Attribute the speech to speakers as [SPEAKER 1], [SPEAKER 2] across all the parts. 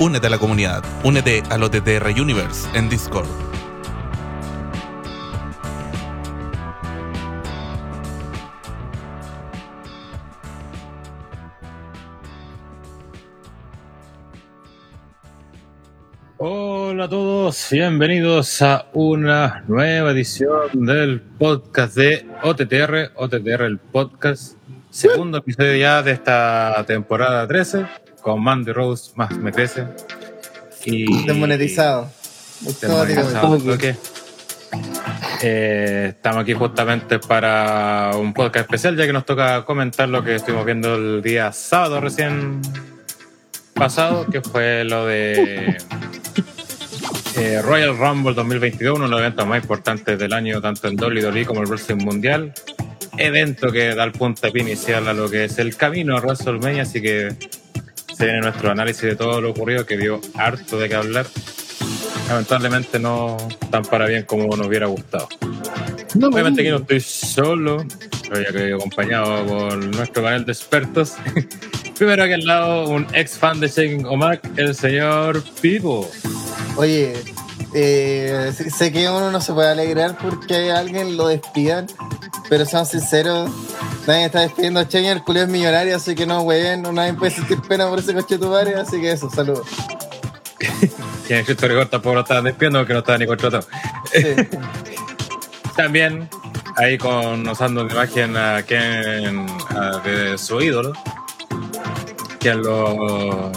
[SPEAKER 1] Únete a la comunidad. Únete al OTTR Universe en Discord.
[SPEAKER 2] Hola a todos, bienvenidos a una nueva edición del podcast de OTTR, OTTR el podcast, segundo episodio ya de esta temporada 13, con Mandy Rose más me crece. Y
[SPEAKER 3] Desmonetizado.
[SPEAKER 2] Eh, estamos aquí justamente para un podcast especial, ya que nos toca comentar lo que estuvimos viendo el día sábado recién pasado, que fue lo de eh, Royal Rumble 2022, uno de los eventos más importantes del año, tanto en WWE como el Wrestling Mundial. Evento que da el puntapié inicial a lo que es el camino a WrestleMania, así que se viene nuestro análisis de todo lo ocurrido, que dio harto de qué hablar. Lamentablemente no tan para bien como nos hubiera gustado. Obviamente que no estoy solo, pero ya que estoy acompañado por nuestro panel de expertos. Primero aquí al lado, un ex fan de Shaking Omak, el señor Pipo.
[SPEAKER 3] Oye, eh, sé- que uno no se puede alegrar porque alguien lo despidan, pero seamos sinceros, nadie está despidiendo a Cheña, el culio es millonario, así que no, weón, no nadie puede sentir pena por ese coche de tu padre, así que eso, saludos.
[SPEAKER 2] Quien Cristo Rigor tampoco lo estaban despidiendo porque no estaba ni contratado.
[SPEAKER 3] Sí.
[SPEAKER 2] También ahí con usando una imagen a quien a- de su ídolo, quien lo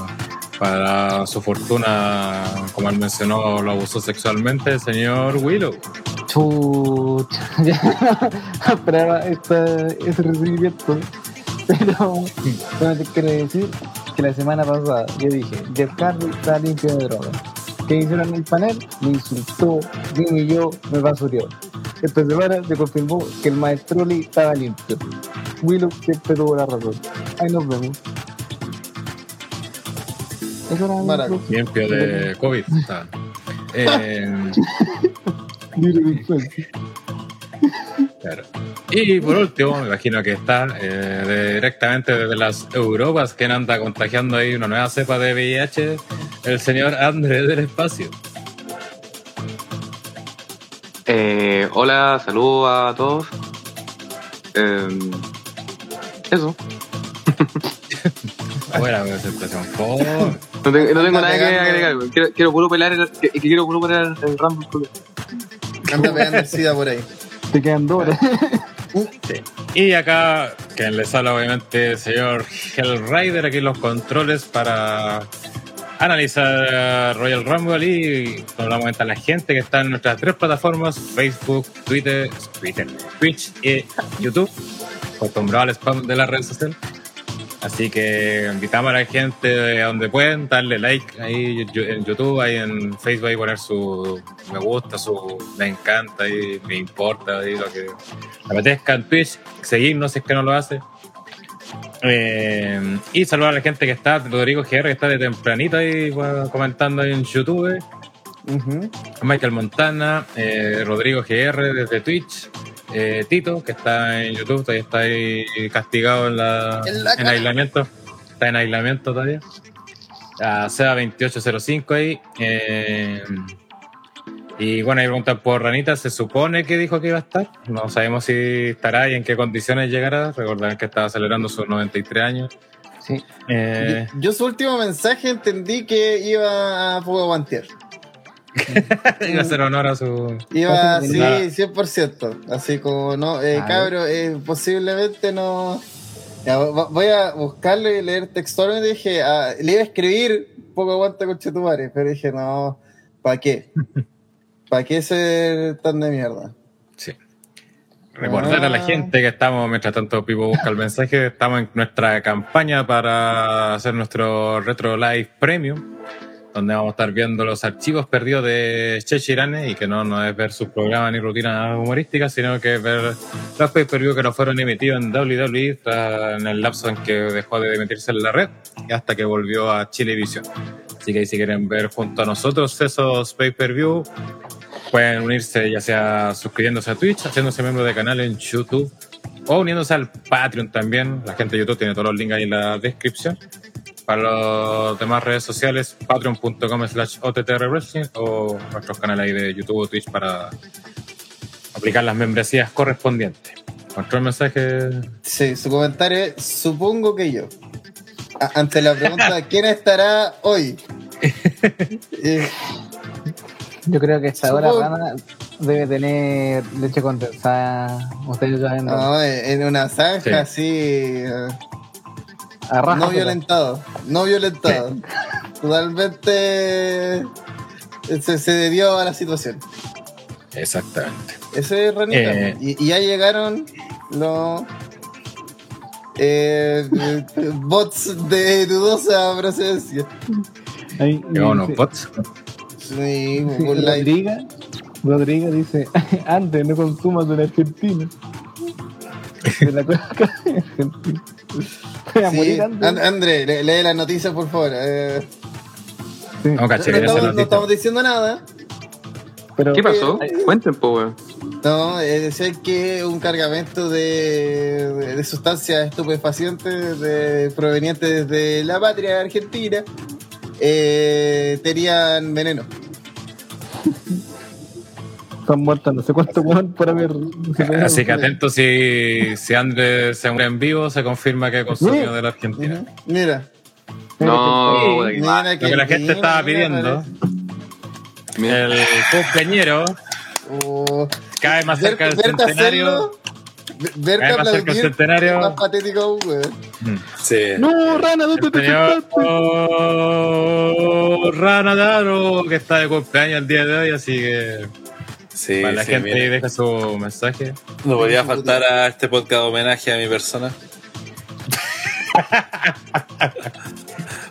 [SPEAKER 2] para su fortuna, como él mencionó, lo abusó sexualmente, señor Willow.
[SPEAKER 4] Chucha, esperaba esta, ese recibimiento. Pero solamente quiero decir que la semana pasada yo dije, Jeff Hardy está limpio de drogas. ¿Qué hicieron en el panel? Me insultó, me humilló, me basurió. Esta semana se confirmó que el maestro Lee estaba limpio. Willow siempre tuvo la razón. Ahí nos vemos. Eso era
[SPEAKER 3] Maraco.
[SPEAKER 2] limpio de COVID. está. Eh, claro. Y por último, me imagino que está eh, directamente desde las Europas, que anda contagiando ahí una nueva cepa de VIH, el señor André del Espacio.
[SPEAKER 5] Eh, hola, saludos a todos. Eh, eso.
[SPEAKER 2] Buena presentación. Fome.
[SPEAKER 5] No, te- no tengo nada que agregar. güey. Quiero, quiero puro pelar el, que, que quiero puro pelar el Rumble. porque-
[SPEAKER 3] Anda pegando el SIDA por ahí.
[SPEAKER 4] Te quedan dos horas.
[SPEAKER 2] Sí. Y acá, quien les habla obviamente el señor Hellrider, aquí los controles para analizar Royal Rumble y hablamos a la gente que está en nuestras tres plataformas, Facebook, Twitter, Twitter, Twitch y YouTube, acostumbrado al spam de las redes sociales. Así que invitamos a la gente de donde pueden darle like ahí en YouTube, ahí en Facebook, ahí poner su me gusta, su me encanta y me importa, ahí lo que apetezca en Twitch, seguirnos si es que no lo hace. Eh, y saludar a la gente que está, Rodrigo GR, que está de tempranito ahí comentando ahí en YouTube. Michael Montana, eh, Rodrigo GR desde Twitch, eh, Tito, que está en YouTube, todavía está ahí castigado en, la,
[SPEAKER 3] En la
[SPEAKER 2] en
[SPEAKER 3] cara.
[SPEAKER 2] aislamiento, está en aislamiento todavía. A SEA2805 ahí. eh, y bueno, ahí preguntan por Ranita, se supone que dijo que iba a estar. No sabemos si estará y en qué condiciones llegará. Recordar que estaba celebrando sus 93 años.
[SPEAKER 4] Sí.
[SPEAKER 2] Eh,
[SPEAKER 3] Yo su último mensaje entendí que iba a poco aguantear.
[SPEAKER 2] iba a hacer honor a su.
[SPEAKER 3] Iba, sí,
[SPEAKER 2] nada.
[SPEAKER 3] 100%. Así como, no, eh,
[SPEAKER 4] Ah,
[SPEAKER 3] cabro, eh, posiblemente no. Ya, voy a buscarlo y leer textualmente. Dije, ah, le iba a escribir poco aguanta con Chetumare, pero dije, no, ¿para qué? ¿Para qué ser tan de mierda?
[SPEAKER 2] Sí. Recordar a la
[SPEAKER 3] Ah.
[SPEAKER 2] gente que estamos, mientras tanto Pipo busca el mensaje, estamos en nuestra campaña para hacer nuestro Retro Live Premium, donde vamos a estar viendo los archivos perdidos de Chechirane y que no, no es ver sus programas ni rutinas humorísticas, sino que es ver los pay-per-view que no fueron emitidos en WWE en el lapso en que dejó de emitirse en la red y hasta que volvió a Chilevisión. Así que si quieren ver junto a nosotros esos pay-per-view, pueden unirse ya sea suscribiéndose a Twitch, haciéndose miembro de canal en YouTube o uniéndose al Patreon también. La gente de YouTube tiene todos los links ahí en la descripción. Para las demás redes sociales, patreon.com slash ottrwrestling o nuestros canales ahí de YouTube o Twitch para aplicar las membresías correspondientes. Nuestro mensaje.
[SPEAKER 3] Sí, su comentario es, supongo que yo. A- ante la pregunta, ¿quién estará hoy? Eh,
[SPEAKER 4] Yo creo que esta hora rana debe tener leche condensada. Ustedes saben.
[SPEAKER 3] no, en una zanja
[SPEAKER 2] Sí.
[SPEAKER 3] así, eh, no violentado, no violentado. Totalmente eh, se, se debió a la situación.
[SPEAKER 2] Exactamente.
[SPEAKER 3] Ese es Ranita.
[SPEAKER 2] Eh.
[SPEAKER 3] Y, y ya llegaron los eh, bots de dudosa procedencia.
[SPEAKER 2] Unos
[SPEAKER 4] dice-
[SPEAKER 2] bots.
[SPEAKER 3] Sí,
[SPEAKER 4] Rodriga dice, antes no consumas de la Argentina. De la coca de Argentina. Voy a
[SPEAKER 3] Sí,
[SPEAKER 4] morir antes.
[SPEAKER 3] And- André, le- lee las noticias por favor. Eh,
[SPEAKER 4] Sí,
[SPEAKER 2] No, caché,
[SPEAKER 3] no,
[SPEAKER 2] esa
[SPEAKER 3] estamos, no
[SPEAKER 2] noticia.
[SPEAKER 3] estamos diciendo nada.
[SPEAKER 4] pero,
[SPEAKER 5] ¿Qué pasó?
[SPEAKER 4] Ay,
[SPEAKER 5] Cuenten, weón.
[SPEAKER 3] No, es decir que un cargamento de, de, de sustancias estupefacientes de, provenientes de la patria argentina eh, tenían veneno.
[SPEAKER 4] Están muertos no sé cuánto weón por haber.
[SPEAKER 2] Así que atento si, si Andrés se muere en vivo, se confirma que consumió de la Argentina.
[SPEAKER 3] Mira,
[SPEAKER 5] No, que-
[SPEAKER 2] Lo que la gente estaba pidiendo,
[SPEAKER 5] Mira,
[SPEAKER 2] el cumpleañero
[SPEAKER 3] Oh,
[SPEAKER 2] cae más cerca del centenario. cerca del
[SPEAKER 3] aplaudir,
[SPEAKER 2] centenario.
[SPEAKER 3] más patético aún.
[SPEAKER 1] Sí.
[SPEAKER 4] No, rana, ¿dónde te sentaste?
[SPEAKER 2] Rana Daro, que está de cumpleaños el día de hoy, así que
[SPEAKER 1] Sí,
[SPEAKER 2] para la
[SPEAKER 1] sí,
[SPEAKER 2] gente
[SPEAKER 1] mira.
[SPEAKER 2] ahí deja su mensaje.
[SPEAKER 1] No podía faltar a este podcast homenaje a mi persona.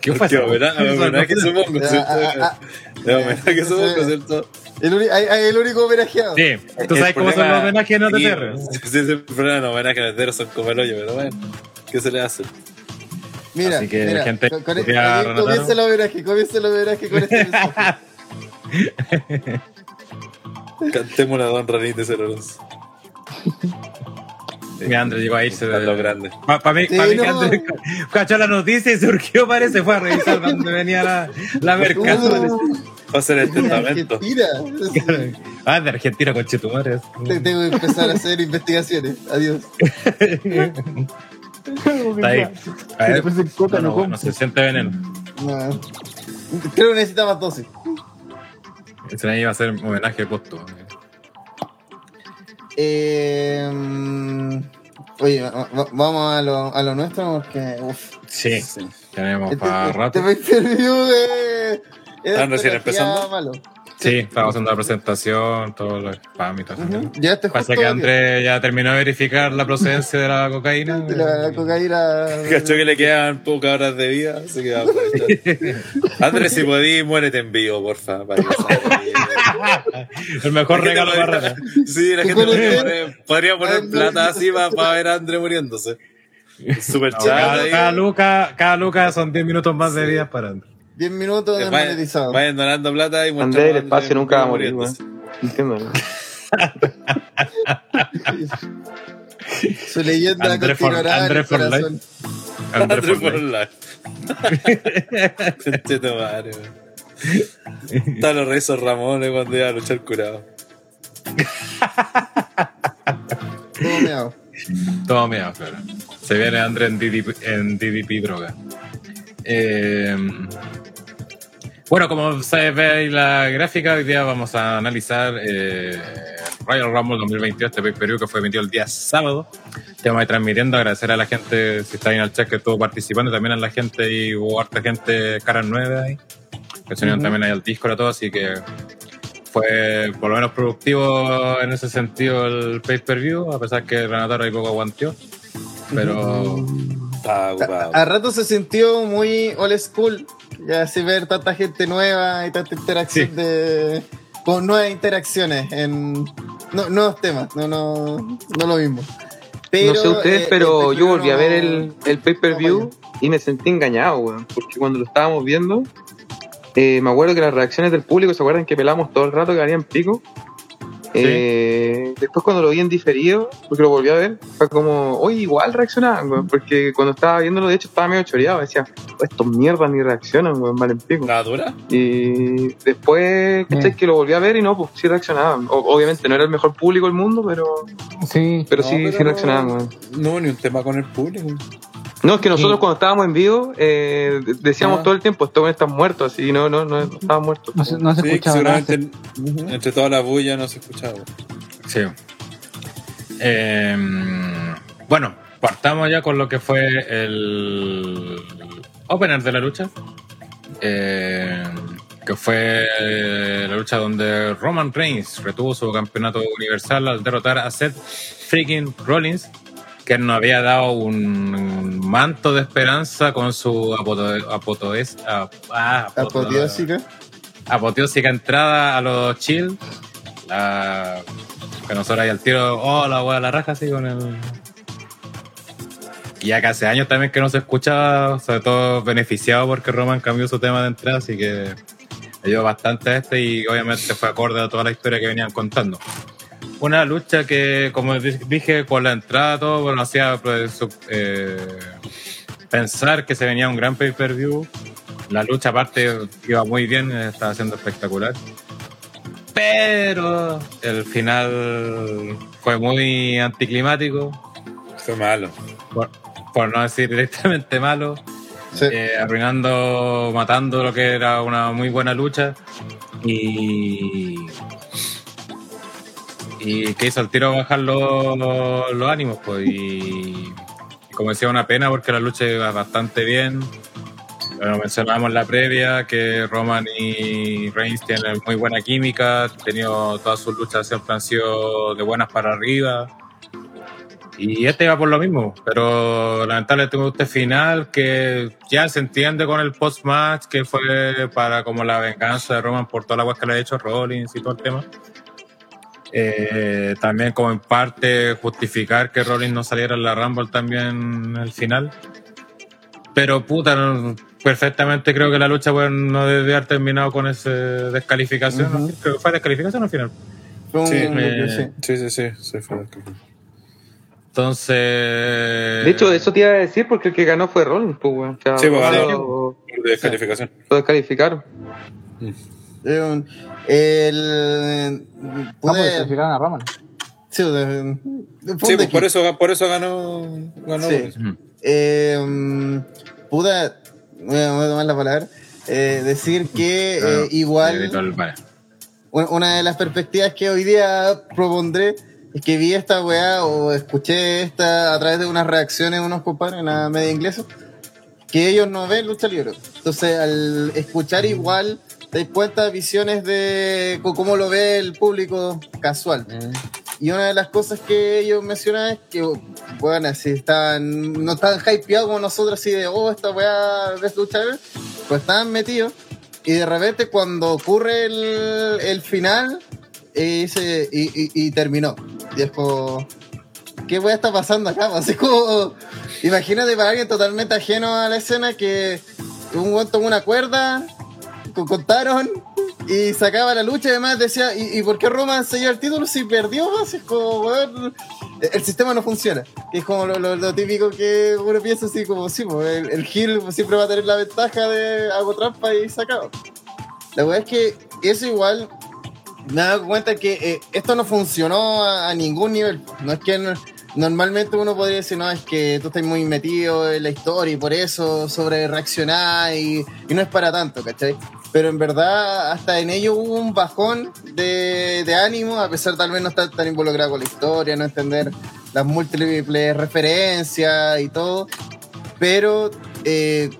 [SPEAKER 2] ¿Qué fue
[SPEAKER 1] Porque
[SPEAKER 2] eso?
[SPEAKER 1] homena- homenaje supongo,
[SPEAKER 3] Ah,
[SPEAKER 1] ¿cierto?
[SPEAKER 3] ah, ah,
[SPEAKER 1] De homenaje. ¿cierto?
[SPEAKER 3] El, el único homenajeado.
[SPEAKER 2] Sí, tú
[SPEAKER 1] El
[SPEAKER 2] sabes cómo son los homenajes en
[SPEAKER 1] Sí,
[SPEAKER 2] OTTR.
[SPEAKER 1] Sí, sí, el problema de homenaje en el son como el hoyo, pero bueno, ¿qué se le hace?
[SPEAKER 3] Mira,
[SPEAKER 2] Así que,
[SPEAKER 3] mira,
[SPEAKER 2] gente,
[SPEAKER 3] comienza el homenaje, comienza el homenaje con este mensaje.
[SPEAKER 1] Cantemos una don Ranita Cerolos.
[SPEAKER 2] Mi Andrés llegó a irse
[SPEAKER 1] A lo
[SPEAKER 2] de...
[SPEAKER 1] grande.
[SPEAKER 2] Para mí,
[SPEAKER 3] Sí,
[SPEAKER 2] pa' mí que
[SPEAKER 3] no.
[SPEAKER 2] Andrés cachó la noticia y surgió, parece, fue a revisar dónde venía la, la mercado.
[SPEAKER 3] Uh,
[SPEAKER 1] Va a ser el testamento.
[SPEAKER 3] Argentina.
[SPEAKER 2] Ah, de Argentina, con Chetumare.
[SPEAKER 3] Te- Tengo que empezar a hacer investigaciones. Adiós.
[SPEAKER 2] Está ahí. A ver, no,
[SPEAKER 4] no
[SPEAKER 2] no, se siente veneno.
[SPEAKER 3] No. Creo que necesita más dosis.
[SPEAKER 2] Ese ahí va a ser un homenaje póstumo.
[SPEAKER 3] Eh, oye, va- va- vamos a lo, a lo nuestro porque. Uf,
[SPEAKER 2] Sí,
[SPEAKER 1] Sí.
[SPEAKER 2] tenemos
[SPEAKER 3] este,
[SPEAKER 2] para
[SPEAKER 3] este
[SPEAKER 2] rato.
[SPEAKER 3] pay-per-view de. es
[SPEAKER 1] ¿Están recién
[SPEAKER 3] ya
[SPEAKER 1] empezando?
[SPEAKER 3] malo.
[SPEAKER 2] Sí, estamos haciendo la presentación, todo lo spam y todo eso.
[SPEAKER 3] Ujú. Ya este
[SPEAKER 2] Pasa que Andrés ya terminó de verificar la procedencia de la cocaína.
[SPEAKER 3] de la cocaína.
[SPEAKER 1] Cachó que le quedan pocas horas de vida, así que va a aprovechar. Andrés, si podís, muérete en vivo, porfa. Para.
[SPEAKER 2] El mejor regalo para Rata.
[SPEAKER 1] Sí, la
[SPEAKER 3] ¿Qué
[SPEAKER 1] gente podría poner, podría poner
[SPEAKER 3] Ay, no,
[SPEAKER 1] plata
[SPEAKER 3] no.
[SPEAKER 1] así para, ver a Andrés muriéndose. Super chat.
[SPEAKER 2] Cada, cada luca, cada luca son 10 minutos más de vida para Andrés.
[SPEAKER 3] 10 minutos de
[SPEAKER 1] Eh, Vayan,
[SPEAKER 3] monetizado.
[SPEAKER 1] vayan donando plata y
[SPEAKER 5] Andrés
[SPEAKER 1] mostramos
[SPEAKER 5] del
[SPEAKER 1] a
[SPEAKER 5] espacio nunca va a morir. Entiendo, ¿no?
[SPEAKER 3] Su leyenda
[SPEAKER 2] André for-
[SPEAKER 3] continuará en
[SPEAKER 2] André
[SPEAKER 3] el
[SPEAKER 2] for
[SPEAKER 3] corazón.
[SPEAKER 2] Andrés
[SPEAKER 1] Andrés
[SPEAKER 2] por
[SPEAKER 1] por life. Conchito madre, weón. Están los rezos Ramones cuando iba a luchar curado.
[SPEAKER 3] Todo meado.
[SPEAKER 2] Todo meado, claro. Se viene Andrés en DDP, en DDP droga. Eh, bueno, como se ve ahí la gráfica, hoy día vamos a analizar eh, Royal Rumble 2022, este pay-per-view que fue emitido el día sábado. Estamos ahí transmitiendo, agradecer a la gente, si está ahí en el chat, que estuvo participando, también a la gente, y hubo harta gente, caras nueve ahí, que se unieron
[SPEAKER 3] Ujú.
[SPEAKER 2] también ahí al Discord y todo, así que fue por lo menos productivo en ese sentido el pay-per-view, a pesar que Renataro ahí poco aguanteó. Pero
[SPEAKER 1] Estaba ocupado.
[SPEAKER 3] A, a rato se sintió muy old school. Ya así ver tanta gente nueva y tanta interacción
[SPEAKER 2] Sí.
[SPEAKER 3] de. con nuevas interacciones en no- nuevos temas. No, no, no lo mismo. Pero,
[SPEAKER 5] no sé ustedes,
[SPEAKER 3] eh,
[SPEAKER 5] pero yo volví a ver el,
[SPEAKER 3] pay-per-view
[SPEAKER 5] el pay-per-view y me sentí engañado, weón. Porque cuando lo estábamos viendo, eh, me acuerdo que las reacciones del público, ¿se acuerdan que pelamos todo el rato que valían pico? Eh, después cuando lo vi en diferido, porque lo volví a ver, fue como, oye, igual reaccionaban, weón, porque cuando estaba viéndolo, de hecho, estaba medio choreado, decía, "Oh, estos mierdas ni reaccionan, weón, valen pico.
[SPEAKER 1] ¿La dura?
[SPEAKER 5] Y después, ¿cachai?
[SPEAKER 4] Mm.
[SPEAKER 5] Que lo volví a ver y no, pues sí reaccionaban. O- obviamente no era el mejor público del mundo, pero,
[SPEAKER 4] Sí,
[SPEAKER 5] pero
[SPEAKER 1] No,
[SPEAKER 5] sí,
[SPEAKER 1] pero
[SPEAKER 5] sí reaccionaban, weón.
[SPEAKER 1] No ni un tema con el público.
[SPEAKER 5] No, es que nosotros
[SPEAKER 4] Sí.
[SPEAKER 5] cuando estábamos en vivo, eh, de- decíamos
[SPEAKER 1] Ah.
[SPEAKER 5] todo el tiempo, estos están muertos, así, no, no, no, no estaban muertos.
[SPEAKER 4] no se, no se
[SPEAKER 1] Sí,
[SPEAKER 4] escuchaba nada.
[SPEAKER 1] seguramente entre toda la bulla no se escuchaba.
[SPEAKER 2] Sí. Eh, bueno, partamos ya con lo que fue el opener de la lucha. Eh, que fue la lucha donde Roman Reigns retuvo su campeonato universal al derrotar a Seth freaking Rollins, que nos había dado un manto de esperanza con su ah, ah,
[SPEAKER 3] Apoteósica.
[SPEAKER 2] apoteósica entrada a los chill. La, que nosotros ahí al tiro, oh, la wea de la raja así con el. Y ya que hace años también que no se escuchaba, sobre todo beneficiado porque Roman cambió su tema de entrada, así que ayudó bastante a este y obviamente fue acorde a toda la historia que venían contando. Una lucha que, como di- dije, con la entrada todo, bueno, hacía pues, eh, pensar que se venía un gran pay-per-view. La lucha aparte iba muy bien, estaba siendo espectacular. Pero el final fue muy anticlimático,
[SPEAKER 1] Fue malo.
[SPEAKER 2] por, por no decir directamente malo,
[SPEAKER 3] Sí.
[SPEAKER 2] eh, arruinando, matando lo que era una muy buena lucha. Y. Y que hizo el tiro bajar los, los- ánimos, pues. Y, como decía, una pena porque la lucha iba bastante bien. Lo mencionábamos en la previa, que Roman y Reigns tienen muy buena química, tenido todas sus luchas siempre han sido de buenas para arriba. Y este iba por lo mismo, pero lamentablemente tuvo este final que ya se entiende con el post-match, que fue para como la venganza de Roman por toda la cosa que le ha hecho Rollins y todo el tema. Eh, también como en parte justificar que Rollins no saliera en la Rumble también en el final. Pero puta, no- perfectamente creo que la lucha pues, no debe haber terminado con esa descalificación. que fue descalificación al final.
[SPEAKER 1] Sí,
[SPEAKER 2] eh,
[SPEAKER 3] sí.
[SPEAKER 1] Sí, sí, sí. fue.
[SPEAKER 2] Entonces...
[SPEAKER 5] De hecho, eso te iba a decir porque el que ganó fue Rollins, pues, weón. O sea,
[SPEAKER 1] Sí, pues, ganó.
[SPEAKER 5] lo,
[SPEAKER 1] De descalificación.
[SPEAKER 5] lo descalificaron.
[SPEAKER 3] El.
[SPEAKER 4] No,
[SPEAKER 3] pude-
[SPEAKER 4] pues clasificaron a Roman.
[SPEAKER 3] Sí, de-
[SPEAKER 1] pues, por eso, por eso ganó. ganó
[SPEAKER 3] Sí. Eh, puta, voy a, voy a tomar la palabra. eh, decir que
[SPEAKER 2] Claro,
[SPEAKER 3] eh, igual
[SPEAKER 2] el-
[SPEAKER 3] una de las perspectivas que hoy día propondré es que vi esta weá o escuché esta a través de unas reacciones de unos compadres en la media inglesa que ellos no ven lucha libre. Entonces, al escuchar igual, te cuenta de visiones de cómo lo ve el público casual. Y una de las cosas que ellos mencionan es que, bueno, si están, no están hypeados como nosotros, así de, oh, esta weá es lucha libre, pues estaban metidos. Y de repente, cuando ocurre el, el final, y, se, y, y- y terminó. Y es como, ¿qué weá está pasando acá? Así como, imagínate para alguien totalmente ajeno a la escena que un weón tomó una cuerda, contaron y sacaba la lucha además decía, ¿y, y por qué Roman se lleva el título si perdió? Así es como, weón, el sistema no funciona. Es como lo, lo- lo típico que uno piensa así como, sí, pues, el, el siempre va a tener la ventaja de hago trampa y sacado. La verdad es que eso igual me he dado cuenta que eh, esto no funcionó a, a ningún nivel. No es que no- normalmente uno podría decir, no, es que tú estás muy metido en la historia y por eso sobre reaccionar y, y no es para tanto, ¿cachai? Pero en verdad, hasta en ello hubo un bajón de, de ánimo, a pesar tal vez no estar tan involucrado con la historia, no entender las múltiples referencias y todo. Pero eh,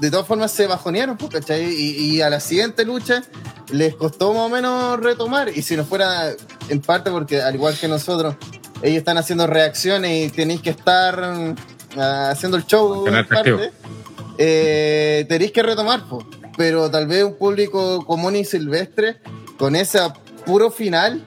[SPEAKER 3] de todas formas se bajonearon, pues, ¿cachai? Y, y a la siguiente lucha les costó más o menos retomar. Y si no fuera en parte porque, al igual que nosotros, ellos están haciendo reacciones y tenéis que estar ah, haciendo el show. En parte, eh, tenéis que retomar, pues. Pero tal vez un público común y silvestre, con ese puro final,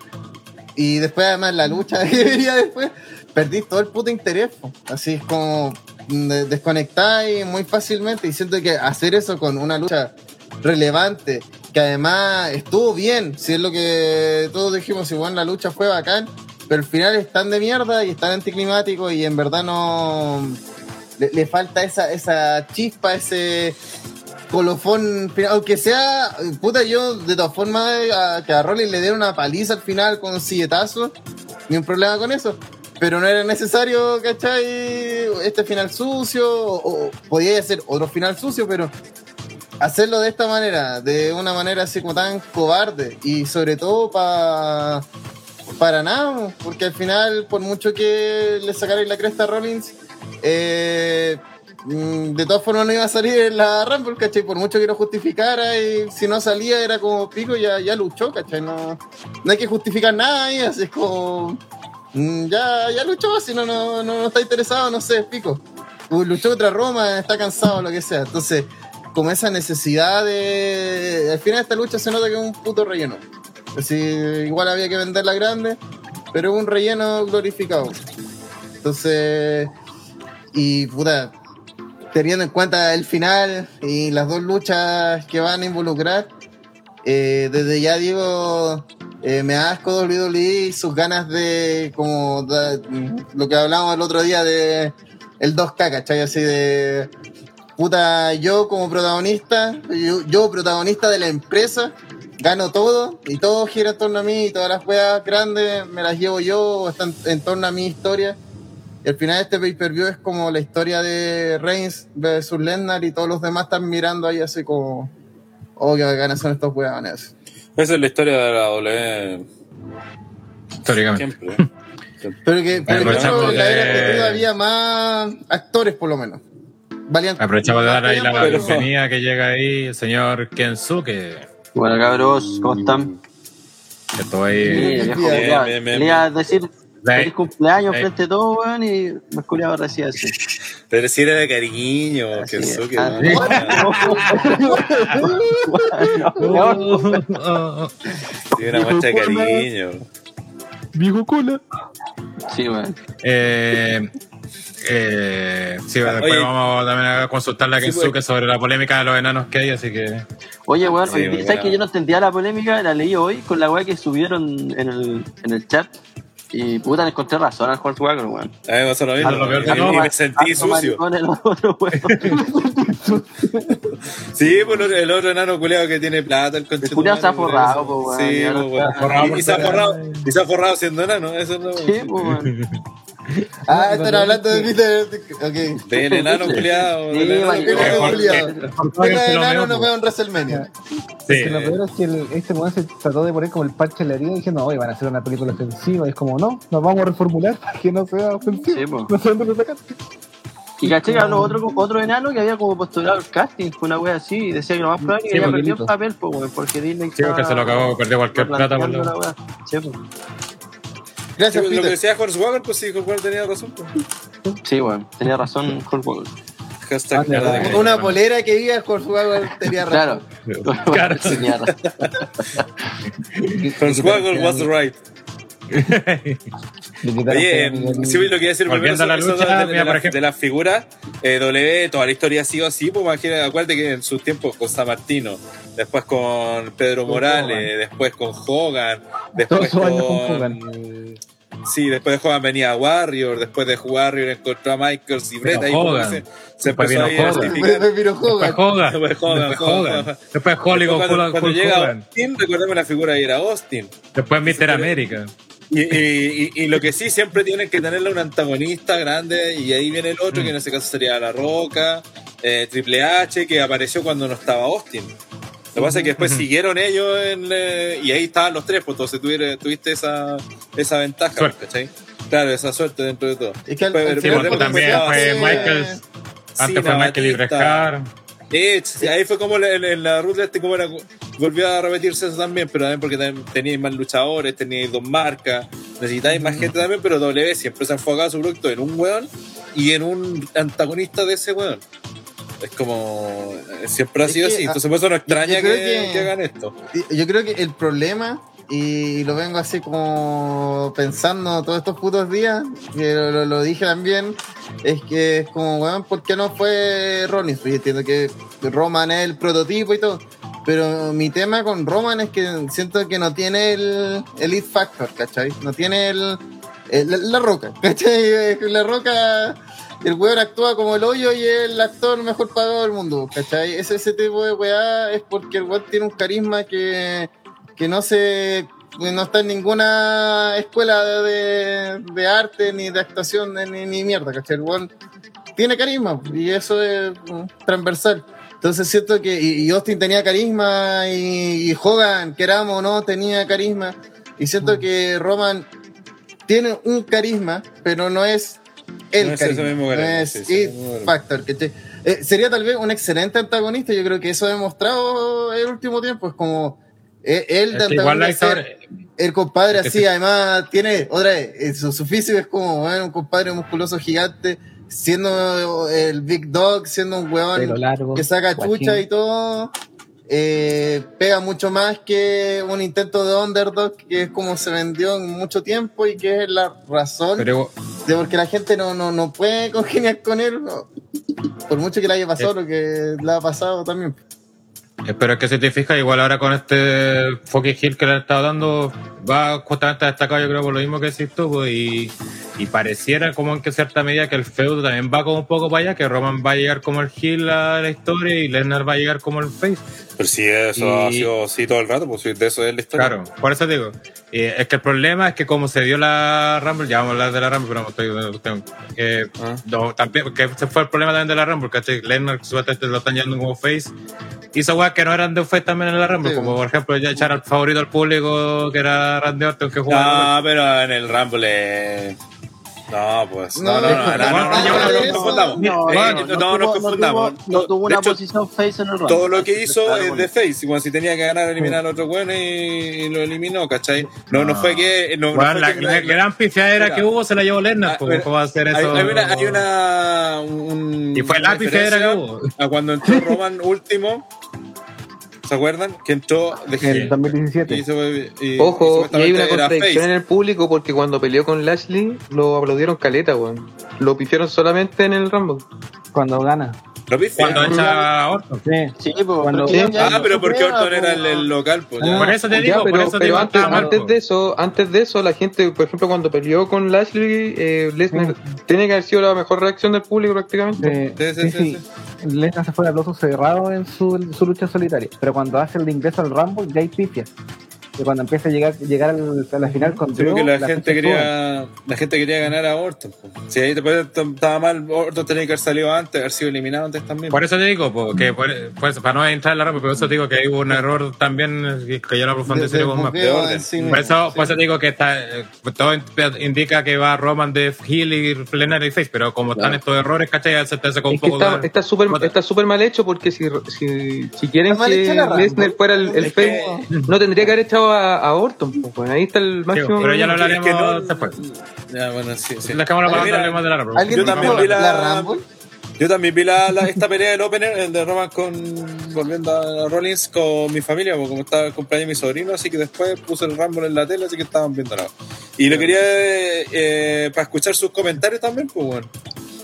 [SPEAKER 3] y después además la lucha que venía después, perdís todo el puto interés. Así es como de- desconectáis muy fácilmente y siento que hacer eso con una lucha relevante que además estuvo bien, si es lo que todos dijimos, bueno, la lucha fue bacán, pero al final están de mierda y están anticlimáticos y en verdad no le, le falta esa, esa chispa, ese colofón final, aunque sea, puta, yo de todas formas a, que a Rollins le dieron una paliza al final con un silletazo, ni un problema con eso. Pero no era necesario, ¿cachai? Este final sucio, o, o podía hacer otro final sucio, pero hacerlo de esta manera, de una manera así como tan cobarde, y sobre todo para para nada, porque al final, por mucho que le sacarais la cresta a Rollins, eh, de todas formas no iba a salir en la Rumble, ¿cachai? Por mucho que lo justificara, y si no salía era como pico, ya, ya luchó, ¿cachai? No, no hay que justificar nada ahí, así es como. mm, Ya, ya luchó, si no, no, no, no está interesado, no sé, pico. Uh, Luchó contra Roma, está cansado, lo que sea. Entonces, como esa necesidad de. Al final de esta lucha se nota que es un puto relleno. Así, igual había que venderla grande, pero es un relleno glorificado. Entonces, y puta, teniendo en cuenta el final y las dos luchas que van a involucrar, eh, desde ya digo, eh, me asco WWE y sus ganas de, como da- lo que hablábamos el otro día de el 2K, ¿cachai? Así de, puta, yo como protagonista, yo, yo protagonista de la empresa, gano todo y todo gira en torno a mí y todas las weas grandes me las llevo yo están en torno a mi historia. Y al final este pay-per-view es como la historia de Reigns versus Lesnar y todos los demás están mirando ahí así como, oh, qué bacanas son estos weones.
[SPEAKER 1] Esa es la historia de la W
[SPEAKER 2] Históricamente.
[SPEAKER 1] siempre.
[SPEAKER 3] Pero que, por
[SPEAKER 2] Aprovechamos
[SPEAKER 3] ejemplo, en la
[SPEAKER 2] de-
[SPEAKER 3] era que había más actores por lo menos. Valían
[SPEAKER 2] Aprovechamos de dar ahí la
[SPEAKER 1] Pero-
[SPEAKER 2] bienvenida que llega ahí el señor Kensuke.
[SPEAKER 6] Bueno, cabros, ¿cómo están?
[SPEAKER 2] Que.
[SPEAKER 6] Sí,
[SPEAKER 3] bien, bien,
[SPEAKER 1] bien, bien,
[SPEAKER 6] Quería decir
[SPEAKER 2] Ahí.
[SPEAKER 6] Feliz cumpleaños frente a todo, weón, y me culiaba recién así.
[SPEAKER 1] Pero si era de cariño, que
[SPEAKER 6] es.
[SPEAKER 1] eso que
[SPEAKER 6] Ah,
[SPEAKER 1] Sí, una muestra de cariño.
[SPEAKER 4] Viejo cola.
[SPEAKER 6] Sí, weón.
[SPEAKER 2] Eh, eh, sí, después
[SPEAKER 1] Oye.
[SPEAKER 2] vamos también a consultarle a
[SPEAKER 1] Sí,
[SPEAKER 2] Kensuke
[SPEAKER 1] pues.
[SPEAKER 2] sobre la polémica de los enanos que hay, así que.
[SPEAKER 6] Oye, weón,
[SPEAKER 1] Sí.
[SPEAKER 6] ¿sabes que yo no entendía la polémica? La leí hoy con la weá que subieron en el, en el chat. Y puta, le encontré razón al weón.
[SPEAKER 1] A mí me pasó lo mismo.
[SPEAKER 2] Lo peor de
[SPEAKER 1] y,
[SPEAKER 2] todo,
[SPEAKER 1] y me sentí sucio.
[SPEAKER 6] el otro.
[SPEAKER 1] Sí, pues el- otro enano culeado que tiene plata, el.
[SPEAKER 6] El culiao se ha forrado, weón.
[SPEAKER 1] Sí, weón. Y- se ha forrado, y se ha forrado siendo enano, eso no.
[SPEAKER 6] Sí, pues, weón.
[SPEAKER 3] Ah, están hablando de Peter. Ok.
[SPEAKER 1] Del enano culeado.
[SPEAKER 6] Sí,
[SPEAKER 1] del enano.
[SPEAKER 3] El enano enano
[SPEAKER 2] veo,
[SPEAKER 3] en WrestleMania.
[SPEAKER 2] Sí,
[SPEAKER 4] que lo peor es que el- este weón se trató de poner como el parche en la herida diciendo, hoy van a hacer una película ofensiva. Y es como, no, nos vamos a reformular para que no sea ofensivo.
[SPEAKER 6] Sí.
[SPEAKER 4] No sé dónde sacaste.
[SPEAKER 6] Y caché que habló otro, otro enano que había como postulado el casting, fue una wea así, y decía que lo más probable es que
[SPEAKER 4] Sí,
[SPEAKER 6] había
[SPEAKER 4] porque
[SPEAKER 6] perdido el papel, pues, porque Disney
[SPEAKER 2] sí, porque se lo acabó, perdió cualquier plata por
[SPEAKER 6] la wea. Sí, pues.
[SPEAKER 1] Sí,
[SPEAKER 3] Gracias,
[SPEAKER 1] lo que
[SPEAKER 3] Peter.
[SPEAKER 1] decía Hornswoggle, pues sí, Hornswoggle tenía razón. Pues.
[SPEAKER 6] Sí, weón, tenía razón Hogan.
[SPEAKER 1] Hashtag
[SPEAKER 4] Ah,
[SPEAKER 1] que-
[SPEAKER 3] Una polera que diga Hornswoggle tenía razón.
[SPEAKER 6] Claro.
[SPEAKER 2] Claro.
[SPEAKER 6] Tenía razón.
[SPEAKER 1] Hornswoggle was right. Oye, sí, lo que iba a decir
[SPEAKER 2] Volviendo
[SPEAKER 1] primero
[SPEAKER 2] a la lucha,
[SPEAKER 1] de,
[SPEAKER 2] mira,
[SPEAKER 1] de la- de las figuras, eh, W, toda la historia ha sido así, pues imagínate, acuérdate que en sus tiempos con San Martino, después con Pedro
[SPEAKER 4] Con
[SPEAKER 1] Morales,
[SPEAKER 4] Hogan.
[SPEAKER 1] después con Hogan, después con...
[SPEAKER 4] con
[SPEAKER 1] Sí, después de Hogan venía Warrior, después de Warrior encontró a Michaels y Brett, ahí
[SPEAKER 2] Hogan.
[SPEAKER 1] se, se
[SPEAKER 2] Después
[SPEAKER 1] empezó a
[SPEAKER 2] Hogan.
[SPEAKER 1] justificar.
[SPEAKER 3] Después vino
[SPEAKER 2] Después
[SPEAKER 3] Hogan.
[SPEAKER 2] Hogan.
[SPEAKER 1] Después Hogan,
[SPEAKER 2] Después Hogan.
[SPEAKER 1] Hogan.
[SPEAKER 2] Después Hollywood,
[SPEAKER 1] cuando,
[SPEAKER 2] Hulk
[SPEAKER 1] cuando
[SPEAKER 2] Hulk
[SPEAKER 1] llega
[SPEAKER 2] Hogan.
[SPEAKER 1] Austin, recordemos la figura ahí era Austin.
[SPEAKER 2] Después Mr. América.
[SPEAKER 1] Y, y- y- y lo que sí, siempre tienen que tenerle un antagonista grande, y ahí viene el otro, que en ese caso sería La Roca, eh, Triple H, que apareció cuando no estaba Austin. Lo que pasa es que después siguieron ellos en, eh, y ahí estaban los tres, pues entonces tuviste, tuviste esa, esa ventaja,
[SPEAKER 2] Suerte.
[SPEAKER 1] ¿cachai? Claro, esa suerte dentro de todo.
[SPEAKER 3] Que
[SPEAKER 2] Sí, pues, también fue. Antes fue Michael y. Brescar.
[SPEAKER 1] Sí, ahí fue como en, en la ruta este, como era, volvió a repetirse eso también, pero también porque también teníais más luchadores, teníais dos marcas, necesitáis más gente también, pero W siempre se ha enfocado su producto en un weón y en un antagonista de ese weón. Es como, eh, siempre ha
[SPEAKER 3] Es
[SPEAKER 1] sido
[SPEAKER 3] que,
[SPEAKER 1] así,
[SPEAKER 3] ah,
[SPEAKER 1] entonces por eso no extraña que,
[SPEAKER 3] que-
[SPEAKER 1] que hagan esto.
[SPEAKER 3] Yo creo que el problema, y lo vengo así como pensando todos estos putos días, que lo, lo- lo dije también, es que es como, weón, ¿por qué no fue Rollins? Yo entiendo que Roman es el prototipo y todo, pero mi tema con Roman es que siento que no tiene el, el it factor, ¿cachai? No tiene el, el- la, la roca, ¿cachai? La roca, el weón actúa como el hoyo y es el actor mejor pagado del mundo, ¿cachai? Ese, ese tipo de weá es porque el weón tiene un carisma que, que no se no está en ninguna escuela de, de arte ni de actuación ni, ni mierda, ¿cachai? El weón tiene carisma y eso es mm, transversal. Entonces siento que y, y Austin tenía carisma y, y Hogan, queramos o no, tenía carisma. Y siento que Roman tiene un carisma, pero no es el
[SPEAKER 1] No es ese mismo
[SPEAKER 3] no es
[SPEAKER 1] sí, sí,
[SPEAKER 3] it
[SPEAKER 1] mismo
[SPEAKER 3] factor. ¿cachai? Eh, sería tal vez un excelente antagonista, yo creo que eso ha demostrado el último tiempo. Es como eh, él
[SPEAKER 2] Es
[SPEAKER 3] de
[SPEAKER 2] que
[SPEAKER 3] antagonista el compadre
[SPEAKER 2] que
[SPEAKER 3] así,
[SPEAKER 2] sí.
[SPEAKER 3] además tiene, otra vez, eh, su, su físico es como bueno, un compadre musculoso gigante, siendo el Big Dog, siendo un
[SPEAKER 4] largo.
[SPEAKER 3] que saca
[SPEAKER 4] guachín.
[SPEAKER 3] chucha y todo, eh, pega mucho más que un intento de underdog, que es como se vendió en mucho tiempo y que es la razón
[SPEAKER 2] Pero
[SPEAKER 3] de por qué la gente no, no, no puede congeniar con él, no. por mucho que le haya pasado lo que le ha pasado también.
[SPEAKER 2] Eh, Pero es que si te fijas, igual ahora con este fucking Hill que le han estado dando, va justamente a destacar yo creo por lo mismo que decís tú, pues, y, y pareciera como en que cierta medida que el feudo también va como un poco para allá, que Roman va a llegar como el Hill a la historia y Lesnar va a llegar como el face.
[SPEAKER 1] Pero si eso ha
[SPEAKER 2] Y-
[SPEAKER 1] sido así todo el rato, pues si de eso es la historia.
[SPEAKER 2] Claro, por eso digo. eh, es que el problema es que como se dio la Rumble, ya vamos a hablar de la Rumble, pero no estoy... tengo- eh,
[SPEAKER 1] Ah.
[SPEAKER 2] no, también, que ese fue el problema también de la Rumble, ¿cachai? Lesnar supuestamente lo están llevando como face. Hizo weas que no eran de face también en la Rumble,
[SPEAKER 3] Sí.
[SPEAKER 2] como por ejemplo ya echar al favorito al público que era Randy Orton que jugaba.
[SPEAKER 1] No, pero en el Rumble. eh, no, pues. No, no, no, no, no, nos confundamos.
[SPEAKER 6] No no.
[SPEAKER 1] No
[SPEAKER 6] tuvo una posición face en el round.
[SPEAKER 1] Todo lo que hizo es de face. Si tenía que ganar, eliminar al otro bueno y lo eliminó, ¿cachai? No, no fue que.
[SPEAKER 2] La gran pifiadera que hubo se la llevó
[SPEAKER 1] Lennart.
[SPEAKER 2] ¿Cómo va a hacer eso?
[SPEAKER 1] Hay una.
[SPEAKER 2] Y fue la pifiadera que hubo.
[SPEAKER 1] A cuando entró Roman último ¿se acuerdan? Que entró de
[SPEAKER 4] En el
[SPEAKER 1] heel.
[SPEAKER 4] 2017.
[SPEAKER 1] Y se- y-
[SPEAKER 5] Ojo, y hay una contradicción en el público porque cuando peleó con Lashley lo aplaudieron caleta, weón. Lo pifiaron solamente en el Rumble.
[SPEAKER 4] Cuando gana.
[SPEAKER 1] ¿Lo viste?
[SPEAKER 2] Cuando echa a Orton.
[SPEAKER 4] Sí.
[SPEAKER 6] Sí, pues,
[SPEAKER 4] Cuando-
[SPEAKER 6] pero ya-
[SPEAKER 1] Ah,
[SPEAKER 6] ya
[SPEAKER 1] pero porque Orton era el,
[SPEAKER 6] pues,
[SPEAKER 1] el local, pues. ya.
[SPEAKER 2] Por eso te
[SPEAKER 5] Ya,
[SPEAKER 2] digo,
[SPEAKER 5] pero,
[SPEAKER 2] por eso te
[SPEAKER 5] pero
[SPEAKER 2] digo,
[SPEAKER 5] antes,
[SPEAKER 2] mal,
[SPEAKER 5] de eso, antes de eso, la gente, por ejemplo, cuando peleó con Lashley, eh, Lesnar tiene que haber sido la mejor reacción del público prácticamente.
[SPEAKER 4] Sí,
[SPEAKER 1] Sí, sí,
[SPEAKER 4] sí,
[SPEAKER 1] sí,
[SPEAKER 4] sí. Lesnar se fue de aplauso cerrado en su, su lucha solitaria. Pero cuando hace el ingreso al Rumble, ya hay pifia. Y cuando empieza a llegar, llegar al- a la final con
[SPEAKER 1] porque
[SPEAKER 4] Drew,
[SPEAKER 1] la, gente quería la gente quería ganar a Orton. Si ahí después estaba mal, Orton tenía que haber salido antes, haber sido eliminado antes también.
[SPEAKER 2] Por eso te digo, po, que por- pues, para no entrar en la rama, por eso te digo que hay un error también que yo
[SPEAKER 3] De- de
[SPEAKER 2] con más.
[SPEAKER 3] buqueo
[SPEAKER 1] orden.
[SPEAKER 3] en sí
[SPEAKER 2] Por eso, por eso te digo que está, todo indica que va Roman de Hill y Lennar y Face, pero como están estos errores, ¿cachai? Se te hace con un
[SPEAKER 5] Es que
[SPEAKER 2] poco
[SPEAKER 5] está
[SPEAKER 2] de-
[SPEAKER 5] está súper está súper mal hecho porque si, si, si quieren que
[SPEAKER 3] la.
[SPEAKER 5] Lesnar fuera el, el face,
[SPEAKER 1] que-
[SPEAKER 5] no tendría que haber echado a, a Orton. pues, bueno, ahí está el
[SPEAKER 2] Sí,
[SPEAKER 5] máximo.
[SPEAKER 2] pero ya lo
[SPEAKER 1] Es
[SPEAKER 2] hablaremos
[SPEAKER 1] que no-
[SPEAKER 2] después.
[SPEAKER 1] Ya, bueno, sí, sí.
[SPEAKER 2] Dejémoslo para
[SPEAKER 1] Mira,
[SPEAKER 2] hablar más de la.
[SPEAKER 3] ¿Alguien
[SPEAKER 1] Yo también vi la-
[SPEAKER 3] la Rumble?
[SPEAKER 1] Yo también vi la, la- esta pelea del opener, de Roman con volviendo a Rollins con mi familia, porque como estaba el cumpleaños de mi sobrino, así que después puse el Rumble en la tele, así que estaban viendo nada. Y lo quería eh, para escuchar sus comentarios también, pues bueno.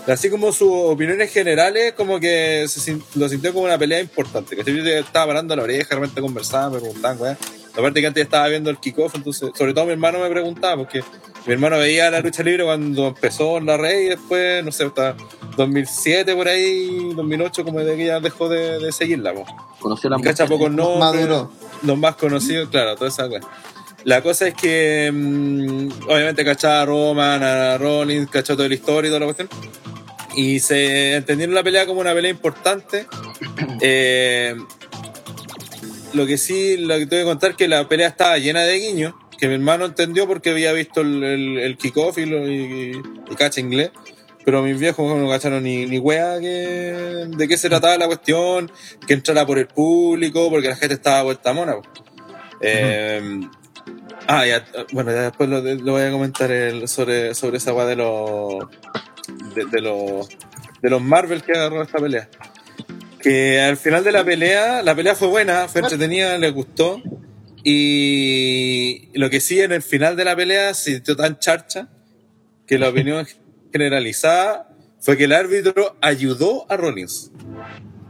[SPEAKER 1] Así como sus opiniones generales, como que se lo sintió como una pelea importante. Que yo estaba parando la oreja, realmente conversaban, me preguntaban, weá. Aparte que antes estaba viendo el kickoff, entonces, sobre todo mi hermano me preguntaba, porque mi hermano veía la lucha libre cuando empezó en la red y después, no sé, hasta 2007 por ahí, 2008, como de que ya dejó de, de seguirla, po.
[SPEAKER 6] Conoció la
[SPEAKER 1] cacha pocos nombres,
[SPEAKER 3] Maduró.
[SPEAKER 1] los más conocidos, claro, toda esa weá. La cosa es que, mm, obviamente, cachaba a Roman, a Rollins, cachaba toda la historia y toda la cuestión. Y se entendieron la pelea como una pelea importante. Eh, lo que sí, lo que tengo que contar es que la pelea estaba llena de guiños, que mi hermano entendió porque había visto el, el, el kickoff y, lo- y, y cacha inglés. Pero mis viejos no cacharon ni, ni wea que, de qué se trataba la cuestión, que entrara por el público, porque la gente estaba vuelta mona. po. Eh, ah, ya, bueno, ya después lo, voy a comentar el- sobre, sobre esa wea de los de los de los Marvel que agarró esta pelea. Que al final de la pelea, la pelea fue buena, fue entretenida, les gustó. Y lo que sí, en el final de la pelea se sintió tan charcha que la opinión generalizada fue que el árbitro ayudó a Rollins.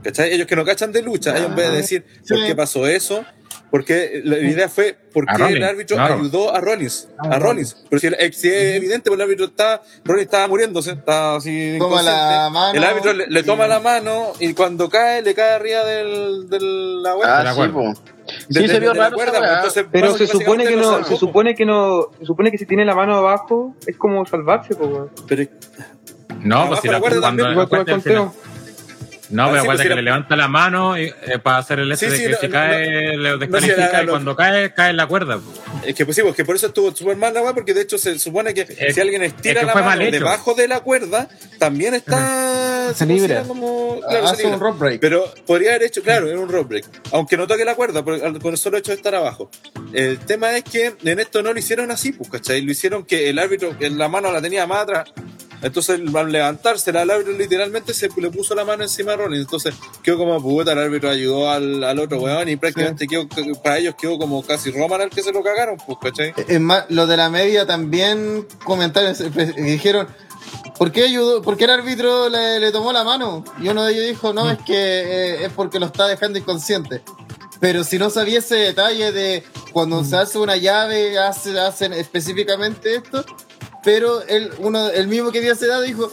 [SPEAKER 1] ¿Cachai? Ellos que no cachan de lucha, ellos en vez de decir por qué pasó eso, porque la idea fue por qué el árbitro
[SPEAKER 2] claro.
[SPEAKER 1] ayudó a Rollins.
[SPEAKER 4] Ah,
[SPEAKER 1] A Rollins. Pero si, el- si es evidente, pues el árbitro está, Rollins estaba muriéndose, estaba así.
[SPEAKER 3] Toma la
[SPEAKER 1] inconsciente.
[SPEAKER 3] mano
[SPEAKER 1] el árbitro le, le
[SPEAKER 3] y-
[SPEAKER 1] toma la mano y cuando cae, le cae arriba del, del la.
[SPEAKER 6] Ah, sí.
[SPEAKER 1] De-
[SPEAKER 6] Sí,
[SPEAKER 1] de-
[SPEAKER 6] se vio
[SPEAKER 1] la
[SPEAKER 6] raro
[SPEAKER 1] cuerda, pues, entonces,
[SPEAKER 5] Pero se supone que no, se supone que no, se supone que si tiene la mano abajo es como salvarse, pues.
[SPEAKER 1] Pero,
[SPEAKER 2] No, pues si
[SPEAKER 1] la
[SPEAKER 2] la
[SPEAKER 1] cuerda
[SPEAKER 2] cuando
[SPEAKER 1] también,
[SPEAKER 2] No,
[SPEAKER 1] Ah,
[SPEAKER 2] pero acuérdate
[SPEAKER 1] pues,
[SPEAKER 2] que
[SPEAKER 1] la-
[SPEAKER 2] le levanta la mano y, eh, para hacer el este
[SPEAKER 1] Sí,
[SPEAKER 2] de
[SPEAKER 1] sí,
[SPEAKER 2] que
[SPEAKER 1] no,
[SPEAKER 2] si
[SPEAKER 1] no,
[SPEAKER 2] cae, le
[SPEAKER 1] no,
[SPEAKER 2] descalifica
[SPEAKER 1] era
[SPEAKER 2] y cuando cae, cae en la cuerda.
[SPEAKER 1] Es que pues sí, porque por eso estuvo súper mal la weá, porque de hecho se supone que
[SPEAKER 2] Es-
[SPEAKER 1] si alguien estira
[SPEAKER 2] es que
[SPEAKER 1] la mano debajo de la cuerda, también está
[SPEAKER 4] Se libra.
[SPEAKER 1] como claro, se
[SPEAKER 3] Hace un rope break.
[SPEAKER 1] Pero podría haber hecho, claro, en un rope break. Aunque no toque la cuerda, con el solo hecho de estar abajo. El tema es que en esto no lo hicieron así, pues, ¿cachai? Lo hicieron que el árbitro, en la mano la tenía más atrás. Entonces, al levantársela, el árbitro literalmente se le puso la mano encima a Rollins. Entonces, quedó como puta, el árbitro ayudó al, al otro weón y prácticamente quedó, para ellos quedó como casi Roman al que se lo cagaron, pues, ¿cachai?
[SPEAKER 3] Es más, los de la media también comentarios eh, pues, dijeron, ¿por qué ayudó? ¿Por qué el árbitro le, le tomó la mano? Y uno de ellos dijo, no, es que eh, es porque lo está dejando inconsciente. Pero si no sabía ese detalle de cuando se hace una llave, hace, hacen específicamente esto, pero él, uno, el mismo que dio ese dato dijo,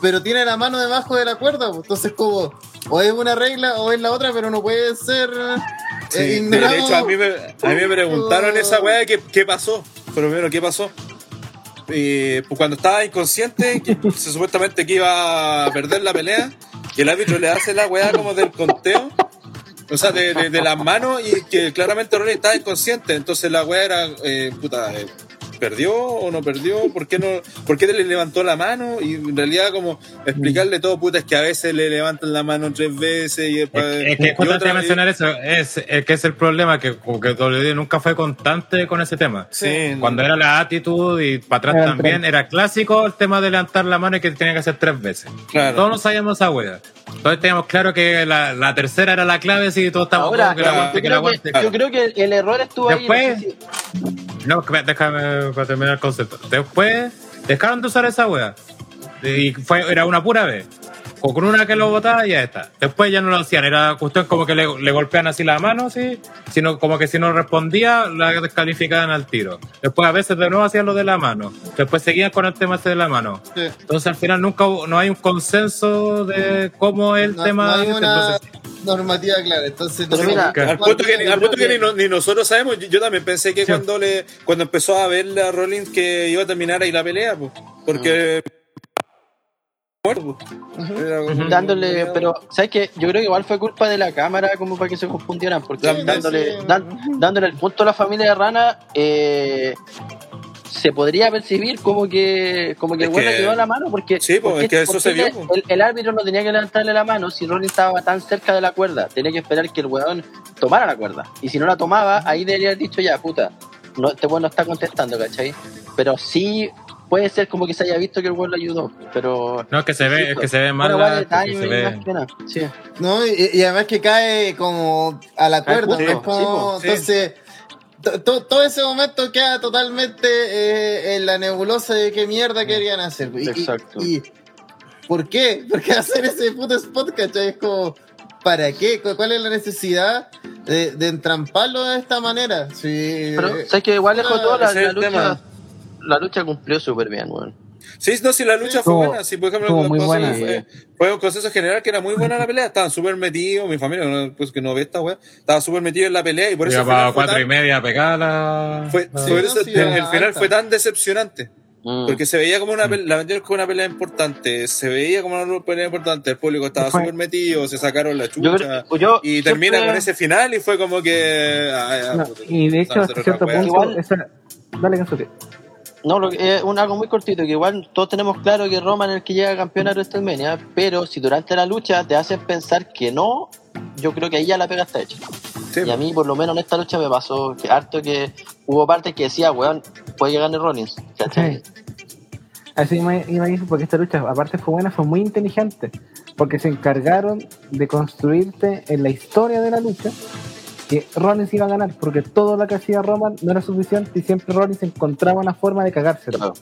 [SPEAKER 3] pero tiene la mano debajo de la cuerda, pues, entonces como, o es una regla o es la otra, pero no puede ser... eh,
[SPEAKER 1] Sí, de, hecho, a mí me, a mí me preguntaron esa weá qué, qué pasó. Pero primero, ¿qué pasó? Eh, pues cuando estaba inconsciente, que se supuestamente que iba a perder la pelea, y el árbitro le hace la weá como del conteo, o sea, de, de, de las manos, y que claramente Ronnie estaba inconsciente. Entonces la weá era, eh, puta, eh, ¿perdió o no perdió? ¿Por qué, no, ¿Por qué le levantó la mano? Y en realidad, como explicarle todo, puta, es que a veces le levantan la mano tres veces y,
[SPEAKER 2] Es, es que
[SPEAKER 1] otra-
[SPEAKER 2] mencionar eso, es, es que es el problema, que que WWE nunca fue constante con ese tema.
[SPEAKER 1] Sí,
[SPEAKER 2] Cuando era la actitud y para atrás
[SPEAKER 4] Era
[SPEAKER 2] también, era clásico el tema de levantar la mano y que tenía que hacer tres veces.
[SPEAKER 1] Claro.
[SPEAKER 2] Todos nos sabíamos esa wea. Todos teníamos claro que la, la tercera era la clave, si todos estábamos
[SPEAKER 6] Ahora,
[SPEAKER 2] que la
[SPEAKER 6] yo,
[SPEAKER 2] la
[SPEAKER 6] creo que, yo creo que el error estuvo ahí. no
[SPEAKER 2] Después-
[SPEAKER 6] sé si-
[SPEAKER 2] No, déjame para terminar el concepto. Después dejaron de usar esa wea. Y fue, era una pura vez. O con una que lo botaba y ya está. Después ya no lo hacían. Era cuestión como que le, le golpean así la mano, así. Sino como que si no respondía, la descalificaban al tiro. Después a veces de nuevo hacían lo de la mano. Después seguían con el tema ese de la mano.
[SPEAKER 3] Sí.
[SPEAKER 2] Entonces al final nunca hubo- no hay un consenso de cómo es el
[SPEAKER 3] no,
[SPEAKER 2] tema.
[SPEAKER 3] no hay
[SPEAKER 2] este,
[SPEAKER 3] una
[SPEAKER 2] entonces,
[SPEAKER 3] normativa clara. Entonces,
[SPEAKER 6] Pero
[SPEAKER 3] no
[SPEAKER 6] mira,
[SPEAKER 1] Al punto que, ni, al punto que ni,
[SPEAKER 6] creo
[SPEAKER 1] no- ni nosotros sabemos, yo, yo también pensé que
[SPEAKER 2] Sí.
[SPEAKER 1] cuando le cuando empezó a ver a Rollins que iba a terminar ahí la pelea, pues, porque muerto. Era como-
[SPEAKER 6] dándole, pero ¿sabes qué? Yo creo que igual fue culpa de la cámara como para que se confundieran, porque
[SPEAKER 1] También,
[SPEAKER 6] dándole,
[SPEAKER 3] sí.
[SPEAKER 6] dan- dándole el punto a la familia de Rana, eh, se podría percibir como que como que
[SPEAKER 1] Es
[SPEAKER 6] el güey
[SPEAKER 1] que-
[SPEAKER 6] le quedó la mano, porque,
[SPEAKER 1] Sí, pues,
[SPEAKER 6] porque-
[SPEAKER 1] es que eso
[SPEAKER 6] porque
[SPEAKER 1] se vio,
[SPEAKER 6] el, árbitro no tenía que levantarle la mano si Rollins estaba tan cerca de la cuerda, tenía que esperar que el weón tomara la cuerda, y si no la tomaba, ahí debería haber dicho ya, puta, no, este weón no está contestando, ¿cachai? Pero sí puede ser como que se haya visto que el weón lo ayudó, pero...
[SPEAKER 2] no, es que se ve, es que se ve mal.
[SPEAKER 6] Bueno,
[SPEAKER 2] la-
[SPEAKER 6] igual
[SPEAKER 2] que
[SPEAKER 6] detalle,
[SPEAKER 2] se ve-
[SPEAKER 6] sí.
[SPEAKER 3] No, y, y además que cae como a la cuerda. es como-
[SPEAKER 1] sí, sí.
[SPEAKER 3] entonces, to- to- todo ese momento queda totalmente eh, en la nebulosa de qué mierda querían hacer. Y,
[SPEAKER 6] Exacto.
[SPEAKER 3] Y, ¿Por qué? ¿Por qué hacer ese puto spot, cachai? Es como, ¿para qué? ¿Cu- ¿Cuál es la necesidad de, de entramparlo de esta manera? Sí,
[SPEAKER 6] Pero,
[SPEAKER 3] eh,
[SPEAKER 6] ¿sabes que Igual dejó
[SPEAKER 3] ah,
[SPEAKER 6] todo, la, la lucha,
[SPEAKER 1] tema.
[SPEAKER 6] La lucha cumplió súper bien, weón.
[SPEAKER 1] Sí, no, si la lucha fue buena, sí, por ejemplo,
[SPEAKER 4] muy buena.
[SPEAKER 1] Fue, fue un consenso general que era muy buena la pelea, estaban súper metidos, mi familia, pues que no ve esta weá, estaba súper metido en la pelea y por eso
[SPEAKER 2] para
[SPEAKER 1] fue
[SPEAKER 2] cuatro
[SPEAKER 1] tan-
[SPEAKER 2] y media pegada la.
[SPEAKER 1] fue-
[SPEAKER 2] la-
[SPEAKER 1] eso el, el final
[SPEAKER 3] alta.
[SPEAKER 1] fue tan decepcionante.
[SPEAKER 6] Mm.
[SPEAKER 1] Porque se veía como una pelea, la vendieron como una pelea importante, se veía como una pelea importante, el público estaba súper metido, se sacaron la
[SPEAKER 6] yo,
[SPEAKER 1] chucha.
[SPEAKER 6] creo- yo
[SPEAKER 1] y termina
[SPEAKER 6] siempre-
[SPEAKER 1] con ese final y fue como que. ah, ya,
[SPEAKER 4] No, y de hecho, hasta cierto punto,
[SPEAKER 6] Igual-
[SPEAKER 4] esa- dale, Cansote.
[SPEAKER 6] No, lo que- es un algo muy cortito, que igual todos tenemos claro que Roman es el que llega campeón a WrestleMania, pero si durante la lucha te hacen pensar que no, yo creo que ahí ya la pega está hecha.
[SPEAKER 1] Sí,
[SPEAKER 6] y a mí, por lo menos en esta lucha, me pasó que harto que hubo partes que decía, weón, puede que gane Rollins, ¿cachai?
[SPEAKER 4] Así me a decir, porque esta lucha, aparte fue buena, fue muy inteligente. Porque se encargaron de construirte en la historia de la lucha que Rollins iba a ganar, porque todo lo que hacía Roman no era suficiente y siempre Rollins encontraba una forma de cagárselo.
[SPEAKER 6] Claro.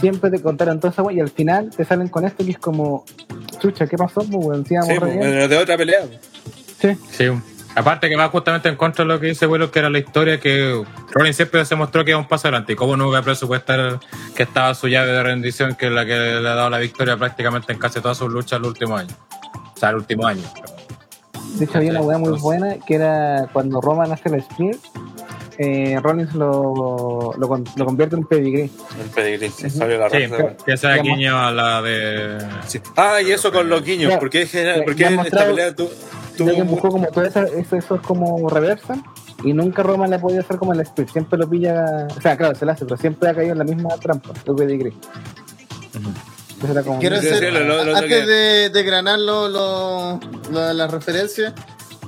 [SPEAKER 4] Siempre te contaron toda esa wea y al final te salen con esto que es como chucha, ¿qué pasó? Pues? Sí,
[SPEAKER 1] pues,
[SPEAKER 4] bien.
[SPEAKER 1] pero de otra pelea.
[SPEAKER 4] Sí.
[SPEAKER 2] Sí. Aparte que va justamente en contra de lo que dice Willow, que era la historia que Rollins siempre se mostró que era un paso adelante. Y cómo no iba a presupuestar que estaba su llave de rendición, que es la que le ha dado la victoria prácticamente en casi todas sus luchas el último año. O sea, el último año.
[SPEAKER 4] De hecho, había una weá muy buena que era cuando Roman hace el spear, eh, Rollins lo, lo, lo convierte en pedigree.
[SPEAKER 1] El pedigrí, se salió la
[SPEAKER 2] Sí, que sea guiño a la de.
[SPEAKER 1] Sí. Ah, y eso con los guiños.
[SPEAKER 4] Ya,
[SPEAKER 1] ¿Por qué, general-
[SPEAKER 4] ya,
[SPEAKER 1] por qué
[SPEAKER 4] ya han
[SPEAKER 1] en esta pelea tú,
[SPEAKER 4] Ya que empujó como todo eso, eso, eso es como reversa y nunca Roman le ha podido hacer como el spear. Siempre lo pilla, o sea, claro, se lo hace, pero siempre ha caído en la misma trampa, el pedigree. Era como.
[SPEAKER 3] Quiero hacer,
[SPEAKER 1] sí, lo- lo- lo
[SPEAKER 3] antes
[SPEAKER 1] que-
[SPEAKER 3] de, de granar lo- lo- lo- las referencias,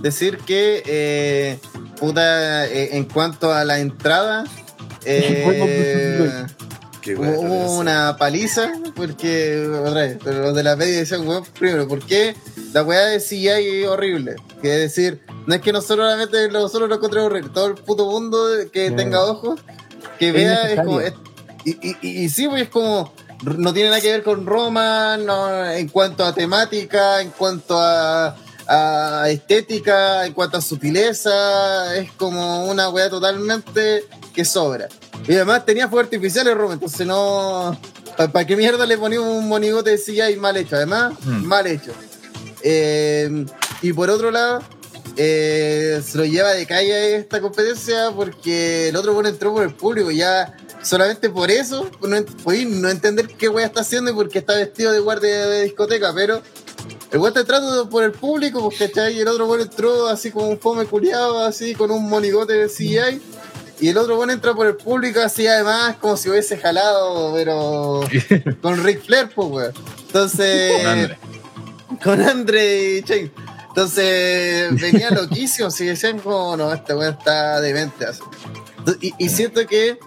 [SPEAKER 3] decir que, eh, puta, eh, en cuanto a la entrada, eh, hubo una paliza, porque, otra vez, pero los de la media decían, weón, primero, ¿por qué la weá de CGI es horrible? Que es decir, no es que nosotros solamente nosotros lo encontremos horrible, todo el puto mundo que
[SPEAKER 4] Sí.
[SPEAKER 3] tenga ojos, que
[SPEAKER 4] Es
[SPEAKER 3] vea, es como, es- y, y, y, y sí, pues es como, no tiene nada que ver con Roma, no, en cuanto a temática, en cuanto a, a estética, en cuanto a sutileza, es como una weá totalmente que sobra. Y además tenía fuegos artificiales Roma, entonces no... ¿Para qué mierda le ponía un monigote de CGI mal hecho? Además,
[SPEAKER 2] Mm.
[SPEAKER 3] mal hecho. Eh, y por otro lado, eh, se lo lleva de calle esta competencia porque el otro bueno entró por el público. Ya solamente por eso, no, podí no entender qué wea está haciendo y por qué está vestido de guardia de discoteca, pero el weón está entrando por el público, porque ¿cachai? Y el otro bueno entró así como un fome culiado, así con un monigote de CGI. Y el otro bueno entra por el público así además como si hubiese jalado, pero con Ric Flair, pues weón. Entonces
[SPEAKER 2] Con Andre.
[SPEAKER 3] con Andre y Chain. Entonces venía loquísimo, si decían como no, este weón está demente así. Y, y siento que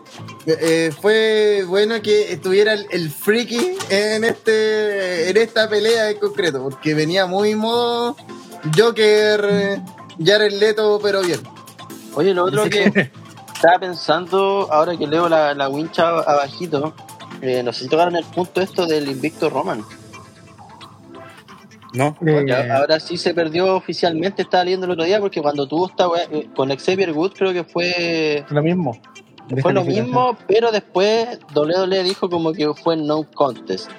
[SPEAKER 3] eh, fue bueno que estuviera el, el freaky en este en esta pelea en concreto, porque venía muy modo Joker, eh, Jared Leto, pero bien.
[SPEAKER 6] Oye, lo otro que estaba pensando, ahora que leo la, la wincha abajito, eh, no sé si tocaron el punto esto del invicto Roman.
[SPEAKER 1] ¿No?
[SPEAKER 4] Eh,
[SPEAKER 6] ahora sí se perdió oficialmente, estaba leyendo el otro día, porque cuando tuvo esta eh, con Xavier Wood creo que fue
[SPEAKER 4] lo mismo.
[SPEAKER 6] Fue lo mismo, pero después WWE dijo como que fue no contest.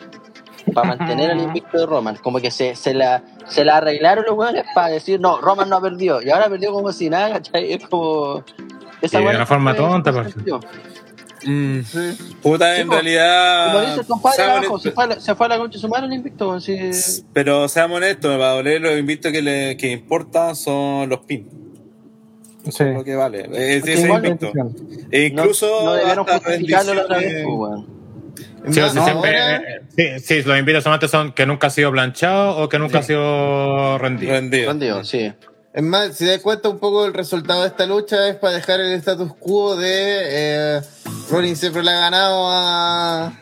[SPEAKER 6] Para mantener el invicto de Roman. Como que se, se, la, se la arreglaron los weones para decir, no, Roman no perdió. Y ahora perdió como si nada, ¿cachai? Es como.
[SPEAKER 2] Sí, de una forma tonta,
[SPEAKER 6] fue
[SPEAKER 2] pues.
[SPEAKER 1] Mm, puta,
[SPEAKER 6] Sí,
[SPEAKER 1] en
[SPEAKER 6] po.
[SPEAKER 1] realidad.
[SPEAKER 6] Como dice el compadre abajo, se fue, a la, se fue a la concha su madre el invicto. weón, sí.
[SPEAKER 1] Pero seamos honestos, para doler los invitos que, le, que importan son los pins.
[SPEAKER 4] Sí.
[SPEAKER 1] Lo que vale. Es.
[SPEAKER 4] Decisión.
[SPEAKER 1] E incluso.
[SPEAKER 6] no, no justificarlo la otra vez, pues.
[SPEAKER 2] Sí, siempre, eh, eh, sí, sí, los invitos solamente son que nunca ha sido planchado o que nunca ha sido rendido.
[SPEAKER 1] rendido.
[SPEAKER 6] Rendido, sí.
[SPEAKER 3] Es más, si das cuenta un poco el resultado de esta lucha es para dejar el status quo de eh, Rollins siempre le ha ganado a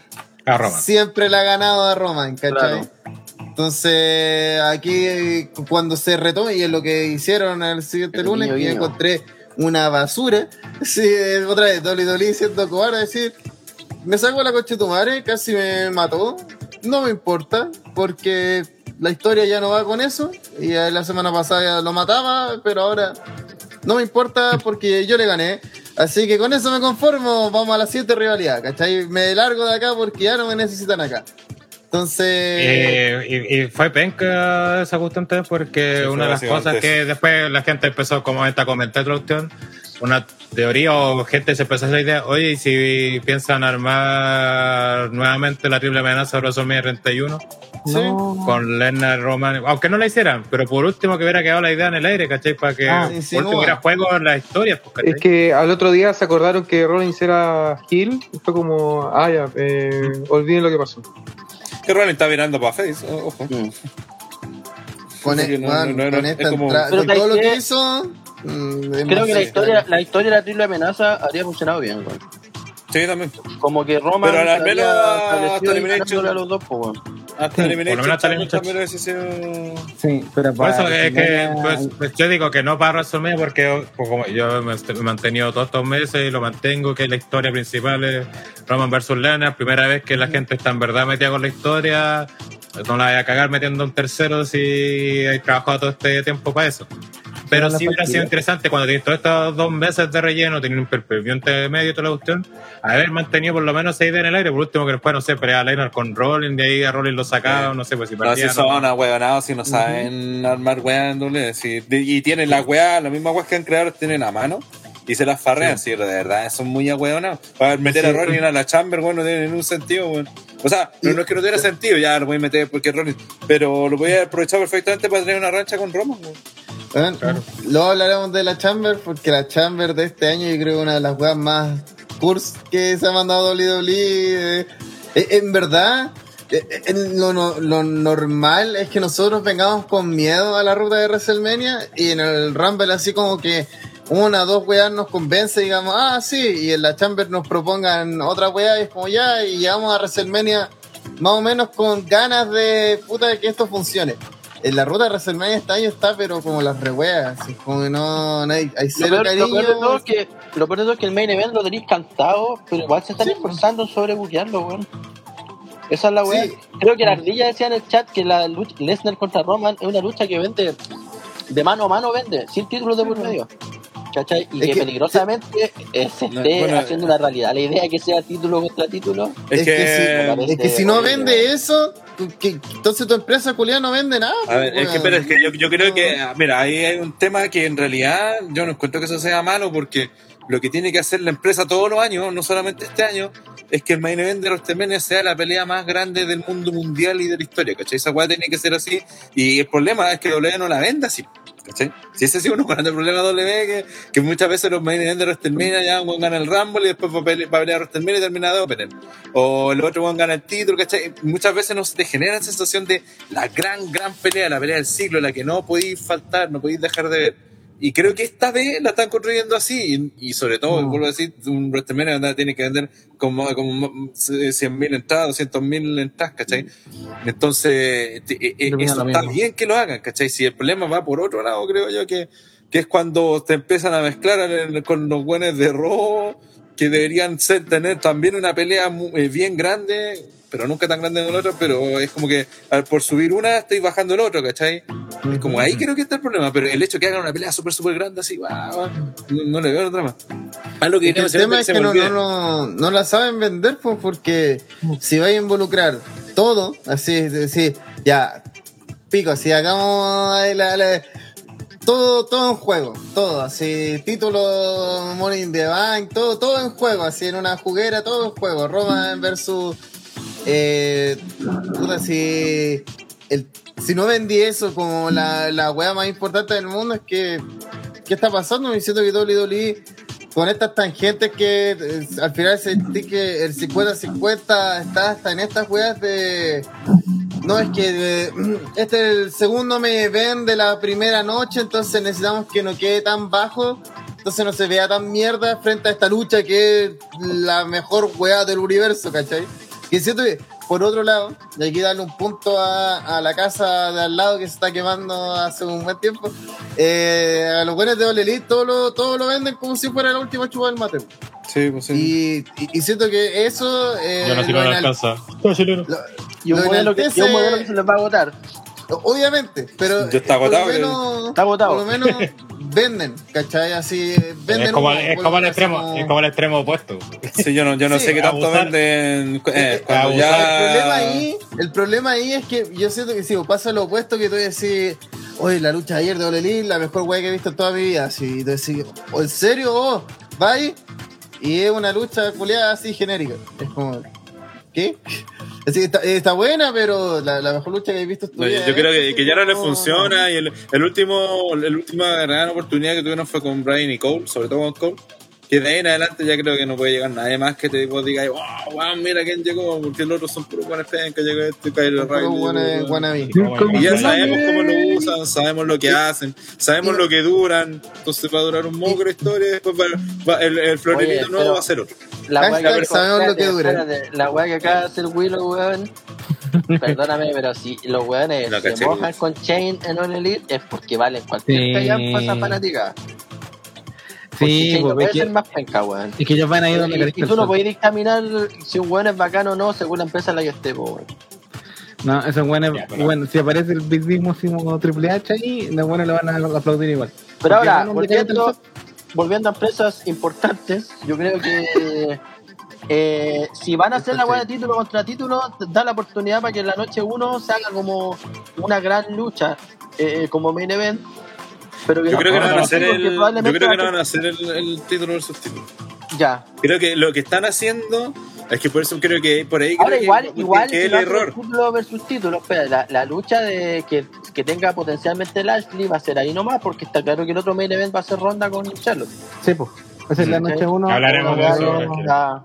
[SPEAKER 2] A Roma.
[SPEAKER 3] siempre le ha ganado a Roman, ¿cachai?
[SPEAKER 6] Claro.
[SPEAKER 3] Entonces aquí cuando se retome y es lo que hicieron el siguiente
[SPEAKER 6] El
[SPEAKER 3] lunes que encontré una basura, sí, otra vez WWE siendo cobarde decir me saco la coche de tu madre, casi me mató, no me importa porque la historia ya no va con eso y la semana pasada lo mataba, pero ahora no me importa porque yo le gané. Así que con eso me conformo, vamos a la siguiente rivalidad, ¿cachai? Me largo de acá porque ya no me necesitan acá. Entonces,
[SPEAKER 2] Eh, y, y fue penca esa cuestión también porque
[SPEAKER 1] Sí,
[SPEAKER 2] una de las cosas que después la gente empezó como esta a comentar la cuestión, una teoría o gente se empezó a hacer la idea, oye, ¿y si piensan armar nuevamente la triple amenaza de WrestleMania 31
[SPEAKER 4] No.
[SPEAKER 2] con Lennar Roman, aunque no la hicieran, pero por último que hubiera quedado la idea en el aire, ¿cachai? Para que
[SPEAKER 4] Ah,
[SPEAKER 3] sí, sí,
[SPEAKER 2] por último
[SPEAKER 3] no.
[SPEAKER 2] hubiera juego en las historias, pues, ¿cachai?
[SPEAKER 5] Es que al otro día se acordaron que Rollins era Hill y fue como, ah, ya, eh, olviden lo que pasó.
[SPEAKER 1] Que Rollins está mirando para Face, ojo.
[SPEAKER 6] Mm.
[SPEAKER 3] con,
[SPEAKER 1] Sí,
[SPEAKER 3] el-
[SPEAKER 1] no,
[SPEAKER 3] weón,
[SPEAKER 1] no, no,
[SPEAKER 3] con
[SPEAKER 1] es como-
[SPEAKER 3] todo lo
[SPEAKER 6] ¿sabes
[SPEAKER 3] que hizo, mm,
[SPEAKER 6] Creo que la historia, la historia de la triple amenaza habría funcionado bien, weón.
[SPEAKER 1] Sí, también.
[SPEAKER 6] Como que Roman
[SPEAKER 1] Pero al menos hasta Elimination-
[SPEAKER 6] a los dos, pues.
[SPEAKER 1] Hasta Elimination
[SPEAKER 2] por lo menos hasta
[SPEAKER 1] Chamber también hubiese sido-
[SPEAKER 4] Sí, pero
[SPEAKER 2] Por eso
[SPEAKER 4] para
[SPEAKER 2] es que pues, pues, yo digo que no para WrestleMania porque pues, como yo me he mantenido todos estos meses y lo mantengo que la historia principal es Roman versus Lana, primera vez que la gente está en verdad metida con la historia, No la voy a cagar metiendo un tercero si hay trabajado todo este tiempo para eso. Pero sí hubiera sido interesante cuando tienes todos estos dos meses de relleno, teniendo un perpetuante medio y toda la cuestión, haber mantenido por lo menos esa idea en el aire. Por último, que después, no sé, pelear a Leinart con Rollins, de ahí a Rollins lo sacaba, no sé, pues si
[SPEAKER 1] No, si son huevonados, si no saben armar weas en doble. si- y tienen las weas, las mismas weas que han creado, tienen a mano. Y se las farrean, sí, de verdad, son muy ahueonados. Para meter a Rollins a la Chamber, bueno, no tiene ningún sentido, weón. O sea, no, no es que no tuviera sentido, ya lo voy a meter porque Rollins. Pero lo voy a aprovechar perfectamente para tener una rancha con Roman, weón.
[SPEAKER 3] Bueno, Luego hablaremos de la Chamber, porque la Chamber de este año yo creo que es una de las weas más curse que se ha mandado WWE. Eh, eh, en verdad, eh, eh, lo, no- lo normal es que nosotros vengamos con miedo a la ruta de WrestleMania y en el Rumble así como que una o dos weas nos convence y digamos, ah, sí, y en la Chamber nos propongan otra wea y es como ya, y llegamos a WrestleMania más o menos con ganas de puta de que esto funcione. En la ruta de WrestleMania este año está, pero como las reweas, así como que no, no hay, hay
[SPEAKER 6] Lo
[SPEAKER 3] cero
[SPEAKER 6] lo peor de todo
[SPEAKER 3] cariño.
[SPEAKER 6] es que, lo peor de todo es que el main event lo tenéis cantado, pero igual se están
[SPEAKER 3] Sí.
[SPEAKER 6] esforzando en sobrebuquearlo, weón. Esa es la.
[SPEAKER 3] Sí.
[SPEAKER 6] Creo que la ardilla decía en el chat que la lucha Lesnar contra Roman es una lucha que vende de mano a mano, vende, sin títulos de por medio. ¿Cachai? Y
[SPEAKER 3] Es
[SPEAKER 6] que,
[SPEAKER 3] que-
[SPEAKER 6] peligrosamente se
[SPEAKER 1] No,
[SPEAKER 6] esté
[SPEAKER 1] bueno,
[SPEAKER 6] haciendo una realidad. La idea que sea título contra título,
[SPEAKER 1] Es,
[SPEAKER 3] Es
[SPEAKER 1] que,
[SPEAKER 3] que
[SPEAKER 6] sí,
[SPEAKER 3] Es que si no vende eso, que, entonces tu empresa culiada no vende nada.
[SPEAKER 1] A ver, es que, pero es que yo, yo creo que, mira, ahí hay un tema que en realidad yo no encuentro que eso sea malo porque lo que tiene que hacer la empresa todos los años, no solamente este año, es que el main event de WrestleMania sea la pelea más grande del mundo mundial y de la historia, ¿cachai? Esa weá tiene que ser así y el problema es que W no la venda así. ¿Cachai? Si ese sido uno grande problema de W, que, que muchas veces los main event de WrestleMania ya un gana el Rumble y después va a pele- va a pelear WrestleMania y termina de Opener. O el otro weón gana el título, ¿cachai? Muchas veces nos te genera la sensación de la gran, gran pelea, la pelea del siglo, la que no podéis faltar, no podéis dejar de ver. Y creo que esta vez la están construyendo así. Y, y sobre todo,
[SPEAKER 4] Mm.
[SPEAKER 1] vuelvo a decir, un WrestleMania tiene que vender como, como 100.000 entradas, 200.000 entradas, ¿cachai? Entonces, te- eh,
[SPEAKER 4] Yo opino
[SPEAKER 1] eso está
[SPEAKER 4] mismo.
[SPEAKER 1] bien que lo hagan, ¿cachai? Si el problema va por otro lado, creo yo que, que es cuando te empiezan a mezclar con los buenos de rojo, que deberían ser, tener también una pelea mu- eh, bien grande, pero nunca tan grande como el otro, pero es como que al- por subir una estoy bajando el otro, ¿cachai? Es como ahí creo que está el problema, pero el hecho de que hagan una pelea súper, súper grande así, guau, guau, no, no le veo otra más. Ah, lo que
[SPEAKER 3] Es que
[SPEAKER 1] quería
[SPEAKER 3] el tema es que no, no, no, no la saben vender, pues, porque si vais a involucrar todo, así, es decir, ya, pico, si hagamos la- la- todo, todo en juego, todo, así, título Money in the Bank, todo, todo en juego, así, en una juguera, todo en juego, Roman versus, eh, puta, si, el, si no vendí eso como la, la wea más importante del mundo, es que, ¿qué está pasando? Me siento que WWE con estas tangentes que eh, al final sentí que el 50-50 está hasta en estas weas de. No, es que eh, este es el segundo me ven de la primera noche, entonces necesitamos que no quede tan bajo, entonces no se vea tan mierda frente a esta lucha que es la mejor wea del universo, ¿cachai? Y siento que, por otro lado, y hay que darle un punto a, a la casa de al lado que se está quemando hace un buen tiempo, eh, a los buenos de Ole todo lo, todo lo venden como si fuera la última chupa del mate.
[SPEAKER 1] Sí, pues sí.
[SPEAKER 3] Y, y, y siento que eso. Eh,
[SPEAKER 2] Yo no si
[SPEAKER 3] lo
[SPEAKER 2] lo
[SPEAKER 3] enal-
[SPEAKER 2] alcanza. No, chileno.
[SPEAKER 3] lo-
[SPEAKER 6] y un,
[SPEAKER 3] lo
[SPEAKER 6] modelo que, se les va a agotar.
[SPEAKER 3] Obviamente, pero.
[SPEAKER 1] Ya está
[SPEAKER 3] por lo
[SPEAKER 1] agotado,
[SPEAKER 3] menos-
[SPEAKER 6] Está agotado.
[SPEAKER 3] Por lo menos venden, ¿cachai? Así. Venden
[SPEAKER 2] Es como, es como el extremo, es como el extremo opuesto.
[SPEAKER 1] Sí, yo no, yo no
[SPEAKER 3] Sí,
[SPEAKER 1] sé qué tanto
[SPEAKER 2] abusar.
[SPEAKER 1] venden eh, cuando
[SPEAKER 2] abusar.
[SPEAKER 1] ya...
[SPEAKER 3] El problema, ahí, el problema ahí es que yo siento que si pasa lo opuesto que tú decís, oye, la lucha de ayer de Ole la mejor wey que he visto en toda mi vida. Así, y tú decís, ¿o en serio vos? ¿Vais? Y es una lucha culiada así genérica. Es como, ¿qué? Así, está, está buena, pero la, la mejor lucha que he visto
[SPEAKER 1] No, yo, yo
[SPEAKER 3] es-
[SPEAKER 1] creo que, que ya no le funciona y el, el último el última gran oportunidad que tuvieron fue con Brian y Cole, sobre todo con Cole. Que de ahí en adelante ya creo que no puede llegar nadie más que te vos digas, wow, wow, mira quién llegó, porque los otros son puros buenos que llegó este llegó-
[SPEAKER 3] wannabe.
[SPEAKER 1] Y ya sabemos cómo lo usan, sabemos lo que hacen, sabemos lo que duran. Entonces va a durar un moco la historia y después va, va- el, el nuevo va a ser otro.
[SPEAKER 6] La weá
[SPEAKER 3] sabemos lo que dura.
[SPEAKER 6] La weá que acaba de hacer Willow, weón. Perdóname, pero si los weones
[SPEAKER 1] La
[SPEAKER 6] se mojan con Chain en All Elite es porque valen cualquier
[SPEAKER 4] Sí.
[SPEAKER 6] callampa esa fanática. Porque
[SPEAKER 4] Sí,
[SPEAKER 6] no
[SPEAKER 4] pues, es que-
[SPEAKER 6] ser más penca, weón.
[SPEAKER 4] Es que ellos van ahí donde
[SPEAKER 6] Y, y tú no puedes dictaminar si un weón es bacano o no según la empresa en la que esté, weón.
[SPEAKER 4] No, esos buenos,
[SPEAKER 2] Ya, pero-
[SPEAKER 4] bueno, si aparece el mismísimo Triple H ahí, los buenos le van a aplaudir igual.
[SPEAKER 6] Pero ahora,
[SPEAKER 4] Porque a
[SPEAKER 6] volviendo, volviendo a empresas importantes, yo creo que eh, si van a hacer la buena título contra título, da la oportunidad para que en la noche 1 se haga como una gran lucha, eh, como main event. Pero
[SPEAKER 1] Yo creo que no van a hacer el, yo creo que no van a hacer el, el título versus título.
[SPEAKER 6] Ya.
[SPEAKER 1] Creo que lo que están haciendo es que por eso creo que por ahí
[SPEAKER 6] Ahora
[SPEAKER 1] creo
[SPEAKER 6] igual,
[SPEAKER 1] que,
[SPEAKER 6] igual
[SPEAKER 1] que el error.
[SPEAKER 6] título versus título, espera, la, la lucha de que, que tenga potencialmente Lashley va a ser ahí nomás, porque está claro que el otro main event va a ser ronda con Charlotte.
[SPEAKER 4] Sí, pues. Esa es la noche uno.
[SPEAKER 2] Hablaremos de
[SPEAKER 6] Ya,
[SPEAKER 2] eso,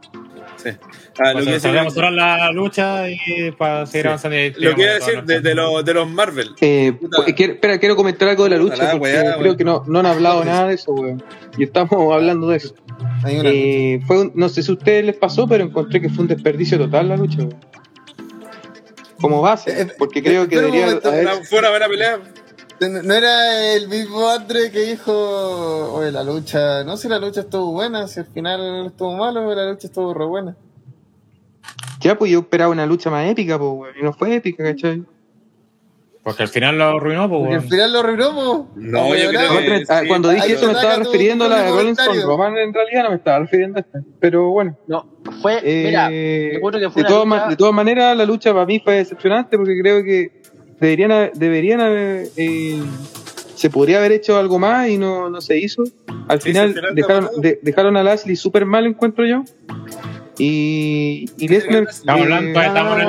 [SPEAKER 2] que-.
[SPEAKER 1] Sí. Ah, lo,
[SPEAKER 2] Pues,
[SPEAKER 1] que decía,
[SPEAKER 2] cerrar la lucha y para seguir
[SPEAKER 1] Sí.
[SPEAKER 2] avanzando. y
[SPEAKER 1] lo que iba a
[SPEAKER 2] tiramos
[SPEAKER 1] decir de, los- de los Marvel.
[SPEAKER 5] Eh, pues, quiero, espera, quiero comentar algo de la lucha porque
[SPEAKER 1] weá,
[SPEAKER 5] creo que no, no han hablado nada de eso, weón. Y estamos hablando de eso. Eh, fue un- no sé si a ustedes les pasó, pero encontré que fue un desperdicio total la lucha, weón. Como base,
[SPEAKER 3] Eh,
[SPEAKER 5] porque creo que
[SPEAKER 3] espera un
[SPEAKER 5] debería
[SPEAKER 3] momento,
[SPEAKER 5] haber-
[SPEAKER 1] Fue una buena pelea.
[SPEAKER 3] No era el mismo Andre que dijo, oye, la lucha, no sé si la lucha estuvo buena, si al final estuvo malo, pero la lucha estuvo re buena.
[SPEAKER 5] Ya, pues yo esperaba una lucha más épica, pues. Y no fue épica, ¿cachai?
[SPEAKER 2] Porque al final lo arruinó, pues,
[SPEAKER 3] Porque al final lo arruinó, po.
[SPEAKER 1] No,
[SPEAKER 3] Oye,
[SPEAKER 1] yo creo
[SPEAKER 3] bravo.
[SPEAKER 1] que- sí.
[SPEAKER 5] Cuando dije
[SPEAKER 3] Ahí
[SPEAKER 5] eso me estaba refiriendo a la de con
[SPEAKER 3] comentario.
[SPEAKER 5] Roman, en realidad no me estaba refiriendo a esta. Pero bueno.
[SPEAKER 6] No, fue,
[SPEAKER 5] Eh,
[SPEAKER 6] mira, que fue
[SPEAKER 5] de, todas
[SPEAKER 6] lucha-
[SPEAKER 5] de todas maneras, la lucha para mí fue decepcionante porque creo que deberían haber, deberían haber, eh, se podría haber hecho algo más y no, no se hizo. Al
[SPEAKER 1] Sí,
[SPEAKER 5] final, dejaron, de- dejaron a Lashley súper mal, encuentro yo. Y, y Lesnar.
[SPEAKER 2] Estamos hablando,
[SPEAKER 5] eh,
[SPEAKER 2] estamos de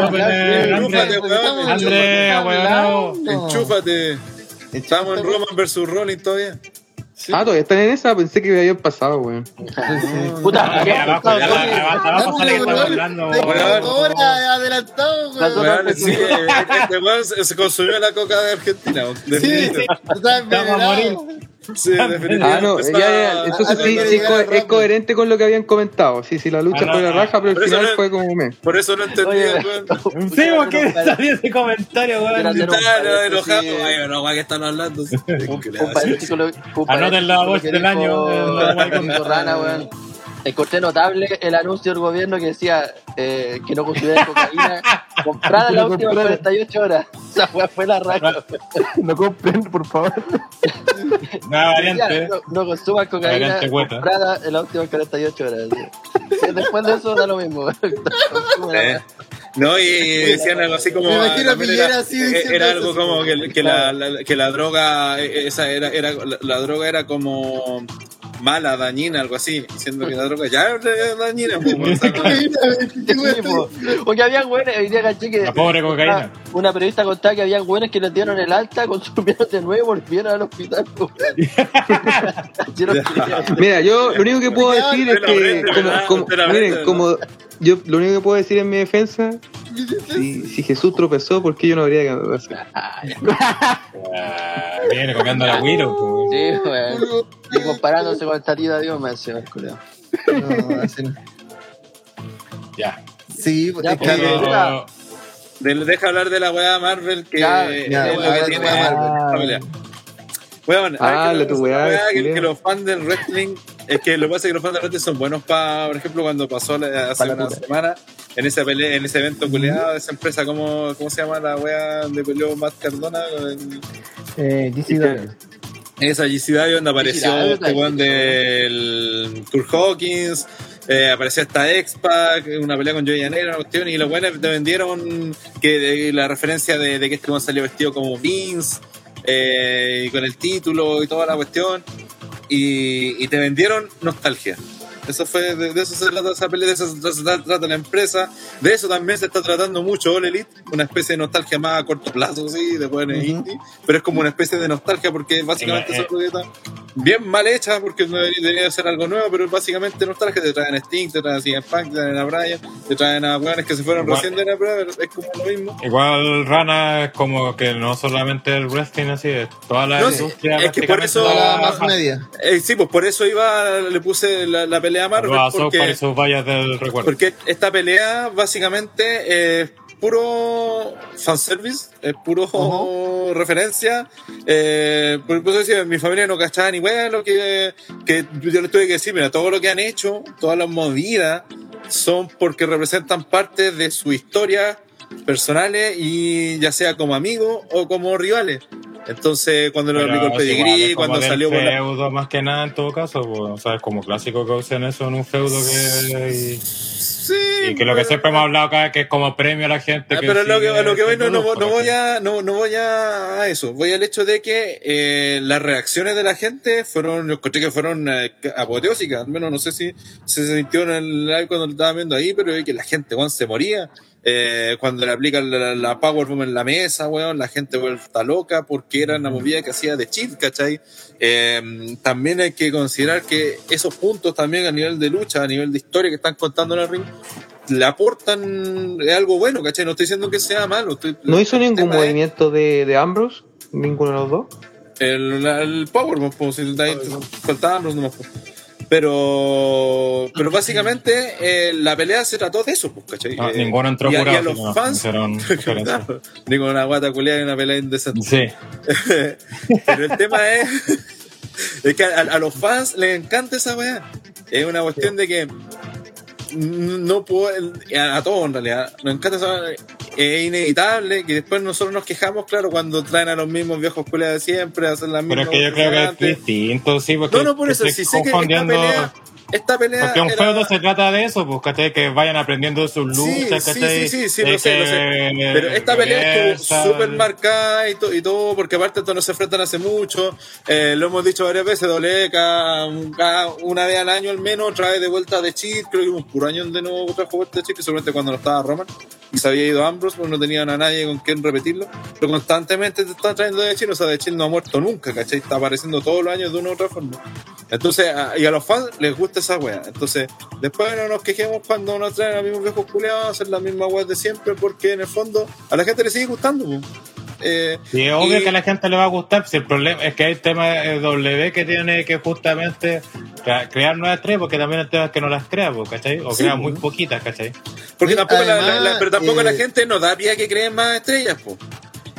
[SPEAKER 1] Enchúfate,
[SPEAKER 2] André.
[SPEAKER 1] weón,
[SPEAKER 2] André, weón,
[SPEAKER 1] Enchúfate. Estamos en Roman versus Rollins todavía.
[SPEAKER 5] Ah, todavía están en esa, pensé que habían pasado, weón.
[SPEAKER 6] Puta,
[SPEAKER 2] Ah,
[SPEAKER 6] había
[SPEAKER 2] abajo, abajo, sale hablando,
[SPEAKER 3] adelantado, weón.
[SPEAKER 1] sí, este weón se consumió la coca de Argentina.
[SPEAKER 3] Sí, está envenenado.
[SPEAKER 1] Sí, definitivamente.
[SPEAKER 5] Ah, no, ya, ya, entonces
[SPEAKER 3] Ah,
[SPEAKER 5] sí, sí, es, coherente con lo que habían comentado. Sí, sí, la lucha
[SPEAKER 2] Ah, no,
[SPEAKER 5] fue la raja, pero al
[SPEAKER 1] Por eso
[SPEAKER 5] final
[SPEAKER 1] no-
[SPEAKER 5] fue como me.
[SPEAKER 1] Por eso no entendí, weón.
[SPEAKER 2] Sí, ¿por qué salió ese comentario, weón?
[SPEAKER 6] un
[SPEAKER 1] Estaba enojado. Ay, no, weón, ¿qué están hablando?
[SPEAKER 6] un-
[SPEAKER 1] ¿Qué le
[SPEAKER 6] un un
[SPEAKER 2] Anoten la voz
[SPEAKER 6] que
[SPEAKER 2] del año, eh,
[SPEAKER 6] que Rana, weón. Encontré notable el anuncio del gobierno que decía eh, que no considera cocaína comprada en las últimas 48 horas. Esa weá fue la raja.
[SPEAKER 4] No compren, por favor.
[SPEAKER 2] Una
[SPEAKER 6] Decía,
[SPEAKER 2] variante.
[SPEAKER 6] No, no consuman cocaína comprada en las últimas 48 horas. Después de eso da lo mismo.
[SPEAKER 1] Eh, No, y, y decían algo así como.
[SPEAKER 3] Me imagino a
[SPEAKER 1] era,
[SPEAKER 3] así
[SPEAKER 1] era algo como que, que la, la- que la droga, eh, esa era, era la, la droga era como mala, dañina, algo así, diciendo que la droga ya era dañina. pues,
[SPEAKER 6] Sí, po. Porque habían güeyes, hoy día caché que
[SPEAKER 2] La pobre cocaína.
[SPEAKER 6] una, una periodista contaba que habían güeyes que les dieron el alta, consumieron de nuevo y volvieron al hospital.
[SPEAKER 5] Mira, yo lo único que puedo decir es que, como yo lo único que puedo decir en mi defensa, si, si Jesús tropezó, ¿por qué yo no habría que hacer?
[SPEAKER 2] Ah, Viene comiendo la Wiro, pues.
[SPEAKER 6] Sí, weón. Y comparándose con esta tía Dios me hace el culiao.
[SPEAKER 3] No, así no.
[SPEAKER 2] Ya.
[SPEAKER 3] Sí,
[SPEAKER 6] Ya,
[SPEAKER 3] es que-
[SPEAKER 6] pues, puta.
[SPEAKER 1] de- deja hablar de la weá Marvel que
[SPEAKER 6] Ya,
[SPEAKER 1] es
[SPEAKER 3] ya,
[SPEAKER 1] lo
[SPEAKER 3] habla
[SPEAKER 1] que tiene
[SPEAKER 4] Marvel.
[SPEAKER 1] Weón,
[SPEAKER 5] Ah,
[SPEAKER 1] que-
[SPEAKER 5] tu weá,
[SPEAKER 1] que, que los fans del wrestling, es que lo que pasa es que los fans del wrestling son buenos para, por ejemplo, cuando pasó la- hace una semana, en pelea, en ese evento culeado, esa empresa, ¿cómo, ¿cómo se llama la weá donde peleó Matt Cardona? En-
[SPEAKER 4] Eh, GCW.
[SPEAKER 1] Esa GCW donde apareció este weón del Kurt Hawkins, eh, apareció esta X-Pac, una pelea con Joey Janela, una cuestión, y los buenos te vendieron que de- la referencia de, de que este weón salió vestido como Vince, eh, y con el título y toda la cuestión, y, te vendieron nostalgia. Eso fue, de, de eso se trata esa pelea, de eso se trata, trata la empresa. De eso también se está tratando mucho All Elite, una especie de nostalgia más a corto plazo, sí, de buenos
[SPEAKER 3] Ujú.
[SPEAKER 1] indie, pero es como una especie de nostalgia porque básicamente
[SPEAKER 2] Eh,
[SPEAKER 1] esa proyecta bien mal hecha porque no debería, debería ser algo nuevo, pero básicamente nostalgia. Te traen a Sting, te traen a CM Punk, te traen a Brian, te traen a weones que se fueron
[SPEAKER 2] Igual-
[SPEAKER 1] recién de la prueba, pero es como lo mismo.
[SPEAKER 2] Igual Rana es como que no solamente el wrestling así, es toda la
[SPEAKER 1] No, sí,
[SPEAKER 2] industria
[SPEAKER 1] es que por eso-
[SPEAKER 3] la más media.
[SPEAKER 1] Eh, sí, pues por eso iba, le puse la, la pelea a Marvel, porque...
[SPEAKER 2] Sus vallas del recuerdo.
[SPEAKER 1] Porque esta pelea básicamente es puro fanservice, es puro referencia. Eh, por eso decía, mi familia no cachaba ni bueno lo que, que yo les tuve que decir, mira, todo lo que han hecho, todas las movidas, son porque representan parte de su historia personales y ya sea como amigos o como rivales. Entonces, cuando lo
[SPEAKER 2] Pero
[SPEAKER 1] aplicó el pedigrí, cuando salió la-
[SPEAKER 2] feudo más que nada en todo caso, pues, o sea, es como clásico que usen eso en un feudo que y,
[SPEAKER 1] Sí,
[SPEAKER 2] y que lo que
[SPEAKER 1] pero-
[SPEAKER 2] siempre hemos hablado acá que es como premio a la gente
[SPEAKER 1] Ah,
[SPEAKER 2] que
[SPEAKER 1] pero lo que, lo que voy, no, no, no
[SPEAKER 2] grupos,
[SPEAKER 1] voy a, no, no voy a eso. Voy al hecho de que eh, las reacciones de la gente fueron, yo que fueron eh, apoteósicas. Al menos no sé si se sintió en el live cuando lo estaba viendo ahí, pero que la gente, weón, se moría. Eh, cuando le aplican la, la Powerbomb en la mesa, weón, la gente vuelta loca porque era una movida que hacía de cheat, ¿cachai? Eh, también hay que considerar que esos puntos también a nivel de lucha, a nivel de historia que están contando en el ring, le aportan es algo bueno, ¿cachai? No estoy diciendo que sea malo. Estoy,
[SPEAKER 5] ¿No hizo ningún movimiento de, de Ambrose? ¿Ninguno de los dos?
[SPEAKER 1] El, el Powerbomb, pues, si faltaban los nomás, pues. Pero, pero básicamente eh, la pelea se trató de eso, pues, ¿cachai?
[SPEAKER 2] No,
[SPEAKER 1] Eh,
[SPEAKER 2] ninguno entró
[SPEAKER 1] y a- y
[SPEAKER 2] curado,
[SPEAKER 1] a los fans,
[SPEAKER 2] hicieron referencia.
[SPEAKER 1] Claro, digo, una guata culiada y una pelea indecente.
[SPEAKER 2] Sí,
[SPEAKER 1] Pero el tema es, es que a, a los fans les encanta esa weá. Es una cuestión de que no puedo, a, a todos en realidad, nos encanta esa weá. Es inevitable que después nosotros nos quejamos, claro, cuando traen a los mismos viejos culiados de siempre, hacen las
[SPEAKER 2] pero
[SPEAKER 1] mismas
[SPEAKER 2] es que yo creo que es distinto, sí, porque
[SPEAKER 1] No, no, por eso, si sé que esta pelea, esta pelea
[SPEAKER 2] Porque un
[SPEAKER 1] era-
[SPEAKER 2] feudo se trata de eso, pues, ¿cachai? Que vayan aprendiendo sus luchas,
[SPEAKER 1] sí,
[SPEAKER 2] ¿cachai?
[SPEAKER 1] sí, sí, sí, lo sé, lo sé. Pero esta pelea estuvo súper marcada y, to- y todo, porque aparte no se enfrentan hace mucho. Eh, lo hemos dicho varias veces, doble cada, cada- una vez al año al menos trae de vuelta de cheat. Creo que un puro año de nuevo trajo vuelta de cheat, que seguramente cuando no estaba Roman y se había ido Ambrose, pues no tenían a nadie con quien repetirlo. Pero constantemente te están trayendo de cheat, o sea, de cheat no ha muerto nunca, ¿cachai? Está apareciendo todos los años de una u otra forma. Entonces, a- y a los fans les gusta esa wea. Entonces, después no nos quejemos cuando nos traen a los mismos viejos culeados a hacer la misma wea de siempre, porque en el fondo a la gente le sigue gustando. po. Eh,
[SPEAKER 2] Sí, es obvio
[SPEAKER 1] y-
[SPEAKER 2] que a la gente le va a gustar, si el problema es que hay temas de W que tiene que justamente crea- crear nuevas estrellas, porque también el tema es que no las crea, pues, ¿cachai? O
[SPEAKER 1] Sí,
[SPEAKER 2] crea
[SPEAKER 1] pues.
[SPEAKER 2] muy poquitas, ¿cachai?
[SPEAKER 1] porque tampoco la,
[SPEAKER 3] además,
[SPEAKER 1] la- la- pero tampoco
[SPEAKER 3] eh,
[SPEAKER 1] la gente nos da pie a que creen más estrellas. Po.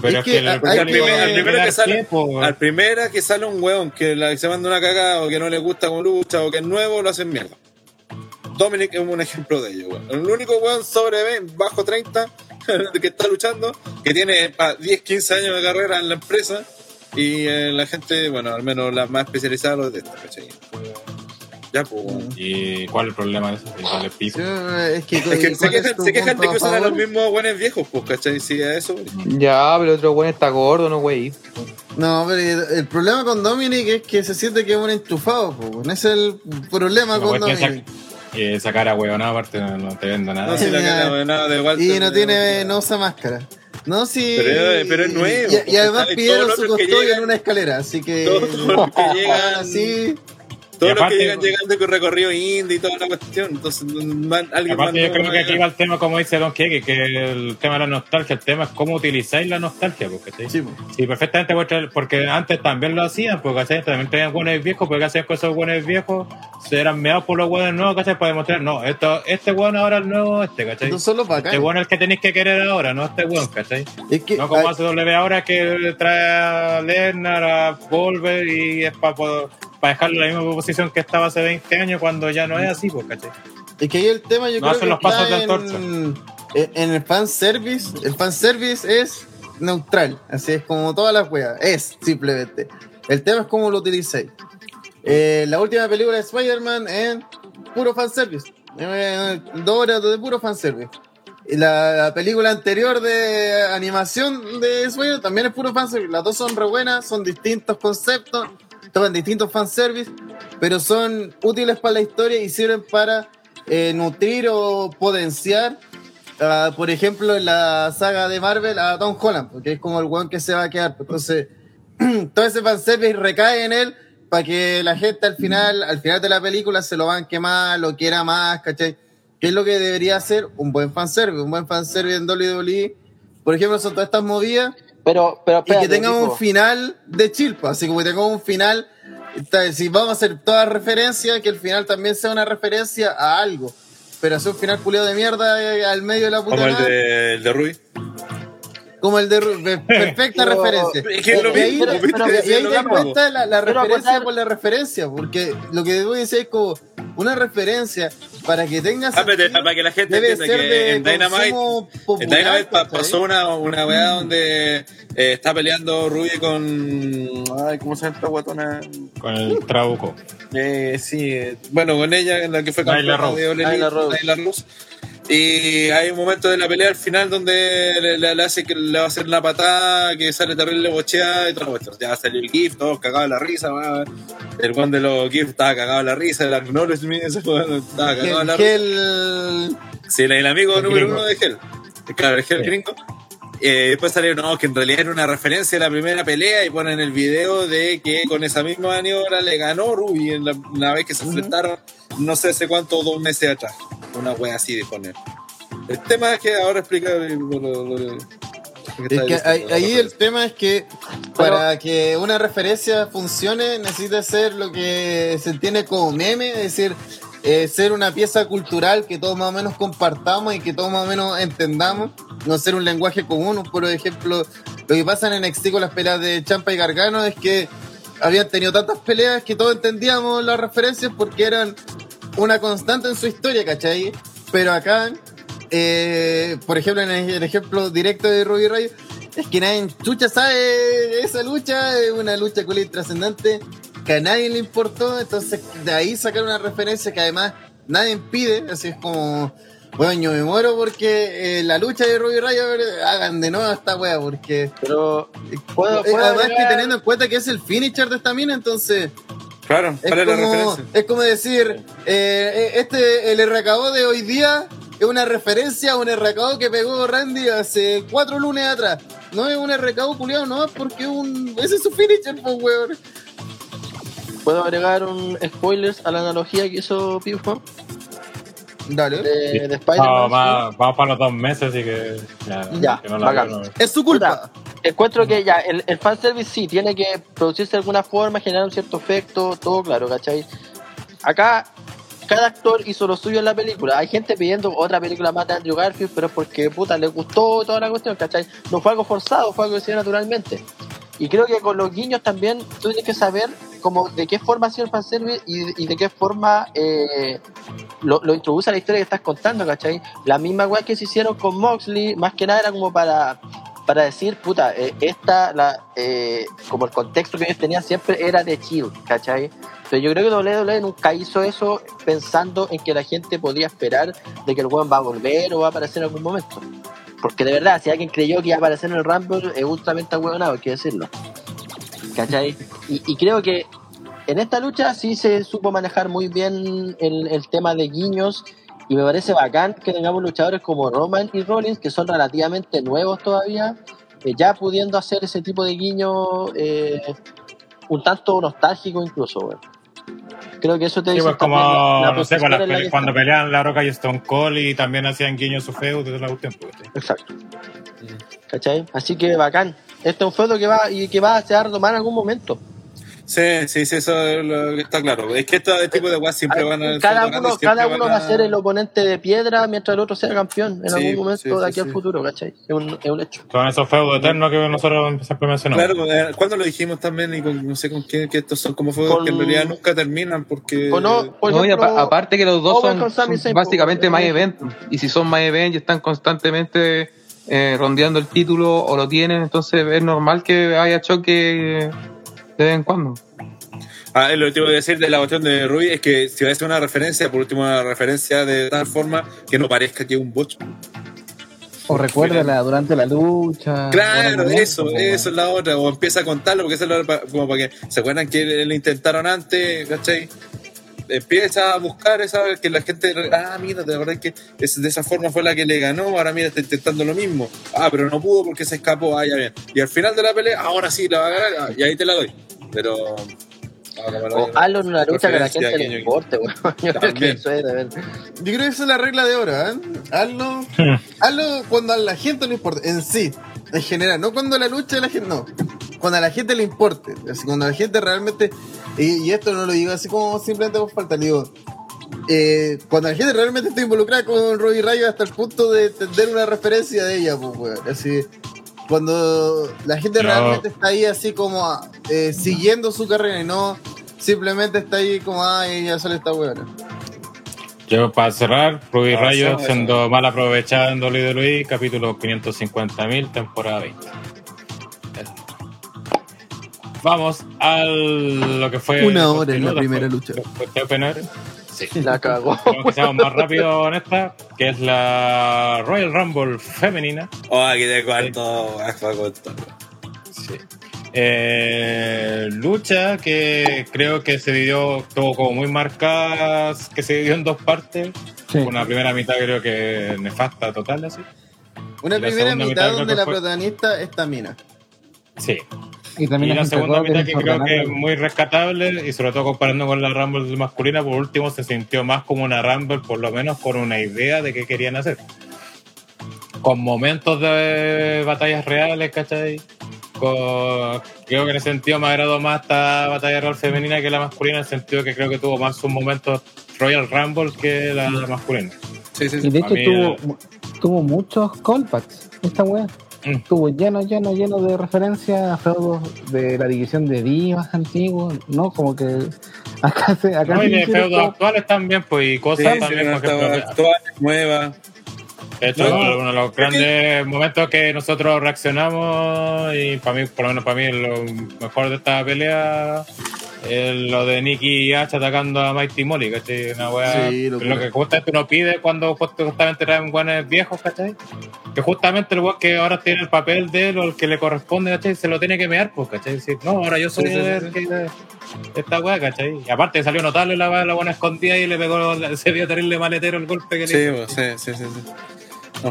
[SPEAKER 2] Pero
[SPEAKER 3] Es que
[SPEAKER 1] al
[SPEAKER 3] que-
[SPEAKER 1] primer- al primero que sale-
[SPEAKER 2] tiempo,
[SPEAKER 1] Al primera que sale un weón que la- se manda una cagada o que no le gusta con lucha o que es nuevo, lo hacen mierda. Dominic es un ejemplo de ello. weón. El único weón sobre bajo 30 que está luchando, que tiene ah, 10, 15 años de carrera en la empresa y eh, la gente, bueno, al menos la más especializada lo detesta, ¿cachai? Ya, pues.
[SPEAKER 2] ¿Y cuál es el problema de eso? ¿Y cuál es el pico?
[SPEAKER 3] Sí, es que,
[SPEAKER 1] Es que se
[SPEAKER 3] ¿cuál es
[SPEAKER 1] quejan, se quejan de que usan a los mismos buenos viejos, pues, ¿cachai? Sí, a eso.
[SPEAKER 5] Ya, pero el otro güey está gordo, no güey.
[SPEAKER 3] No, pero el problema con Dominic es que se siente que es un enchufado, po. Ese es el problema
[SPEAKER 2] No
[SPEAKER 3] con Dominic.
[SPEAKER 2] pensar- eh, sacar a huevonada aparte no, no te vendo nada.
[SPEAKER 1] No, si la cara de nada de Walter.
[SPEAKER 3] Y no tiene, no usa máscara. No, sí.
[SPEAKER 1] Pero- pero es nuevo,
[SPEAKER 3] Y, y además pidieron su custodia en una escalera, así que.
[SPEAKER 1] Todos los que llegan-
[SPEAKER 3] Así.
[SPEAKER 1] Todos
[SPEAKER 2] Y
[SPEAKER 1] los que
[SPEAKER 2] aparte-
[SPEAKER 1] llegan llegando con recorrido indie y toda la cuestión. Entonces, man- alguien
[SPEAKER 2] Aparte, yo
[SPEAKER 1] más
[SPEAKER 2] creo
[SPEAKER 1] no
[SPEAKER 2] que aquí va el tema, como dice Don Keke, que el tema de la nostalgia, el tema es cómo utilizáis la nostalgia, porque
[SPEAKER 3] Sí.
[SPEAKER 2] Sí, perfectamente, puede traer- porque antes también lo hacían, porque ¿cachai? también traían buenos viejos, porque hacían con esos buenos viejos, se eran meados por los buenos nuevos, ¿cachai? Para demostrar, no, esto, este bueno ahora el nuevo, este, ¿cachai?
[SPEAKER 3] Estos son los
[SPEAKER 2] Este
[SPEAKER 3] bacanes.
[SPEAKER 2] bueno es el que tenéis que querer ahora, no este bueno, ¿cachai?
[SPEAKER 3] Es que.
[SPEAKER 2] No como hace W ahora que trae a Lerner, a Volver y es para dejarlo en la misma posición que estaba hace 20 años cuando ya no es así, pues, ¿cachai?
[SPEAKER 3] Es que ahí el tema yo
[SPEAKER 2] No
[SPEAKER 3] creo
[SPEAKER 2] hacen
[SPEAKER 3] que
[SPEAKER 2] los pasos
[SPEAKER 3] está
[SPEAKER 2] de antorcha.
[SPEAKER 3] en, en- en el fanservice. El fanservice es neutral, así es como todas las weas. Es simplemente. El tema es cómo lo utilizáis. Eh, la última película de Spider-Man es puro fanservice. Eh, dos horas de puro fanservice. La, la película anterior de animación de Spider también es puro fanservice. Las dos son re buenas, son distintos conceptos, toman distintos fanservice, pero son útiles para la historia y sirven para eh, nutrir o potenciar, ah, por ejemplo, en la saga de Marvel a Tom Holland, porque es como el weón que se va a quedar. Entonces, todo ese fanservice recae en él para que la gente al final, al final de la película se lo banque más, lo quiera más, ¿cachai? ¿Qué es lo que debería hacer? Un buen fanservice, un buen fanservice en WWE. Por ejemplo, son todas estas movidas
[SPEAKER 6] Pero, pero
[SPEAKER 3] y que
[SPEAKER 6] espérate,
[SPEAKER 3] tengan
[SPEAKER 6] Nico.
[SPEAKER 3] un final de chilpa, así como que tengamos un final, si vamos a hacer toda referencia, que el final también sea una referencia a algo, pero hacer un final culiado de mierda eh, al medio de la puta
[SPEAKER 1] Como el de, el de Rui.
[SPEAKER 3] como el de perfecta
[SPEAKER 6] Pero-
[SPEAKER 3] referencia.
[SPEAKER 1] Es que es lo
[SPEAKER 3] Y ahí-
[SPEAKER 1] mismo,
[SPEAKER 6] pero-
[SPEAKER 1] ¿viste?
[SPEAKER 6] pero-
[SPEAKER 3] y
[SPEAKER 1] Es
[SPEAKER 3] ahí
[SPEAKER 1] lo
[SPEAKER 3] te das cuenta la, la
[SPEAKER 6] Pero
[SPEAKER 3] referencia
[SPEAKER 6] acordar-
[SPEAKER 3] por la referencia, porque lo que debo decir es como una referencia para que tengas.
[SPEAKER 1] Ah, para que la gente entienda que en Dynamite, en
[SPEAKER 3] popular,
[SPEAKER 1] Dynamite pa-
[SPEAKER 3] ¿cachai?
[SPEAKER 1] pasó una, una weá donde eh, está peleando Ruby con. Ay, ¿cómo se llama esta guatona?
[SPEAKER 2] Con el Trabuco.
[SPEAKER 1] Eh, sí, eh, bueno, con ella, en la que fue
[SPEAKER 2] Nyla
[SPEAKER 1] campeona
[SPEAKER 2] Rose.
[SPEAKER 1] de
[SPEAKER 6] Nyla Rose.
[SPEAKER 1] Nyla Rose. Y hay un momento de la pelea al final donde le, le- le hace que le va a hacer una patada que sale terrible bocheada y todo esto. Ya salió el GIF, todos cagados de la risa. El one de los GIF estaba cagado de la risa, el ese weón estaba cagado de la risa.
[SPEAKER 3] que el.
[SPEAKER 1] Sí, el, amigo
[SPEAKER 2] El
[SPEAKER 1] número
[SPEAKER 2] gringo.
[SPEAKER 1] uno de Hell. Claro, el Hell
[SPEAKER 2] Sí.
[SPEAKER 1] gringo. Eh, después salió, no, que en realidad era una referencia a la primera pelea y ponen el video de que con esa misma maniobra le ganó Ruby en la, una vez que se enfrentaron, no sé hace cuánto, dos meses atrás. Una wea así de poner. El tema es que ahora explica lo, lo- lo-
[SPEAKER 3] Es
[SPEAKER 1] está
[SPEAKER 3] que
[SPEAKER 1] diciendo,
[SPEAKER 3] ahí, ahí el tema es que para que una referencia funcione necesita ser lo que se entiende como meme, es decir, eh, ser una pieza cultural que todos más o menos compartamos y que todos más o menos entendamos, no ser un lenguaje común. Por ejemplo, lo que pasa en NXT con las peleas de Champa y Gargano es que habían tenido tantas peleas que todos entendíamos las referencias porque eran una constante en su historia, ¿cachai? Pero acá, eh, por ejemplo, en el, ejemplo directo de Ruby Rayo, es que nadie chucha sabe esa lucha, es una lucha con trascendente que a nadie le importó, entonces de ahí sacar una referencia que además nadie pide, así es como, bueno, yo me muero porque eh, la lucha de Ruby Rayo, hagan de nuevo esta wea, porque
[SPEAKER 6] Pero puedo,
[SPEAKER 3] eh,
[SPEAKER 6] puedo
[SPEAKER 3] además que
[SPEAKER 6] agregar-
[SPEAKER 3] teniendo en cuenta que es el finisher de esta mina, entonces...
[SPEAKER 1] Claro,
[SPEAKER 3] Es
[SPEAKER 1] para la
[SPEAKER 3] como,
[SPEAKER 1] referencia.
[SPEAKER 3] es como decir, eh, este, el RKO de hoy día es una referencia a un RKO que pegó Randy hace cuatro lunes atrás. No es un RKO culiado, no, es porque es un, ese es su finisher, pues, weón.
[SPEAKER 6] Puedo agregar un spoilers a la analogía que hizo Pifo
[SPEAKER 3] Dale.
[SPEAKER 6] de, de
[SPEAKER 2] Vamos,
[SPEAKER 6] Spider-Man.
[SPEAKER 2] va- vamos para los dos meses, así que. Ya,
[SPEAKER 6] Ya,
[SPEAKER 2] que no la
[SPEAKER 6] bacán.
[SPEAKER 2] veo, no.
[SPEAKER 3] Es su culpa.
[SPEAKER 6] Encuentro que ya el, el fanservice sí tiene que producirse de alguna forma, generar un cierto efecto, todo claro, ¿cachai? Acá cada actor hizo lo suyo en la película. Hay gente pidiendo otra película más de Andrew Garfield, pero es porque puta le gustó toda la cuestión, ¿cachai? No fue algo forzado, fue algo que se dio naturalmente. Y creo que con los guiños también tú tienes que saber como de qué forma ha sido el fanservice y, y de qué forma eh, lo, introduce a la historia que estás contando, ¿cachai? La misma weá que se hicieron con Moxley, más que nada era como para para decir, puta, eh, esta, la, eh, como el contexto que ellos tenían siempre era de chill, ¿cachai? Pero yo creo que WWE nunca hizo eso pensando en que la gente podía esperar de que el weón va a volver o va a aparecer en algún momento. Porque de verdad, si alguien creyó que iba a aparecer en el Rumble, es ultramente ahueonado, hay que decirlo. ¿Cachai? Y, creo que en esta lucha sí se supo manejar muy bien el, tema de guiños y me parece bacán que tengamos luchadores como Roman y Rollins, que son relativamente nuevos todavía, eh, ya pudiendo hacer ese tipo de guiño eh, un tanto nostálgico incluso. Creo que eso te
[SPEAKER 2] Sí,
[SPEAKER 6] dice
[SPEAKER 2] pues como,
[SPEAKER 6] la- la
[SPEAKER 2] no sé, pele- cuando
[SPEAKER 6] está.
[SPEAKER 2] peleaban La Roca y Stone Cold y también hacían guiño a su feudo desde la cuestión. pues, ¿sí?
[SPEAKER 6] Exacto. ¿Cachai? Así que bacán. Este es un feudo que va y que va a retomar en algún momento.
[SPEAKER 1] Sí, sí, sí, eso es lo que está claro. Es que este tipo de weas siempre van a
[SPEAKER 6] cada uno, cada
[SPEAKER 1] a-
[SPEAKER 6] uno va a ser el oponente de piedra mientras el otro sea campeón en
[SPEAKER 1] Sí,
[SPEAKER 6] algún momento
[SPEAKER 1] sí,
[SPEAKER 6] de
[SPEAKER 1] sí,
[SPEAKER 6] aquí al futuro, ¿cachai? Es un, es un hecho.
[SPEAKER 2] Son esos feudos eternos que nosotros siempre mencionamos.
[SPEAKER 1] Claro, eh, cuando lo dijimos también, y con, no sé con quién, que estos son como fuegos
[SPEAKER 6] Con-
[SPEAKER 1] que en realidad nunca terminan porque.
[SPEAKER 6] O no, por
[SPEAKER 5] No, y
[SPEAKER 6] ejemplo,
[SPEAKER 5] apa- aparte que los dos son,
[SPEAKER 6] con
[SPEAKER 5] básicamente más event. Y si son más event y están constantemente eh, rondeando el título o lo tienen, entonces es normal que haya choque de vez en cuando.
[SPEAKER 1] Ah, lo último que decir de la cuestión de Rui es que si va a ser una referencia, por último, una referencia de tal forma que no parezca que es un botch.
[SPEAKER 4] O recuérdala durante la lucha.
[SPEAKER 1] Claro,
[SPEAKER 4] momento,
[SPEAKER 1] eso, eso es la otra. O empieza a contarlo, porque eso es lo pa- como para que se acuerdan que le intentaron antes, ¿cachai? Empieza a buscar esa que la gente, ah, mira, de verdad que es, de esa forma fue la que le ganó, ahora mira, está intentando lo mismo. Ah, pero no pudo porque se escapó, ah, ya bien. Y al final de la pelea, ahora sí la va a ganar, ah, y ahí te la doy. Pero. no me la
[SPEAKER 6] O
[SPEAKER 1] voy a-
[SPEAKER 6] hazlo en una lucha que a la gente le importe, weón. Yo creo que eso es, de ver.
[SPEAKER 3] Yo creo que esa es la regla de oro, ¿eh? Hazlo, hazlo cuando a la gente le importe, en sí, en general, no cuando la lucha de la gente, no. Cuando a la gente le importe, así, cuando a la gente realmente, y, y esto no lo digo así como simplemente por falta, le digo, eh, cuando la gente realmente está involucrada con Robbie Rayo hasta el punto de entender una referencia de ella, pues, weón, así. Cuando la gente
[SPEAKER 2] No.
[SPEAKER 3] realmente está ahí así como eh, siguiendo su carrera y no simplemente está ahí como, ay, ya sale esta weona.
[SPEAKER 2] Yo para cerrar, Ruby
[SPEAKER 1] Ah,
[SPEAKER 2] Rayo
[SPEAKER 1] eso,
[SPEAKER 2] siendo mal aprovechada en WWE, capítulo 550.000, temporada 20. Eso. Vamos a lo que fue.
[SPEAKER 3] Una hora en la primera lucha.
[SPEAKER 2] Sí.
[SPEAKER 6] La cagó.
[SPEAKER 2] Seamos más rápido en esta, que es la Royal Rumble femenina.
[SPEAKER 1] Oh, aquí de cuarto, fue con todo.
[SPEAKER 2] Sí. Eh, lucha que creo que se dividió, tuvo como muy marcadas, que se dividió en dos partes.
[SPEAKER 4] Sí.
[SPEAKER 2] Una primera mitad creo que nefasta total, así.
[SPEAKER 3] Una primera mitad donde la
[SPEAKER 2] fue-
[SPEAKER 3] protagonista es Tamina.
[SPEAKER 2] Sí.
[SPEAKER 4] Y
[SPEAKER 2] Y
[SPEAKER 4] también
[SPEAKER 2] la segunda mitad que creo que es muy rescatable y sobre todo comparando con la Rumble masculina, por último se sintió más como una Rumble, por lo menos con una idea de qué querían hacer. Con momentos de batallas reales, ¿cachai? Con- creo que en ese sentido me agradó más esta batalla real femenina que la masculina, en el sentido que creo que tuvo más sus momentos Royal Rumble que la masculina.
[SPEAKER 1] Sí, sí,
[SPEAKER 4] Y
[SPEAKER 1] sí.
[SPEAKER 4] de
[SPEAKER 2] A
[SPEAKER 4] hecho tuvo, tuvo muchos callbacks esta weá.
[SPEAKER 2] Mm.
[SPEAKER 4] Tuvo lleno, lleno, lleno de referencias a feudos de la división de divas antiguos, ¿no? Como que acá se. Acá
[SPEAKER 2] No, y de feudos actuales también, pues, y
[SPEAKER 1] Sí,
[SPEAKER 2] cosas
[SPEAKER 1] sí,
[SPEAKER 2] también,
[SPEAKER 1] una
[SPEAKER 2] por ejemplo,
[SPEAKER 1] estaba
[SPEAKER 2] hecho,
[SPEAKER 1] No.
[SPEAKER 2] uno de los grandes momentos que nosotros reaccionamos, y para mí, por lo menos para mí, lo mejor de esta pelea es lo de Nicky H atacando a Mighty Molly, ¿cachai? Una weá.
[SPEAKER 3] Sí,
[SPEAKER 2] lo que justamente uno pide cuando justamente traen buenos viejos, ¿cachai? Que justamente el weón que ahora tiene el papel de él o el que le corresponde, ¿cachai? Se lo tiene que mear, pues, ¿cachai? Decir, no, ahora yo soy
[SPEAKER 1] Sí, sí, sí,
[SPEAKER 2] el
[SPEAKER 1] sí.
[SPEAKER 2] que. Esta weá, ¿cachai? Y aparte salió notable la la buena escondida y le pegó, se vio terrible maletero el golpe que le hizo.
[SPEAKER 1] pues, sí, sí, sí, sí.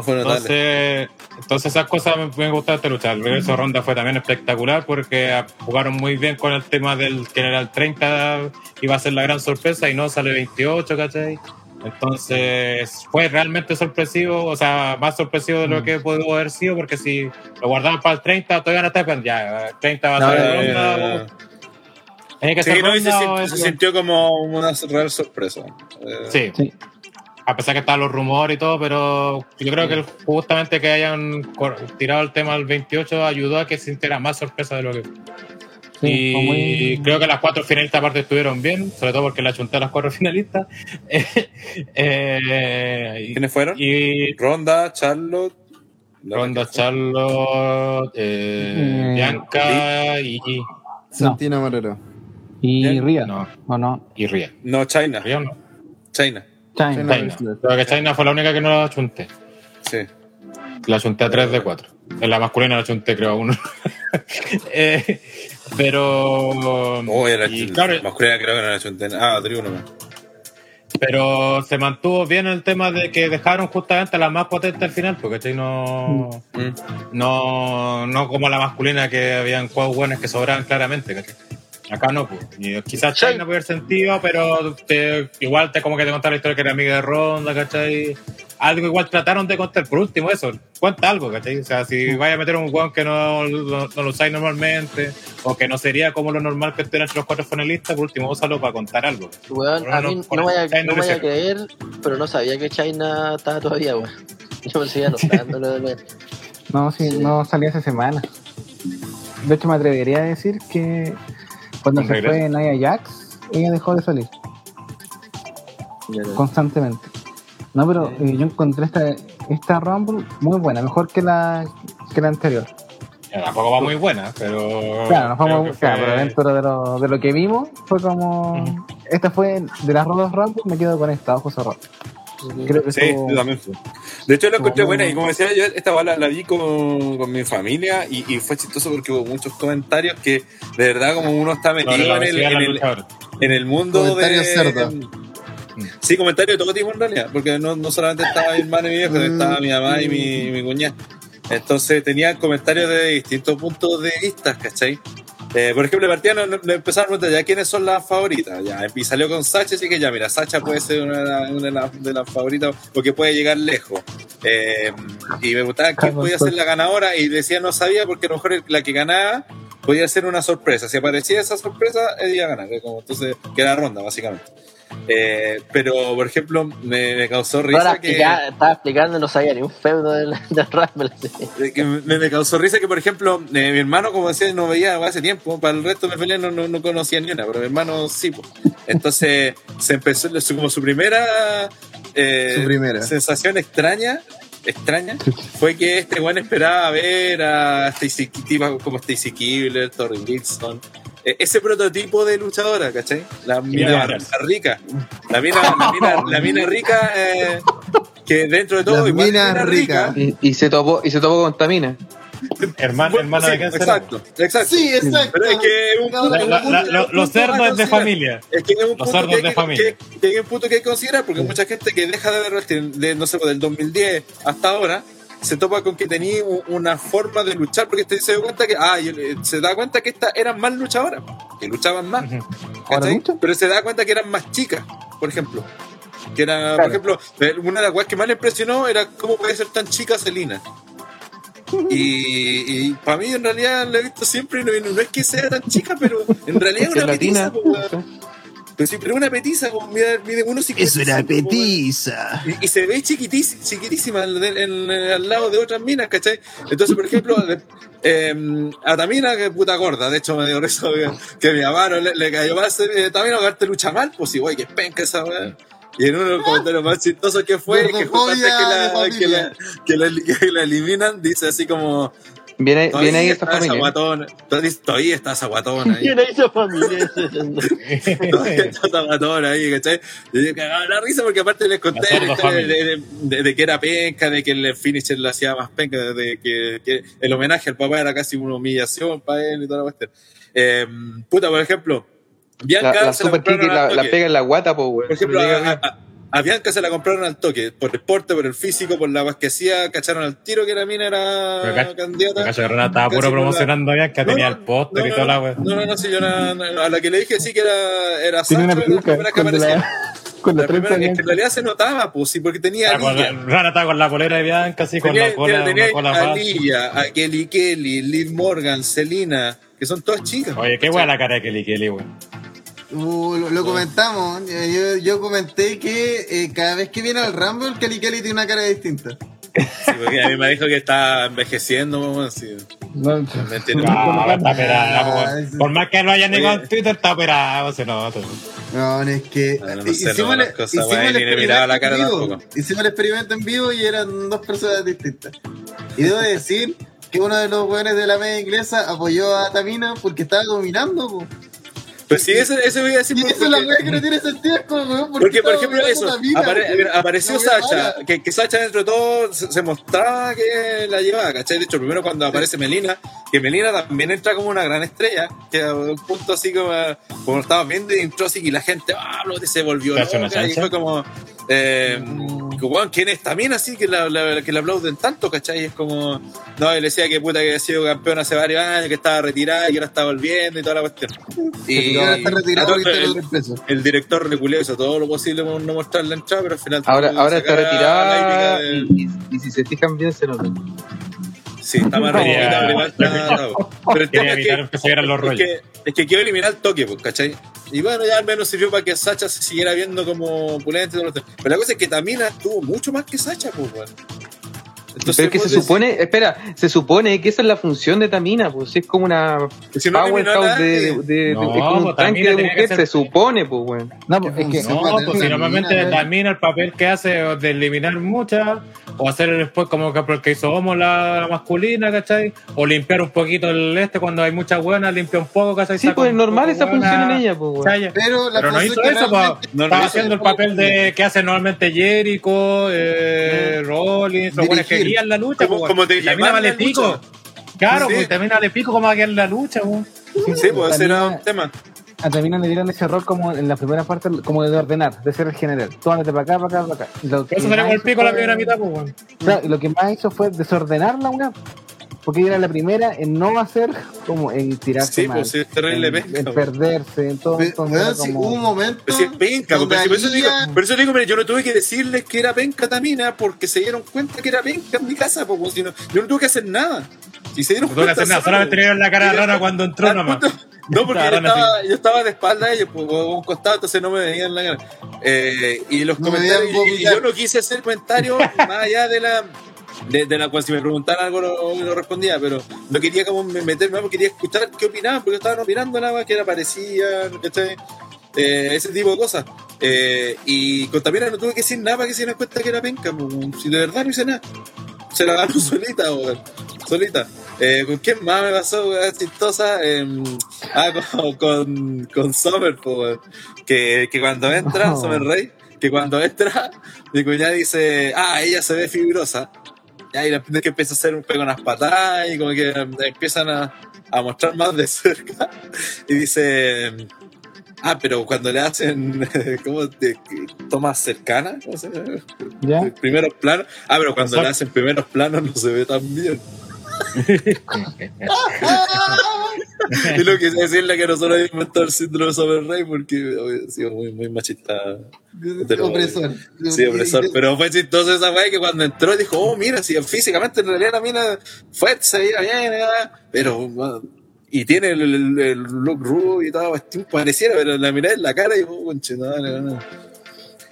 [SPEAKER 1] No notable.
[SPEAKER 2] Entonces, entonces esas cosas me, gusta de esta lucha. El regreso de ronda fue también espectacular porque ah, jugaron muy bien con el tema del que era el 30 iba a ser la gran sorpresa y no sale 28, ¿cachai? Entonces fue realmente sorpresivo, o sea, más sorpresivo de lo que pudo haber sido porque si lo guardaban para el 30 todavía no está ya, 30 va a ser
[SPEAKER 1] ya,
[SPEAKER 2] ronda.
[SPEAKER 1] ya, ya.
[SPEAKER 2] o- Tiene que
[SPEAKER 1] Sí,
[SPEAKER 2] ser
[SPEAKER 1] no, se,
[SPEAKER 2] ronda
[SPEAKER 1] se sintió como una real sorpresa.
[SPEAKER 2] Sí.
[SPEAKER 4] Sí.
[SPEAKER 2] A pesar que estaban los rumores y todo, pero yo creo que el- justamente que hayan tirado el tema al 28 ayudó a que se sintiera más sorpresa de lo que.
[SPEAKER 4] Sí,
[SPEAKER 2] y
[SPEAKER 4] muy-
[SPEAKER 2] creo que las cuatro finalistas aparte estuvieron bien, sobre todo porque la junté a las cuatro finalistas. Eh, y-
[SPEAKER 1] ¿Quiénes fueron?
[SPEAKER 2] y
[SPEAKER 1] Ronda, Charlotte.
[SPEAKER 2] Ronda, Charlotte, eh,
[SPEAKER 4] Eh,
[SPEAKER 2] Bianca y,
[SPEAKER 3] Santina Morero.
[SPEAKER 4] Y. Ría,
[SPEAKER 2] no,
[SPEAKER 4] ¿o no?
[SPEAKER 2] y Ria.
[SPEAKER 1] No, China.
[SPEAKER 2] Ria no.
[SPEAKER 1] China.
[SPEAKER 4] China.
[SPEAKER 3] China.
[SPEAKER 2] Que China fue la única que no la chunté.
[SPEAKER 1] Sí.
[SPEAKER 2] La chunté a 3 de 4. En la masculina la chunté, creo, a 1. eh, pero.
[SPEAKER 1] Oh, era
[SPEAKER 2] y claro,
[SPEAKER 1] masculina creo que no era Chuntena. Ah, tribuno más.
[SPEAKER 2] pero se mantuvo bien el tema de que dejaron justamente la más potente al final, porque no,
[SPEAKER 1] Mm.
[SPEAKER 2] no, no como la masculina que habían cuatro buenas que sobraban claramente, ¿cachai? Acá no, pues. Quizás China puede haber sentido, pero te- igual te como que te contaron la historia que era amiga de Ronda, ¿cachai? Algo igual trataron de contar. Por último, eso, cuenta algo, ¿cachai? O sea, si vaya a meter un weón que no, no, no lo usáis normalmente, o que no sería como lo normal que estén entre los cuatro finalistas, por último, úsalo para contar algo.
[SPEAKER 6] Weón, a mí no vaya, no vaya a creer, pero no sabía que China estaba todavía, weón. Yo me seguía anotando lo de
[SPEAKER 4] No, sí,
[SPEAKER 6] Sí.
[SPEAKER 4] no salía hace semanas. De hecho, me atrevería a decir que cuando
[SPEAKER 2] ¿Un
[SPEAKER 4] se
[SPEAKER 2] regreso?
[SPEAKER 4] fue Nia Jax, ella dejó de salir constantemente. No, pero eh, yo encontré esta, esta Rumble muy buena, mejor que la, que la anterior.
[SPEAKER 2] Ya, Tampoco va muy buena, pero.
[SPEAKER 4] Claro, nos vamos, claro,
[SPEAKER 2] fue-
[SPEAKER 4] pero dentro de lo, de lo que vimos, fue como. Esta fue de las Rodas Rumble, me quedo con esta, ojos cerrados. Creo que
[SPEAKER 1] Sí,
[SPEAKER 4] estuvo-
[SPEAKER 1] yo también. De hecho, la encontré buena y como decía yo, esta bala la vi con, con mi familia y, y fue chistoso porque hubo muchos comentarios que de verdad como uno está metido en el, en el,
[SPEAKER 2] luchadora.
[SPEAKER 1] en el mundo
[SPEAKER 3] Comentarios
[SPEAKER 1] de...
[SPEAKER 3] cerdos.
[SPEAKER 1] Sí, comentarios de todo tipo en realidad, porque no, no solamente estaba mi hermano y mi viejo,
[SPEAKER 3] Mm.
[SPEAKER 1] estaba mi mamá y mi, mi cuñada. Entonces tenían comentarios de distintos puntos de vista, ¿cachai? Eh, por ejemplo, partida no, no- le empezaron a preguntar ya quiénes son las favoritas. Ya, y salió con Sacha, así que ya, mira, Sacha puede ser una, de las- una de, las, de las favoritas porque puede llegar lejos. Eh, y me preguntaban quién podía ser la ganadora y decía no sabía porque a lo mejor la que ganaba podía ser una sorpresa. Si aparecía esa sorpresa, él iba a ganar. eh, como, entonces, que era ronda, básicamente. Eh, pero, por ejemplo, me, me causó
[SPEAKER 6] Ahora
[SPEAKER 1] risa que,
[SPEAKER 6] explica- estaba explicando, no sabía ni un feudo del, del Rumble.
[SPEAKER 1] que me, me causó risa que, por ejemplo, eh, mi hermano, como decía, no veía hace tiempo. Para el resto de peleas no, no, no conocía ni una, pero mi hermano sí. po. Entonces, se empezó como su primera, eh,
[SPEAKER 3] Su primera.
[SPEAKER 1] sensación extraña. Extraña fue que este weón esperaba ver a Stacy como Stacy Kibler, Torri Wilson, eh, ese prototipo de luchadora, ¿cachai? La mina la rica, la mina, la mina, la mina rica, eh, que dentro de todo
[SPEAKER 3] La
[SPEAKER 1] igual
[SPEAKER 3] mina
[SPEAKER 1] mina
[SPEAKER 3] rica.
[SPEAKER 5] Y, y se topó, y se topó con Tamina.
[SPEAKER 2] Hermano,
[SPEAKER 1] Bueno,
[SPEAKER 2] hermano
[SPEAKER 1] sí,
[SPEAKER 2] de cáncer.
[SPEAKER 1] exacto, exacto.
[SPEAKER 3] Sí, exacto.
[SPEAKER 1] Pero es que un
[SPEAKER 2] La- la- la- lo- los cerdos de familia.
[SPEAKER 1] Es que es un
[SPEAKER 2] Los
[SPEAKER 1] punto que
[SPEAKER 2] de familia.
[SPEAKER 1] que- que hay un punto que hay que considerar, porque mucha gente que deja de ver de, no sé, del 2010 hasta ahora, se topa con que tenía una forma de luchar, porque este se dio cuenta que, ah, eh, se da cuenta que estas eran más luchadoras, que luchaban más. Pero se da cuenta que eran más chicas, por ejemplo. Que era, por ejemplo, eh, una de las cosas que más le impresionó era cómo puede ser tan chica Selina. Y, para mí, en realidad, la he visto siempre. y No, no es que sea tan chica, pero en realidad es una
[SPEAKER 5] latina.
[SPEAKER 1] petiza. Pero siempre es una petiza, como mide, mide uno
[SPEAKER 3] Es una petiza.
[SPEAKER 1] Y, y se ve chiquitísima, chiquitísima en- en- en- al lado de otras minas, ¿cachai? Entonces, por ejemplo, eh, a Tamina, que puta gorda, de hecho me dio eso que, que mi amaro le, le cayó más. Eh, Tamina, que te lucha mal, pues sí, güey, que penca esa weá. Y en uno de los comentarios más chistosos que fue, que justo antes que la, que la, que la- que la eliminan, dice así como.
[SPEAKER 5] Viene,
[SPEAKER 1] Todavía
[SPEAKER 5] viene ahí esta
[SPEAKER 1] esa
[SPEAKER 5] familia.
[SPEAKER 1] guatona. Todavía todavía está esa guatona ahí.
[SPEAKER 6] ¿Quién hizo familia?
[SPEAKER 1] Todavía está esa guatona ahí, ¿cachai? Yo cagaba la risa porque aparte les conté de, de- de- de que era penca, de que el finisher le hacía más penca, de que, que el homenaje al papá era casi una humillación para él y toda la cuestión. Eh, puta, por ejemplo, Bianca
[SPEAKER 5] La, la
[SPEAKER 1] se la
[SPEAKER 5] super la, la pega en la guata, pues, weón.
[SPEAKER 1] Por ejemplo, a, a- a Bianca se la compraron al toque, por el porte, por el físico, por la guas que hacía, cacharon al tiro que la mina era
[SPEAKER 2] cacho-
[SPEAKER 1] candidata.
[SPEAKER 2] Cacho Guerrero estaba puro promocionando ya que
[SPEAKER 1] No,
[SPEAKER 2] tenía
[SPEAKER 1] no,
[SPEAKER 2] el póster
[SPEAKER 1] no,
[SPEAKER 2] y
[SPEAKER 1] no,
[SPEAKER 2] toda la
[SPEAKER 1] no,
[SPEAKER 2] wea.
[SPEAKER 1] No, no, no, sí, yo na- a la que le dije sí que era, era
[SPEAKER 4] Tiene una
[SPEAKER 1] Sancho, era la primera que
[SPEAKER 4] con
[SPEAKER 1] aparecía.
[SPEAKER 4] la, con la
[SPEAKER 1] La primera en realidad se notaba, pues sí, porque tenía
[SPEAKER 2] Ah. Rana estaba con la polera de Bianca, así con la cola,
[SPEAKER 1] tenía a. Alilla, a Kelly Kelly, Liv Morgan, Selina, que son todas chicas.
[SPEAKER 2] Oye, qué wea la cara de Kelly Kelly, weón.
[SPEAKER 3] Uh, lo, lo comentamos. eh, Yo, yo comenté que eh, cada vez que viene al Rumble, Kelly Kelly tiene una cara distinta.
[SPEAKER 1] Sí, porque a mí me dijo que está envejeciendo, weón, sí.
[SPEAKER 4] No,
[SPEAKER 1] Mentira.
[SPEAKER 2] Ah, está operada,
[SPEAKER 3] Ah.
[SPEAKER 2] Por más que lo haya negado en Twitter, está operado, se nota.
[SPEAKER 3] No, es que.
[SPEAKER 1] Ah, no, no sé,
[SPEAKER 3] hicimos
[SPEAKER 1] no,
[SPEAKER 3] el-
[SPEAKER 1] las cosas,
[SPEAKER 3] hicimos el
[SPEAKER 1] la cara
[SPEAKER 3] en vivo. Hicimos el experimento en vivo y eran dos personas distintas. Y debo decir que uno de los weones de la media inglesa apoyó a Tamina porque estaba dominando. po.
[SPEAKER 1] Pues sí, eso, eso voy a decir.
[SPEAKER 3] Y
[SPEAKER 1] porque-
[SPEAKER 3] eso es la weá que no tiene sentido. es como, weón, ¿por
[SPEAKER 1] Porque, por ejemplo, eso, apare-
[SPEAKER 3] weón?
[SPEAKER 1] apareció
[SPEAKER 3] La
[SPEAKER 1] Sacha, que, que Sacha dentro de todo se, se mostraba que la llevaba, ¿cachai? De hecho, primero cuando aparece Melina, que Melina también entra como una gran estrella, que a un punto así como, como estaba viendo y entró así y la gente, ah, lo que se volvió
[SPEAKER 2] ¿Te hace una
[SPEAKER 1] loca, y fue como, eh, weón, ¿quién es también así que la, la- que le aplauden tanto, ¿cachai? Es como, no, él decía que puta que había sido campeón hace varios años, que estaba retirada y que ahora está volviendo y toda la cuestión. Y, El- director reculeo hizo todo lo posible por no mostrar la entrada, pero al final.
[SPEAKER 5] Ahora, ahora está retirada
[SPEAKER 1] hípica
[SPEAKER 5] y,
[SPEAKER 1] del-
[SPEAKER 5] y- y si se fijan bien se nota.
[SPEAKER 1] Sí, está más retirada, pero el tema es que,
[SPEAKER 2] los
[SPEAKER 1] es
[SPEAKER 2] rollos.
[SPEAKER 1] que, es que quiero eliminar el toque, pues, ¿cachai? Y bueno, ya al menos sirvió para que Sacha se siguiera viendo como opulente. Pero la cosa es que Tamina tuvo mucho más que Sacha, pues, bueno.
[SPEAKER 5] Pero es que se supone, espera, se supone que esa es la función de Tamina, pues si es como una
[SPEAKER 1] si no
[SPEAKER 5] powerhouse de,
[SPEAKER 1] nadie,
[SPEAKER 5] de- de-
[SPEAKER 2] No,
[SPEAKER 5] es como un
[SPEAKER 2] pues,
[SPEAKER 5] tanque de mujer,
[SPEAKER 2] ser-
[SPEAKER 5] se supone, pues weón.
[SPEAKER 4] no, pues, es que
[SPEAKER 3] No,
[SPEAKER 2] pues si normalmente
[SPEAKER 3] Tamina,
[SPEAKER 2] Tamina el papel que hace es de eliminar muchas, o hacer después como que porque hizo Homo la, la masculina, ¿cachai? O limpiar un poquito el este cuando hay muchas buenas, limpia un poco, ¿cachai?
[SPEAKER 5] Sí, pues
[SPEAKER 2] un
[SPEAKER 5] normal esa
[SPEAKER 2] buena,
[SPEAKER 5] función en ella, pues.
[SPEAKER 2] ¿cachai?
[SPEAKER 3] Pero, la
[SPEAKER 2] Pero no hizo eso, pues,
[SPEAKER 1] lo
[SPEAKER 2] estaba haciendo el papel de que hace normalmente Jericho, eh, Rollins, los buenos que La lucha,
[SPEAKER 1] Como- como te
[SPEAKER 2] también vale pico. Claro,
[SPEAKER 1] Sí.
[SPEAKER 2] pues también vale pico como va a guiar la lucha, pues.
[SPEAKER 1] Sí, pues ese era un tema.
[SPEAKER 4] a Tamina le dieron ese rol como en la primera parte, como de ordenar, de ser el general. Tú ándate para acá, para acá, para acá. Y Lo que
[SPEAKER 2] Eso el
[SPEAKER 4] hizo
[SPEAKER 2] pico la primera mitad, pues, weón.
[SPEAKER 4] Claro, y lo que más hizo fue desordenar la una. Porque ella era la primera en no hacer, como en tirarse
[SPEAKER 1] Sí,
[SPEAKER 4] mal,
[SPEAKER 1] pues es terrible
[SPEAKER 4] en,
[SPEAKER 1] penca,
[SPEAKER 4] en
[SPEAKER 1] weón.
[SPEAKER 4] perderse, en todo.
[SPEAKER 3] Pe-
[SPEAKER 4] entonces como-
[SPEAKER 3] hubo un momento.
[SPEAKER 1] Pero si es penca,
[SPEAKER 3] donde
[SPEAKER 1] pues, por eso digo, por eso digo, mire, yo no tuve que decirles que era penca Tamina porque se dieron cuenta que era penca en mi casa, pues, si no- yo no tuve que hacer nada. Y se dieron
[SPEAKER 2] No tuve que
[SPEAKER 1] cuenta
[SPEAKER 2] hacer nada,
[SPEAKER 1] solo,
[SPEAKER 2] solamente dieron la cara rara cuando entró nomás.
[SPEAKER 1] punto- No, porque yo estaba, yo estaba de espalda a ellos, pues, un costado, entonces no me veían la cara. Eh, y los
[SPEAKER 3] No
[SPEAKER 1] comentarios, y- y yo no quise hacer comentarios más allá de la. De, de la cual si me preguntaran algo no, no respondía, pero no quería como me- meterme, porque quería escuchar qué opinaban, porque estaban opinando nada más, que era parecía. Eh, ese tipo de cosas. Eh, y con Tamira no tuve que decir nada para que se dieran cuenta que era penca, si de verdad no hice nada. Se la ganó solita, weón. Solita. Eh, ¿Con quién más me pasó, weón? Chistosa. Eh, ah, con, con, con Summer, weón. Que, que cuando entra,
[SPEAKER 4] Oh.
[SPEAKER 1] Summer Rey, que cuando entra, mi cuñada dice, ah, ella se ve fibrosa. Y ahí la que empieza a hacer un pego unas patadas y como que empiezan a, a mostrar más de cerca. Y dice, ah, pero cuando le hacen, ¿cómo te, tomas cercanas? ¿Cómo se llama?
[SPEAKER 4] ¿Ya?
[SPEAKER 1] Primeros planos. Ah, pero cuando
[SPEAKER 2] Exacto.
[SPEAKER 1] le hacen primeros planos no se ve tan bien. y lo que decirle que nosotros habíamos inventado el síndrome de Rey porque había sido muy, muy machista.
[SPEAKER 3] Opresor.
[SPEAKER 1] Sí, opresor. Pero fue chistoso esa weá que cuando entró dijo, oh, mira, si físicamente en realidad la mina fue, se veía bien, pero. y tiene el, el, el look rudo y todo, pareciera, pero la miré en la cara y, oh, conchetumare, no.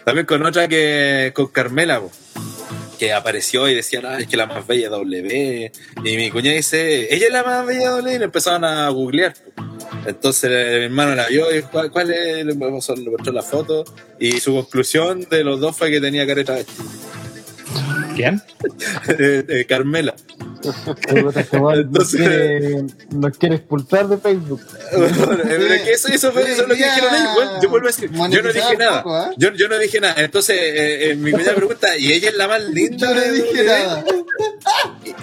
[SPEAKER 1] También con otra que, con Carmela, po, que apareció y decían, ah, es que la más bella W. Y mi cuñada dice, ella es la más bella W, y le empezaron a googlear. Entonces eh, mi hermano la vio y dijo, ¿cuál, cuál es? Le mostró, le mostró la foto. Y su conclusión de los dos fue que tenía careta
[SPEAKER 2] ¿Quién?
[SPEAKER 1] eh, Carmela. Entonces-
[SPEAKER 4] quiere, nos quiere expulsar de Facebook.
[SPEAKER 1] Bueno, pero que eso, eso fue eso es lo que dijeron ellos. Bueno, yo vuelvo a decir, yo no dije nada.
[SPEAKER 3] poco, ¿eh?
[SPEAKER 1] Yo, yo no dije nada. Entonces, eh, eh, mi cuñada pregunta, ¿y ella es la más linda?
[SPEAKER 3] Yo no dije nada.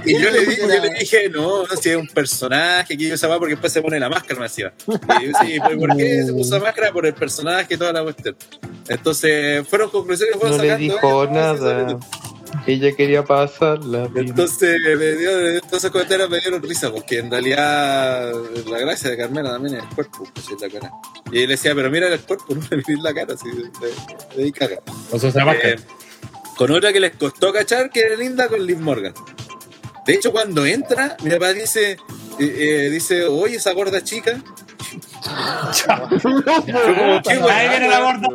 [SPEAKER 1] Y yo le, dije, yo le dije, no, si es un personaje que yo se va porque después se pone la máscara, me decía. Y yo, sí, ¿por por qué se puso la máscara? Por el personaje y toda la cuestión. Entonces, fueron conclusiones que fueron
[SPEAKER 5] No le
[SPEAKER 1] sacando.
[SPEAKER 5] dijo
[SPEAKER 1] ellos,
[SPEAKER 5] nada. Ella quería pasarla.
[SPEAKER 1] Entonces, me dio, entonces comentarios me dieron risa, porque en realidad la gracia de Carmela también es el cuerpo, pues, es la cara. Y él decía, pero mira el cuerpo, no le la cara, así, de, ahí caga.
[SPEAKER 2] O sea.
[SPEAKER 1] Eh, con otra que les costó cachar, que era linda con Liv Morgan. De hecho, cuando entra, mi papá dice, eh, eh, dice, oye, esa gorda chica.
[SPEAKER 2] Ahí viene la gorda.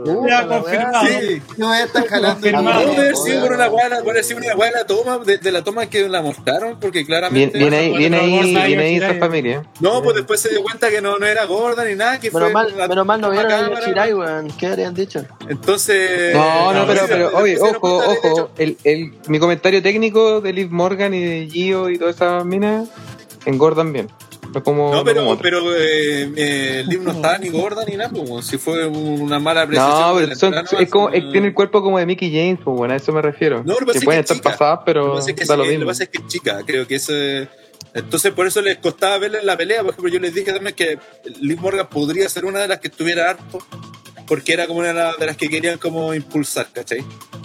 [SPEAKER 2] Confirmado.
[SPEAKER 1] Sí,
[SPEAKER 3] No voy a estar jalando.
[SPEAKER 1] Debe haber sido por una puede toma, de, de la toma que la mostraron, porque claramente.
[SPEAKER 5] viene ahí, viene ahí, viene ahí esa familia.
[SPEAKER 1] No, pues después se dio cuenta que no, no era gorda ni nada, que
[SPEAKER 6] Menos
[SPEAKER 1] fue
[SPEAKER 6] mal, menos mal no vieron a. Yoshirai, weón. ¿Qué habrían dicho?
[SPEAKER 1] Entonces.
[SPEAKER 5] No, no, pero, pero, oye, ojo, ojo. El, el, mi comentario técnico de Liv Morgan y de Gio y todas esas minas engordan bien. No como.
[SPEAKER 1] No,
[SPEAKER 5] no
[SPEAKER 1] pero,
[SPEAKER 5] como
[SPEAKER 1] pero eh, eh, Liv no estaba ni gorda ni nada, pues, si fue una mala apreciación.
[SPEAKER 5] No, pero son,
[SPEAKER 1] entrada,
[SPEAKER 5] es como, es- tiene el cuerpo como de Mickey James, pues bueno, a eso me refiero.
[SPEAKER 1] No, lo que pasa
[SPEAKER 5] que
[SPEAKER 1] es
[SPEAKER 5] pueden
[SPEAKER 1] que
[SPEAKER 5] estar
[SPEAKER 1] chica.
[SPEAKER 5] pasadas,
[SPEAKER 1] Lo
[SPEAKER 5] pero
[SPEAKER 1] pasa es que,
[SPEAKER 5] da
[SPEAKER 1] sí,
[SPEAKER 5] lo
[SPEAKER 1] lo que
[SPEAKER 5] mismo.
[SPEAKER 1] pasa es que es chica, creo que eso es- Entonces, por eso les costaba verla en la pelea. Por ejemplo, yo les dije también que Liv Morgan podría ser una de las que estuviera harto, porque era como una de las que querían como impulsar, ¿cachai?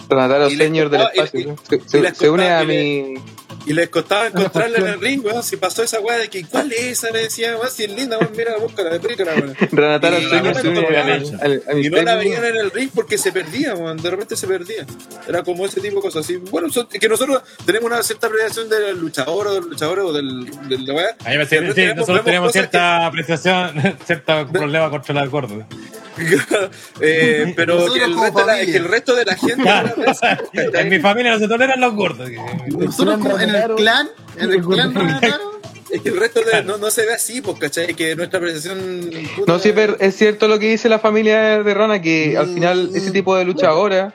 [SPEAKER 5] Renataro
[SPEAKER 1] y les
[SPEAKER 5] Senior del espacio.
[SPEAKER 1] y-
[SPEAKER 5] se,
[SPEAKER 1] y
[SPEAKER 5] une a
[SPEAKER 1] le-
[SPEAKER 5] mi.
[SPEAKER 1] Y les costaba encontrarla en el ring, weón. Si pasó esa weá de que, ¿cuál es esa? Le decía, weón, si es linda, weón, mira, búscala, de película, weón.
[SPEAKER 5] Renataro
[SPEAKER 1] Y-
[SPEAKER 5] Senior se
[SPEAKER 1] y- no la veían en el ring porque se perdía, weón. De repente se perdía. Era como ese tipo de cosas. Así, bueno, son- que nosotros tenemos una cierta apreciación del luchador o del luchador o del, del la weá.
[SPEAKER 2] A mí me
[SPEAKER 1] De
[SPEAKER 2] sí,
[SPEAKER 1] repente vemos-
[SPEAKER 2] nosotros tenemos cierta apreciación, cierto problema contra la gorda.
[SPEAKER 1] eh, pero que el, resto de la,
[SPEAKER 3] familia.
[SPEAKER 1] que el resto de la gente.
[SPEAKER 2] Claro. En mi familia no se toleran los gordos.
[SPEAKER 3] Nosotros como en el clan, en el clan Renataro,
[SPEAKER 1] Es que el resto de, no, no se ve así, pues, ¿cachai? Que nuestra apreciación. puta,
[SPEAKER 5] No, sí, pero es cierto lo que dice la familia de Rana, que al final ese tipo de luchadora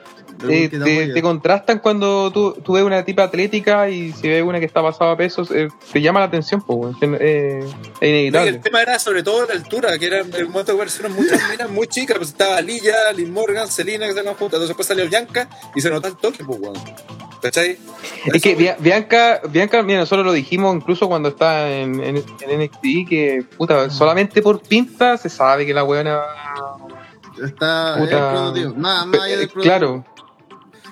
[SPEAKER 5] eh,
[SPEAKER 3] te
[SPEAKER 5] te, contrastan cuando tú, tú ves una tipa atlética y si ves una que está pasada a pesos, eh, te llama la atención, pues, eh, es
[SPEAKER 1] No,
[SPEAKER 5] inevitable.
[SPEAKER 1] el tema era sobre todo la altura, que era el momento que aparecieron muchas minas muy chicas, pues estaba Lilla, Liz Morgan, Selina, que se juntas, entonces después salió Bianca y se nota el toque, pues, weón. ¿Cachai?
[SPEAKER 5] Es que Bia- Bianca, Bianca, mira, nosotros lo dijimos incluso cuando está en, en, en NXT, que puta, solamente por pinta se sabe que la weona.
[SPEAKER 3] está es
[SPEAKER 5] Puta.
[SPEAKER 3] el prototipo. Más, más allá del
[SPEAKER 5] eh, claro,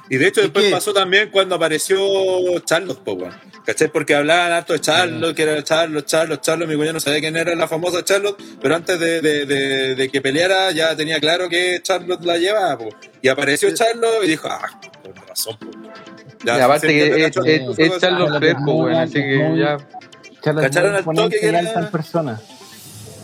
[SPEAKER 1] Y de hecho
[SPEAKER 3] Es
[SPEAKER 1] después pasó también cuando apareció Charlotte, pues, weón. ¿Cachai? Porque hablaban harto de Charlotte, que era Charlotte, Charlotte, Charlotte. Mi cuñado no sabía quién era la famosa Charlotte, pero antes de, de, de, de que peleara ya tenía claro que Charlotte la llevaba. Y apareció Charlotte y dijo, ah, con razón, pues.
[SPEAKER 5] Y aparte que es, pues,
[SPEAKER 4] muy
[SPEAKER 5] weón, así que ya.
[SPEAKER 1] ¿Cacharon al toque que
[SPEAKER 4] y
[SPEAKER 1] era-
[SPEAKER 4] alta en persona.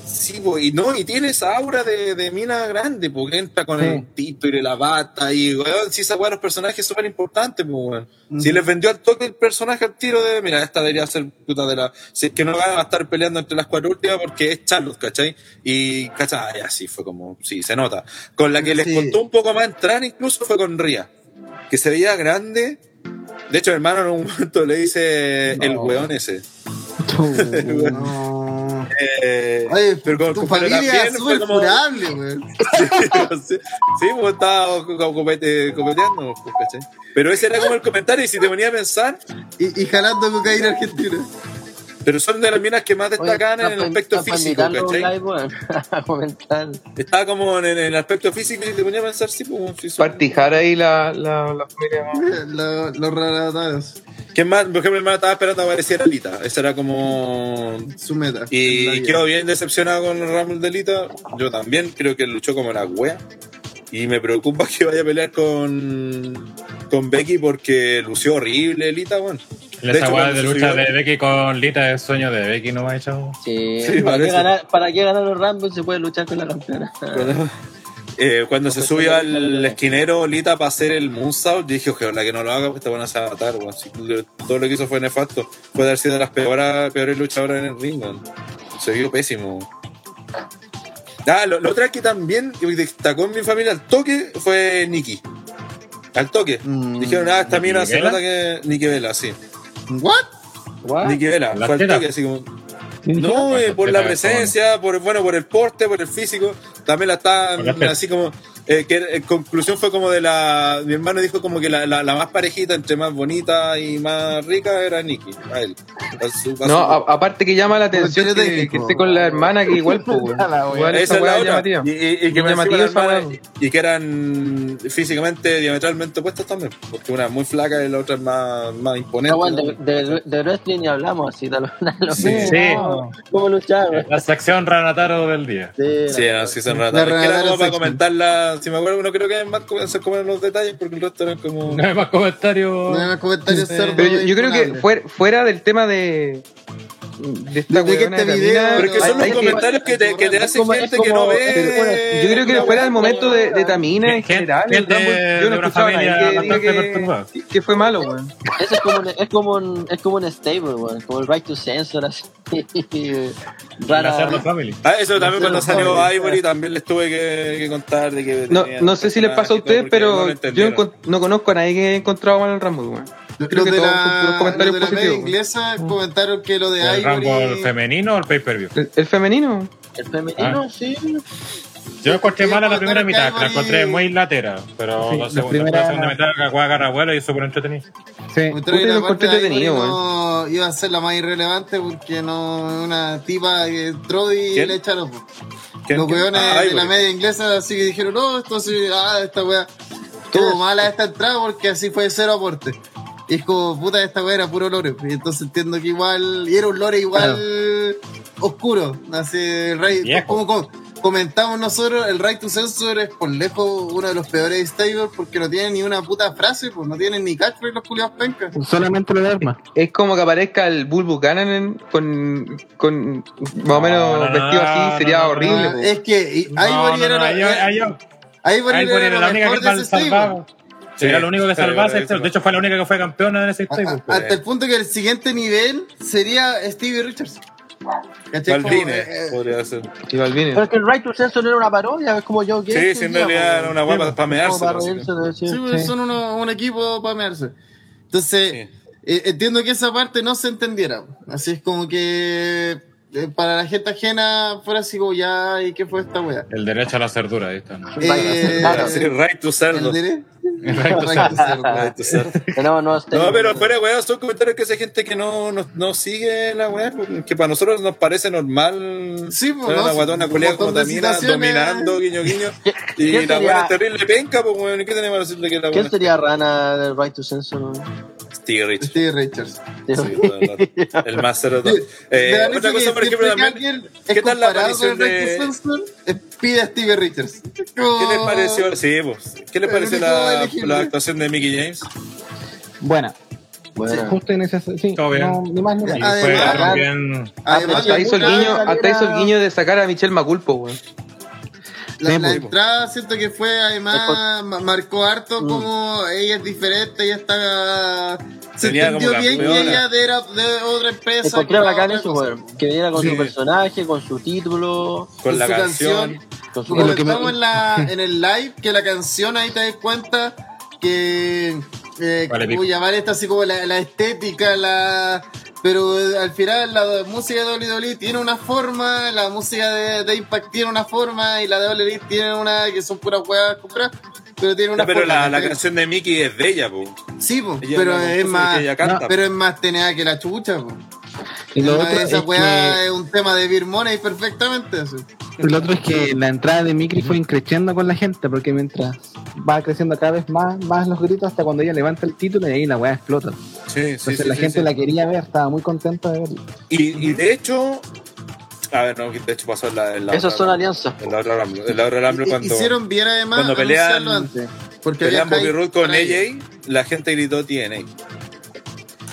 [SPEAKER 1] Sí, po, y no, y tiene esa aura de, de mina grande, porque entra con
[SPEAKER 4] Sí.
[SPEAKER 1] el título y la bata, y weón, si esa weá los personajes súper importantes, pues weón. Si les vendió al toque el personaje al tiro de, mira, esta debería ser puta de la. Si es que no van a estar peleando entre las cuatro últimas porque es Charlotte, ¿cachai? Y, ¿cachai? Así fue como, sí, se nota. Con la que les
[SPEAKER 3] Sí.
[SPEAKER 1] contó un poco más entrar incluso fue con Ria, que se veía grande. De hecho, el hermano en un momento le dice el weón ese.
[SPEAKER 3] No.
[SPEAKER 1] Eh,
[SPEAKER 3] Oye,
[SPEAKER 1] pero con-
[SPEAKER 3] tu familia es súper
[SPEAKER 1] como-
[SPEAKER 3] curable, weón.
[SPEAKER 1] sí, sí, pues estaba copeteando, pues, ¿cachai? Pero ese era como el comentario, y si te ponía a pensar,
[SPEAKER 3] Y, y jalando cocaína argentina.
[SPEAKER 1] Pero son de las minas que más destacan en el aspecto físico, ¿cachai?
[SPEAKER 6] live.
[SPEAKER 1] Estaba como en, en el aspecto físico y te ponía a pensar, sí, pues, sí, son-
[SPEAKER 5] Partijar ahí la, la, la familia.
[SPEAKER 3] Los, los raratados.
[SPEAKER 1] ¿Quién más? Por ejemplo, el hermano estaba esperando a aparecer Alita. Esa era como.
[SPEAKER 3] Su meta.
[SPEAKER 1] Y quedó bien decepcionado con el Rumble de Alita. Yo también creo que luchó como la wea. Y me preocupa que vaya a pelear con, con Becky porque lució horrible Alita, bueno.
[SPEAKER 2] Weá
[SPEAKER 1] cuando
[SPEAKER 2] de lucha
[SPEAKER 1] subió-
[SPEAKER 2] de Becky con Lita es sueño de Becky, ¿no me ha echado?
[SPEAKER 6] Sí,
[SPEAKER 1] Sí,
[SPEAKER 6] ¿para, qué ganar, ¿para qué ganar los Rumble se puede luchar con la campeona?
[SPEAKER 1] Cuando, eh, cuando se subió al esquinero Lita para hacer el Moonsault, dije, ojalá que no lo haga, porque esta buena se va a matar, weón. Si todo lo que hizo fue nefasto. Puede haber sido de las peores, peores luchadoras en el ring, weón. Se vio pésimo. Ah, lo, lo otra que también destacó en mi familia al toque fue Nikki. Al toque.
[SPEAKER 3] Mm.
[SPEAKER 1] Dijeron, ah, esta
[SPEAKER 2] ¿Nikki
[SPEAKER 1] mina se nota que. Nikki Vela, sí.
[SPEAKER 3] ¿What?
[SPEAKER 6] What?
[SPEAKER 1] Nikki Vela.
[SPEAKER 2] ¿La
[SPEAKER 1] Fue al
[SPEAKER 2] teta?
[SPEAKER 1] toque, así como. No, eh, por la presencia, por bueno, por el porte, por el físico, también la están así como eh, que en conclusión fue como de la mi hermano dijo como que la, la, la más parejita entre más bonita y más rica era Nikki, a él. A su- a
[SPEAKER 5] No,
[SPEAKER 1] su-
[SPEAKER 5] a- aparte que llama la atención que, que
[SPEAKER 3] técnico.
[SPEAKER 5] esté con la hermana que igual, pues. Igual
[SPEAKER 1] esa es la otra. Y, y- y que hermana- y que eran físicamente diametralmente opuestas también, porque una es muy flaca y la otra es más, más imponente.
[SPEAKER 6] No, bueno, de,
[SPEAKER 1] ¿no?
[SPEAKER 6] de, de wrestling ni hablamos así, de lo, de lo
[SPEAKER 1] Sí.
[SPEAKER 6] que-
[SPEAKER 2] Sí.
[SPEAKER 6] no, ¿Cómo luchar?
[SPEAKER 2] La sección Ranataro del día.
[SPEAKER 6] Sí,
[SPEAKER 1] Sí,
[SPEAKER 6] la-
[SPEAKER 1] así son. Es que era como para
[SPEAKER 3] sección.
[SPEAKER 1] Si me acuerdo, no creo que es más como como en los detalles, porque el resto eran como...
[SPEAKER 2] No hay más comentarios.
[SPEAKER 3] No hay más comentarios cerdos
[SPEAKER 5] Pero yo, yo creo que fuera, fuera del tema de. De esta
[SPEAKER 3] De que este
[SPEAKER 5] de
[SPEAKER 3] video-
[SPEAKER 1] Pero es que son los
[SPEAKER 5] hay que-
[SPEAKER 1] comentarios que te, que te hace
[SPEAKER 6] como-
[SPEAKER 1] gente
[SPEAKER 6] es
[SPEAKER 1] que no
[SPEAKER 6] como-
[SPEAKER 1] ve.
[SPEAKER 5] Yo creo que fuera del momento de, de Tamina en general, el
[SPEAKER 2] gente
[SPEAKER 5] Rumble, yo no escuchaba a que diga
[SPEAKER 2] bastante perturbada.
[SPEAKER 5] que, que fue malo, weón.
[SPEAKER 6] Eso es como un, es como un, es como un stable, güey, como el right to censor, así.
[SPEAKER 2] Para
[SPEAKER 6] Rara.
[SPEAKER 1] Ah, eso también cuando salió Ivory también les tuve que, que contar de que
[SPEAKER 5] No, no sé si les pasó a ustedes, pero yo no conozco a nadie que haya encontrado mal el Rumble, weón.
[SPEAKER 3] Los
[SPEAKER 5] Creo que
[SPEAKER 3] de
[SPEAKER 5] todos
[SPEAKER 3] la,
[SPEAKER 5] comentarios
[SPEAKER 3] los de la media inglesa comentaron que lo de
[SPEAKER 2] ¿El
[SPEAKER 3] Ivory.
[SPEAKER 2] femenino o el pay-per-view?
[SPEAKER 5] ¿El, el femenino?
[SPEAKER 6] El femenino,
[SPEAKER 2] Ah.
[SPEAKER 6] sí.
[SPEAKER 2] Yo encontré mala la primera mitad, que la encontré muy latera, pero
[SPEAKER 4] Sí,
[SPEAKER 2] la,
[SPEAKER 4] la
[SPEAKER 2] segunda,
[SPEAKER 4] primera-
[SPEAKER 2] la segunda mitad la juega agarra vuelo y es súper entretenido.
[SPEAKER 4] Sí.
[SPEAKER 5] Lo
[SPEAKER 3] la
[SPEAKER 5] encontré
[SPEAKER 3] parte de
[SPEAKER 5] entretenido,
[SPEAKER 3] no iba a ser la más irrelevante porque no una tipa que entró y
[SPEAKER 1] ¿Quién?
[SPEAKER 3] le echaron.
[SPEAKER 1] ¿Quién-
[SPEAKER 3] Los
[SPEAKER 1] quién?
[SPEAKER 3] weones
[SPEAKER 1] Ah,
[SPEAKER 3] de la media inglesa así que dijeron, no, esto sí, ah, esta wea. Estuvo mala esta entrada porque así fue cero aporte. Y es como, puta, esta wea era puro lore. Y entonces entiendo que igual, y era un lore igual oscuro. Así, el rey, como, como comentamos nosotros, el Right to Censor es por lejos uno de los peores stables porque no tiene ni una puta frase, pues no tienen ni catchphrase los culiados pencas.
[SPEAKER 4] Solamente lo de armas.
[SPEAKER 5] Es como que aparezca el Bull Buchanan en- con, con más o menos
[SPEAKER 2] No, no, no,
[SPEAKER 5] vestido así,
[SPEAKER 2] no,
[SPEAKER 5] sería horrible.
[SPEAKER 3] Es que Ivory
[SPEAKER 2] no,
[SPEAKER 3] era,
[SPEAKER 2] no, ahí-
[SPEAKER 3] era-
[SPEAKER 2] la única
[SPEAKER 3] mejor
[SPEAKER 2] que
[SPEAKER 3] de ese.
[SPEAKER 1] Sí,
[SPEAKER 2] Era lo único que salvase. De hecho, fue la única que fue campeona en ese stable.
[SPEAKER 3] a- hasta el punto que el siguiente nivel sería Stevie Richards. Eh, eh,
[SPEAKER 1] podría ser.
[SPEAKER 5] Y Balvine.
[SPEAKER 6] Pero es que el right to censor no era una parodia, es como yo que.
[SPEAKER 1] Sí, sí, en realidad era una guapa para mearse.
[SPEAKER 3] Sí,
[SPEAKER 6] sí.
[SPEAKER 3] pues,
[SPEAKER 4] Sí.
[SPEAKER 3] son uno- un equipo para mearse. Entonces,
[SPEAKER 1] Sí.
[SPEAKER 3] eh, entiendo que esa parte no se entendiera. Así es como que eh, para la gente ajena fuera así como ya, ¿y qué fue esta wea?
[SPEAKER 2] El derecho a la cerdura, ahí está. ¿no?
[SPEAKER 3] Eh,
[SPEAKER 6] Claro.
[SPEAKER 1] Sí, right to cerdo.
[SPEAKER 3] ¿El cerdo.
[SPEAKER 1] Cerdo.
[SPEAKER 6] Tenemos nuevos
[SPEAKER 1] No, pero fuera, weón, son comentarios que hace gente que no, no, no sigue la weá, porque- que para nosotros nos parece normal.
[SPEAKER 3] Sí, pues,
[SPEAKER 1] ver
[SPEAKER 3] no,
[SPEAKER 1] una
[SPEAKER 3] sí,
[SPEAKER 1] guatona como Tamina dominando, guiño, guiño.
[SPEAKER 6] ¿Qué-
[SPEAKER 1] Y la weá es terrible penca, pues weón, ¿y qué tenemos que decirle que la
[SPEAKER 6] ¿Quién
[SPEAKER 1] weá?
[SPEAKER 6] sería rana del right to censor?
[SPEAKER 1] Steve
[SPEAKER 3] Richards.
[SPEAKER 1] Sí, todo el más.
[SPEAKER 3] Me
[SPEAKER 1] Eh, otra cosa, por ejemplo, también. ¿Qué tal la aparición
[SPEAKER 3] el Right to
[SPEAKER 1] de.?
[SPEAKER 3] Censor, eh, pide a Stevie Richards.
[SPEAKER 1] ¿Qué les pareció? Sí, pues. ¿Qué les pareció la, la actuación de Mickey James?
[SPEAKER 4] Buena.
[SPEAKER 6] Bueno,
[SPEAKER 4] Justo en ese. Sí,
[SPEAKER 2] Todo bien.
[SPEAKER 4] no, ni más ni menos.
[SPEAKER 3] Además-. Además,
[SPEAKER 5] Hasta hizo el guiño, hasta hizo el guiño de sacar a Michelle Maculpo, weón.
[SPEAKER 3] La,
[SPEAKER 4] Sí,
[SPEAKER 3] la
[SPEAKER 4] pues.
[SPEAKER 3] entrada siento que fue además ma- marcó harto
[SPEAKER 6] Mm.
[SPEAKER 3] como ella es diferente, ella está se
[SPEAKER 1] Tenía
[SPEAKER 3] entendió
[SPEAKER 1] como
[SPEAKER 3] bien que ella era de otra empresa.
[SPEAKER 6] encontré
[SPEAKER 3] que era
[SPEAKER 6] bacán eso, weón. Que viniera con
[SPEAKER 1] Sí.
[SPEAKER 6] su personaje, con su título,
[SPEAKER 1] Con la
[SPEAKER 3] su
[SPEAKER 1] canción.
[SPEAKER 6] con su
[SPEAKER 3] Como
[SPEAKER 4] lo que me-
[SPEAKER 3] en, la, en el live, que la canción ahí te das cuenta que eh,
[SPEAKER 2] Vale,
[SPEAKER 3] como llamar esta así como la, la estética, la pero eh, al final la música de WWE tiene una forma, la música de, de Impact tiene una forma y la de WWE tiene una que son puras huevas compradas, pero tiene una
[SPEAKER 1] No, pero la, la canción de Mickey es de ella, po.
[SPEAKER 3] Sí, po,
[SPEAKER 1] Ella
[SPEAKER 3] pero es más
[SPEAKER 1] canta.
[SPEAKER 3] pero es más tenea que la chucha, po.
[SPEAKER 4] Y lo
[SPEAKER 3] Además,
[SPEAKER 4] otro
[SPEAKER 3] esa
[SPEAKER 4] es
[SPEAKER 3] weá
[SPEAKER 4] que-
[SPEAKER 3] es un tema de Beer Money perfectamente. así.
[SPEAKER 4] Lo otro es que la entrada de Mikri fue increciendo con la gente, porque mientras va creciendo cada vez más, más los gritos hasta cuando ella levanta el título y ahí la weá explota.
[SPEAKER 1] Sí, sí,
[SPEAKER 4] Entonces
[SPEAKER 1] sí,
[SPEAKER 4] la
[SPEAKER 1] sí,
[SPEAKER 4] gente
[SPEAKER 1] sí.
[SPEAKER 4] la quería ver, estaba muy contenta de verla.
[SPEAKER 1] Y, y de hecho, a ver, no, de hecho pasó en la, en la
[SPEAKER 6] Esas son alianzas.
[SPEAKER 1] En la otra Rumble, en la otra Rumble cuando
[SPEAKER 3] Hicieron bien además
[SPEAKER 1] cuando pelean-
[SPEAKER 3] antes, porque
[SPEAKER 1] pelean Bobby Roode con. AJ, la gente gritó TNA.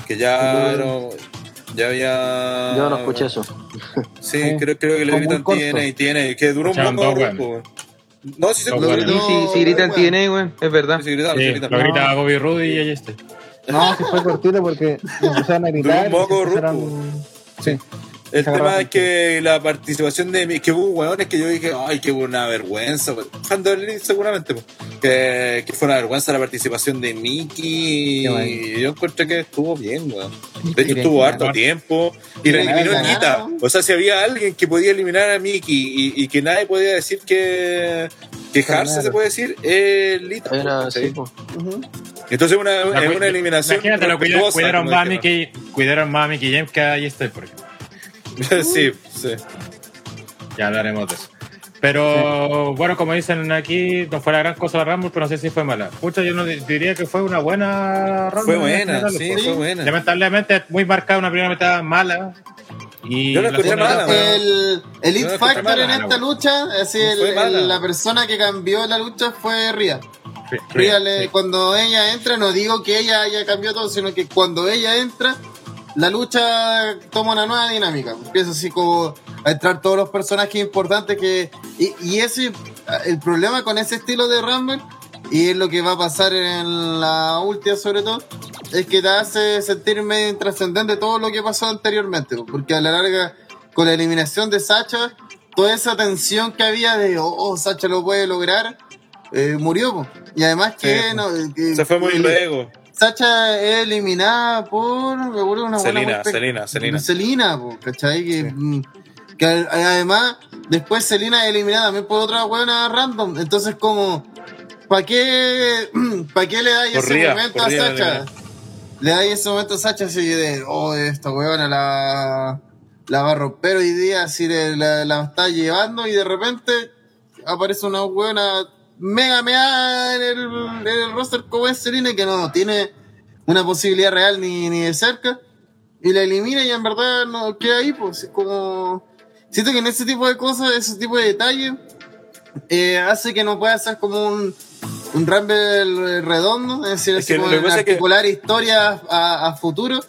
[SPEAKER 1] Que ya era, ya había...
[SPEAKER 6] Yo no escuché eso.
[SPEAKER 1] Sí,
[SPEAKER 4] Sí.
[SPEAKER 1] creo, creo que le gritan. TNA, TNA, que duró un
[SPEAKER 2] Escucharon
[SPEAKER 1] poco.
[SPEAKER 2] dos, weón.
[SPEAKER 1] po. No, sí se
[SPEAKER 2] weón.
[SPEAKER 5] Sí,
[SPEAKER 3] No,
[SPEAKER 5] sí, sí, gritan
[SPEAKER 3] weón.
[SPEAKER 5] tiene, weón, es verdad.
[SPEAKER 1] Sí, Sí, gritaron.
[SPEAKER 2] lo grita Bobby Roode y ella está.
[SPEAKER 4] No, sí fue cortito porque empezaron a gritar.
[SPEAKER 1] Duró un poco,
[SPEAKER 4] se empezaron- Sí.
[SPEAKER 1] El
[SPEAKER 4] Se
[SPEAKER 1] tema es que la participación de mi, que hubo hueones que yo dije, ay, que una vergüenza. pues, de Berlín, seguramente, pues, que, que fue una vergüenza la participación de Mickey. Y yo encontré que estuvo bien, weón. De hecho, estuvo
[SPEAKER 4] ganar.
[SPEAKER 1] harto tiempo y la eliminó
[SPEAKER 3] ganar.
[SPEAKER 1] Nita. O sea, si había alguien que podía eliminar a Mickey y, y que nadie podía decir que quejarse,
[SPEAKER 4] Claro.
[SPEAKER 1] se puede decir, es Lita.
[SPEAKER 6] Era
[SPEAKER 1] ¿sí?
[SPEAKER 6] po.
[SPEAKER 3] Ujú.
[SPEAKER 1] Entonces, una,
[SPEAKER 2] La
[SPEAKER 1] es una eliminación.
[SPEAKER 2] Imagínate, lo
[SPEAKER 1] respetuosa,
[SPEAKER 2] cuidaron
[SPEAKER 1] dijeron.
[SPEAKER 2] Mickey, cuidaron más a Mickey James que ahí está, por ejemplo.
[SPEAKER 1] sí, sí.
[SPEAKER 2] Ya hablaremos de eso. Pero bueno, como dicen aquí, no fue la gran cosa la Rumble, pero no sé si fue mala. Muchos yo no di- diría que fue una buena Rumble.
[SPEAKER 1] Fue
[SPEAKER 2] en
[SPEAKER 1] buena, sí, fue buena.
[SPEAKER 2] Lamentablemente muy marcada una primera mitad mala. Y
[SPEAKER 1] Yo la encontré
[SPEAKER 2] segunda
[SPEAKER 1] mala,
[SPEAKER 3] El, el
[SPEAKER 1] No,
[SPEAKER 3] Elite
[SPEAKER 1] es que
[SPEAKER 3] Factor
[SPEAKER 1] fue
[SPEAKER 3] en
[SPEAKER 2] mala,
[SPEAKER 3] esta
[SPEAKER 2] no.
[SPEAKER 3] lucha, así el-
[SPEAKER 1] mala.
[SPEAKER 3] el- la persona que cambió la lucha fue Ria.
[SPEAKER 2] Sí,
[SPEAKER 3] Ria
[SPEAKER 2] sí, sí.
[SPEAKER 3] cuando ella entra, no digo que ella haya cambiado todo, sino que cuando ella entra, la lucha toma una nueva dinámica. Empieza así como a entrar todos los personajes importantes que. Y, y ese, el problema con ese estilo de Rumble, y es lo que va a pasar en la última sobre todo, es que te hace sentir medio intrascendente todo lo que pasó anteriormente. Porque a la larga, con la eliminación de Sacha, toda esa tensión que había de, oh, oh, Sacha lo puede lograr, eh, murió. po. Y además que,
[SPEAKER 1] Sí.
[SPEAKER 3] no, que-
[SPEAKER 1] Se fue muy luego.
[SPEAKER 3] Sacha es eliminada por me acuerdo una golpe-
[SPEAKER 1] Celina, Celina.
[SPEAKER 3] Celina, po, ¿cachai? Que, mm, que además después Celina es eliminada también por otra buena random. Entonces como ¿para qué ¿para qué le dais ese momento a Sacha? Le dais ese momento a Sacha así de oh esta huevona la la va a romper hoy día, así de, la, la está llevando y de repente aparece una buena mega mega en el, en el roster como es Selina que no tiene una posibilidad real ni, ni de cerca y la elimina y en verdad no queda ahí pues es como siento que en ese tipo de cosas ese tipo de detalles eh, hace que no pueda ser como un un Rumble redondo es decir
[SPEAKER 1] Es que
[SPEAKER 3] como
[SPEAKER 1] lo que
[SPEAKER 3] articular historias a, a futuro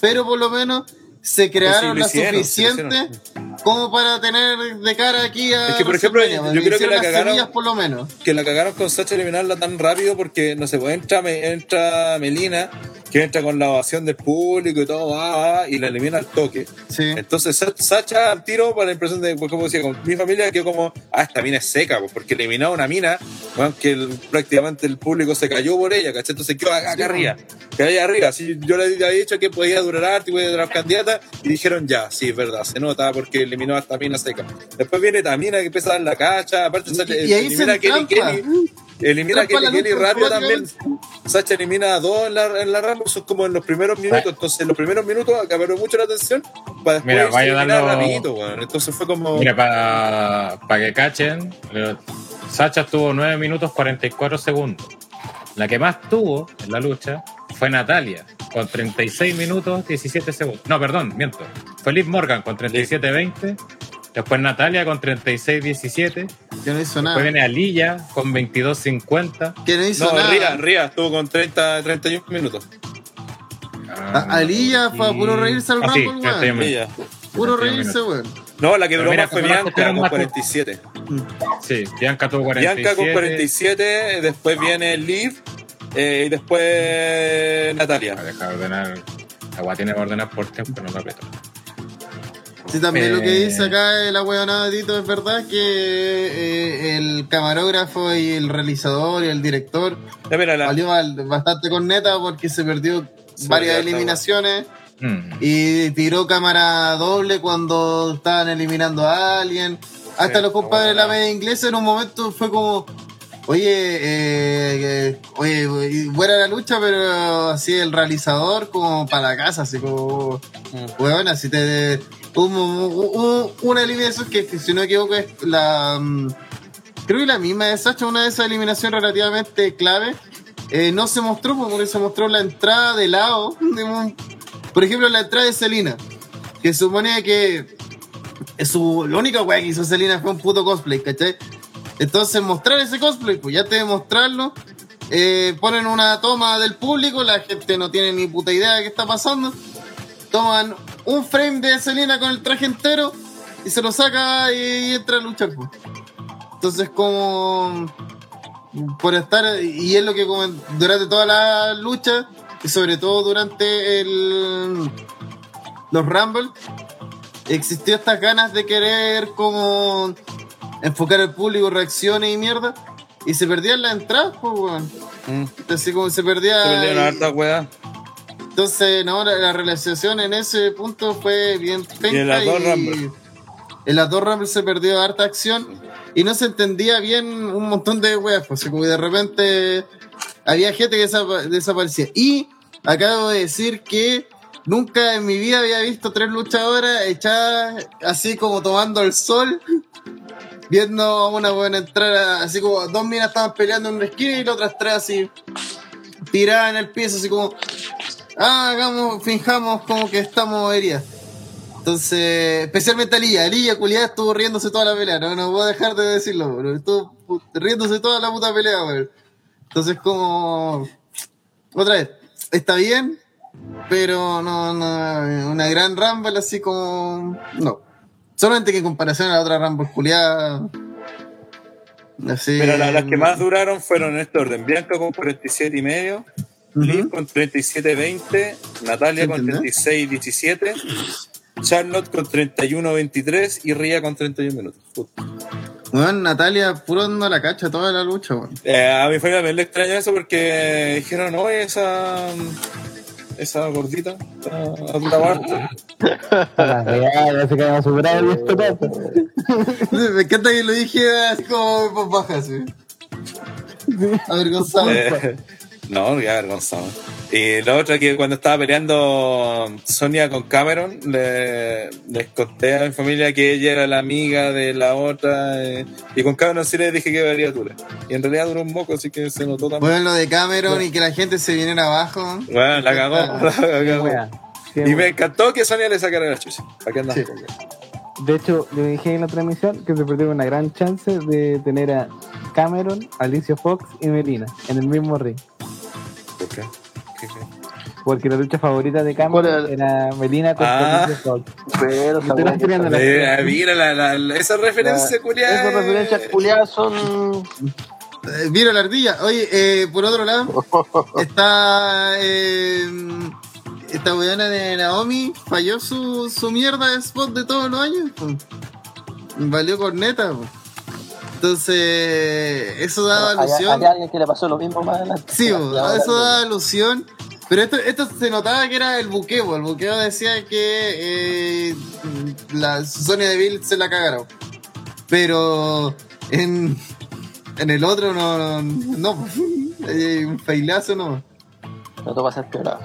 [SPEAKER 3] pero por lo menos se crearon
[SPEAKER 1] Pues sí, lo
[SPEAKER 3] la como para tener de cara aquí a
[SPEAKER 1] Es que, por ejemplo,
[SPEAKER 3] WrestleMania,
[SPEAKER 1] yo creo que la cagaron-
[SPEAKER 3] por lo menos.
[SPEAKER 1] que la cagaron con Sacha eliminarla tan rápido porque no se puede entra, me- entra Melina que entra con la ovación del público y todo va, va, y la elimina al toque.
[SPEAKER 3] Sí.
[SPEAKER 1] Entonces Sa- Sacha al tiro para la impresión de pues, como decía con mi familia que como ah esta mina es seca pues, porque eliminó a una mina bueno, que el- prácticamente el público se cayó por ella ¿cachai? entonces quedó acá, acá arriba que ahí arriba. Así yo le había dicho que podía durar harto y podía durar candidata y dijeron ya sí es verdad se nota porque eliminó a esta mina seca después viene Tamina que empieza a dar la cacha aparte
[SPEAKER 3] y, y ahí se
[SPEAKER 1] elimina a Kelly Elimina a Kelly Kelly rápido también. Sacha elimina a dos en la, en la Rumble, son como en los primeros minutos. Entonces, en los primeros minutos acaparó mucho la atención para después
[SPEAKER 2] Mira, vaya darlo-
[SPEAKER 1] rapidito, weón. Entonces fue como.
[SPEAKER 2] Mira, para que cachen, eh, Sacha tuvo 9 minutos 44 segundos. La que más tuvo en la lucha fue Natalia, con 36 minutos 17 segundos. No, perdón, miento. Fue Liv Morgan con 37-20. Después Natalia con 36-17.
[SPEAKER 3] que no hizo nada
[SPEAKER 2] Después viene Alilla con 22-50.
[SPEAKER 3] que no hizo
[SPEAKER 1] no,
[SPEAKER 3] nada
[SPEAKER 1] Ria, Ria estuvo con 30, 31 minutos.
[SPEAKER 2] Ah,
[SPEAKER 3] A- Aliyah fue a puro reírse al
[SPEAKER 2] Ah, sí,
[SPEAKER 3] Rumble. Puro reírse, weón.
[SPEAKER 1] No, la que duró más fue Bianca con
[SPEAKER 2] más-
[SPEAKER 1] 47.
[SPEAKER 2] Sí, Bianca tuvo 47.
[SPEAKER 1] Bianca con 47, después viene Liv eh, y después Natalia.
[SPEAKER 2] A dejar de ordenar. Agua tiene que ordenar por tiempo, no lo aprieto.
[SPEAKER 3] Sí, también
[SPEAKER 2] Eh.
[SPEAKER 3] lo que dice acá el ahueonado de Tito es verdad que eh, el camarógrafo y el realizador y el director
[SPEAKER 1] Ya, mira, la,
[SPEAKER 3] bastante con neta porque se perdió varias
[SPEAKER 1] ya está,
[SPEAKER 3] eliminaciones
[SPEAKER 2] Mm.
[SPEAKER 3] y tiró cámara doble cuando estaban eliminando a alguien. Hasta
[SPEAKER 1] Sí,
[SPEAKER 3] los compadres de la media inglesa en un momento fue como, oye, eh, eh, oye, buena la lucha, pero así el realizador como para la casa, así como, weón, así te... hubo- hubo una eliminación que, si no me equivoco es la... mm, Creo que la misma de Sacha, una de esas eliminaciones relativamente clave, eh, no se mostró porque se mostró la entrada de lado. un- por ejemplo, la entrada de Selina, que suponía que su, la única weá que hizo Selina fue un puto cosplay, ¿cachai? Entonces, mostrar ese cosplay, pues ya te de mostrarlo, eh, ponen una toma del público, la gente no tiene ni puta idea de qué está pasando, toman un frame de Selina con el traje entero y se lo saca y, entra a luchar, pues. Entonces, como por estar, y es lo que durante toda la lucha, y sobre todo durante el, los Rumble, existió estas ganas de querer como enfocar al público, reacciones y mierda, y se perdían las entradas, pues, weón.
[SPEAKER 1] Mm.
[SPEAKER 3] Así como se perdía.
[SPEAKER 1] Se hartas weas.
[SPEAKER 3] Entonces, no, la, la realización en ese punto fue bien penca
[SPEAKER 1] en las dos Rumble.
[SPEAKER 3] En las dos Rumble se perdió harta acción y no se entendía bien un montón de weas, pues como de repente había gente que desapa- desaparecía. Y acabo de decir que nunca en mi vida había visto tres luchadoras echadas así como tomando el sol, viendo a una buena entrar, a- así como dos minas estaban peleando en una esquina y las otras tres así tiradas en el piso, así como, ah, hagamos, finjamos como que estamos heridas. Entonces, especialmente Alilla, Alilla culiada estuvo riéndose toda la pelea, no, no puedo dejar de decirlo, pero estuvo riéndose toda la puta pelea, weón. Entonces, como, otra vez, está bien, pero no, no, una gran Rumble así como, no. Solamente que en comparación a la otra Rumble culiada, así.
[SPEAKER 1] Pero la- las que más duraron fueron en este orden. Bianca con 47 y medio. Liv con 37-20, Natalia con
[SPEAKER 3] ¿Entiendes?
[SPEAKER 1] 36-17, Charlotte con 31-23 y Ria con 31 minutos.
[SPEAKER 3] Weón, Natalia puro no la cacha toda la lucha, weón.
[SPEAKER 1] Eh, a mi familia me le extrañó eso porque dijeron, no, esa, esa gordita a
[SPEAKER 4] todo.
[SPEAKER 3] Me encanta que lo dije así como en voz baja, así. Avergonzado.
[SPEAKER 1] No, qué avergonzado. Y la otra que cuando estaba peleando Sonia con Cameron, le- les conté a mi familia que ella era la amiga de la otra. eh, y con Cameron sí les dije que valía dura. Y en realidad duró un moco, así que se notó también.
[SPEAKER 3] Bueno, lo de Cameron y que la gente se viniera abajo.
[SPEAKER 1] Bueno, la cagó. la cagó.
[SPEAKER 4] Weá. Sí,
[SPEAKER 1] Y me encantó que Sonia le sacara la chucha. ¿Para qué andas
[SPEAKER 3] Sí.
[SPEAKER 1] con weá?
[SPEAKER 4] De hecho, yo dije en la transmisión que se perdió una gran chance de tener a Cameron, Alicia Fox y Melina en el mismo ring. Porque la lucha favorita de
[SPEAKER 6] ¿Cuál
[SPEAKER 4] era Melina contra
[SPEAKER 1] Ah.
[SPEAKER 6] Pero
[SPEAKER 1] Eh, mira, la, la- la- esa referencia culiada.
[SPEAKER 6] Esas referencias culiadas son.
[SPEAKER 3] Eh, Viro la ardilla. Oye, eh, por otro lado, está. Eh, esta weona de Naomi falló su, su mierda de spot de todos los años. Valió corneta. po. Entonces, eso da
[SPEAKER 6] Hay,
[SPEAKER 3] alusión.
[SPEAKER 6] hay alguien que le pasó lo mismo más adelante.
[SPEAKER 3] Sí,
[SPEAKER 6] ahora-
[SPEAKER 3] eso da alusión. Pero esto, esto se notaba que era el buqueo. El buqueo decía que eh, la Sonia Deville se la cagaron. Pero en, en el otro no. No, eh, un failazo no.
[SPEAKER 6] No te pasas peor.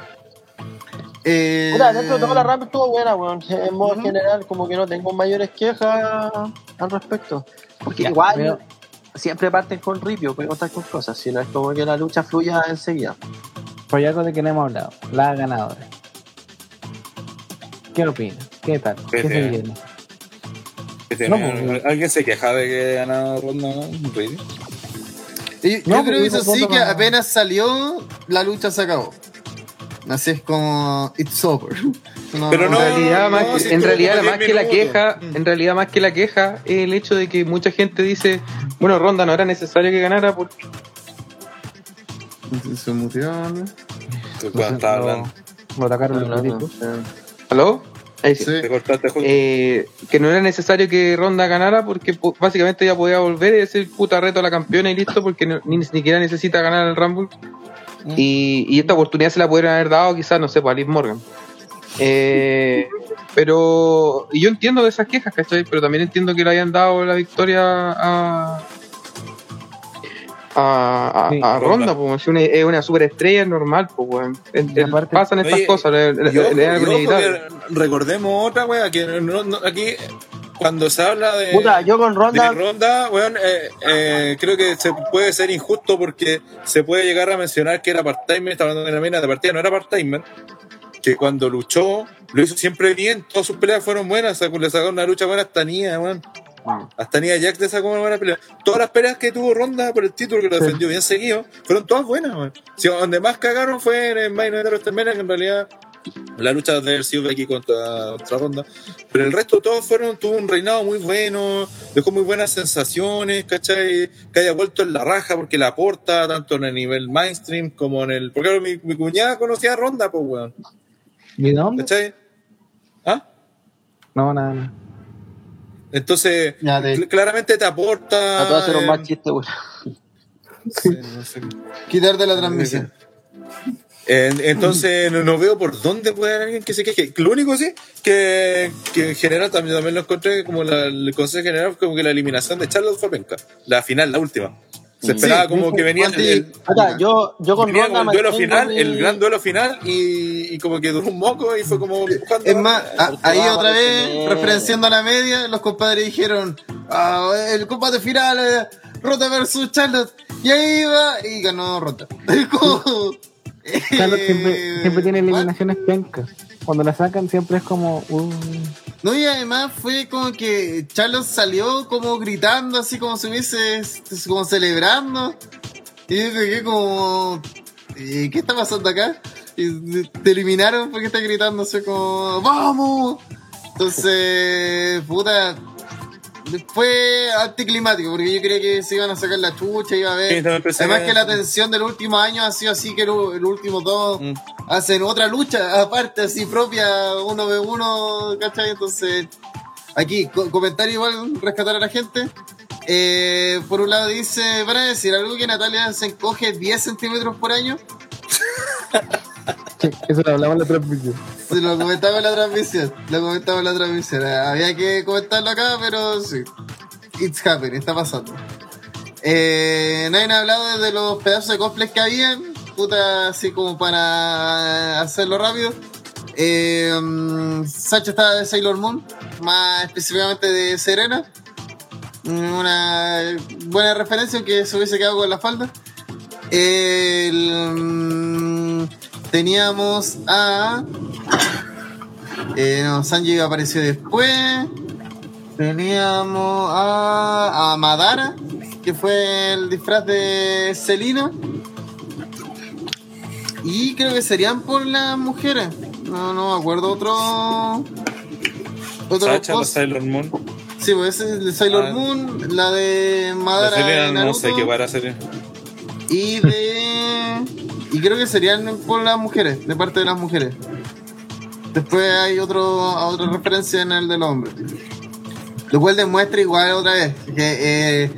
[SPEAKER 3] Eh,
[SPEAKER 6] Mira, dentro de toda la Rumble estuvo buena, weón. En modo general, como que no tengo mayores quejas al respecto. Porque
[SPEAKER 4] Ya,
[SPEAKER 6] igual
[SPEAKER 4] pero-
[SPEAKER 6] siempre parten con ripio, pueden contar con cosas. Si no es como que la lucha fluya enseguida.
[SPEAKER 4] Por algo de que no hemos hablado, la ganadora. ¿Qué opina? ¿Qué tal? ¿Qué se
[SPEAKER 1] Vete.
[SPEAKER 4] viene?
[SPEAKER 1] Que tiene-
[SPEAKER 4] No, pues,
[SPEAKER 1] ¿Alguien se queja de que ha ganado ronda?
[SPEAKER 3] y- yo
[SPEAKER 4] No,
[SPEAKER 3] creo que
[SPEAKER 4] porque
[SPEAKER 3] eso sí que apenas salió, la lucha se acabó. Así es como It's over. No,
[SPEAKER 1] Pero
[SPEAKER 5] En
[SPEAKER 1] no,
[SPEAKER 5] realidad, más,
[SPEAKER 1] no,
[SPEAKER 5] que-
[SPEAKER 1] si
[SPEAKER 5] en realidad
[SPEAKER 1] como
[SPEAKER 5] más
[SPEAKER 1] 10
[SPEAKER 5] que la queja, en realidad más que la queja, es el hecho de que mucha gente dice, bueno, Ronda no era necesario que ganara porque
[SPEAKER 3] Se muteó, ¿no?
[SPEAKER 1] Estabas hablando.
[SPEAKER 4] Lo atacaron el
[SPEAKER 6] Hablando.
[SPEAKER 4] ratito.
[SPEAKER 5] ¿Aló? Ahí sí.
[SPEAKER 3] Sí.
[SPEAKER 1] Te cortaste justo.
[SPEAKER 5] Eh, que no era necesario que Ronda ganara porque básicamente ya podía volver y decir puta reto a la campeona y listo porque no- ni, ni siquiera necesita ganar el Rumble y, y esta oportunidad se la pudieron haber dado quizás no sé pues a Liv Morgan Eh, pero y yo entiendo de esas quejas ¿cachai? pero también entiendo que le hayan dado la victoria a a, a,
[SPEAKER 4] Sí,
[SPEAKER 5] a
[SPEAKER 1] Ronda.
[SPEAKER 5] Ronda, pues, es una, es una superestrella es normal, pues, weón. Pasan estas
[SPEAKER 1] Oye,
[SPEAKER 5] cosas, le, le-
[SPEAKER 1] recordemos otra wea que no- no- aquí cuando se habla de
[SPEAKER 6] Puta, yo con Ronda.
[SPEAKER 1] de Ronda, weón, eh, eh, creo que se puede ser injusto porque se puede llegar a mencionar que era part-timer, estaba hablando de la mina de partida, no era part-timer, que cuando luchó, lo hizo siempre bien, todas sus peleas fueron buenas, sacó- le sacó una lucha buena hasta Nia, weón. Hasta Nia Jax le sacó una buena pelea. Todas las peleas que tuvo Ronda por el título, que lo defendió bien seguido, fueron todas buenas, weón. Si donde más cagaron fue en el Main Event de que en realidad la lucha de haber sido aquí contra, contra Ronda. Pero el resto todos fueron, tuvo un reinado muy bueno, dejó muy buenas sensaciones, ¿cachai? Que haya vuelto en la raja porque la aporta tanto en el nivel mainstream como en el. Porque claro, mi, mi cuñada conocía a Ronda, pues, weón.
[SPEAKER 4] ¿Y dónde?
[SPEAKER 1] ¿Cachai? ¿Ah?
[SPEAKER 4] No, nada, nada.
[SPEAKER 1] Entonces, claramente te aporta.
[SPEAKER 6] A todos hacer un
[SPEAKER 1] eh,
[SPEAKER 6] más chiste, weón.
[SPEAKER 1] sí, no sé.
[SPEAKER 3] Quitar de la transmisión.
[SPEAKER 1] En- Entonces no, no veo por dónde puede haber alguien que se queje. Lo único sí, que, que en general también, también lo encontré como la- el consejo general, como que la eliminación de Charlotte fue penca. La final, la última. Se esperaba
[SPEAKER 3] Sí,
[SPEAKER 1] como que venía el,
[SPEAKER 6] yo, yo con
[SPEAKER 1] venía como el duelo final,
[SPEAKER 6] mi-
[SPEAKER 1] el gran duelo final, y, y como que duró un moco y fue como buscando-
[SPEAKER 3] Es más, a- ahí otra vez, referenciando a la media, los compadres dijeron, ah, el combate final, eh, Rota versus Charlotte, y ahí va, y ganó Rota. Eh,
[SPEAKER 4] siempre, siempre tiene eliminaciones pencas. Cuando la sacan siempre es como...
[SPEAKER 3] No, y además fue como que Charlotte salió como gritando, así como si hubiese, como celebrando. Y yo quedé como, eh, ¿qué está pasando acá? Y te eliminaron porque está gritando, así como, ¡vamos! Entonces, puta, fue anticlimático, porque yo creía que se iban a sacar la chucha, iba a
[SPEAKER 1] Sí, pensé
[SPEAKER 3] Además
[SPEAKER 1] que-
[SPEAKER 3] la tensión del último año ha sido así que los últimos dos
[SPEAKER 1] Mm.
[SPEAKER 3] hacen otra lucha aparte, así propia, uno v uno, ¿cachai? Entonces, aquí, co- comentario igual, rescatar a la gente. Eh, por un lado dice, van a decir algo que Natalia se encoge 10 centímetros por año.
[SPEAKER 4] eso lo hablaba en la transmisión.
[SPEAKER 3] Sí, lo comentaba en la transmisión, lo comentaba en la transmisión. Eh, Había que comentarlo acá, pero sí. It's happening, está pasando. Eh, nadie ha hablado de los pedazos de cosplay que habían. Puta, así como para hacerlo rápido. Eh, estaba de Sailor Moon, más específicamente de Serena. Mm, Una buena referencia, que se hubiese quedado con la falda. El, mm, teníamos a. Eh, no, Sanji apareció después. Teníamos a, a Madara, que fue el disfraz de Selina. Y creo que serían por las mujeres. No, no me acuerdo otro. Otro
[SPEAKER 1] Sacha, la. Sailor Moon.
[SPEAKER 3] Sí, pues ese es el de Sailor
[SPEAKER 1] Ah.
[SPEAKER 3] Moon, la de
[SPEAKER 1] La
[SPEAKER 3] Madara.
[SPEAKER 1] Selena,
[SPEAKER 3] de
[SPEAKER 1] no sé qué para hacer.
[SPEAKER 3] Y de. Y creo que serían por las mujeres, de parte de las mujeres. Después hay otro, otra referencia en el del hombre. Lo cual demuestra igual otra vez que eh,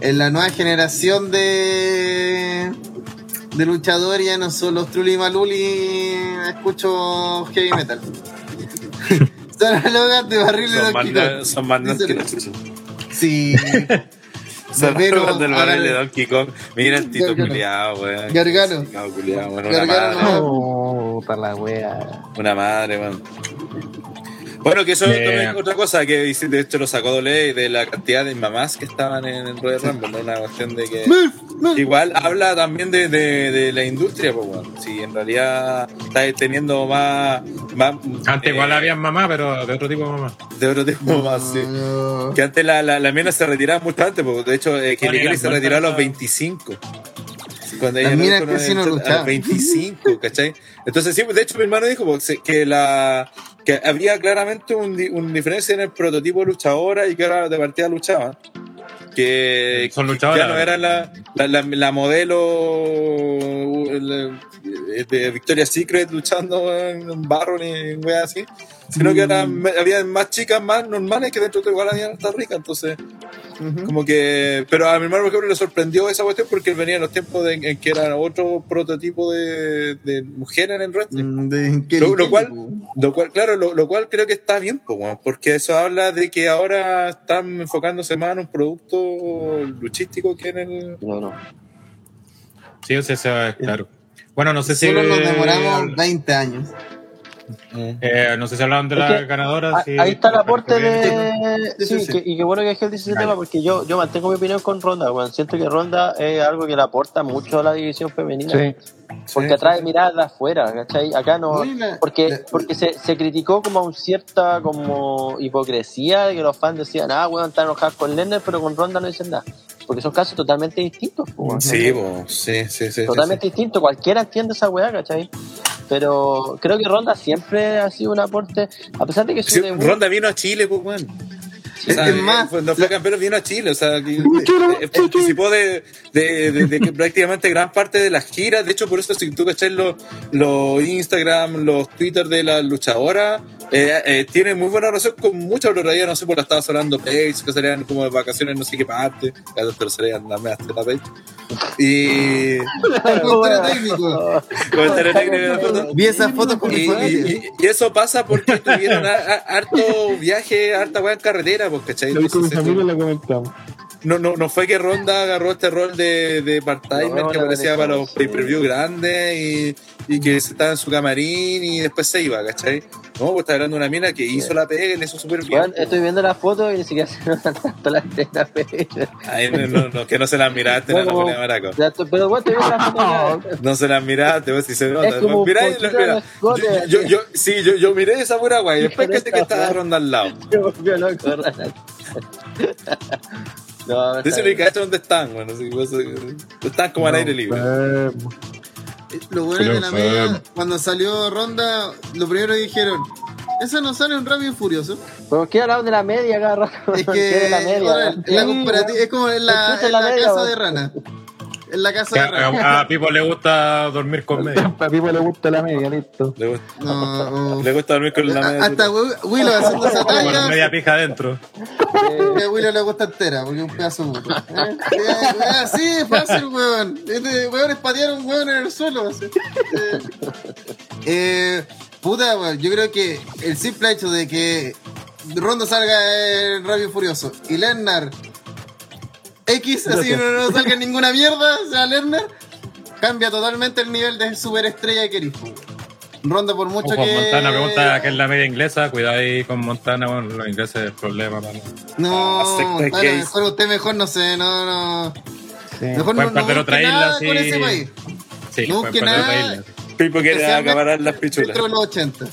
[SPEAKER 3] en la nueva generación de, de luchadores ya no son los Trulli Maluli, escucho heavy metal. son análogas de barril y
[SPEAKER 1] Son más,
[SPEAKER 3] Kong.
[SPEAKER 1] na- son más que.
[SPEAKER 3] Sí.
[SPEAKER 1] Más del barril de Donkey Kong. Mira el Tito culiado, weón.
[SPEAKER 3] Gargano.
[SPEAKER 1] Culiao, weón, Una
[SPEAKER 3] Gargano
[SPEAKER 1] madre.
[SPEAKER 4] Oh, para la wea.
[SPEAKER 1] Una madre, weón. Bueno, que eso
[SPEAKER 2] Eh.
[SPEAKER 1] también es otra cosa que dice, de hecho lo sacó Dole de la cantidad de mamás que estaban en el Royal Rumble, ¿no? Una cuestión de que. Igual habla también de, de, de la industria, pues, weón. Si en realidad está teniendo más. más
[SPEAKER 2] Antes
[SPEAKER 1] eh,
[SPEAKER 2] igual había mamá, pero de otro tipo de mamá.
[SPEAKER 1] De otro tipo más, sí.
[SPEAKER 3] No.
[SPEAKER 1] Que antes la, la, la mina se retiraba mucho antes, porque de hecho eh, Kelly se retiró a los
[SPEAKER 2] vueltas.
[SPEAKER 1] 25. Cuando ella
[SPEAKER 3] casi no
[SPEAKER 1] a los
[SPEAKER 3] luchaban. 25,
[SPEAKER 1] ¿cachai? Entonces, sí, de hecho, mi hermano dijo pues, que la que habría claramente un, di- una diferencia en el prototipo de luchadora y que ahora de partida luchaban. Que,
[SPEAKER 2] Son
[SPEAKER 1] que
[SPEAKER 2] luchadoras.
[SPEAKER 1] ya no era la, la, la, la modelo la- de Victoria's Secret luchando en un barro ni en weas así, sino que eran, había más chicas más normales que dentro de igual había hasta ricas, entonces como que, pero a mi hermano, por ejemplo, le sorprendió esa cuestión porque él venía en los tiempos de- en que era otro prototipo de, de mujer en el wrestling.
[SPEAKER 3] Mm,
[SPEAKER 1] Lo, cual, lo cual, claro, lo, lo cual creo que está bien, porque eso habla de que ahora están enfocándose más en un producto luchístico que en el.
[SPEAKER 6] No, no.
[SPEAKER 2] Sí, o sea, eso es claro. Bueno, no sé si.
[SPEAKER 3] Solo nos demoramos 20 años.
[SPEAKER 2] Eh, no sé si hablaban de
[SPEAKER 6] Es
[SPEAKER 2] la
[SPEAKER 6] que
[SPEAKER 2] ganadora.
[SPEAKER 6] Ah,
[SPEAKER 2] sí,
[SPEAKER 6] Ahí está el aporte de.
[SPEAKER 3] Sí,
[SPEAKER 6] Sí,
[SPEAKER 3] sí, sí.
[SPEAKER 6] que- y qué bueno que Ángel dice ese
[SPEAKER 2] Vale.
[SPEAKER 6] tema, porque yo, yo mantengo mi opinión con Ronda. Siento que Ronda es algo que le aporta mucho a la división femenina.
[SPEAKER 4] Sí.
[SPEAKER 6] Porque
[SPEAKER 1] Sí.
[SPEAKER 6] atrae miradas de afuera, ¿cachai? Acá no. Porque, porque se, se criticó como un cierta como hipocresía de que los fans decían, ah, weón, están enojados con Lennon, pero con Ronda no dicen nada. Porque son casos totalmente distintos, po.
[SPEAKER 1] Sí, po, sí, sí, sí, sí.
[SPEAKER 6] totalmente distintos. Cualquiera entiende esa weá, ¿cachai? Pero creo que Ronda siempre ha sido un aporte, a pesar de que su
[SPEAKER 1] Sí,
[SPEAKER 6] debut-
[SPEAKER 1] Ronda vino a Chile, pues, weón. O sea,
[SPEAKER 3] Es más,
[SPEAKER 1] no fue campeón, vino a Chile, o sea, que- eh, participó de, de, de- prácticamente gran parte de las giras. De hecho, por eso, si tú cachas los, los Instagram, los Twitter de las luchadoras, eh, eh, tiene muy buena relación con muchas, pero todavía no sé por la estaba sonando Page, que salían como de vacaciones, no sé qué parte, pero salían las medias tetas Page. Y.
[SPEAKER 3] Comentario técnico.
[SPEAKER 1] comentario técnico la.
[SPEAKER 3] Vi esas fotos con
[SPEAKER 1] Y, y- y eso pasa porque tuvieron a- a- harto viaje, harta weá en carretera, pues, ¿cachai?
[SPEAKER 4] Lo vi con mi
[SPEAKER 1] Entonces,
[SPEAKER 4] familia lo comentamos.
[SPEAKER 1] No, no, no fue que Ronda agarró este rol de, de part-timer
[SPEAKER 6] No,
[SPEAKER 1] que aparecía para los pay-per-view grandes y, y que se estaba en su camarín y después se iba, ¿cachai? No, pues está hablando de una mina que hizo la pega y le hizo súper bien.
[SPEAKER 6] Weón, estoy viendo la foto y ni siquiera se notan tanto las tetas,
[SPEAKER 1] Ay, no, no, no, que no se las miraste, no,
[SPEAKER 6] Bueno,
[SPEAKER 1] la maraco.
[SPEAKER 6] Pero bueno, estoy viendo la foto.
[SPEAKER 1] No se las miraste, pues si se nota. Mirá, mira, yo, yo, yo- sí, yo, yo miré esa pura guay, después que
[SPEAKER 6] esta
[SPEAKER 1] estaba. Ronda al lado.
[SPEAKER 6] Volvió loco. No,
[SPEAKER 1] ni
[SPEAKER 6] bien.
[SPEAKER 1] cacho dónde están, bueno, así, pues, eh, están como al aire libre.
[SPEAKER 4] Enfermo.
[SPEAKER 3] Lo bueno de la media,
[SPEAKER 2] eh,
[SPEAKER 3] cuando salió Ronda, lo primero que dijeron, eso no sale un Rápido y Furioso.
[SPEAKER 6] ¿Por qué hablaban de la media cada rato?
[SPEAKER 3] Es
[SPEAKER 6] ¿Qué
[SPEAKER 3] que
[SPEAKER 6] de la media?
[SPEAKER 3] ahora, la comparativa- es como en la, en
[SPEAKER 6] la
[SPEAKER 3] la
[SPEAKER 6] media,
[SPEAKER 3] casa
[SPEAKER 6] vos.
[SPEAKER 3] de rana. En la casa de
[SPEAKER 2] a, a Pipo le gusta dormir con media.
[SPEAKER 4] A Pipo le gusta la media, listo.
[SPEAKER 1] Le gusta,
[SPEAKER 3] No,
[SPEAKER 1] le gusta dormir con la media.
[SPEAKER 3] hasta Wi- Willow haciendo esa
[SPEAKER 2] Con
[SPEAKER 3] talla.
[SPEAKER 2] media pija adentro.
[SPEAKER 3] que a Willow le gusta entera, porque es un pedazo de. ¿Eh? Eh, Así es fácil, weón. Este weón es patear un weón en el suelo. así. Eh, eh, puta, weón. Yo creo que el simple hecho de que Ronda salga en Rabio Furioso y Lennar X, así no, no salga ninguna mierda, o sea, Lennar, cambia totalmente el nivel de superestrella que eres. Ronda por mucho
[SPEAKER 2] Ojo,
[SPEAKER 3] que.
[SPEAKER 2] Montana pregunta qué es la media inglesa. Cuidado ahí con Montana, bueno, los ingleses es problema. mano.
[SPEAKER 3] No,
[SPEAKER 1] Ah,
[SPEAKER 3] Montana,
[SPEAKER 1] gays.
[SPEAKER 3] mejor usted mejor no sé, no, no.
[SPEAKER 4] Sí.
[SPEAKER 3] Mejor
[SPEAKER 2] Pueden
[SPEAKER 3] no, no
[SPEAKER 2] perder
[SPEAKER 3] busque
[SPEAKER 2] otra isla,
[SPEAKER 3] nada
[SPEAKER 2] sí.
[SPEAKER 3] con ese país.
[SPEAKER 2] Sí,
[SPEAKER 3] No, que
[SPEAKER 2] perder
[SPEAKER 3] nada.
[SPEAKER 1] quiere
[SPEAKER 3] Especialmente
[SPEAKER 1] acabar las pichulas.
[SPEAKER 3] Dentro de los 80.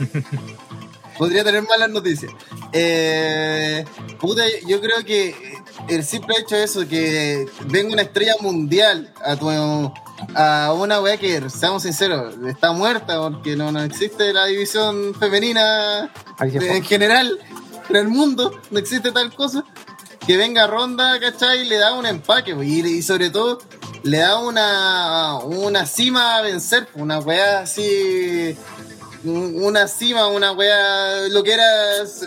[SPEAKER 3] Podría tener malas noticias. Eh, puta, yo creo que el simple hecho de eso, que venga una estrella mundial a tu a una weá que, seamos sinceros, está muerta porque no, no existe la división femenina en general en el mundo, no existe tal cosa. Que venga Ronda, ¿cachai? Y le da un empaque, y, y sobre todo le da una, una cima a vencer, una weá así. Un- Una cima, una weá. Lo que era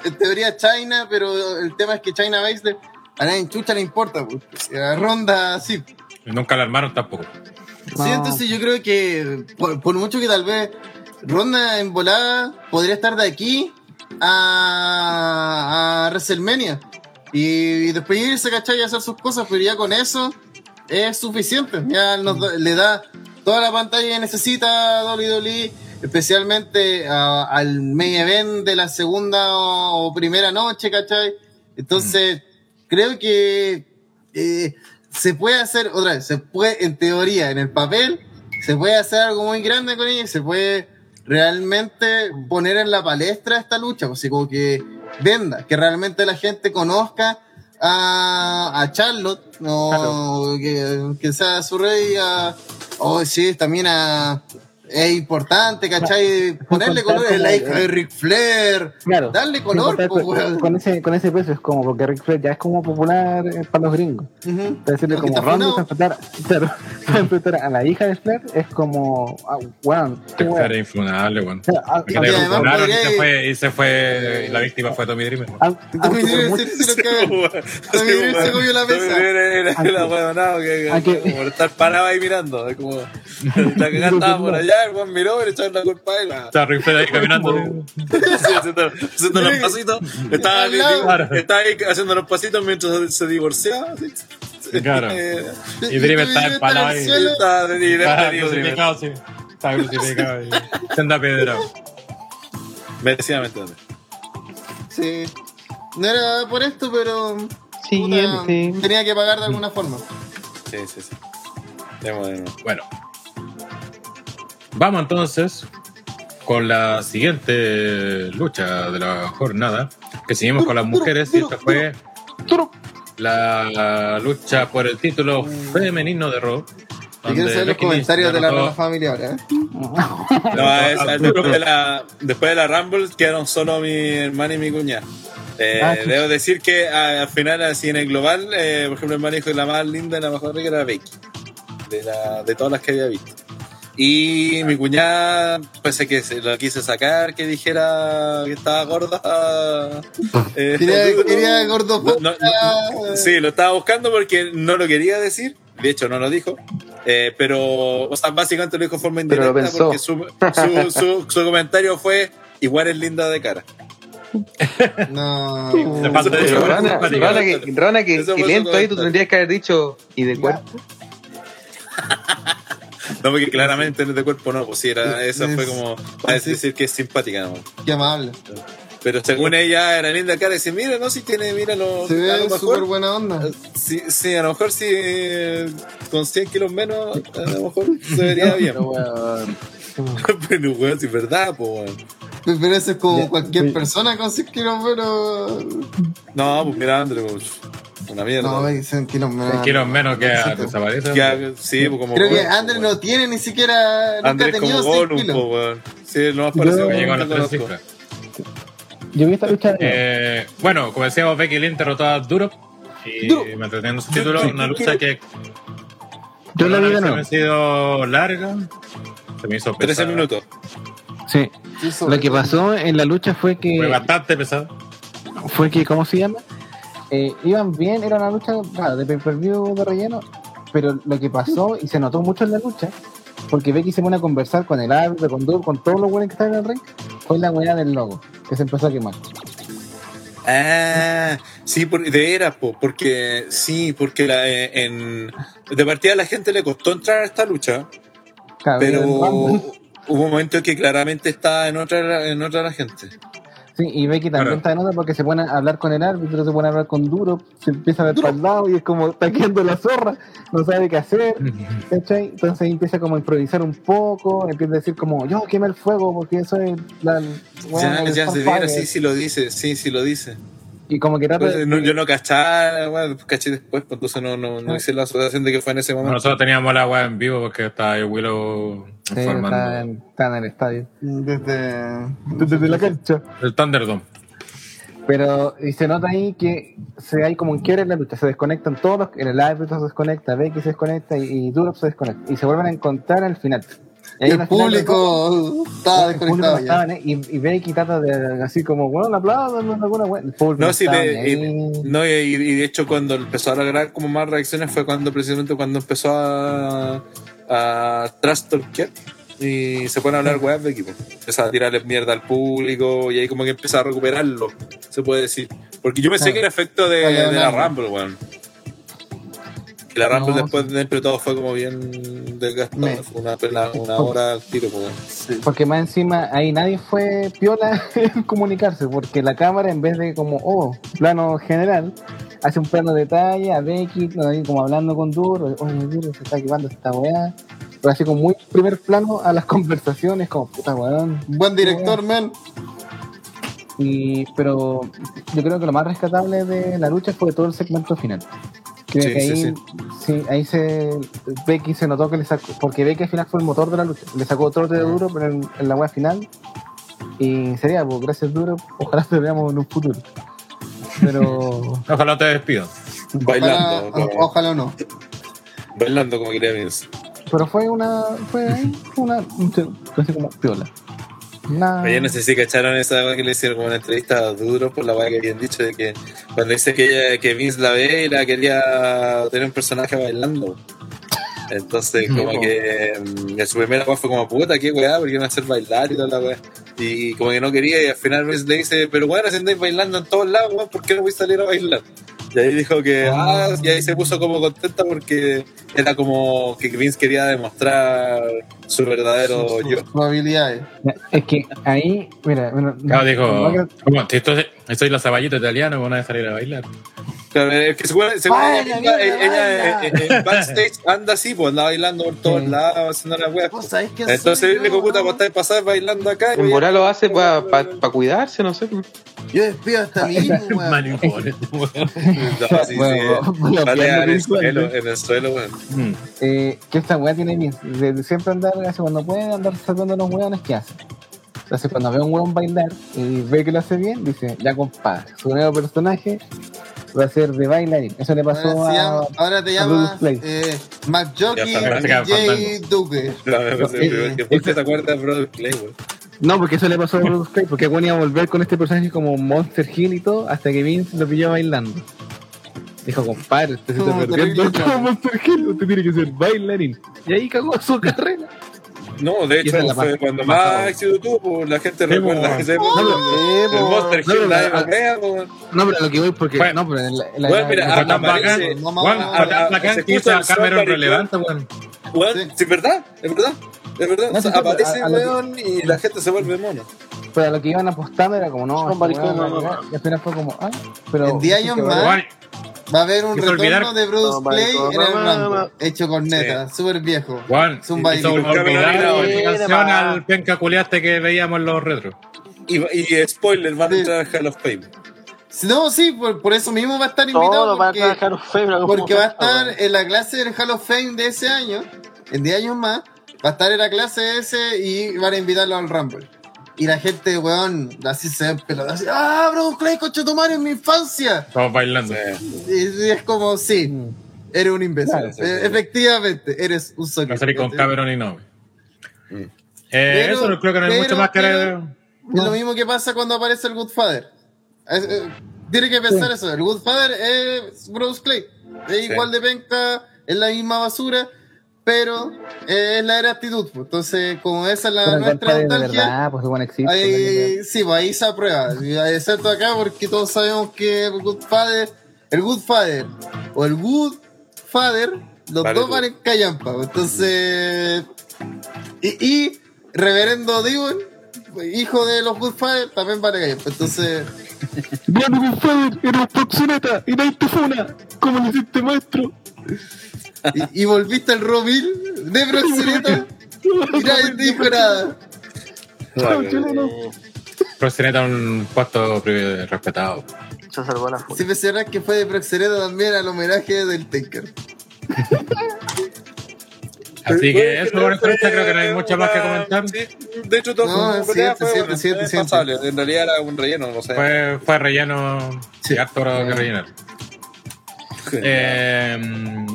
[SPEAKER 3] en teoría China, pero el tema es que China Baszler a nadie en chucha le importa, pues. A Ronda sí.
[SPEAKER 2] Y Nunca la armaron tampoco.
[SPEAKER 3] Sí, entonces yo creo que por, por mucho que tal vez Ronda en volada podría estar de aquí a, a WrestleMania y, y después irse, ¿cachai? Y hacer sus cosas, pero ya con eso es suficiente. Ya nos le da toda la pantalla que necesita WWE, especialmente a- al main event de la segunda o, o primera noche, ¿cachai? Entonces, creo que eh, se puede hacer, otra vez, se puede, en teoría, en el papel, se puede hacer algo muy grande con ella y se puede realmente poner en la palestra esta lucha, pues, así como que venda, que realmente la gente conozca a, a Charlotte, no, que, que sea su rey, a, oh sí, también a, es importante, ¿cachai? Ponerle color, es la
[SPEAKER 4] como-
[SPEAKER 3] hija de Ric Flair,
[SPEAKER 4] Claro.
[SPEAKER 3] darle color,
[SPEAKER 4] contar
[SPEAKER 3] pues,
[SPEAKER 4] con,
[SPEAKER 3] weón.
[SPEAKER 4] con ese, con ese peso es como, porque Ric Flair ya es como popular eh, para los gringos.
[SPEAKER 3] Ujú.
[SPEAKER 4] Decirle
[SPEAKER 3] Porque
[SPEAKER 4] como
[SPEAKER 3] está
[SPEAKER 4] Ronda
[SPEAKER 3] funado.
[SPEAKER 4] se enfrentar, claro, enfrentar a la hija de Flair es como, ah, weón, weón.
[SPEAKER 2] Flair era infunable, weón. Y se fue, y se fue, y la víctima fue Tommy Dreamer. weón.
[SPEAKER 4] a-
[SPEAKER 3] Tommy
[SPEAKER 4] por
[SPEAKER 3] Dreamer se- se lo caga. Tommy Dreamer se comió la mesa.
[SPEAKER 1] Era
[SPEAKER 4] Aunque-
[SPEAKER 1] la huevonao que,
[SPEAKER 4] aunque-
[SPEAKER 1] como estar parado ahí mirando. Es como la que estaba por allá, el weón miró y le echaron la culpa a él.
[SPEAKER 2] Estaba Ric Flair ahí caminando.
[SPEAKER 1] Sí, haciendo, haciendo los pasitos. Estaba.
[SPEAKER 2] Claro.
[SPEAKER 1] estaba ahí haciendo los pasitos mientras se divorciaba.
[SPEAKER 2] Claro.
[SPEAKER 1] Eh,
[SPEAKER 2] Y Dreamer
[SPEAKER 3] Dreamer
[SPEAKER 2] empalado
[SPEAKER 3] en el
[SPEAKER 2] ahí.
[SPEAKER 1] nivel.
[SPEAKER 2] crucificado, sí. Estaba crucificado. Se anda pedra.
[SPEAKER 1] Merecidamente.
[SPEAKER 3] Sí. No era por esto, pero puta,
[SPEAKER 5] Siguiente.
[SPEAKER 3] tenía que pagar de alguna forma.
[SPEAKER 1] Sí, sí, sí.
[SPEAKER 2] Bueno. Vamos entonces con la siguiente lucha de la jornada, que seguimos con las mujeres y esta fue la lucha por el título femenino de Raw. Donde
[SPEAKER 3] saber los comentarios de la rola familiar, ¿eh?
[SPEAKER 1] No, es- después, de la, después de la Rumble quedaron solo mi hermana y mi cuñada. Eh,
[SPEAKER 4] Ah,
[SPEAKER 1] debo decir que a- al final, así en el global, eh, por ejemplo, hermana dijo que la más linda y la mejor rica era Becky, de, la, de todas las que había visto. Y mi cuñada, pese que se lo quise sacar, que dijera que estaba gorda. eh,
[SPEAKER 3] Quería, gordo
[SPEAKER 1] no- no- no- sí, lo estaba buscando porque no lo quería decir. De hecho, no lo dijo. Eh, pero, o sea, básicamente lo dijo de forma indirecta porque su, su, su, su comentario fue: igual es linda de cara.
[SPEAKER 3] No.
[SPEAKER 5] Rana, que, Rana que, que lento ahí, tú tendrías que haber dicho, ¿y de cuerpo?
[SPEAKER 1] No, porque claramente en de cuerpo no, pues sí, era, esa fue como
[SPEAKER 3] Sí.
[SPEAKER 1] decir que es simpática, ¿no?
[SPEAKER 3] Qué amable.
[SPEAKER 1] Pero según ella era linda cara, y dice: Mira, no, si tiene, mira, lo,
[SPEAKER 3] Se
[SPEAKER 1] a lo
[SPEAKER 3] ve súper buena onda.
[SPEAKER 1] Sí, sí, a lo mejor sí, eh, con 100 kilos menos, a lo mejor se vería bien.
[SPEAKER 6] Pero, weón,
[SPEAKER 1] Pero, weón, si es verdad, pues, weón.
[SPEAKER 3] Pero eso es como
[SPEAKER 4] Ya,
[SPEAKER 3] cualquier
[SPEAKER 4] sí.
[SPEAKER 3] persona con 100 kilos menos.
[SPEAKER 1] No, pues mira, André, pues, una mierda.
[SPEAKER 3] No, 100 kilos menos.
[SPEAKER 2] Kilos menos que
[SPEAKER 3] Sí,
[SPEAKER 2] desaparece.
[SPEAKER 1] Que- sí, pues como.
[SPEAKER 3] Creo que Andrés
[SPEAKER 1] pues,
[SPEAKER 3] no tiene ni siquiera. Nunca ha
[SPEAKER 1] Andrés como
[SPEAKER 3] tenido 100
[SPEAKER 1] Gollum, pues, weón. Sí, lo más parecido que
[SPEAKER 2] Llegó a las tres cifras.
[SPEAKER 4] Yo vi esta lucha de
[SPEAKER 2] Eh, bueno, como decíamos, Becky Lynch derrotó a Durop y
[SPEAKER 3] Durop.
[SPEAKER 2] manteniendo su título. Una lucha que
[SPEAKER 4] Yo la vi de
[SPEAKER 2] se me
[SPEAKER 4] nuevo.
[SPEAKER 2] ha sido larga. Se me hizo
[SPEAKER 1] 13
[SPEAKER 2] pesada.
[SPEAKER 1] minutos.
[SPEAKER 4] Sí. Lo que pasó en la lucha fue que
[SPEAKER 2] Fue bastante pesado.
[SPEAKER 4] fue que, ¿cómo se llama? Eh, iban bien, era una lucha claro, de pay-per-view de relleno, pero lo que pasó, y se notó mucho en la lucha, porque Becky se pone a conversar con el árbitro, con, Dur- con todos los buenos que estaban en el ring, fue la weá del logo, que se empezó a quemar.
[SPEAKER 1] Ah, sí, por, de veras, po, porque sí, porque la, eh, en, de partida a la gente le costó entrar a esta lucha,
[SPEAKER 4] Claro,
[SPEAKER 1] pero
[SPEAKER 4] era.
[SPEAKER 1] Hubo un momento que claramente está en otra, en otra la gente.
[SPEAKER 4] Sí, y Becky también
[SPEAKER 2] Claro.
[SPEAKER 4] está en otra porque se pone a hablar con el árbitro, se pone a hablar con Duro, se empieza a ver para el lado y es como está quedando la zorra, no sabe qué hacer, ¿cachai? Entonces empieza como a improvisar un poco, empieza a decir como, yo quemé el fuego porque eso es la...
[SPEAKER 1] ya,
[SPEAKER 4] el
[SPEAKER 1] ya se
[SPEAKER 4] Starfire".
[SPEAKER 1] viera, sí, sí lo dice, sí, sí lo dice.
[SPEAKER 4] Y como que trata
[SPEAKER 1] Entonces, no- yo no cachaba, bueno, caché después, pues, entonces no, no, no hice la asociación de que fue en ese momento.
[SPEAKER 2] Nosotros teníamos la weá en vivo porque estaba ahí Willow
[SPEAKER 4] Sí, está, en, está en el estadio.
[SPEAKER 3] Desde.
[SPEAKER 4] Desde la cancha.
[SPEAKER 2] El Thunderdome.
[SPEAKER 4] Pero y se nota ahí que se hay como un quiebre en la lucha. Se desconectan todos los. El árbitro se desconecta, Becky se desconecta y, y Durop se desconecta. Y se vuelven a encontrar al final. Y
[SPEAKER 3] El
[SPEAKER 4] de
[SPEAKER 3] público estaba
[SPEAKER 4] el público
[SPEAKER 3] desconectado
[SPEAKER 4] no estaba,
[SPEAKER 3] ya.
[SPEAKER 4] ¿eh? y, y Becky trata de así como, bueno, un aplauso, no alguna wea. El público
[SPEAKER 1] No, sí, de, y, no, y, y de hecho cuando empezó a lograr como más reacciones fue cuando precisamente cuando empezó a, a trash y se pone a hablar weas de equipo. Empezó a tirarle mierda al público y ahí como que empezó a recuperarlo, se puede decir. Porque yo pensé
[SPEAKER 4] Claro.
[SPEAKER 1] que era efecto de, la. Rumble, weón. Y la Rumble
[SPEAKER 4] No,
[SPEAKER 1] después dentro de todo fue como bien desgastada. Fue una, una, una hora al tiro, pues, weón.
[SPEAKER 4] Porque más encima ahí nadie fue piola en comunicarse, porque la cámara en vez de como, oh, plano general, hace un plano de detalle a Becky, como hablando con Duro, oye, Duro, se está equivando esta weá. Pero así como muy primer plano a las conversaciones, como puta weón.
[SPEAKER 3] Buen director, man.
[SPEAKER 4] Y, pero yo creo que lo más rescatable de la lucha fue todo el segmento final. Creo
[SPEAKER 1] Sí,
[SPEAKER 4] que ahí,
[SPEAKER 1] sí.
[SPEAKER 4] sí, ahí se Becky se notó que le sacó, porque Becky al final fue el motor de la lucha, le sacó trote de duro pero en, en la wea final y sería, pues gracias duro, ojalá te veamos en un futuro. Pero
[SPEAKER 2] Ojalá te despido.
[SPEAKER 1] Bailando,
[SPEAKER 3] Ojalá,
[SPEAKER 1] como,
[SPEAKER 3] ojalá no.
[SPEAKER 1] bailando como quería Vince.
[SPEAKER 4] pero fue una fue ahí, una casi como piola. Una,
[SPEAKER 1] Ayer no sé si cacharon esa que le hicieron como una entrevista a Duro por la weá que habían dicho de que cuando dice que, ella, que Vince la ve y la quería tener un personaje bailando. Entonces, como que mm, en su primera weá fue como puta, qué weá, porque iban a hacer bailar y toda la weá. Y como que no quería, y al final Vince le dice, pero bueno, si andáis bailando en todos lados, weón, ¿por qué no voy a salir a bailar? Y ahí dijo que, ah, y ahí se puso como contenta porque era como que Vince quería demostrar su verdadero yo.
[SPEAKER 3] sus habilidades.
[SPEAKER 4] es que ahí, mira, mira
[SPEAKER 2] Claro, dijo,
[SPEAKER 4] no creo-
[SPEAKER 2] como, si esto, soy la saballita italiana, van a salir a bailar.
[SPEAKER 1] Es que según, según
[SPEAKER 3] Baila,
[SPEAKER 1] ella, ella,
[SPEAKER 3] baila.
[SPEAKER 1] eh, eh, en backstage anda así, pues anda bailando por todos lados, haciendo la wea.
[SPEAKER 3] ¿Vos sabés quién
[SPEAKER 1] Entonces él dijo, puta, vos estás pasar bailando acá.
[SPEAKER 5] En volar lo hace para cuidarse, no sé.
[SPEAKER 3] Yo despido hasta weón.
[SPEAKER 1] No, sí, sí. Vale,
[SPEAKER 4] pillarme
[SPEAKER 1] en el suelo, en el suelo, weón.
[SPEAKER 2] Mm.
[SPEAKER 4] eh, que esta weá tiene de siempre andar, hace cuando puede andar sacando los weones que hace. Entonces cuando ve a un weón bailar y ve que lo hace bien, dice, ya compadre, su nuevo personaje va a ser de bailarín. Eso le pasó
[SPEAKER 3] Ahora, se llama-
[SPEAKER 4] a...
[SPEAKER 3] ahora te
[SPEAKER 4] a
[SPEAKER 3] llamas eh, McJockey
[SPEAKER 1] Ya está,
[SPEAKER 2] ya está,
[SPEAKER 3] J. Duque.
[SPEAKER 1] No,
[SPEAKER 3] Eh,
[SPEAKER 1] que ¿Por qué te acuerdas de Brother Play, weón?
[SPEAKER 4] No, porque eso le pasó a Bruce Clay, porque Gwen iba a volver con este personaje como Monster Hill y todo, hasta que Vince lo pilló bailando. Dijo, compadre, usted se está perdiendo como Monster Hill, usted tiene que ser bailarín. Y ahí cagó su carrera.
[SPEAKER 1] No, de hecho,
[SPEAKER 4] la
[SPEAKER 1] fue cuando
[SPEAKER 4] más
[SPEAKER 1] éxito tuvo, pues, la gente
[SPEAKER 2] Sí,
[SPEAKER 1] recuerda que se
[SPEAKER 3] Sí,
[SPEAKER 1] el. Monster
[SPEAKER 4] No,
[SPEAKER 1] Hill, nadie
[SPEAKER 4] la-
[SPEAKER 1] lo.
[SPEAKER 4] No, pero lo que voy porque...
[SPEAKER 2] Bueno.
[SPEAKER 4] no, pero en la... en la-
[SPEAKER 1] Bueno, mira,
[SPEAKER 2] Fue
[SPEAKER 1] a-
[SPEAKER 2] tan bacán,
[SPEAKER 1] aparece-
[SPEAKER 3] no,
[SPEAKER 2] Juan,
[SPEAKER 3] no,
[SPEAKER 2] fue tan
[SPEAKER 1] no,
[SPEAKER 2] bacán
[SPEAKER 1] se
[SPEAKER 2] que hizo
[SPEAKER 1] escucha
[SPEAKER 2] a
[SPEAKER 1] el
[SPEAKER 2] Cameron
[SPEAKER 1] Somebody
[SPEAKER 2] relevante, weón.
[SPEAKER 1] Weón,
[SPEAKER 3] Sí.
[SPEAKER 1] sí, es verdad, es verdad. Es verdad,
[SPEAKER 4] No,
[SPEAKER 1] O sea,
[SPEAKER 4] sí,
[SPEAKER 1] aparece
[SPEAKER 4] a- a lo que-
[SPEAKER 1] weón y la gente se vuelve mono.
[SPEAKER 4] Pero lo que iban apostando era como, no, va a
[SPEAKER 6] no, no,
[SPEAKER 4] y al final fue como, ah, pero...
[SPEAKER 3] En 10 años más, Va a haber un retorno
[SPEAKER 2] olvidar-
[SPEAKER 3] de Bruce
[SPEAKER 6] No,
[SPEAKER 3] Play
[SPEAKER 6] maricón,
[SPEAKER 3] en el. Rumble, hecho con neta, súper viejo.
[SPEAKER 2] Juan, la
[SPEAKER 6] Hill.
[SPEAKER 2] canción al penca culiaste que veíamos en los retros.
[SPEAKER 1] Y, y spoiler, van a entrar al Hall of Fame.
[SPEAKER 3] No, sí, por, por eso mismo va a estar invitado. Porque,
[SPEAKER 6] trabajar un febra como
[SPEAKER 3] porque va a estar
[SPEAKER 6] weón.
[SPEAKER 3] en la clase del Hall of Fame de ese año, en 10 años más, va a estar en la clase ese y van a invitarlo al Rumble. Y la gente, weón, así se ven pelotas, así, ¡ah, Bruce Clay, coche tu madre en mi infancia!
[SPEAKER 2] Todos bailando.
[SPEAKER 1] Sí.
[SPEAKER 3] Y, y es como, sí, eres un imbécil.
[SPEAKER 4] Claro,
[SPEAKER 1] sí,
[SPEAKER 3] Eh,
[SPEAKER 1] sí.
[SPEAKER 3] efectivamente, eres un
[SPEAKER 2] Va
[SPEAKER 3] soquete.
[SPEAKER 2] a salir con Cameron y Nove.
[SPEAKER 1] Mm.
[SPEAKER 2] Eh,
[SPEAKER 3] Pero-
[SPEAKER 2] eso no creo que no hay
[SPEAKER 3] pero-
[SPEAKER 2] mucho más que
[SPEAKER 3] pero-
[SPEAKER 2] le-
[SPEAKER 3] Es lo mismo que pasa cuando aparece el Goodfather. Es- eh, tiene que pensar eso. El Goodfather es Bruce Clay. Es
[SPEAKER 1] Sí.
[SPEAKER 3] igual de penca, es la misma basura, pero eh, es la era actitud. pues. Entonces, como esa es la
[SPEAKER 4] Pero
[SPEAKER 3] nuestra
[SPEAKER 4] de
[SPEAKER 3] nostalgia,
[SPEAKER 4] verdad, pues igual existe.
[SPEAKER 3] ahí, sí, pues ahí se aprueba. Excepto acá, porque todos sabemos que el Goodfather, el Goodfather o el Goodfather, los
[SPEAKER 1] Vale,
[SPEAKER 3] dos
[SPEAKER 1] tú.
[SPEAKER 3] van en callampa. pues. Entonces, y, y Reverendo Dion, hijo de los Goodfather, también vale callampa. Entonces,
[SPEAKER 4] Bueno, compadre, eres proxeneta y nadie te funa. ¿Cómo le hiciste, maestro?
[SPEAKER 3] Y, y volviste al Romil de Proxeneta y nadie te dijo nada.
[SPEAKER 2] Proxeneta un puesto respetado.
[SPEAKER 6] Se salvó la.
[SPEAKER 3] Si mencionas que fue de Proxeneta también al homenaje del Taker.
[SPEAKER 2] Así que eso por lucha creo que no hay mucho más que comentar.
[SPEAKER 1] Sí, de hecho, todo
[SPEAKER 3] No,
[SPEAKER 1] fue
[SPEAKER 3] siete.
[SPEAKER 1] En realidad era un relleno, no sé.
[SPEAKER 2] Fue, fue relleno
[SPEAKER 3] Sí.
[SPEAKER 2] y harto que rellenar. Eh,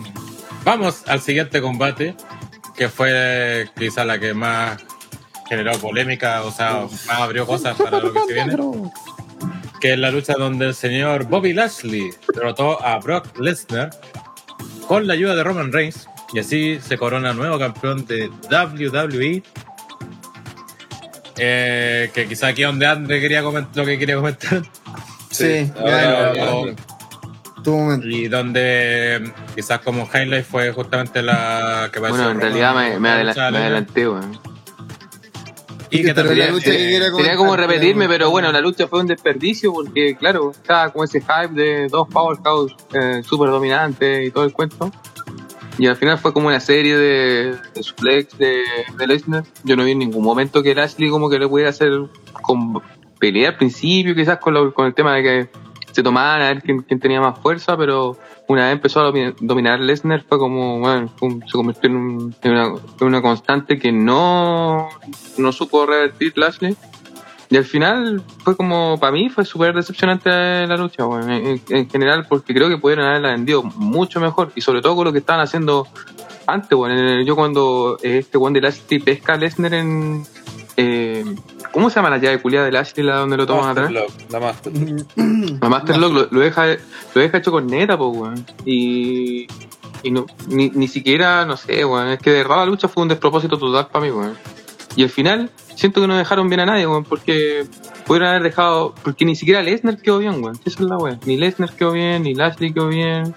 [SPEAKER 2] vamos al siguiente combate, que fue quizá la que más generó polémica, o sea, más abrió cosas para lo que se viene. Que es la lucha donde el señor Bobby Lashley derrotó a Brock Lesnar con la ayuda de Roman Reigns y así se corona nuevo campeón de WWE. Eh, que quizá aquí donde Andre quería comentar lo que quería comentar.
[SPEAKER 3] Sí,
[SPEAKER 1] ahora-
[SPEAKER 3] ya, ya,
[SPEAKER 2] O-
[SPEAKER 3] ya. Tu momento.
[SPEAKER 2] y donde quizás como highlight fue justamente la que apareció
[SPEAKER 5] Bueno, en realidad me, me,
[SPEAKER 2] con
[SPEAKER 5] adela-
[SPEAKER 2] lucha de
[SPEAKER 5] me adelanté, weón.
[SPEAKER 2] Y que
[SPEAKER 3] la lucha que
[SPEAKER 2] eh,
[SPEAKER 3] quiera
[SPEAKER 5] Sería como repetirme,
[SPEAKER 3] pero-
[SPEAKER 5] pero bueno, la lucha fue un desperdicio porque, claro, estaba como ese hype de dos Powerhouse eh, súper dominantes y todo el cuento. Y al final fue como una serie de, de suplex de, de Lesnar. Yo no vi en ningún momento que Lashley como que le pudiera hacer con pelea al principio, quizás con, lo- con el tema de que se tomaban a ver quién, tenía más fuerza, pero una vez empezó a domi- dominar Lesnar fue como, bueno, se convirtió en, un- en una, en una constante que no, no supo revertir Lashley. Y al final fue como, para mí fue súper decepcionante la lucha, weón, en, en- en general, porque creo que pudieron haberla vendido mucho mejor, y sobre todo con lo que estaban haciendo antes. En- Yo cuando eh, este Juan de Lashley pesca a Lesnar en... eh, ¿Cómo se llama la llave culiada de Lashley, la donde lo toman atrás?
[SPEAKER 1] La Master.
[SPEAKER 5] La Masterlock lo, lo deja, lo deja hecho con neta, pues, weón. Y, y no, ni, ni siquiera, no sé, weón. Es que de verdad la lucha fue un despropósito total para mí, weón. Y al final, siento que no dejaron bien a nadie, weón, porque pudieron haber dejado. Porque ni siquiera Lesnar quedó bien, weón. Esa es la weón. Ni Lesnar quedó bien, ni Lashley quedó bien.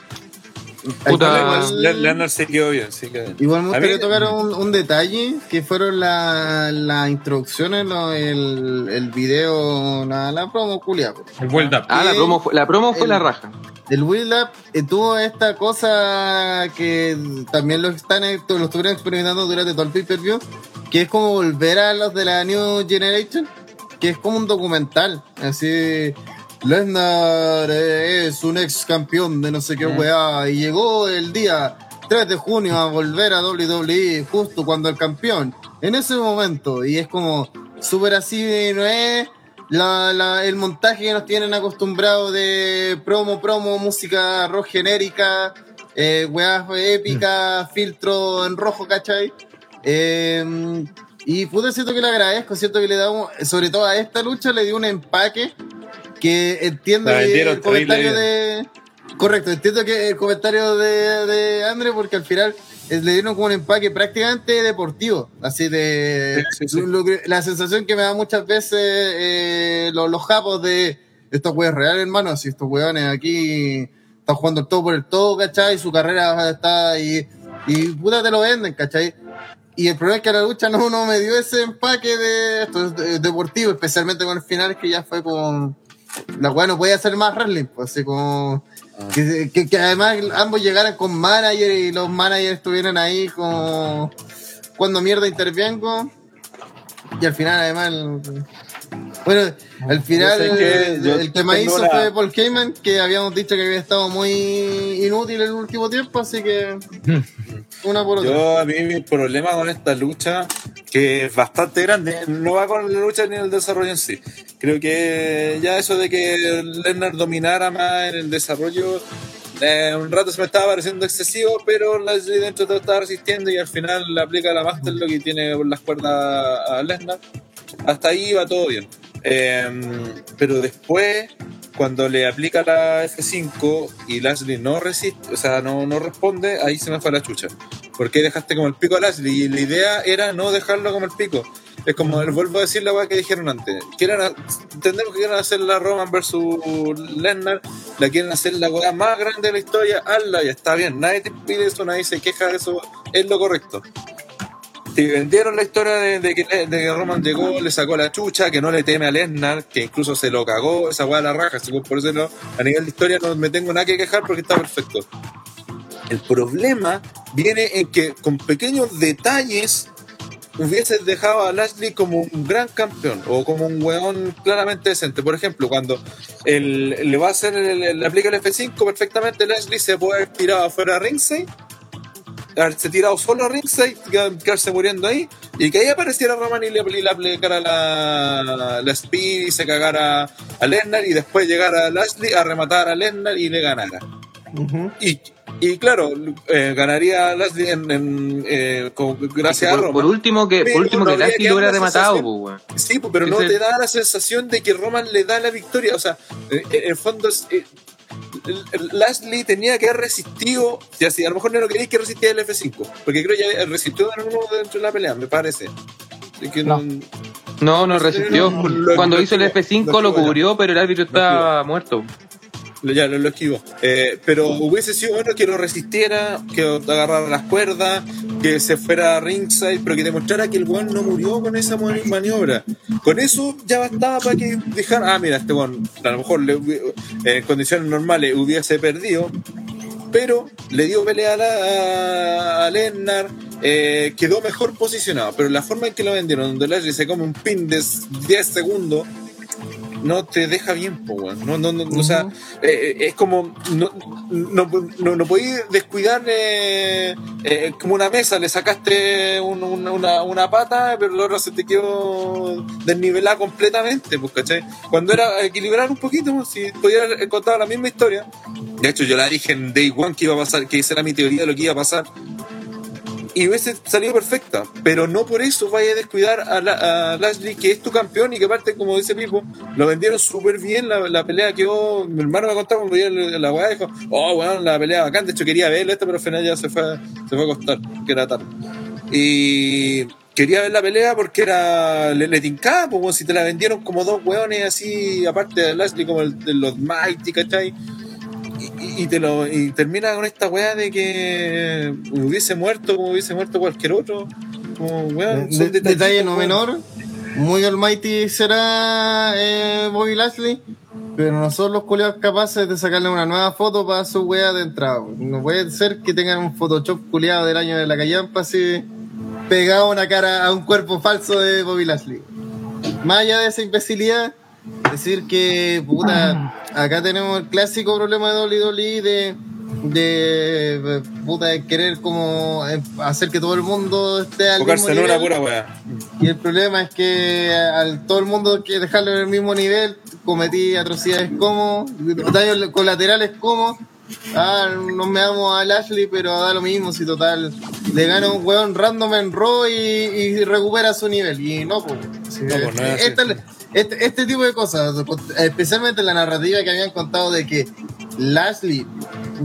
[SPEAKER 5] Puta.
[SPEAKER 1] Le- Leonard se quedó bien, sí que.
[SPEAKER 3] Igual me
[SPEAKER 1] A
[SPEAKER 3] gustaría
[SPEAKER 1] mí-
[SPEAKER 3] tocar un, un detalle que fueron las la introducciones, lo- el, el video, la, la promo culia.
[SPEAKER 2] El build up.
[SPEAKER 5] Ah, la promo fue, la promo fue
[SPEAKER 3] el-
[SPEAKER 5] la raja.
[SPEAKER 3] El Build Up eh, tuvo esta cosa que también lo están lo estuvieron experimentando durante todo el pay-per-view, que es como volver a los de la New Generation, que es como un documental, así Lesnar es un ex campeón de no sé qué weá y llegó el día 3 de junio a volver a WWE justo cuando el campeón, en ese momento, y es como súper así, no es la, la- el montaje que nos tienen acostumbrados de promo, promo, música rock genérica, eh, weas épicas, filtro en rojo, ¿cachai? Eh, y pude siento que le agradezco, siento que le damos, sobre todo a esta lucha, le dio un empaque que entiendo que el comentario de... Correcto, entiendo que el comentario de, de André, porque al final eh, le dieron como un empaque prácticamente deportivo, así de
[SPEAKER 1] Sí, sí, sí.
[SPEAKER 3] lo que- la sensación que me da muchas veces eh, los, los japos de estos weones reales, hermano, si estos weones aquí están jugando el todo por el todo, ¿cachai? Su carrera está ahí y puta te lo venden, ¿cachai? Y el problema es que a la lucha no, no me dio ese empaque de esto es de- deportivo, especialmente con el final que ya fue como la weá no podía hacer más wrestling, pues así como que, que- que además ambos llegaran con manager y los managers estuvieran ahí como cuando mierda intervengo y al final además el- bueno al final
[SPEAKER 1] Yo que
[SPEAKER 3] el, el que hizo
[SPEAKER 1] la-
[SPEAKER 3] fue Paul Heyman que habíamos dicho que había estado muy inútil el último tiempo así que una por otra
[SPEAKER 1] Yo, a mí, mi problema con esta lucha, que es bastante grande, no va con la lucha ni el desarrollo en sí. Creo que ya eso de que Lesnar dominara más en el desarrollo, eh, un rato se me estaba pareciendo excesivo, pero Leslie dentro de todo estaba resistiendo y al final le aplica la Masterlock y tiene por las cuerdas a Lesnar. Hasta ahí va todo bien. Eh, pero después, cuando le aplica la F5 y Lashley no resiste, o sea, no, no responde, ahí se me fue la chucha. Porque dejaste como el pico a Lashley y la idea era no dejarlo como el pico. Es como, vuelvo a decir la weá que dijeron antes. Quieren, entendemos que quieren hacer la Roman versus Lesnar, la quieren hacer la weá más grande de la historia, hazla y está bien. Nadie te pide eso, nadie se queja de eso, es lo correcto. Te vendieron la historia de, de que, de que Roman llegó, le sacó la chucha, que no le teme a Lesnar, que incluso se lo cagó, esa weá la raja. Por eso no- a nivel de historia no me tengo nada que quejar porque está perfecto. El problema viene en que con pequeños detalles hubieses dejado a Lashley como un gran campeón o como un weón claramente decente. Por ejemplo, cuando el, le va a hacer el- le aplica el F5 perfectamente, Lashley se puede haber tirado afuera a ringside haberse tirado solo a ringside, quedar- quedarse muriendo ahí, y que ahí apareciera Roman y le, y le aplicara la, la speed y se cagara a Lesnar, y después llegara a Lashley a rematar a Lesnar y le ganara. Y, y claro, eh, ganaría a Lashley en, en, eh, con- gracias a
[SPEAKER 5] por,
[SPEAKER 1] Roman.
[SPEAKER 5] por último que,
[SPEAKER 1] Pero
[SPEAKER 5] por último
[SPEAKER 1] no
[SPEAKER 5] que Lashley lo hubiera rematado, pues.
[SPEAKER 1] Sí, pues, pero no te da la sensación de que Roman le da la victoria. O sea, eh, en el fondo, es, eh, Lashley tenía que haber resistido. Ya sí, a lo mejor no lo queréis que resistía el F5, porque creo que ya resistió en uno dentro de la pelea, me parece. Que
[SPEAKER 4] No.
[SPEAKER 1] no-
[SPEAKER 5] No, no resistió. Cuando hizo el
[SPEAKER 1] esquivó,
[SPEAKER 5] F5
[SPEAKER 1] lo
[SPEAKER 5] cubrió, pero el árbitro estaba muerto.
[SPEAKER 1] Ya lo, lo. Eh, pero hubiese sido bueno que lo resistiera, que agarrara las cuerdas, que se fuera a ringside, pero que demostrara que el weón no murió con esa mani- maniobra. Con eso ya bastaba para que dejara, ah, mira, este weón a lo mejor le en condiciones normales hubiese perdido, pero le dio pelea a, la, a Lennar, eh, quedó mejor posicionado, pero la forma en que lo vendieron, donde Lashley se come un pin de 10 segundos, no te deja bien, po, weón. No, no, no, o sea, eh, eh, es como, no, no, no, no podéis descuidar eh, eh, como una mesa, le sacaste un- un- una, una pata, pero la otra se te quedó desnivelada completamente, pues, ¿cachai? Cuando era equilibrar un poquito, pues, si haber contado la misma historia. De hecho, yo la dije en Day One que iba a pasar, que esa era mi teoría de lo que iba a pasar. Y hubiese salido perfecta, pero no por eso vaya a descuidar a, la- a Lashley, que es tu campeón y que aparte, como dice Pipo, lo vendieron súper bien. La, la pelea quedó. Mi hermano me contaba cuando veía la, weá, dijo: Oh, bueno, la pelea bacán. De hecho, quería verla esta, pero al final ya se fue, se fue a acostar, que era tarde. Y quería ver la pelea porque era. Le, le tincaba, pues, weón, si te la vendieron como dos weones así, aparte de Lashley, como el, de los Mighty, ¿cachai? Y, y te lo y termina con esta weá de que hubiese muerto como hubiese muerto cualquier otro como
[SPEAKER 3] De- de-
[SPEAKER 1] detallitos,
[SPEAKER 3] detalle no menor, muy almighty será eh, Bobby Lashley, pero no son los culiados capaces de sacarle una nueva foto para su wea de entrada. No puede ser que tengan un Photoshop culiado del año de la callampa así pegado una cara a un cuerpo falso de Bobby Lashley. Más allá de esa imbecilidad, decir que puta, acá tenemos el clásico problema de WWE de de puta de querer como eh, hacer que todo el mundo esté al mismo
[SPEAKER 1] en una
[SPEAKER 3] nivel.
[SPEAKER 1] pura
[SPEAKER 3] Y el problema es que al todo el mundo que dejarlo en el mismo nivel, cometí atrocidades como, daños colaterales como, ah, no me amo a Lashley, pero da lo mismo si total le gana un weón random en Raw y, y recupera su nivel. Y no, pues. sí,
[SPEAKER 1] No, pues, no es así.
[SPEAKER 3] Este, este, tipo de cosas, especialmente la narrativa que habían contado de que Lashley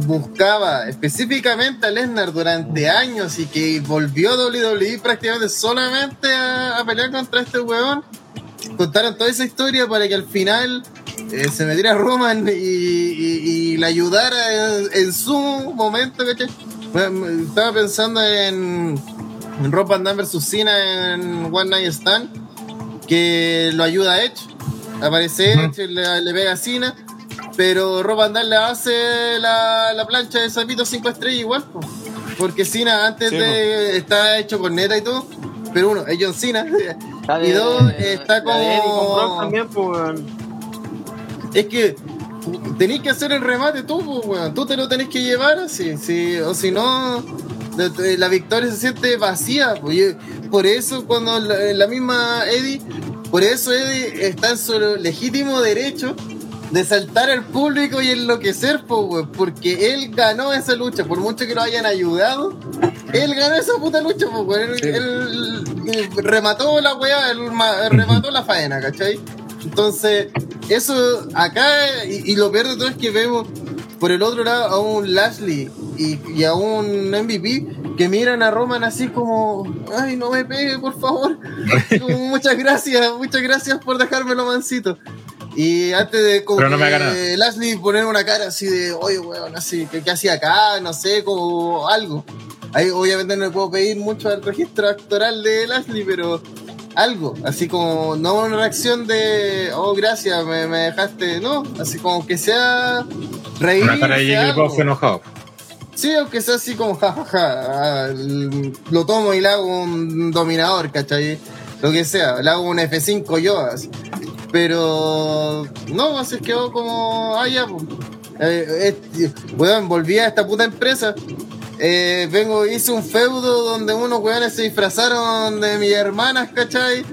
[SPEAKER 3] buscaba específicamente a Lesnar durante años y que volvió a WWE prácticamente solamente a, a pelear contra este weón. Contaron toda esa historia para que al final eh, se metiera Roman y, y- y le ayudara en, en su momento. Estaba pensando en, en Rob Van Damme vs. Cena en One Night Stand, que lo ayuda a Edge. Aparece Edge, le, le pega a Cena, pero Rob Van Damme le hace la, la plancha de Sapito 5 estrellas igual. po. Porque Cena antes
[SPEAKER 1] Sí,
[SPEAKER 3] de está hecho con neta y todo, pero uno, es John Cena.
[SPEAKER 6] De-
[SPEAKER 3] y dos, está como...
[SPEAKER 6] también, pues, weón.
[SPEAKER 3] Es que tenéis que hacer el remate tú, pues, weón. Tú te lo tenés que llevar así, sí, o si no, la victoria se siente vacía. pues. Por eso, cuando la, misma Eddie, por eso Eddie está en su legítimo derecho de saltar al público y enloquecer, pues, porque él ganó esa lucha, por mucho que lo hayan ayudado. Él ganó esa puta lucha, pues, weón. Él,
[SPEAKER 1] Sí.
[SPEAKER 3] él- él remató la weá, él ma- remató la faena, ¿cachai? Entonces, eso acá, y, y lo peor de todo es que vemos por el otro lado a un Lashley y, y a un MVP que miran a Roman así como, ay, no me pegue, por favor. Como, muchas gracias, muchas gracias por dejármelo mansito. Y antes de como
[SPEAKER 2] no
[SPEAKER 3] que. Lashley poner una cara así de, oye, weón, así, ¿qué, qué hacía acá? No sé, como algo. Ahí obviamente no le puedo pedir mucho al registro actoral de Lashley, pero algo, así como no una reacción de, oh, gracias, me, me dejaste, no, así como que sea reír.
[SPEAKER 2] Una cara de Jigglypuff enojado.
[SPEAKER 3] Sí, aunque sea así como, jajaja, ah, l- lo tomo y le hago un dominador, ¿cachai? Lo que sea, le hago un F5 yo, así. Pero, no, así quedó como, ah, ya, pues. Eh, eh, weón, volví a esta puta empresa. Eh, vengo, hice un feudo donde unos weones se disfrazaron de mis hermanas, ¿cachai?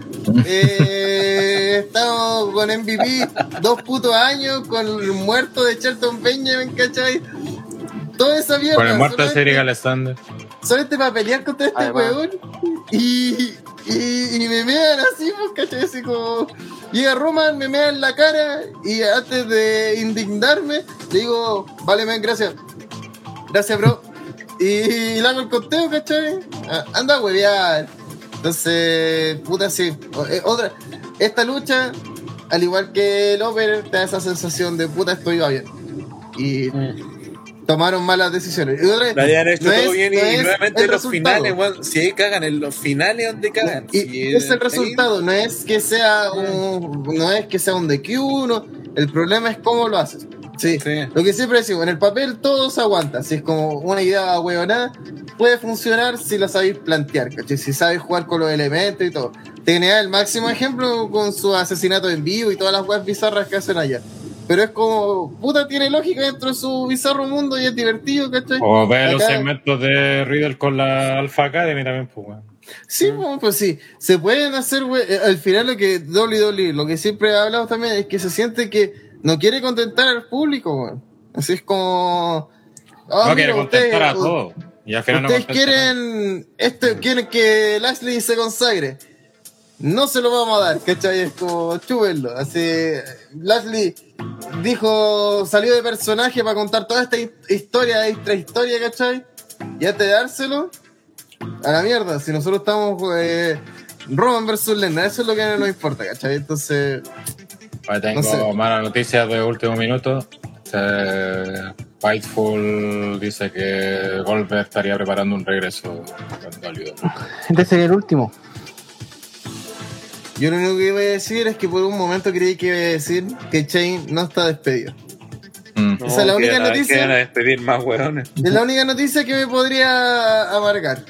[SPEAKER 3] Eh, he estado con MVP dos putos años, con el muerto de Shelton Benjamin, ¿cachai? Toda esa mierda.
[SPEAKER 2] Con el muerto de
[SPEAKER 3] solamente-
[SPEAKER 2] Cedric Alexander.
[SPEAKER 3] solamente para pelear contra este
[SPEAKER 6] Además.
[SPEAKER 3] weón. Y, y, y me mean así, pues, ¿cachai? Así como. Llega Roman, me mea en la cara y antes de indignarme, le digo, vale, men, gracias. Gracias, bro. Y le hago el conteo, ¿cachai? Ah, Anda a huevear. Entonces, puta, sí. Eh, Otra, esta lucha, al igual que el Over, te da esa sensación de puta, estoy iba bien. Y tomaron malas decisiones. Y otra-
[SPEAKER 1] habían hecho
[SPEAKER 3] no
[SPEAKER 1] todo
[SPEAKER 3] es-
[SPEAKER 1] bien y,
[SPEAKER 3] no
[SPEAKER 1] y
[SPEAKER 3] es
[SPEAKER 1] nuevamente los
[SPEAKER 3] resultado.
[SPEAKER 1] finales, weón, si ahí cagan en los finales donde cagan.
[SPEAKER 3] Y
[SPEAKER 1] Si
[SPEAKER 3] es el resultado, no es que sea un, no es que sea un DQ1, el problema es cómo lo haces. Sí.
[SPEAKER 1] Sí.
[SPEAKER 3] Lo que siempre decimos, en el papel todo se aguanta, si es como una idea huevonada, puede funcionar si lo sabéis plantear, ¿cachai? Si sabes jugar con los elementos y todo. Es el máximo ejemplo con su asesinato en vivo y todas las weas bizarras que hacen allá. Pero es como, puta, tiene lógica dentro de su bizarro mundo y es divertido, ¿cachai?
[SPEAKER 2] O ve los segmentos de Riddle con la Alpha Academy también, pues, weón.
[SPEAKER 3] Sí, pues, pues sí, se pueden hacer, we- eh, al final lo que WWE, lo que siempre he hablado también es que se siente que no quiere contentar al público, weón. Así es como... ah,
[SPEAKER 2] no quiere
[SPEAKER 3] mira, ustedes-
[SPEAKER 2] contentar a todos. Y al final no
[SPEAKER 3] Ustedes quieren, este, quieren que Lashley se consagre. No se lo vamos a dar, ¿cachai? Es como, chúbenlo. Así, Lashley dijo, salió de personaje para contar toda esta hi- historia, extra historia, ¿cachai? Y antes de dárselo, a la mierda. Si nosotros estamos, eh, Roman versus Lesnar, eso es lo que no nos importa, ¿cachai? Entonces,
[SPEAKER 2] Ahí tengo
[SPEAKER 3] no sé.
[SPEAKER 2] malas noticias de último minuto. Eh, Fightful dice que Goldberg estaría preparando un regreso.
[SPEAKER 4] Este sería el último.
[SPEAKER 3] yo lo único que voy a decir es que por un momento creí que iba a decir que Shane no está despedido.
[SPEAKER 2] Mm.
[SPEAKER 3] Esa es la única
[SPEAKER 1] que van a-
[SPEAKER 3] noticia.
[SPEAKER 1] que van a despedir más hueones.
[SPEAKER 3] Es la única noticia que me podría amargar.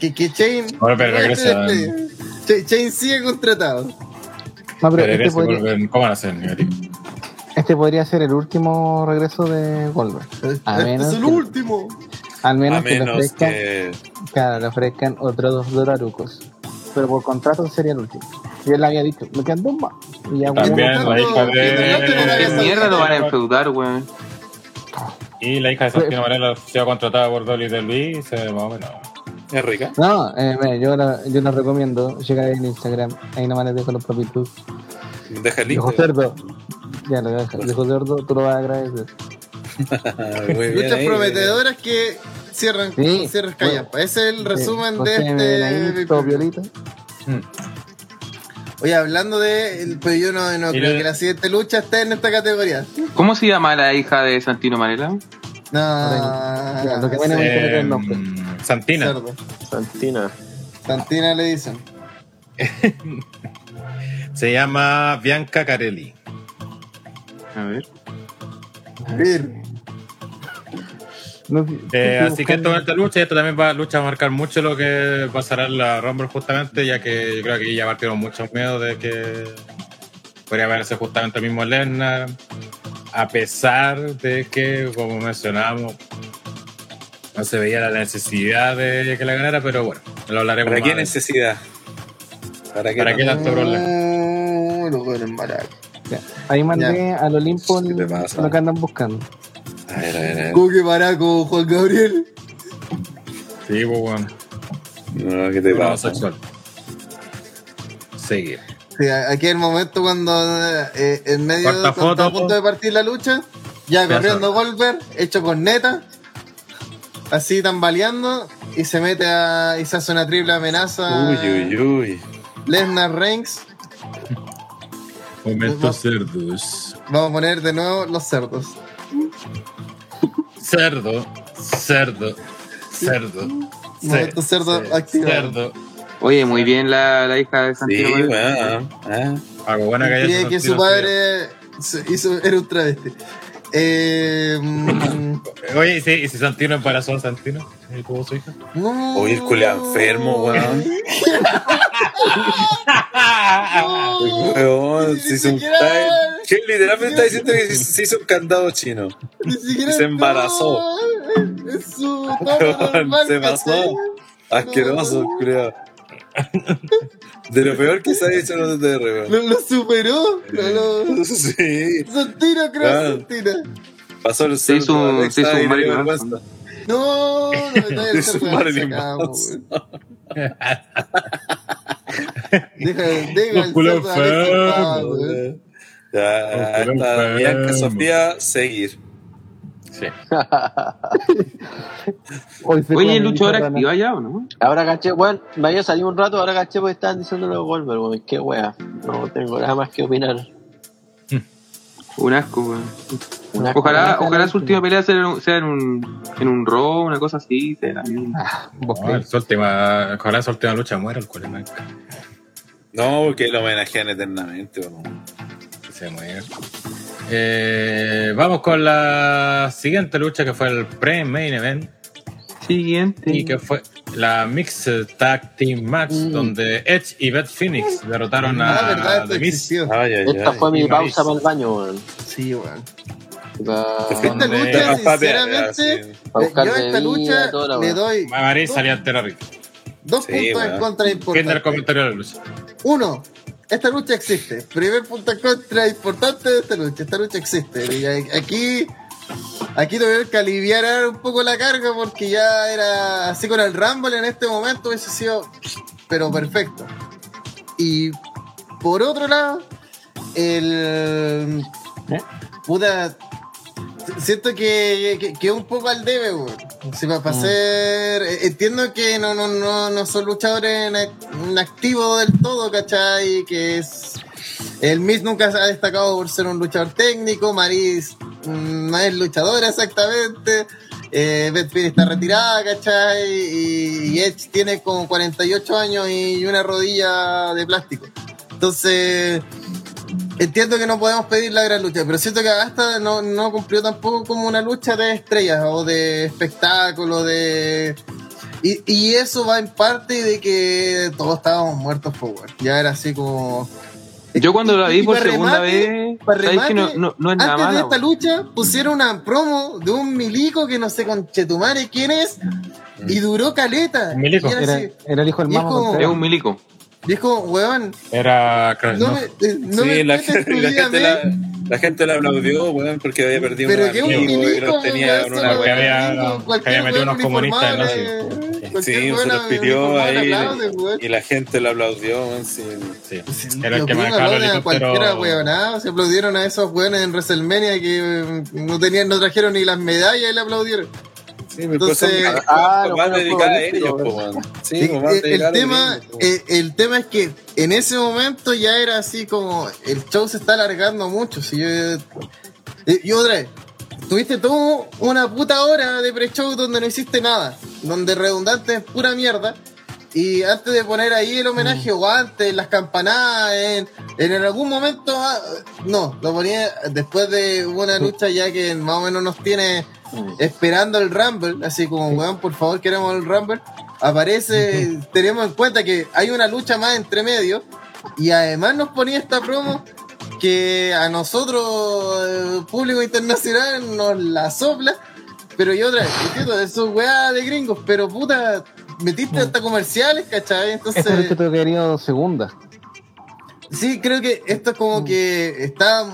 [SPEAKER 3] Que, que Chain. No
[SPEAKER 2] regresa.
[SPEAKER 3] despedido. Cha- Chain sigue contratado.
[SPEAKER 4] No, pero este podría,
[SPEAKER 2] ¿Cómo van a hacer? negativo?
[SPEAKER 4] este podría ser el último regreso de Goldberg. A
[SPEAKER 3] este
[SPEAKER 4] menos
[SPEAKER 3] es el
[SPEAKER 4] que-
[SPEAKER 3] último.
[SPEAKER 4] Al menos, que le ofrezcan,
[SPEAKER 1] que.
[SPEAKER 4] claro, le ofrezcan otros dos dorarucos. Pero por contrato sería el último. Y él había dicho, me quedan dos más. Y ya,
[SPEAKER 2] También
[SPEAKER 3] tanto,
[SPEAKER 2] la hija de.
[SPEAKER 5] ¿Qué mierda lo van a enfeudar, weón?
[SPEAKER 2] Y la hija de Santino Marella ha sido contratada por Dolly de Luis y se más o menos.
[SPEAKER 1] Es rica.
[SPEAKER 4] No, eh, mira, yo, la, yo recomiendo llegar en Instagram. Ahí nomás les dejo los papitos.
[SPEAKER 1] Deja el link.
[SPEAKER 4] Dijo cerdo. Ya lo voy a dejar. Dijo cerdo, tú lo vas a agradecer.
[SPEAKER 1] Muy bien
[SPEAKER 3] Luchas
[SPEAKER 1] ahí.
[SPEAKER 3] prometedoras que cierran,
[SPEAKER 4] Sí.
[SPEAKER 3] cierran callampa. Ese es el resumen de este.
[SPEAKER 4] Menaíto, Violita.
[SPEAKER 3] Oye, hablando de. Pero yo no, no creo que la siguiente lucha esté en esta categoría.
[SPEAKER 5] ¿Cómo se llama la hija de Santino Marella?
[SPEAKER 3] No.
[SPEAKER 4] Me interesa es el nombre.
[SPEAKER 2] Eh, Santina.
[SPEAKER 3] Cerdo.
[SPEAKER 6] Santina.
[SPEAKER 3] Santina le dicen.
[SPEAKER 2] Se llama Bianca Carelli.
[SPEAKER 5] A ver.
[SPEAKER 4] No, sí,
[SPEAKER 2] Eh, así que esto es esta lucha y esto también va, lucha va a marcar mucho lo que pasará en la Rumble justamente, ya que yo creo que ya partieron muchos miedos de que podría verse justamente el mismo Lesnar, a pesar de que, como mencionábamos, no se veía la necesidad de que la ganara, pero bueno, lo hablaremos
[SPEAKER 1] ¿Para qué
[SPEAKER 2] más.
[SPEAKER 1] necesidad? ¿Para qué?
[SPEAKER 2] ¿Para qué tanto problema?
[SPEAKER 3] No, lo bueno, maraca.
[SPEAKER 4] Ya, Ahí mandé al Olimpo lo que andan buscando.
[SPEAKER 1] A ver, a ver, a ver.
[SPEAKER 3] ¿Cómo que maraco, Juan Gabriel?
[SPEAKER 2] Sí, pues bueno,
[SPEAKER 1] No, ¿qué te pasa?
[SPEAKER 2] sexual. Seguir.
[SPEAKER 3] Sí, aquí el momento cuando eh, en medio de a punto de partir la lucha, ya corriendo Goldberg, hecho con neta, así tambaleando, y se mete a. y se hace una triple amenaza.
[SPEAKER 1] Uy, uy, uy.
[SPEAKER 3] Lesnar Reigns.
[SPEAKER 2] Momentos cerdos.
[SPEAKER 3] Vamos a poner de nuevo los cerdos.
[SPEAKER 2] Cerdo, cerdo, cerdo.
[SPEAKER 3] Momento cerdo activado.
[SPEAKER 2] Cerdo.
[SPEAKER 5] Oye, muy bien la, la hija de
[SPEAKER 1] Sí,
[SPEAKER 5] Santino Marella.
[SPEAKER 1] weón. Ah.
[SPEAKER 2] Algo bueno que
[SPEAKER 3] que su padre hizo, era un travesti. Eh, mm.
[SPEAKER 2] Oye, ¿y si, y si Santino embarazó a Santino? ¿Y tuvo su hija?
[SPEAKER 3] no.
[SPEAKER 1] Oye, el culiao enfermo, weón. Weón, se hizo un. Que literalmente está diciendo que se se hizo un candado chino.
[SPEAKER 3] Ni siquiera
[SPEAKER 1] Se embarazó.
[SPEAKER 3] no, es su normal,
[SPEAKER 1] Se pasó. Asqueroso, creo. De lo peor que se ha hecho en los TTR, weón.
[SPEAKER 3] Lo, lo superó. Lo, lo,
[SPEAKER 1] Sí.
[SPEAKER 3] Santino, creo,
[SPEAKER 1] Ah.
[SPEAKER 3] Santino.
[SPEAKER 1] Pasó el
[SPEAKER 5] Se hizo un- se hizo un
[SPEAKER 1] dio
[SPEAKER 5] Manson.
[SPEAKER 3] No, no me trae el
[SPEAKER 1] Marilyn Manson.
[SPEAKER 3] Deja, deja el
[SPEAKER 2] culo enfermo.
[SPEAKER 1] Ya, está. Bianca Sofía, seguir.
[SPEAKER 2] Sí.
[SPEAKER 4] Hoy se
[SPEAKER 5] Oye,
[SPEAKER 4] come
[SPEAKER 5] ¿el luchador
[SPEAKER 4] mucha
[SPEAKER 5] activa ya o no?
[SPEAKER 6] Ahora caché, bueno, me había salido un rato, ahora caché porque estaban diciendo los Goldberg, weón. Qué wea. No tengo nada más que opinar.
[SPEAKER 5] Un asco, weón. Ojalá, ojalá su última pelea sea en un, sea en un, en un una cosa así. sea
[SPEAKER 2] No,
[SPEAKER 4] crees.
[SPEAKER 2] su última, ojalá su última lucha muera el culo Blanca.
[SPEAKER 1] No, porque lo homenajean eternamente, weón.
[SPEAKER 2] Que se muera. Eh, vamos con la siguiente lucha que fue el pre-main event.
[SPEAKER 5] Siguiente.
[SPEAKER 2] Y que fue la Mixed Tag Team Match,
[SPEAKER 6] Mm.
[SPEAKER 2] donde Edge y Beth Phoenix derrotaron
[SPEAKER 3] Ah,
[SPEAKER 2] a
[SPEAKER 3] verdad, esto
[SPEAKER 2] The Miz.
[SPEAKER 3] existió.
[SPEAKER 1] Ay, ay,
[SPEAKER 6] Esta
[SPEAKER 1] ay.
[SPEAKER 6] fue mi pausa para el baño, weón.
[SPEAKER 3] Sí, weón. Esta lucha, sinceramente, yo a esta lucha
[SPEAKER 6] toda
[SPEAKER 3] le doy dos,
[SPEAKER 2] salía rica.
[SPEAKER 3] dos
[SPEAKER 1] Sí,
[SPEAKER 3] puntos en
[SPEAKER 1] weón.
[SPEAKER 3] contra
[SPEAKER 2] Fin del
[SPEAKER 3] importantes.
[SPEAKER 2] comentario de la lucha.
[SPEAKER 3] Uno, esta lucha existe. Primer punto en contra importante de esta lucha. Esta lucha existe. Y aquí, aquí tuvieron que aliviar un poco la carga porque ya era así con el Rumble en este momento hubiese sido, pero perfecto. Y por otro lado, el. Puta. Siento que, que, que un poco al debe, weón. Si va a ser. Entiendo que no, no, no, no son luchadores en, en activo del todo, ¿cachai? Que es. El Miz nunca se ha destacado por ser un luchador técnico. Maris mm, no es luchadora exactamente. Eh, Beth Phoenix está retirada, ¿cachai? Y, y Edge tiene como 48 años y una rodilla de plástico. Entonces, entiendo que no podemos pedir la gran lucha, pero siento que hasta no, no cumplió tampoco como una lucha de estrellas o de espectáculo, de... Y, y eso va en parte de que todos estábamos muertos por weón. Ya era así como...
[SPEAKER 5] Yo cuando la vi
[SPEAKER 3] y
[SPEAKER 5] por segunda
[SPEAKER 3] remate-
[SPEAKER 5] vez, sabes que no, no, no es nada
[SPEAKER 3] Antes de esta lucha pusieron una promo de un milico que no sé con Chetumare quién es y duró caleta.
[SPEAKER 2] Un milico.
[SPEAKER 3] Y era
[SPEAKER 4] Era, el hijo del
[SPEAKER 3] es como-
[SPEAKER 4] Contreras.
[SPEAKER 5] Es un milico.
[SPEAKER 3] Dijo, weón,
[SPEAKER 2] Era Crash,
[SPEAKER 3] no
[SPEAKER 2] ¿no?
[SPEAKER 3] me, eh, no
[SPEAKER 1] sí,
[SPEAKER 3] me
[SPEAKER 1] la,
[SPEAKER 3] tu
[SPEAKER 1] la gente la, la gente la aplaudió, weón, porque había perdido
[SPEAKER 3] Pero
[SPEAKER 1] un
[SPEAKER 3] que un
[SPEAKER 1] amigo y
[SPEAKER 3] milico,
[SPEAKER 1] los tenía en
[SPEAKER 3] weón,
[SPEAKER 1] una
[SPEAKER 2] que
[SPEAKER 3] no
[SPEAKER 2] había- que había metido unos comunistas nazis.
[SPEAKER 3] eh,
[SPEAKER 1] Sí, se los pidió ahí
[SPEAKER 3] aplaude,
[SPEAKER 1] y la gente la aplaudió, weón, sí.
[SPEAKER 2] Sí.
[SPEAKER 3] Sí,
[SPEAKER 2] Era el que manejaba
[SPEAKER 3] a cualquiera weonado, se aplaudieron a esos weones en WrestleMania que eh, no tenían, no trajeron ni las medallas y le aplaudieron.
[SPEAKER 1] Sí,
[SPEAKER 3] Entonces-
[SPEAKER 6] Ah, no
[SPEAKER 1] a ellos. Sí,
[SPEAKER 3] Sí, el, tema, eh, el tema es que en ese momento ya era así como el show se está alargando mucho. Si yo, eh, y otra vez, tuviste todo una puta hora de pre-show donde no hiciste nada, donde redundante es pura mierda. Y antes de poner ahí el homenaje o antes, las campanadas, en, en algún momento, ah, no, lo ponía después de una lucha ya que más o menos nos tiene esperando el Rumble, así como, weón, por favor, queremos el Rumble. Aparece, tenemos en cuenta que hay una lucha más entre medio y además nos ponía esta promo que a nosotros, eh, público internacional, nos la sopla. Pero yo otra vez, entiendo, eso es weá de gringos, pero puta, metiste hasta comerciales, ¿cachai?
[SPEAKER 4] Esta lucha
[SPEAKER 3] Entonces,
[SPEAKER 4] te querido segunda.
[SPEAKER 3] sí, creo que esto es como que está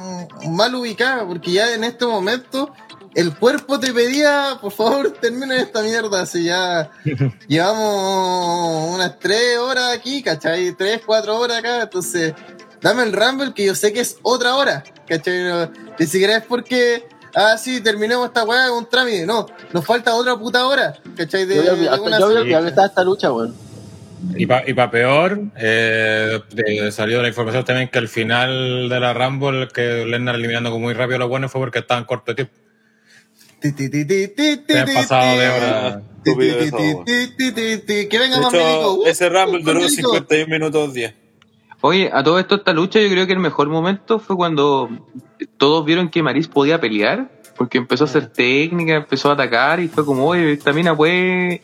[SPEAKER 3] mal ubicada, porque ya en este momento el cuerpo te pedía, por favor, termina esta mierda, así ya llevamos unas tres horas aquí, ¿cachai? Tres, cuatro horas acá, entonces dame el Rumble que yo sé que es otra hora, ¿cachai? No, ni siquiera es porque, ah, sí, terminemos esta weá en un trámite, no, nos falta otra puta hora, ¿cachai? De,
[SPEAKER 6] Yo yo que estaba esta lucha, weón.
[SPEAKER 2] Y para y pa peor, eh, salió la información también que al final de la Rumble, que Lennar eliminando como muy rápido a los buenos fue porque estaban corto de tiempo. Han
[SPEAKER 3] ti,
[SPEAKER 2] pasado de hora.
[SPEAKER 3] Que venga más. Uh,
[SPEAKER 1] ese Rumble duró
[SPEAKER 3] milico.
[SPEAKER 1] 51 minutos 10.
[SPEAKER 5] Oye, a todo esto, esta lucha, yo creo que el mejor momento fue cuando todos vieron que Maris podía pelear, porque empezó a hacer técnica, empezó a atacar y fue como, oye, esta mina puede,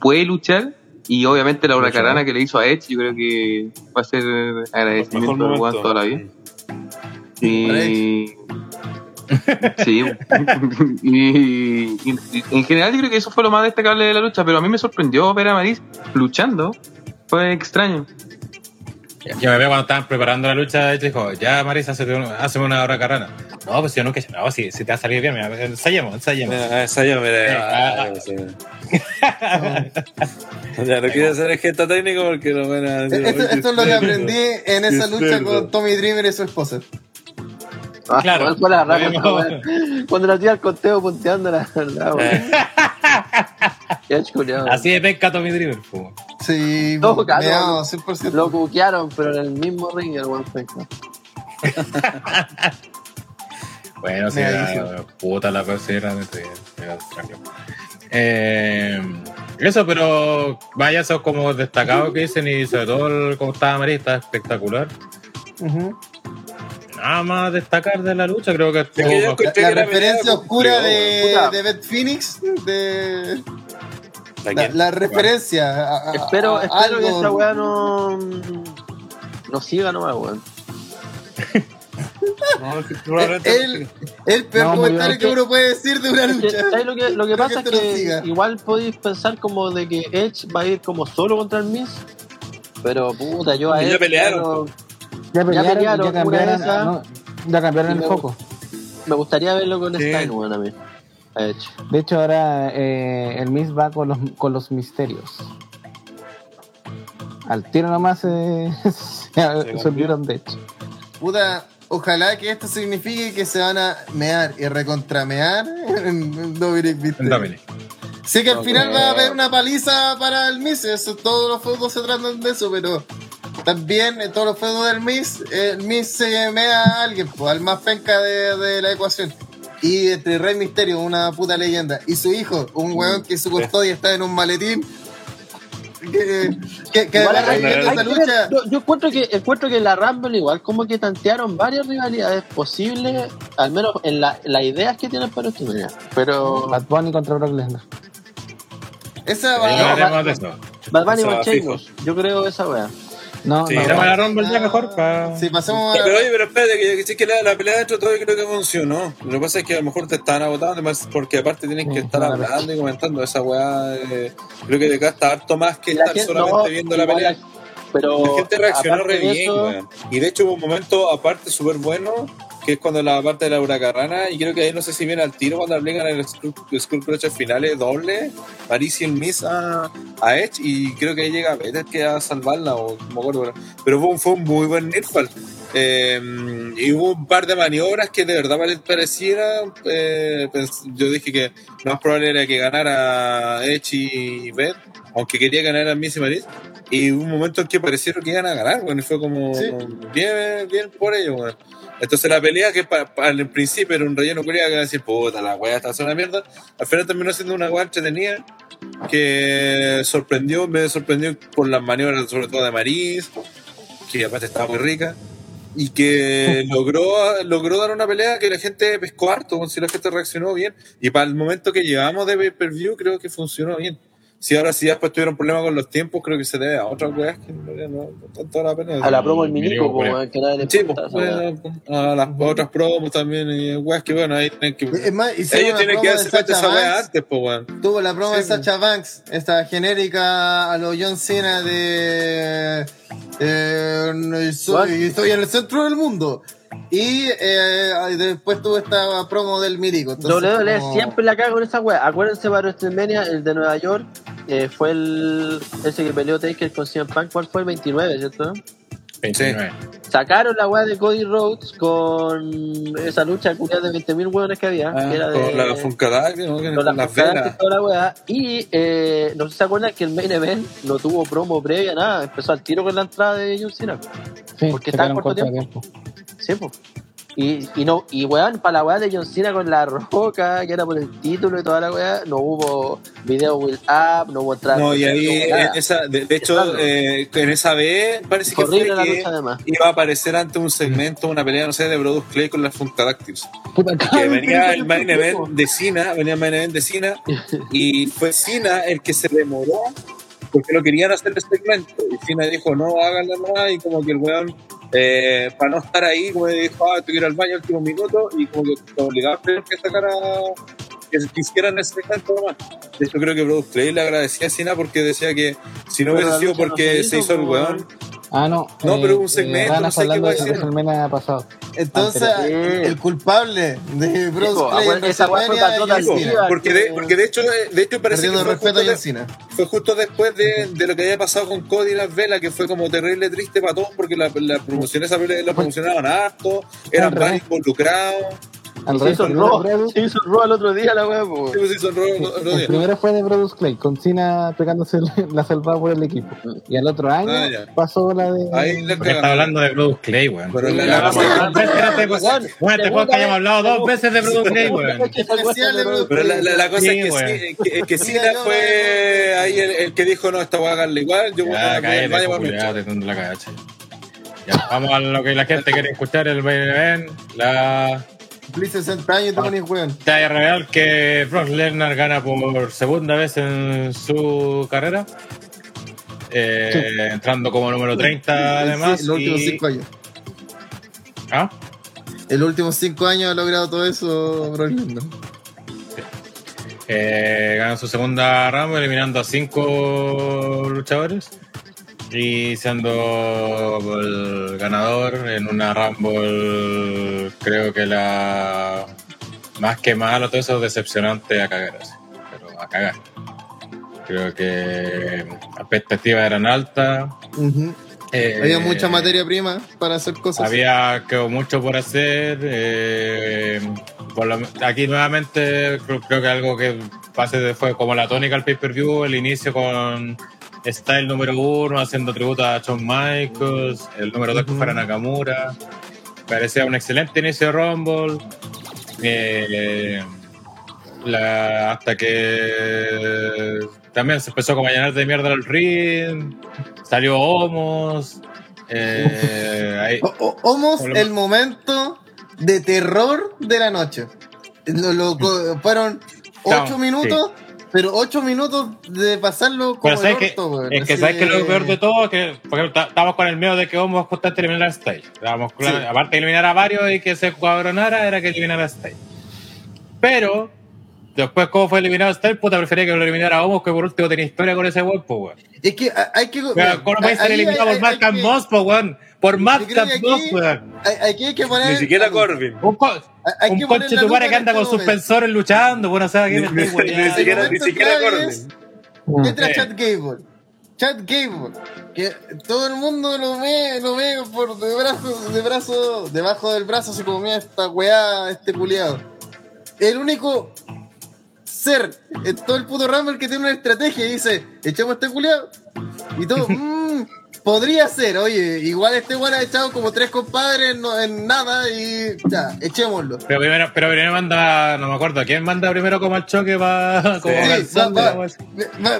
[SPEAKER 5] puede luchar. Y obviamente la huracarana que le hizo a Edge, yo creo que va a ser agradecimiento
[SPEAKER 1] momento.
[SPEAKER 5] toda la vida. Y... Sí, y, y- y en general yo creo que eso fue lo más destacable de la lucha, pero a mí me sorprendió ver a Maris luchando, fue extraño.
[SPEAKER 2] Yo me veo cuando estaban preparando la lucha, y dijo, ya Marisa, hazme una, hora carrana. No, pues yo nunca no, si, si te va a salir bien, mira, ensayemos, ensayemos.
[SPEAKER 1] Mira, esa ya me
[SPEAKER 2] Eh,
[SPEAKER 1] la.
[SPEAKER 2] ah.
[SPEAKER 1] Ya no quise hacer gesto técnico porque no van a decir,
[SPEAKER 3] Esto,
[SPEAKER 1] "Oye,
[SPEAKER 3] esto es lo que
[SPEAKER 1] cerdo".
[SPEAKER 3] aprendí en esa lucha con Tommy Dreamer y su esposa.
[SPEAKER 6] Ah,
[SPEAKER 2] Claro.
[SPEAKER 6] ¿cuál fue la? Cuando la tía al conteo punteando la verdad.
[SPEAKER 2] Así de pesca Tommy Dreamer, pues.
[SPEAKER 3] Sí,
[SPEAKER 6] No, claro.
[SPEAKER 3] me amo, 100%.
[SPEAKER 6] Lo cuquearon, pero en el mismo ring el weón fue.
[SPEAKER 2] Bueno, sí, puta la cosa era de- eh, Eso, pero vaya, eso como destacado que dicen y sobre todo el, como estaba María, está espectacular.
[SPEAKER 3] Ujú.
[SPEAKER 2] Nada más destacar de la lucha, creo que
[SPEAKER 1] Es que yo
[SPEAKER 3] La
[SPEAKER 1] que la
[SPEAKER 3] referencia oscura de,
[SPEAKER 6] Puta.
[SPEAKER 3] de Beth Phoenix de,
[SPEAKER 1] ¿A
[SPEAKER 3] La, referencia. a- a-
[SPEAKER 6] Espero,
[SPEAKER 3] a
[SPEAKER 6] espero que esa weá no. No siga nomás, weón.
[SPEAKER 1] No, es que
[SPEAKER 3] El, el peor
[SPEAKER 4] No,
[SPEAKER 3] comentario
[SPEAKER 4] bien.
[SPEAKER 3] que uno puede decir de una
[SPEAKER 6] que,
[SPEAKER 3] lucha.
[SPEAKER 6] ¿sabes lo que, lo que pasa
[SPEAKER 3] que
[SPEAKER 6] es que
[SPEAKER 3] siga.
[SPEAKER 6] igual podéis pensar como de que Edge va a ir como solo contra el Miz. Pero puta, yo a
[SPEAKER 1] Ya
[SPEAKER 6] Edge.
[SPEAKER 1] pelearon,
[SPEAKER 4] Ya pelearon,
[SPEAKER 6] pelearon,
[SPEAKER 4] ya cambiaron,
[SPEAKER 6] de esas.
[SPEAKER 4] no, ya cambiaron el
[SPEAKER 6] me-
[SPEAKER 4] foco.
[SPEAKER 6] me gustaría verlo con
[SPEAKER 1] Sí.
[SPEAKER 6] Stein, a mí. A Edge.
[SPEAKER 4] De hecho, ahora eh, el Miss va con los, con los misterios. Al tiro nomás eh, se, se olvidaron de hecho.
[SPEAKER 3] Puta, ojalá que esto signifique que se van a mear y recontramear en Dominic Mysterio. Sé que al
[SPEAKER 6] No
[SPEAKER 3] final va a haber
[SPEAKER 6] creo.
[SPEAKER 3] una paliza para el Miss, eso, todos los feudos se tratan de eso, pero también en todos los feudos del Miss, el Miss se mea a alguien, pues, al más penca de, de la ecuación. Y entre Rey Misterio, una puta leyenda, y su hijo, un weón que su custodia está en un maletín. Que, que, que
[SPEAKER 6] Igual hay- hay
[SPEAKER 3] lucha.
[SPEAKER 6] yo, yo encuentro que encuentro que la Rumble igual como que tantearon varias rivalidades posibles, al menos en la- las ideas que tienen para este. Pero
[SPEAKER 4] Bad Bunny contra Brock Lesnar.
[SPEAKER 3] Esa va,
[SPEAKER 2] eso.
[SPEAKER 6] Bad Bunny con Sheamus, yo creo esa wea.
[SPEAKER 4] No,
[SPEAKER 1] Sí,
[SPEAKER 4] no,
[SPEAKER 2] la Rumble ya mejor para.
[SPEAKER 3] si pasamos a.
[SPEAKER 1] Pero oye, pero espérate, que, que, sí que la, la pelea dentro de todo yo creo que funcionó. Lo que pasa es que a lo mejor te están agotando, además, porque aparte tienen que
[SPEAKER 4] Sí,
[SPEAKER 1] estar
[SPEAKER 4] claro.
[SPEAKER 1] hablando y comentando esa weá. eh, creo que te gasta harto más que
[SPEAKER 6] La
[SPEAKER 1] estar
[SPEAKER 6] gente-
[SPEAKER 1] solamente
[SPEAKER 6] no,
[SPEAKER 1] viendo la pelea.
[SPEAKER 6] la- pero
[SPEAKER 1] La gente reaccionó re
[SPEAKER 6] de
[SPEAKER 1] bien,
[SPEAKER 6] eso,
[SPEAKER 1] weón. Y de hecho hubo un momento aparte súper bueno, que es cuando la parte de la huracarrana, y creo que ahí no sé si viene al tiro cuando aplican el Skull Crusher finales doble, el Miss a, a Edge, y creo que ahí llega Peter que a salvarla, o no me acuerdo, pero- fue un, fue un muy buen Nirfal. Eh, y hubo un par de maniobras que de verdad pare- pareciera, eh, yo dije que lo más probable era que ganara Edge y Beth, aunque quería ganar a Miss y Maris, y hubo un momento en que parecieron que iban a ganar, bueno, y fue como
[SPEAKER 3] Sí.
[SPEAKER 1] bien, bien por ello, bueno. Entonces la pelea que pa- pa- al principio era un relleno culiado que iba a decir, puta, la weá está haciendo una mierda, al final terminó siendo una weá entretenida que sorprendió, me sorprendió por las maniobras sobre todo de Maris, que aparte estaba muy rica, y que logró, logró dar una pelea que la gente pescó harto, si la gente reaccionó bien, y para el momento que llevamos de pay-per-view creo que funcionó bien. Si ahora sí después tuvieron problemas con los tiempos, creo que se debe a otras weas que en no, tanto a la pelea.
[SPEAKER 6] a la promo el
[SPEAKER 2] Mínimo,
[SPEAKER 6] minico,
[SPEAKER 2] pues.
[SPEAKER 6] como que nadie le
[SPEAKER 1] Sí, pues, bueno, a las otras promos también, y weas que bueno, ahí tienen que.
[SPEAKER 3] Es más,
[SPEAKER 1] Ellos tienen que
[SPEAKER 3] promo de
[SPEAKER 1] darse cuenta de
[SPEAKER 3] Sacha
[SPEAKER 1] esa wea antes, pues weón.
[SPEAKER 3] Tuvo la promo de
[SPEAKER 1] Sí,
[SPEAKER 3] Sacha Banks, esta genérica a los John Cena de. eh, soy, estoy en el centro del mundo. Y eh, después tuvo esta promo del Milico.
[SPEAKER 6] WWE
[SPEAKER 3] como-
[SPEAKER 6] siempre la caga con esa wea. Acuérdense para WrestleMania, el de Nueva York, eh, fue el ese que peleó Taker con CM Punk, ¿cuál fue? El 29, ¿cierto?
[SPEAKER 2] 29.
[SPEAKER 6] Sacaron la wea de Cody Rhodes con esa lucha de 20.000 hueones que había,
[SPEAKER 1] Ah,
[SPEAKER 6] que era de...
[SPEAKER 1] con la Funkadactyl, ¿no?
[SPEAKER 6] Con
[SPEAKER 1] con
[SPEAKER 6] las
[SPEAKER 1] las
[SPEAKER 6] fucadas
[SPEAKER 1] velas.
[SPEAKER 6] y toda la wea. Y eh, no sé si se acuerdan que el main event no tuvo promo previa, nada. Empezó al tiro con la entrada de John Cena.
[SPEAKER 4] Sí,
[SPEAKER 6] Porque está en corto
[SPEAKER 4] de tiempo.
[SPEAKER 6] Sí, pues. Y, y no, y weón, para la weá de John Cena con la roca, que era por el título y toda la weá, no hubo video will up, no hubo entrada.
[SPEAKER 1] No, y ahí,
[SPEAKER 6] no nada.
[SPEAKER 1] esa, de, de hecho, eh, en esa vez parece que fue
[SPEAKER 6] la
[SPEAKER 1] que
[SPEAKER 6] lucha
[SPEAKER 1] iba a aparecer ante un segmento, una pelea, no sé, de Brodus Clay con las Funkadactyls.
[SPEAKER 4] Puta,
[SPEAKER 1] Que venía el main
[SPEAKER 6] ¿por qué,
[SPEAKER 1] event de Cena, venía el main event de Cena, y fue Cena el que se demoró porque lo querían hacer el segmento. Y Cena dijo, no, háganlo más, y como que el weón, eh, para no estar ahí, como dijo, ah, que ir al baño al último minuto, y como que te obligaba a tener que sacar a. que se hicieran ese segmento nomás. De hecho, creo que Brodus Clay le agradecía a Cena porque decía que si no
[SPEAKER 6] Pero
[SPEAKER 1] hubiese sido porque
[SPEAKER 6] se
[SPEAKER 1] se
[SPEAKER 6] hizo,
[SPEAKER 1] el weón.
[SPEAKER 4] Ah, no.
[SPEAKER 1] No, pero un segmento,
[SPEAKER 4] Ranas
[SPEAKER 1] no sé qué
[SPEAKER 4] de pasado.
[SPEAKER 3] Entonces,
[SPEAKER 4] Anterior.
[SPEAKER 6] Sí.
[SPEAKER 3] el culpable de
[SPEAKER 6] acuérdate, esa fue.
[SPEAKER 1] Porque de, porque de hecho, eh, de hecho parece que fue justo, de- fue justo después de, de lo que había pasado con Cody y las velas, que fue como terrible triste para todos, porque la, la promoción esa la promocionaban harto, eran varios involucrados.
[SPEAKER 4] Al
[SPEAKER 6] Se hizo el Raw, se hizo el Raw el otro día la weá, po.
[SPEAKER 1] Sí, pues, otro
[SPEAKER 4] El primero fue de Brodus Clay, con Cena pegándose la salvada por el equipo. Y al otro año
[SPEAKER 1] Ah,
[SPEAKER 4] pasó la de.
[SPEAKER 1] Ahí
[SPEAKER 2] Porque está hablando de Brodus Clay, weón.
[SPEAKER 1] Pero la-
[SPEAKER 2] Bueno, este
[SPEAKER 6] segunda
[SPEAKER 2] podcast ya hemos hablado dos veces de Brodus Clay, weón.
[SPEAKER 1] Pero la, cosa es que, que, Cena fue ahí el, el que dijo, no, esta a hacerle igual, yo voy a
[SPEAKER 2] Ya,
[SPEAKER 1] voy al baño
[SPEAKER 2] cállate,
[SPEAKER 1] para mi
[SPEAKER 2] culiao, te tunde la cacha. Ya, vamos a lo que la gente quiere escuchar, el event, la
[SPEAKER 3] cumplí 60 años y te ponís weón.
[SPEAKER 2] Te revelar que Brock Lesnar gana por segunda vez en su carrera. Eh, Entrando como número 30 además.
[SPEAKER 3] Sí, los últimos
[SPEAKER 2] y-
[SPEAKER 3] 5 años.
[SPEAKER 2] ¿Ah?
[SPEAKER 3] En los últimos 5 años ha logrado todo eso, Brock Lesnar.
[SPEAKER 2] Eh, gana su segunda rama eliminando a cinco luchadores y siendo el ganador en una Rumble creo que la más que malo todo eso decepcionante a cagar así, pero a cagar creo que las expectativas eran altas eh,
[SPEAKER 3] Había mucha materia prima para hacer cosas.
[SPEAKER 2] había quedó mucho por hacer. eh, por lo- aquí nuevamente creo, creo que algo que pase fue como la tónica al pay-per-view, el inicio con Style número uno haciendo tributo a Shawn Michaels, el número dos fuera Nakamura. Parecía un excelente inicio de Rumble. eh, la- hasta que también se empezó como a llenar de mierda el ring, salió Homos. eh, ahí-
[SPEAKER 3] O- o- Homos
[SPEAKER 2] lo-
[SPEAKER 3] el momento de terror de la noche. Lo, lo- co- fueron 8 minutos, pero 8 minutos de pasarlo como el orto, weón.
[SPEAKER 2] es que sabes que lo peor de todo es que por ejemplo, ta- estábamos con el miedo de que vamos a eliminar a Style. Aparte de eliminar a varios y que se cuadronara, era que eliminar a Style. Pero, después, ¿cómo fue eliminado Style? Puta, prefería que lo eliminara Homos, que por último tenía historia con ese weón, pues, weón.
[SPEAKER 3] Es que a- hay que.
[SPEAKER 2] Pero, ¿Cómo puede ser eliminado
[SPEAKER 3] hay-
[SPEAKER 2] por
[SPEAKER 3] que-
[SPEAKER 2] Moss, pues, weón? Por Mark
[SPEAKER 3] creo
[SPEAKER 2] and
[SPEAKER 3] que
[SPEAKER 2] Moss, weón.
[SPEAKER 3] hay- Aquí hay que poner.
[SPEAKER 1] Ni siquiera Corbin.
[SPEAKER 2] Un, co-
[SPEAKER 3] hay
[SPEAKER 2] un
[SPEAKER 3] que
[SPEAKER 2] conche tu madre que anda con
[SPEAKER 3] este
[SPEAKER 2] suspensores luchando, bueno, o sea, que
[SPEAKER 1] Ni siquiera, ni siquiera Corbin.
[SPEAKER 3] Entra. Chad Gable. Chad Gable. Que todo el mundo lo ve, lo ve por de brazo, de brazo, debajo del brazo, así como mira esta weá, este culiado. El único ser en todo el puto Rumble que tiene una estrategia y dice, echamos a este culiado. Y todo, mmm, podría ser, oye, igual este weón ha echado como tres compadres no- en nada y ya, echémoslo.
[SPEAKER 2] Pero primero, pero primero manda, no me acuerdo, ¿quién manda primero como al choque va como
[SPEAKER 1] Sí,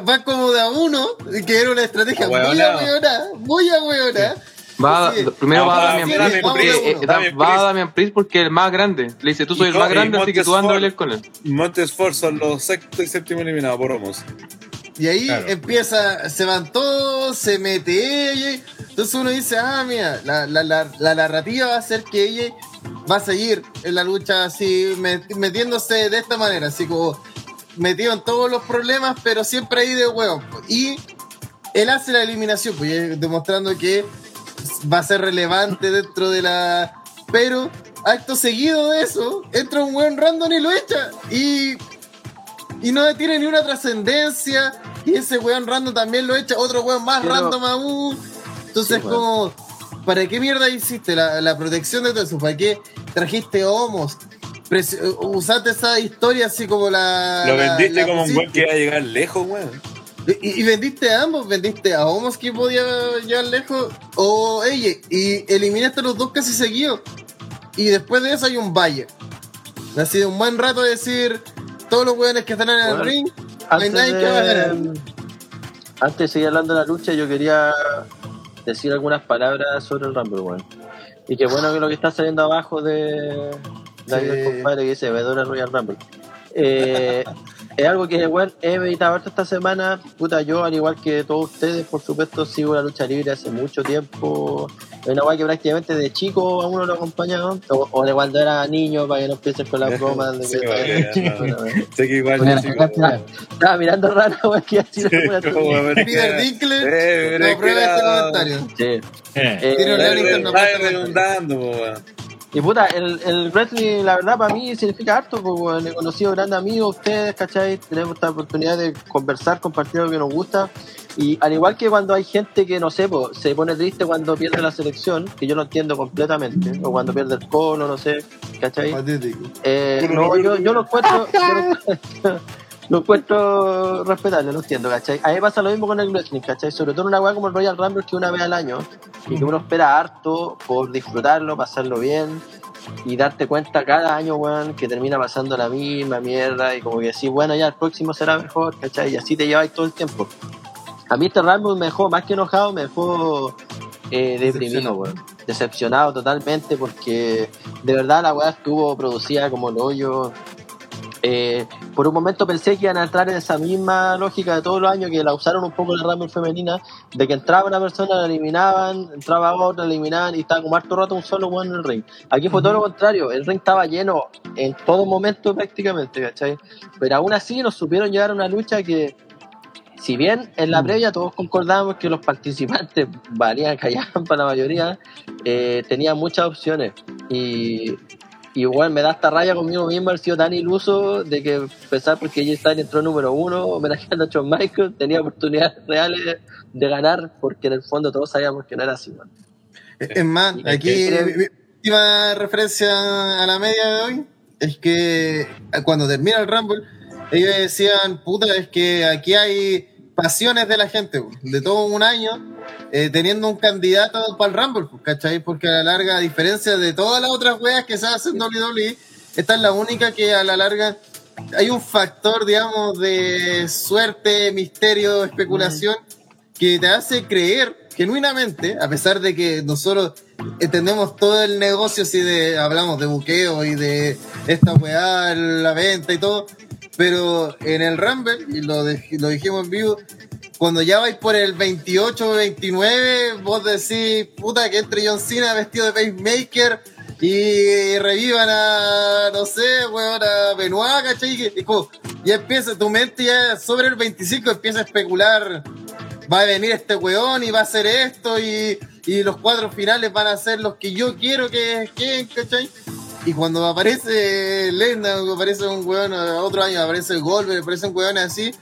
[SPEAKER 3] va, como de a uno, que era una estrategia muy ahueonada, muy ahueonada.
[SPEAKER 5] Va,
[SPEAKER 3] Sí.
[SPEAKER 5] primero va
[SPEAKER 1] Ah,
[SPEAKER 5] Damian Priest porque,
[SPEAKER 3] Priest,
[SPEAKER 5] eh,
[SPEAKER 1] Damian
[SPEAKER 5] va
[SPEAKER 1] Priest.
[SPEAKER 5] Damian Priest porque es el más grande. Le dice, tú soy
[SPEAKER 1] Y
[SPEAKER 5] el más grande, así que tú anda a pelear con él.
[SPEAKER 1] Montesfort son los sexto y séptimo eliminados por Homos.
[SPEAKER 3] Y ahí
[SPEAKER 2] Claro.
[SPEAKER 3] empieza, se van todos, se mete ella. Entonces uno dice, ah, mira, la, la, la, la narrativa va a ser que ella va a seguir en la lucha así, met- metiéndose de esta manera, así como metido en todos los problemas, pero siempre ahí de huevo. Y él hace la eliminación, pues demostrando que va a ser relevante dentro de la. Pero, acto seguido de eso, entra un weón random y lo echa. Y y no tiene ni una trascendencia. Y ese weón random también lo echa, otro weón más
[SPEAKER 6] Pero-
[SPEAKER 3] random aún. Entonces,
[SPEAKER 6] Sí, weón.
[SPEAKER 3] como, ¿para qué mierda hiciste la, la protección de todo eso? ¿Para qué trajiste homos? Usaste esa historia así como la.
[SPEAKER 1] Lo vendiste
[SPEAKER 3] la
[SPEAKER 1] como un buen que iba a llegar lejos, weón.
[SPEAKER 3] Y, y vendiste a ambos, vendiste a Homos que podía llegar lejos, o ella, y eliminaste a los dos casi seguidos. Y después de eso hay un valle. Ha sido un buen rato de decir todos los weones que están en el
[SPEAKER 6] Bueno,
[SPEAKER 3] ring, no hay nadie que va a ganar.
[SPEAKER 6] de, antes de seguir hablando de la lucha, yo quería decir algunas palabras sobre el Rumble, weón. Y qué bueno que lo que está saliendo abajo de David,
[SPEAKER 3] Sí.
[SPEAKER 6] compadre, que dice Vedora Royal Rumble. Eh, es algo que, weón, he meditado harto esta semana. Puta, yo, al igual que todos ustedes, por supuesto, sigo la lucha libre hace mucho tiempo. Es una weá que prácticamente de chico a uno lo acompañaba. O, o de cuando era niño, para que no empieces con las bromas. De que
[SPEAKER 1] Sí, weón, no. Sé que igual yo.
[SPEAKER 6] Estaba mirando raro, que así
[SPEAKER 1] Sí,
[SPEAKER 3] Peter no aprueba este comentario.
[SPEAKER 6] Sí.
[SPEAKER 3] Tiene un
[SPEAKER 1] redundando, weón.
[SPEAKER 6] Y puta, el, el wrestling, la verdad, para mí significa harto, porque he conocido grandes amigos, ustedes, ¿cachai? Tenemos esta oportunidad de conversar, compartir lo que nos gusta. Y al igual que cuando hay gente que, no sé, po, se pone triste cuando pierde la selección, que yo no entiendo completamente, o cuando pierde el colo, no sé, ¿cachai?
[SPEAKER 3] Patético.
[SPEAKER 6] Eh, no, yo, yo lo encuentro, yo lo, lo encuentro respetable, lo entiendo, ¿cachai? A mí pasa lo mismo con el wrestling, ¿cachai? Sobre todo en una weá como el Royal Rumble que una vez al año y que uno espera harto por disfrutarlo, pasarlo bien y darte cuenta cada año, weón, que termina pasando la misma mierda y como que decís, bueno, ya el próximo será mejor, ¿cachai? Y así te lleváis todo el tiempo. A mí este Rumble me dejó, más que enojado, me dejó eh, deprimido, weón. decepcionado totalmente porque de verdad la weá estuvo producida como el hoyo. Eh, por un momento pensé que iban a entrar en esa misma lógica de todos los años que la usaron un poco la Rumble femenina, de que entraba una persona, la eliminaban, entraba otra, la eliminaban y estaba como harto rato un solo weón en el ring. Aquí fue todo lo contrario, el ring estaba lleno en todo momento prácticamente, ¿cachai? Pero aún así nos supieron llevar a una lucha que, si bien en la previa todos concordamos que los participantes valían, callaban para la mayoría, eh, tenían muchas opciones. Y igual me da esta raya conmigo mismo haber sido tan iluso de que pensar porque Jay Styles entró número uno, homenajeando a Shawn Michaels, tenía oportunidades reales de ganar, porque en el fondo todos sabíamos que no era así, man.
[SPEAKER 3] Es más,
[SPEAKER 6] Y
[SPEAKER 3] aquí última referencia a la media de hoy es que cuando termina el Rumble, ellos decían, puta, es que aquí hay pasiones de la gente, de todo un año, eh, teniendo un candidato para el Rumble, pues, ¿cachai? Porque a la larga, a diferencia de todas las otras weas que se hacen en WWE, esta es la única que a la larga hay un factor, digamos, de suerte, misterio, especulación, que te hace creer genuinamente, a pesar de que nosotros entendemos todo el negocio, si de, hablamos de buqueo y de esta weá, la venta y todo, pero en el Rumble, y lo, de- lo dijimos en vivo, cuando ya vais por el 28 o 29, vos decís, puta, que entre John Cena vestido de pacemaker y revivan a, no sé, weón, a Benoit, ¿cachai? Y ya empieza, tu mente ya sobre el 25 empieza a especular, va a venir este weón y va a hacer esto y, y los cuadros finales van a ser los que yo quiero que queden, ¿cachai? Y cuando aparece Lenda, aparece un weón, otro año aparece Goldberg, aparecen weones así,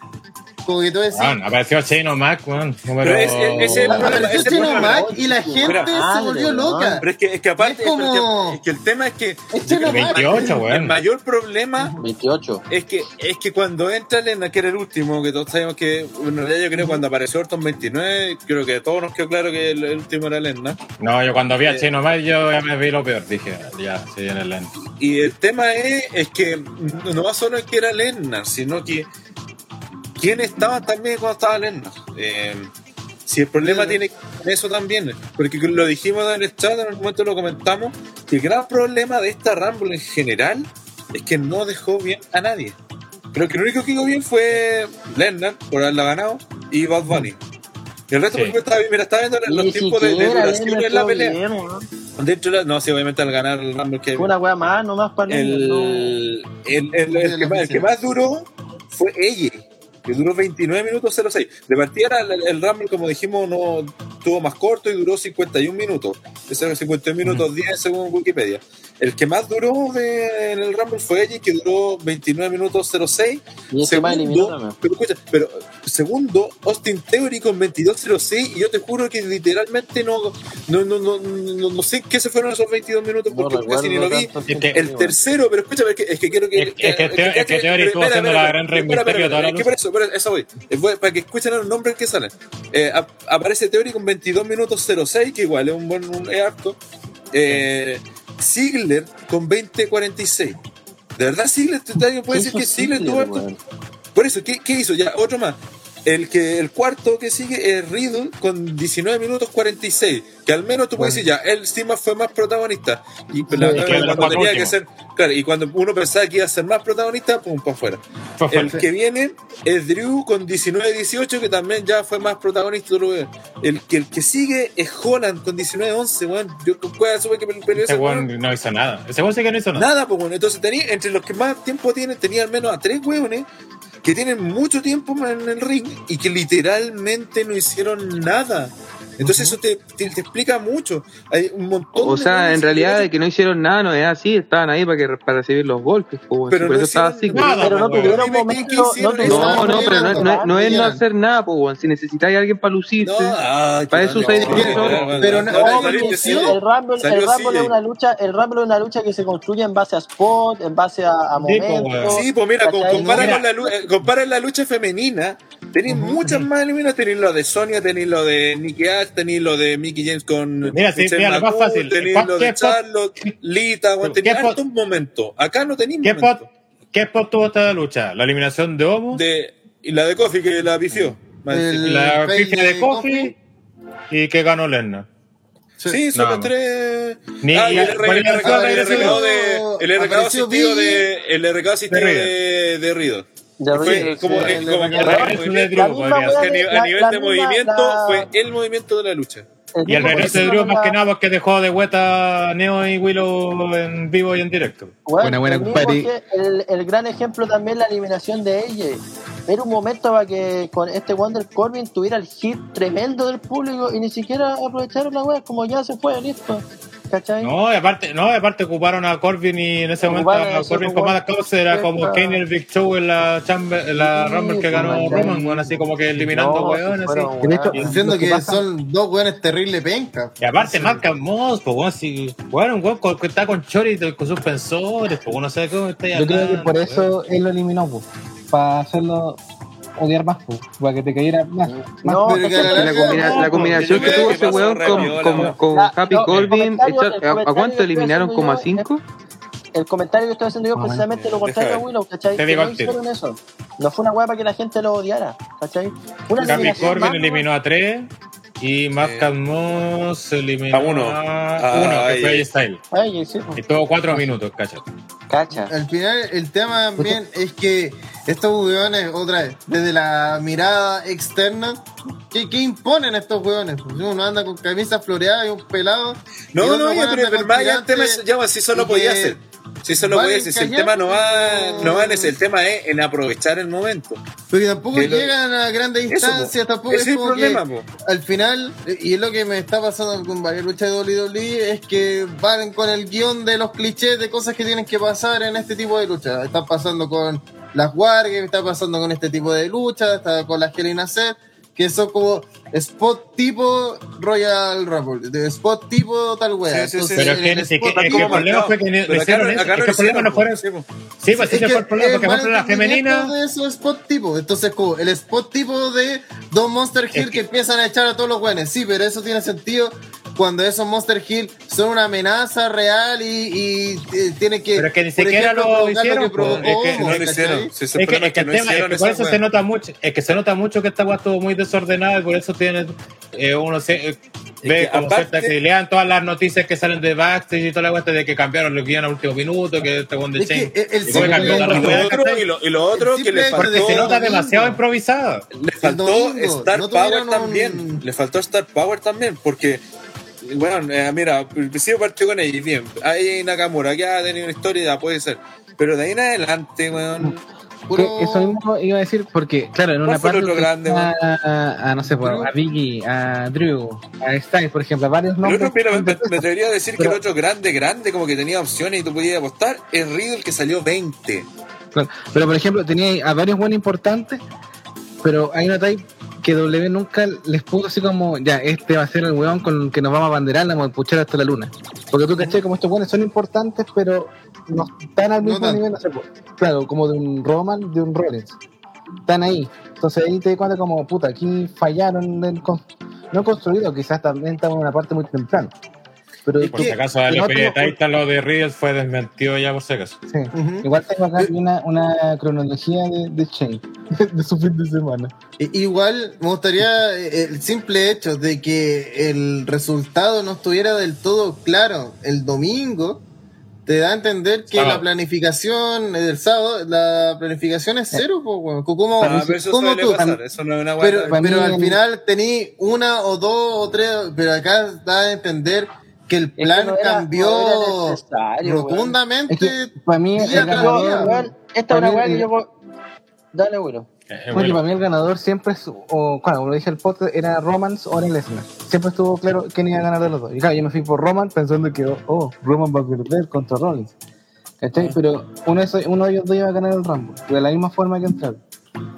[SPEAKER 3] como que decís,
[SPEAKER 2] apareció Shane O'Mac, weón. Número...
[SPEAKER 1] Es el problema,
[SPEAKER 3] apareció
[SPEAKER 1] ese
[SPEAKER 3] Chino. Mac y la gente se
[SPEAKER 6] Madre,
[SPEAKER 3] volvió loca.
[SPEAKER 1] Pero es que, es que aparte,
[SPEAKER 3] Es como-
[SPEAKER 1] es que el tema es que
[SPEAKER 3] Es Chino Mac.
[SPEAKER 2] 28,
[SPEAKER 1] el mayor problema
[SPEAKER 6] 28.
[SPEAKER 1] es que, es que cuando entra Lena, que era el último, que todos sabemos que, en realidad yo creo que cuando apareció Orton 29, creo que a todos nos quedó claro que el, el último era Lena.
[SPEAKER 2] No, yo cuando vi a
[SPEAKER 1] Eh.
[SPEAKER 2] Shane O'Mac, yo ya me vi lo peor. Dije, ya, viene el lento.
[SPEAKER 1] Y el tema es, es que no va solo en que era Lennar, sino que quién estaba también cuando estaba Lennar. Eh, si el problema tiene eso también, porque lo dijimos en el chat, en el momento lo comentamos, que el gran problema de esta Rumble en general es que no dejó bien a nadie. Creo que lo único que quedó bien fue Lennar, por haberla ganado, y Bad Bunny. Y el resto,
[SPEAKER 2] Sí.
[SPEAKER 1] porque estaba, mira, estaba viendo los
[SPEAKER 6] Ni
[SPEAKER 1] tiempos de, de duración
[SPEAKER 6] Lennon
[SPEAKER 1] en la pelea.
[SPEAKER 6] bien, weón.
[SPEAKER 1] Dentro de la- no, sí, obviamente al ganar el Rumble que
[SPEAKER 6] Fue una wea más, nomás para Lennon, no.
[SPEAKER 1] el, el, el, el que más, el que más duró fue ella, que duró 29 minutos 06. De partida el, el, Rumble, como dijimos, no tuvo más corto y duró 51 minutos. Ese era 51 minutos 10 según Wikipedia. El que más duró de- en el Rumble fue ella, que duró 29 minutos 06.
[SPEAKER 6] Y ese más eliminó
[SPEAKER 1] pero escucha, pero segundo, Austin Theory con 22.06 y yo te juro que literalmente no no, no, no, no, no sé qué se fueron esos 22 minutos
[SPEAKER 6] No
[SPEAKER 1] porque casi ni lo vi.
[SPEAKER 2] Es
[SPEAKER 1] El tercero, pero escúchame, es que, es que quiero que.
[SPEAKER 2] Es- es que Teo- es que Theory estuvo haciendo la gran Rey Mysterio toda la
[SPEAKER 1] Es
[SPEAKER 2] luz.
[SPEAKER 1] por eso, por eso voy. Es voy- Para que escuchen los nombres que salen. Eh, ap- aparece Theory con 22 minutos 06, que igual es un buen un, es harto. Eh, Ziggler con 20.46. De verdad, Ziggler, te- te- puede decir que Ziggler tuvo. Por eso, ¿qué, qué hizo? Ya, otro más. El que el cuarto que sigue es Riddle con 19 minutos 46. Que al menos tú puedes decir, ya, él sí más fue más protagonista. Y la-
[SPEAKER 2] es que de los
[SPEAKER 1] cuando tenía que ser. Claro, y cuando uno pensaba que iba a ser más protagonista, pum, para afuera.
[SPEAKER 2] Fue
[SPEAKER 1] El que viene es Drew con 19-18, que también ya fue más protagonista. El que, el que sigue es Holland con 19-11, weón. Yo puedo asumir que peleó
[SPEAKER 2] Ese
[SPEAKER 1] ese weón.
[SPEAKER 2] weón no hizo nada. Ese weón sí que no hizo nada.
[SPEAKER 1] Nada, pues bueno, entonces tenía, entre los que más tiempo tienen, tenía al menos a tres hueones que tienen mucho tiempo en el ring y que literalmente no hicieron nada. Entonces eso te, te, te explica mucho. Hay un montón
[SPEAKER 5] O
[SPEAKER 1] de
[SPEAKER 5] sea, en realidad de que no hicieron nada no es así, estaban ahí para que para recibir los golpes, po.
[SPEAKER 1] Pero no
[SPEAKER 5] eso estaba así.
[SPEAKER 2] nada,
[SPEAKER 6] Pero no tuvieron
[SPEAKER 1] Dime, ¿qué-
[SPEAKER 6] momentos.
[SPEAKER 1] qué
[SPEAKER 6] No?
[SPEAKER 5] No, no, pero no, no, no es no hacer nada, pues. Si necesitáis a alguien para lucirse,
[SPEAKER 1] No, ay,
[SPEAKER 5] Para eso usáis
[SPEAKER 1] no,
[SPEAKER 5] defensor.
[SPEAKER 1] no, no,
[SPEAKER 3] Pero
[SPEAKER 1] no.
[SPEAKER 6] El Rumble, el Rumble es una lucha, el Rumble es una lucha que se construye en base a spot, en base a, momentos.
[SPEAKER 1] Sí, pues mira, con-
[SPEAKER 6] ¿cachai?
[SPEAKER 1] compara,
[SPEAKER 2] Mira.
[SPEAKER 1] con la, lu- eh, compara la lucha femenina. Tenéis muchas más eliminadas. Tenéis lo de Sonia, tenéis lo de Nikki Ash, tenéis lo de Mickey James con
[SPEAKER 2] Mira, sí, mira, lo más
[SPEAKER 1] McCool,
[SPEAKER 2] fácil.
[SPEAKER 1] Tenéis
[SPEAKER 2] ¿Cuál-
[SPEAKER 1] lo de Charlotte, Lita, weón,
[SPEAKER 2] ¿Qué
[SPEAKER 1] tenéis hartos momentos. Acá no tenéis
[SPEAKER 2] ¿Qué
[SPEAKER 1] momentos.
[SPEAKER 2] spot, ¿Qué spot tuvo esta lucha? ¿La eliminación de Homo?
[SPEAKER 1] De, y la de Kofi que la encima.
[SPEAKER 2] la pifia de Kofi y que ganó Lennon.
[SPEAKER 1] Sí, son
[SPEAKER 2] No,
[SPEAKER 1] los tres.
[SPEAKER 2] Ni-
[SPEAKER 1] ah, y el,
[SPEAKER 2] y-
[SPEAKER 1] R-
[SPEAKER 2] ¿cuál
[SPEAKER 1] el el RKO asistido de,
[SPEAKER 2] de
[SPEAKER 1] Rido.
[SPEAKER 6] Ya
[SPEAKER 1] Fue como, a nivel-
[SPEAKER 2] de
[SPEAKER 1] movimiento
[SPEAKER 6] la-
[SPEAKER 1] fue el movimiento de la lucha.
[SPEAKER 6] el
[SPEAKER 2] Y el regreso de Drew más que nada porque dejó de vuelta a Neo y Willow en vivo y en directo.
[SPEAKER 6] Weón,
[SPEAKER 4] Buena, buena, compadre.
[SPEAKER 6] el, el gran ejemplo también la eliminación de ella. Era un momento para que con este Wonder Corbin tuviera el hit tremendo del público y ni siquiera aprovecharon la wea, como ya se fue, listo. ¿Cachai?
[SPEAKER 2] No, y aparte, no, y aparte ocuparon a Corbin y en ese momento
[SPEAKER 6] Ocuparon a
[SPEAKER 2] a Corbin con más causa era como Kane y el Big Show en la, chamber, en la
[SPEAKER 6] Sí,
[SPEAKER 2] Rumble que ganó
[SPEAKER 6] pues,
[SPEAKER 2] Roman,
[SPEAKER 6] sí.
[SPEAKER 2] weón, así como que eliminando
[SPEAKER 6] No,
[SPEAKER 2] weones, así.
[SPEAKER 6] fueron,
[SPEAKER 4] De hecho, que
[SPEAKER 3] son dos weones terribles pencas.
[SPEAKER 2] Y aparte, marca Moss, pues, weón, si, weón, un weón con- que está con Chori y con suspensores, pues, uno sabe cómo está
[SPEAKER 4] Yo creo que por eso él lo eliminó, pues. Para hacerlo odiar más, pues. Para que te cayera más. más
[SPEAKER 6] No,
[SPEAKER 3] pero que la
[SPEAKER 5] La,
[SPEAKER 3] larga-
[SPEAKER 5] combina-
[SPEAKER 1] No,
[SPEAKER 5] la combinación que tuvo ese weón con, con,
[SPEAKER 1] weón.
[SPEAKER 5] con
[SPEAKER 6] La-
[SPEAKER 5] Happy
[SPEAKER 6] no, el
[SPEAKER 5] ¿a, cuánto eliminaron? ¿Como a 5?
[SPEAKER 6] el comentario que estoy haciendo yo precisamente lo contrario a. Willow, ¿cachai?
[SPEAKER 2] Te
[SPEAKER 6] Que
[SPEAKER 2] digo
[SPEAKER 6] no hicieron eso. No fue una weá para que la gente lo odiara, ¿cachai? Una
[SPEAKER 2] Happy Corbin eliminó a 3 y Marcus Moss eliminó
[SPEAKER 1] a uno.
[SPEAKER 2] a
[SPEAKER 1] Ah,
[SPEAKER 2] uno, que
[SPEAKER 1] ay,
[SPEAKER 2] fue
[SPEAKER 1] ay.
[SPEAKER 2] Styles.
[SPEAKER 6] Ay, sí, pues,
[SPEAKER 2] Y tuvo 4 minutos, cacha.
[SPEAKER 6] cacha.
[SPEAKER 3] Al final, el tema también es que estos weones, otra vez, desde la mirada externa, ¿qué, qué imponen estos weones? Pues uno anda con camisa floreada y un pelado. y
[SPEAKER 1] No, no,
[SPEAKER 3] anda
[SPEAKER 1] pero, pero más allá tema, es- ya, si eso
[SPEAKER 3] y
[SPEAKER 1] lo podía
[SPEAKER 3] que
[SPEAKER 1] hacer. Si eso lo
[SPEAKER 3] vale
[SPEAKER 1] si el tema no va,
[SPEAKER 3] pero-
[SPEAKER 1] no va en ese, el tema es en aprovechar el momento.
[SPEAKER 3] Porque tampoco
[SPEAKER 1] que lo-
[SPEAKER 3] llegan a grandes
[SPEAKER 1] Eso,
[SPEAKER 3] instancias, tampoco es
[SPEAKER 1] es el
[SPEAKER 3] como
[SPEAKER 1] problema,
[SPEAKER 3] que al final, y es lo que me está pasando con varias luchas de WWE, es que van con el guion de los clichés de cosas que tienen que pasar en este tipo de luchas. Está pasando con las Wargames, está pasando con este tipo de luchas, está con las Hell in a Cell, que son como spot tipo Royal Rumble, de spot tipo tal wea.
[SPEAKER 1] Sí, sí, sí.
[SPEAKER 3] Entonces,
[SPEAKER 2] Pero
[SPEAKER 3] en
[SPEAKER 2] que
[SPEAKER 3] el spot
[SPEAKER 2] que
[SPEAKER 3] tipo
[SPEAKER 2] el problema fue que
[SPEAKER 1] Pero
[SPEAKER 2] hicieron
[SPEAKER 1] acá,
[SPEAKER 2] eso,
[SPEAKER 1] acá
[SPEAKER 2] que el problema
[SPEAKER 1] hicieron,
[SPEAKER 2] no fueron-.
[SPEAKER 1] Sí,
[SPEAKER 2] pues
[SPEAKER 3] Es
[SPEAKER 2] ese
[SPEAKER 3] que
[SPEAKER 2] fue el problema, porque por ejemplo la femenina.
[SPEAKER 3] de esos spot tipo. Entonces, como el spot tipo de dos Monster Hill
[SPEAKER 2] Es
[SPEAKER 3] que...
[SPEAKER 2] que-
[SPEAKER 3] empiezan a echar a todos los buenos. Sí, pero eso tiene sentido cuando esos Monster Hill son una amenaza real y, y, eh, tienen que.
[SPEAKER 2] Pero es que ni siquiera
[SPEAKER 3] ejemplo,
[SPEAKER 2] lo hicieron,
[SPEAKER 3] que
[SPEAKER 2] po.
[SPEAKER 3] provocó
[SPEAKER 2] Es que
[SPEAKER 1] No lo hicieron.
[SPEAKER 2] Es que,
[SPEAKER 1] problema
[SPEAKER 2] es que el
[SPEAKER 1] no
[SPEAKER 2] tema, es
[SPEAKER 1] hicieron
[SPEAKER 2] que por eso se nota mucho, es que se nota mucho que esta weá estuvo muy desordenada y por eso tiene eh, uno se, eh, ve
[SPEAKER 1] que
[SPEAKER 2] como
[SPEAKER 1] aparte-
[SPEAKER 2] que lean todas las noticias que salen de backstage y toda la weá de que cambiaron lo que iban al último minuto, que este one de Chain. y
[SPEAKER 1] lo otro, que le
[SPEAKER 2] Porque
[SPEAKER 1] faltó,
[SPEAKER 2] se nota demasiado improvisada.
[SPEAKER 1] le faltó Star Power también. Le faltó Star Power también, porque, bueno, eh, mira, al principio partió con ella, bien. Ahí Nakamura, que ha tenido una historia, ya puede ser. Pero de ahí en adelante, weón.
[SPEAKER 3] puro-
[SPEAKER 4] Que eso mismo iba a decir, porque, claro, en una parte.
[SPEAKER 1] grande,
[SPEAKER 4] a, a, a, no sé, pues, a Biggie, a Drew, a Styles, por ejemplo, a varios nombres.
[SPEAKER 1] otro, mira, me, me- atrevería a decir que
[SPEAKER 4] Pero-
[SPEAKER 1] el otro grande, grande, como que tenía opciones y tú podías apostar, es Riddle que salió 20.
[SPEAKER 4] Claro, Pero, por ejemplo, tenía a varios buenos importantes, pero hay una type que W nunca les puso así como, ya, este va a ser el weón con el que nos vamos a banderar, la vamos a puchar hasta la luna. Porque tú caché, como estos weones son importantes, pero no están al mismo nivel, no sé, pues, claro, como de un Roman, de un Rollins. Están ahí. Entonces ahí te das cuenta como, puta, aquí fallaron, en no construido, quizás también estamos en una parte muy temprana. Pero
[SPEAKER 3] Es
[SPEAKER 2] Por si acaso, la
[SPEAKER 4] no
[SPEAKER 2] Titan, lo de Riddle fue desmentido ya por si acaso.
[SPEAKER 4] sí.
[SPEAKER 3] Ujú.
[SPEAKER 4] Igual tengo acá una, una cronología de, de Shane, de su fin de semana.
[SPEAKER 3] Igual me gustaría eh, el simple hecho de que el resultado no estuviera del todo claro el domingo, te da a entender que
[SPEAKER 2] Sábado.
[SPEAKER 3] la planificación del sábado, la planificación es cero, po. ¿Cómo,
[SPEAKER 1] Ah, pero eso
[SPEAKER 3] cómo tú?
[SPEAKER 1] pasar, eso no es una
[SPEAKER 3] Pero, pero al final tení una o dos o tres, pero acá da a entender que el
[SPEAKER 6] Es que
[SPEAKER 3] plan
[SPEAKER 6] no era-
[SPEAKER 3] cambió
[SPEAKER 6] no
[SPEAKER 3] rotundamente.
[SPEAKER 4] Es que para mí el ganador,
[SPEAKER 3] día.
[SPEAKER 6] Weón, esta es
[SPEAKER 4] Para
[SPEAKER 6] una weá que yo. Dale, bueno.
[SPEAKER 2] Eh,
[SPEAKER 4] Oye,
[SPEAKER 2] bueno,
[SPEAKER 4] para mí el ganador siempre es, o como lo dije el podcast, era Romans o era Lesnar. Siempre estuvo claro quién iba a ganar de los dos. Y claro, yo me fui por Roman pensando que, oh, Roman va a perder contra Rollins. ¿Cachai? Pero uno de, esos- uno de ellos dos iba a ganar el Rumble, de la misma forma que entraron.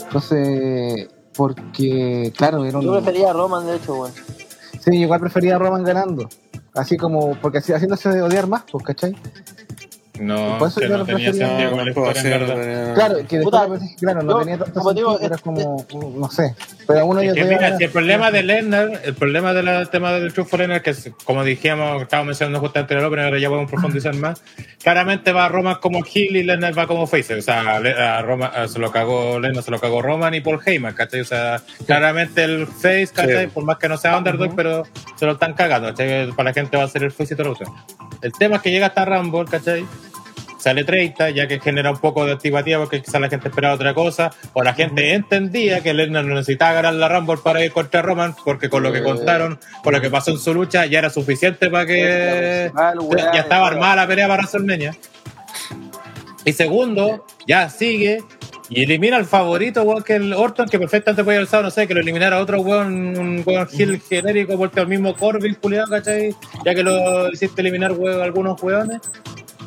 [SPEAKER 4] Entonces, porque, claro, era un...
[SPEAKER 6] Yo prefería a Roman, de hecho, weón.
[SPEAKER 4] Sí, yo igual prefería a Roman ganando. Así como, porque así, haciéndose odiar más, pues, ¿cachai?
[SPEAKER 2] No,
[SPEAKER 4] Por eso
[SPEAKER 2] que no tenía sentido con
[SPEAKER 1] puedo
[SPEAKER 2] historia,
[SPEAKER 1] eh,
[SPEAKER 4] Claro, que después
[SPEAKER 6] Puta,
[SPEAKER 4] claro, no
[SPEAKER 6] yo,
[SPEAKER 4] tenía tanto
[SPEAKER 6] como digo,
[SPEAKER 4] sentido, era
[SPEAKER 6] es-
[SPEAKER 4] como, no sé. Pero a uno yo
[SPEAKER 2] que mira, si el problema de Lennar, el problema del tema del True Foreigner, que es, como dijimos, estábamos mencionando justamente en el Open, ahora ya podemos profundizar más, claramente va Roman como Hill y Lennar va como Face. O sea, a Roma, a- se lo cagó Lennar, se lo cagó Roman y Paul Heyman, ¿cachai? O sea, claramente el Face, ¿cachai?
[SPEAKER 1] Sí.
[SPEAKER 2] Por más que no sea underdog, pero se lo están cagando, ¿cachai? Para la gente va a ser el Face y todo lo que. El tema es que llega hasta Rumble, ¿cachai? Sale 30, ya que genera un poco de antipatía porque quizás la gente esperaba otra cosa, o la gente entendía que Lesnar no necesitaba ganar la Rumble para ir contra Roman, porque con lo que contaron, con lo que pasó en su lucha, ya era suficiente para que ya estaba armada la pelea para WrestleMania. Y segundo, ya sigue y elimina al favorito, weón, que el Orton, que perfectamente podía haber no sé, que lo eliminara otro weón, un weón Hill genérico, porque el mismo Corbin, culiado, ¿cachai? Ya que lo hiciste eliminar, weón, algunos weones.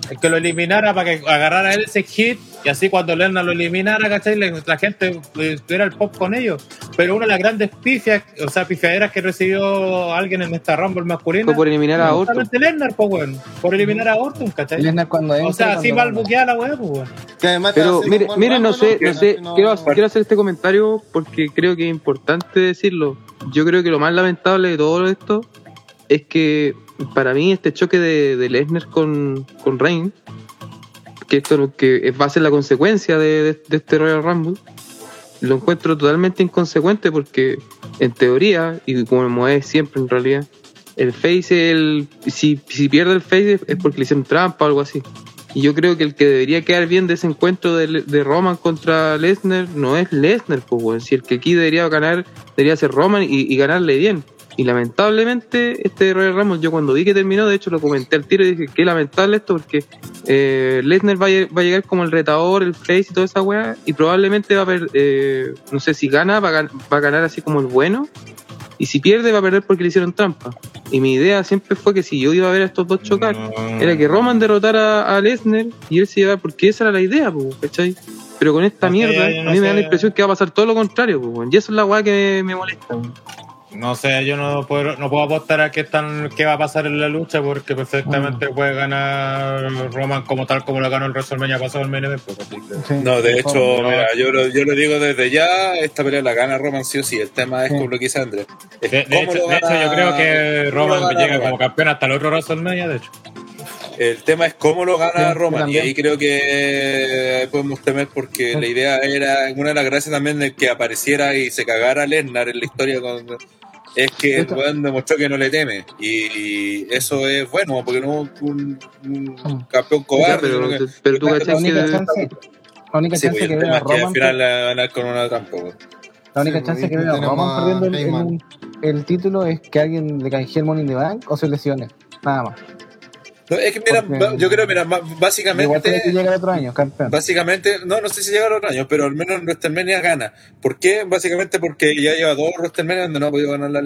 [SPEAKER 2] El que lo eliminara para que agarrara él ese hit y así cuando Lerna lo eliminara, ¿cachai? La, gente eh, tuviera el pop con ellos. Pero una de las grandes pifias, o sea, pifiaderas que recibió alguien en esta Rumble masculina.
[SPEAKER 5] Fue por eliminar a Orton.
[SPEAKER 2] Lernar, pues, weón. Por eliminar a Orton, ¿cachai?
[SPEAKER 4] Lesnar cuando
[SPEAKER 2] O
[SPEAKER 4] entra,
[SPEAKER 2] sea, así mal buqueada la weá, pues, weón.
[SPEAKER 3] Que además
[SPEAKER 5] Pero mire, mire, no sé, no sé,
[SPEAKER 3] no-
[SPEAKER 5] quiero, quiero hacer este comentario porque creo que es importante decirlo. Yo creo que lo más lamentable de todo esto es que para mí este choque de, de Lesnar con, con que esto que va a ser la consecuencia de, de- este Royal Rumble, lo encuentro totalmente inconsecuente porque en teoría, y como es siempre en realidad, el face, el, si, si pierde el face es porque le hicieron trampa o algo así. Y yo creo que el que debería quedar bien de ese encuentro de, de Roman contra Lesnar no es Lesnar, pues, weón. Si el que aquí debería ganar, debería ser Roman y ganarle bien. Y lamentablemente, este Royal Rumble, yo cuando vi que terminó, de hecho lo comenté al tiro y dije, qué lamentable esto, porque eh, Lesnar va, a lle- va a llegar como el retador, el face y toda esa weá, y probablemente va a haber, eh, no sé si gana, va a, gan- va a ganar así como el bueno, y si pierde va a perder porque le hicieron trampa. Y mi idea siempre fue que si yo iba a ver a estos dos chocar,
[SPEAKER 2] No.
[SPEAKER 5] era que Roman derrotara a Lesnar y él se llevara, porque esa era la idea, ¿cachai? Pero con esta
[SPEAKER 2] No
[SPEAKER 5] mierda,
[SPEAKER 2] no
[SPEAKER 5] a mí me da la impresión que va a pasar todo lo contrario, y eso es la weá que me molesta.
[SPEAKER 2] No sé, yo no puedo, no puedo apostar a qué, están, qué va a pasar en la lucha porque perfectamente puede ganar Roman como tal como lo ganó el WrestleMania pasado el main event, pues,
[SPEAKER 4] Sí.
[SPEAKER 1] No, de hecho,
[SPEAKER 2] No.
[SPEAKER 1] mira, yo, lo, yo lo digo desde ya, esta pelea la gana Roman sí o sí. El tema es
[SPEAKER 4] Sí.
[SPEAKER 1] como lo que dice Andrés.
[SPEAKER 2] De, hecho,
[SPEAKER 1] lo
[SPEAKER 2] de hecho,
[SPEAKER 1] gana-
[SPEAKER 2] yo creo que Roman
[SPEAKER 1] gana
[SPEAKER 2] llega
[SPEAKER 1] Roman.
[SPEAKER 2] como campeón hasta el otro WrestleMania, de hecho.
[SPEAKER 1] El tema es cómo lo gana
[SPEAKER 4] Sí,
[SPEAKER 1] Roman. Y ahí creo que podemos temer porque la idea era, una de las gracias también de que apareciera y se cagara Lesnar en la historia con, es que el weón demostró que no le teme. Y, eso es bueno, porque no es un, un campeón
[SPEAKER 5] Ya,
[SPEAKER 1] cobarde.
[SPEAKER 5] pero,
[SPEAKER 1] que-
[SPEAKER 5] pero tú
[SPEAKER 1] la
[SPEAKER 4] La
[SPEAKER 5] cachai
[SPEAKER 4] única
[SPEAKER 5] que.
[SPEAKER 4] chance, la única
[SPEAKER 1] Sí,
[SPEAKER 4] chance
[SPEAKER 1] pues,
[SPEAKER 4] que veo
[SPEAKER 1] tema
[SPEAKER 4] a
[SPEAKER 1] que al final la ganar con una trampa.
[SPEAKER 4] la única
[SPEAKER 3] Sí,
[SPEAKER 4] chance
[SPEAKER 3] pues,
[SPEAKER 4] que veo a Roman perdiendo el, el- el título es que alguien le canjee el Money in the Bank o se lesione. Nada más.
[SPEAKER 1] No, es que mira,
[SPEAKER 4] Porque-
[SPEAKER 1] yo creo, mira, ma-
[SPEAKER 4] Igual tiene que
[SPEAKER 1] básicamente,
[SPEAKER 4] llegar otro año, campeón.
[SPEAKER 1] básicamente, no, no sé si llega el otro año, pero al menos en WrestleMania gana. ¿Por qué? Básicamente porque ya lleva dos WrestleMania donde no ha podido ganar la.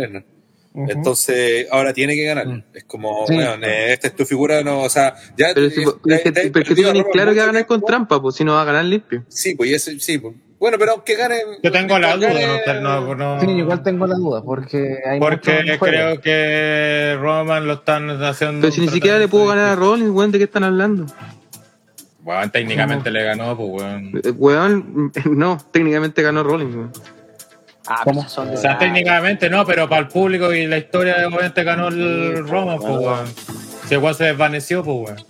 [SPEAKER 4] Ujú.
[SPEAKER 1] Entonces, ahora tiene que ganar.
[SPEAKER 2] Mm.
[SPEAKER 1] Es como,
[SPEAKER 4] Sí.
[SPEAKER 1] bueno, eh, esta es tu figura, no, o sea, ya.
[SPEAKER 5] Pero, si, es que,
[SPEAKER 1] te-
[SPEAKER 5] pero que tú claro que va a ganar con trampa, pues si no va a ganar limpio.
[SPEAKER 1] Sí, pues, y ese- sí, pues. Bueno, pero aunque gane.
[SPEAKER 2] Yo tengo la duda,
[SPEAKER 1] gane-
[SPEAKER 2] no, no, no-
[SPEAKER 4] Sí, igual tengo la duda, porque hay
[SPEAKER 2] porque creo que Roman lo están haciendo.
[SPEAKER 5] Pero si ni siquiera le pudo ganar a Rollins, weón, ¿de qué están hablando?
[SPEAKER 2] Weón, técnicamente le ganó, pues weón.
[SPEAKER 5] Eh, Weón, no, técnicamente ganó Rollins, weón.
[SPEAKER 6] Ah,
[SPEAKER 4] ¿Cómo?
[SPEAKER 6] son
[SPEAKER 2] O sea, técnicamente no, pero para el público y la historia obviamente ganó el Roman, pues weón. Si igual se desvaneció, pues weón.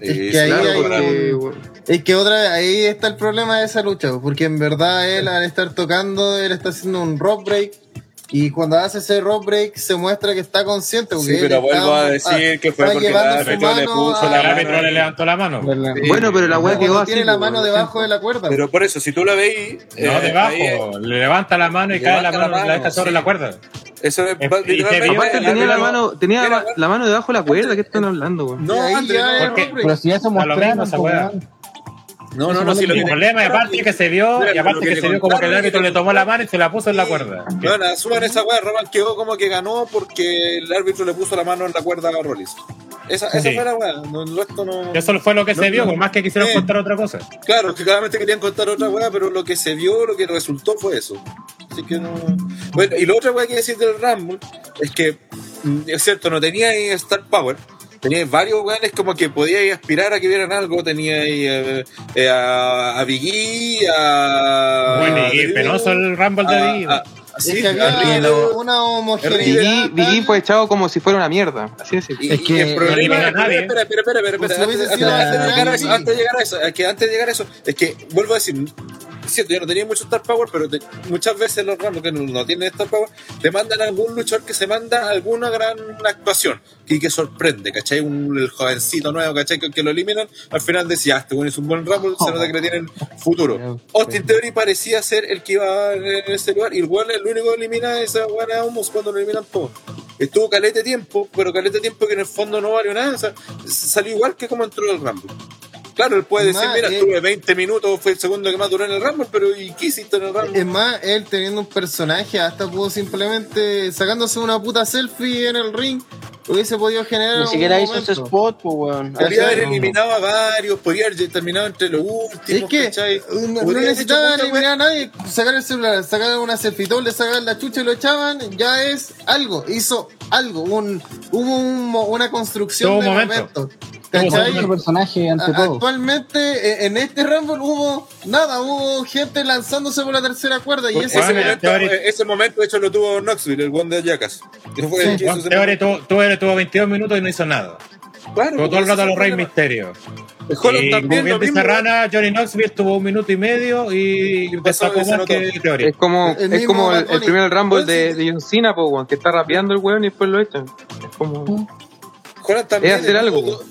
[SPEAKER 1] Sí,
[SPEAKER 3] que ahí
[SPEAKER 1] sí,
[SPEAKER 3] hay
[SPEAKER 1] claro,
[SPEAKER 3] que-
[SPEAKER 1] para-
[SPEAKER 5] weón.
[SPEAKER 3] Es que otra ahí está el problema de esa lucha, porque en verdad él al estar tocando, él está haciendo un rock break y cuando hace ese rock break se muestra que está consciente. Porque
[SPEAKER 1] Sí,
[SPEAKER 3] él
[SPEAKER 1] pero
[SPEAKER 3] está-
[SPEAKER 1] vuelvo a
[SPEAKER 3] ah,
[SPEAKER 1] decir que fue porque el árbitro le
[SPEAKER 3] mano
[SPEAKER 1] puso
[SPEAKER 3] a-
[SPEAKER 1] la
[SPEAKER 2] árbitro le
[SPEAKER 1] mano.
[SPEAKER 2] levantó la mano.
[SPEAKER 5] Bueno, pero la weá quedó así.
[SPEAKER 3] tiene la mano debajo de la cuerda.
[SPEAKER 1] Pero por eso, si tú la veis.
[SPEAKER 2] No,
[SPEAKER 1] eh,
[SPEAKER 2] debajo. le levanta la mano y cae la mano,
[SPEAKER 1] la
[SPEAKER 2] la
[SPEAKER 1] mano,
[SPEAKER 2] deja sobre
[SPEAKER 1] sí.
[SPEAKER 2] la cuerda.
[SPEAKER 1] Eso es.
[SPEAKER 5] Aparte tenía la mano, tenía la mano debajo de la cuerda, ¿qué están hablando?
[SPEAKER 1] No,
[SPEAKER 3] ya
[SPEAKER 1] no,
[SPEAKER 2] porque-.
[SPEAKER 4] Pero si eso mostraron,
[SPEAKER 1] No, no, no, si lo
[SPEAKER 2] El problema, y aparte que se vio, y aparte
[SPEAKER 1] lo
[SPEAKER 2] que
[SPEAKER 1] que
[SPEAKER 2] se vio como que el árbitro le tomó la mano y se la puso en la cuerda.
[SPEAKER 1] Bueno, asuman esa weá, Roman quedó como que ganó porque el árbitro le puso la mano en la cuerda a Rollins. Esa, esa
[SPEAKER 2] Sí.
[SPEAKER 1] fue la weá, no, no.
[SPEAKER 2] Eso fue lo que se vio, por más que quisieron contar otra cosa.
[SPEAKER 1] Claro, que claramente querían contar otra weá, pero lo que se vio, lo que resultó fue eso. Así que no... Bueno, y la otra weá que decir del Rumble es que, mm, es cierto, no tenía Star Power, Tenía varios weones como que podíais aspirar a que vieran algo. Tenía eh, eh, a, a Biggie, a.
[SPEAKER 2] Bueno, y penoso el Rumble de
[SPEAKER 1] a-
[SPEAKER 2] Biggie.
[SPEAKER 1] a-
[SPEAKER 3] Es
[SPEAKER 1] sí,
[SPEAKER 3] que
[SPEAKER 1] a
[SPEAKER 3] había una homogeneidad.
[SPEAKER 5] Biggie, Biggie fue echado como si fuera una mierda. Así es.
[SPEAKER 1] Y,
[SPEAKER 4] Es que
[SPEAKER 1] el
[SPEAKER 4] no
[SPEAKER 1] problema,
[SPEAKER 2] nadie.
[SPEAKER 1] espera, espera, espera, espera, espera,
[SPEAKER 3] si hubiese
[SPEAKER 1] antes, de llegar a eso,
[SPEAKER 3] Biggie.
[SPEAKER 1] antes de llegar a eso, es que antes de llegar a eso, es que vuelvo a decir, cierto, yo no tenía mucho Star Power, pero te- muchas veces los ramos que no, no tienen Star Power, te mandan a algún luchador que se manda alguna gran actuación y que sorprende, ¿cachai? Un, el jovencito nuevo, ¿cachai? Que, que lo eliminan, al final decía, ah, este bueno es un buen Rumble, se nota que le tienen futuro. Austin Theory parecía ser el que iba en ese lugar y el el único que elimina es esa buena Homos cuando lo eliminan todos. Estuvo calete tiempo, pero calete tiempo que en el fondo no valió nada. o sea, salió igual que como entró el Rumble. Claro, él puede decir,
[SPEAKER 3] Más,
[SPEAKER 1] mira,
[SPEAKER 3] eh,
[SPEAKER 1] estuve 20 minutos, fue el segundo que más duró en el Rumble, pero ¿y qué hiciste en el Rumble?
[SPEAKER 3] Es más, él teniendo un personaje, hasta pudo simplemente sacándose una puta selfie en el ring, hubiese podido generar.
[SPEAKER 6] Ni siquiera hizo ese spot, pues, weón.
[SPEAKER 1] Podría haber eliminado a varios, podría haber terminado entre los últimos.
[SPEAKER 3] Es que no, no necesitaban eliminar a nadie, sacar el celular, sacar una selfie, doble, sacar la chucha y lo echaban, ya es algo, hizo algo, un, hubo un una construcción de
[SPEAKER 2] momento.
[SPEAKER 3] momento.
[SPEAKER 2] Tuvo
[SPEAKER 3] ¿cachai?
[SPEAKER 4] Personaje ante todo.
[SPEAKER 3] Actualmente eh, en este Rumble hubo nada, hubo gente lanzándose por la tercera cuerda y
[SPEAKER 1] Ese,
[SPEAKER 2] Bueno,
[SPEAKER 1] momento, eh, ese momento, de hecho, lo tuvo Knoxville, el Jackass.
[SPEAKER 2] Juan
[SPEAKER 1] ese
[SPEAKER 2] Theory
[SPEAKER 1] momento.
[SPEAKER 2] tuvo, tuvo, tuvo 22 minutos y no hizo nada.
[SPEAKER 1] Claro,
[SPEAKER 2] Tuvo todo el rato a los Rey. Misterio. Y
[SPEAKER 1] también,
[SPEAKER 2] como bien
[SPEAKER 1] lo
[SPEAKER 2] dice
[SPEAKER 1] mismo.
[SPEAKER 2] Rana, Johnny Knoxville tuvo un minuto y medio y destacó más que Theory.
[SPEAKER 5] Es como,
[SPEAKER 3] El
[SPEAKER 5] es como el, el primer Rumble de,
[SPEAKER 3] sí.
[SPEAKER 5] de John Cena, po, que está rapeando el weón y después lo echan. Es como.
[SPEAKER 1] Holland también.
[SPEAKER 5] Es hacer
[SPEAKER 1] estuvo-
[SPEAKER 5] algo.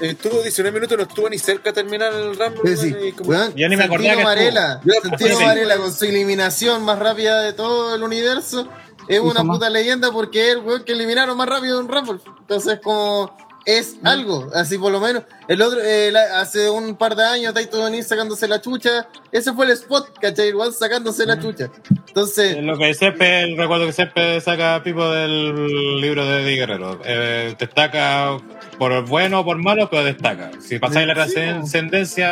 [SPEAKER 1] Estuvo 19 minutos, no estuvo ni cerca de terminar el Rumble.
[SPEAKER 3] Sí, sí.
[SPEAKER 1] y como-
[SPEAKER 3] Weón,
[SPEAKER 2] Yo ni me acordaba
[SPEAKER 3] Santino
[SPEAKER 2] que estuvo.
[SPEAKER 3] Varela, Santino. Varela con su eliminación más rápida de todo el universo es una
[SPEAKER 4] más.
[SPEAKER 3] puta leyenda porque es el weón que eliminaron más rápido en Rumble. Entonces como es
[SPEAKER 2] Mm.
[SPEAKER 3] algo, así por lo menos. El otro, eh, la- hace un par de años, Taito Donís sacándose la chucha, ese fue el spot, ¿cachai? Igual sacándose
[SPEAKER 2] Mm.
[SPEAKER 3] la chucha. Entonces,
[SPEAKER 2] Es Lo que Sepe, el recuerdo que Sepe saca Pipo del libro de Eddie Guerrero. Eh, destaca por bueno o por malo, pero destaca. Si pasáis la trascendencia,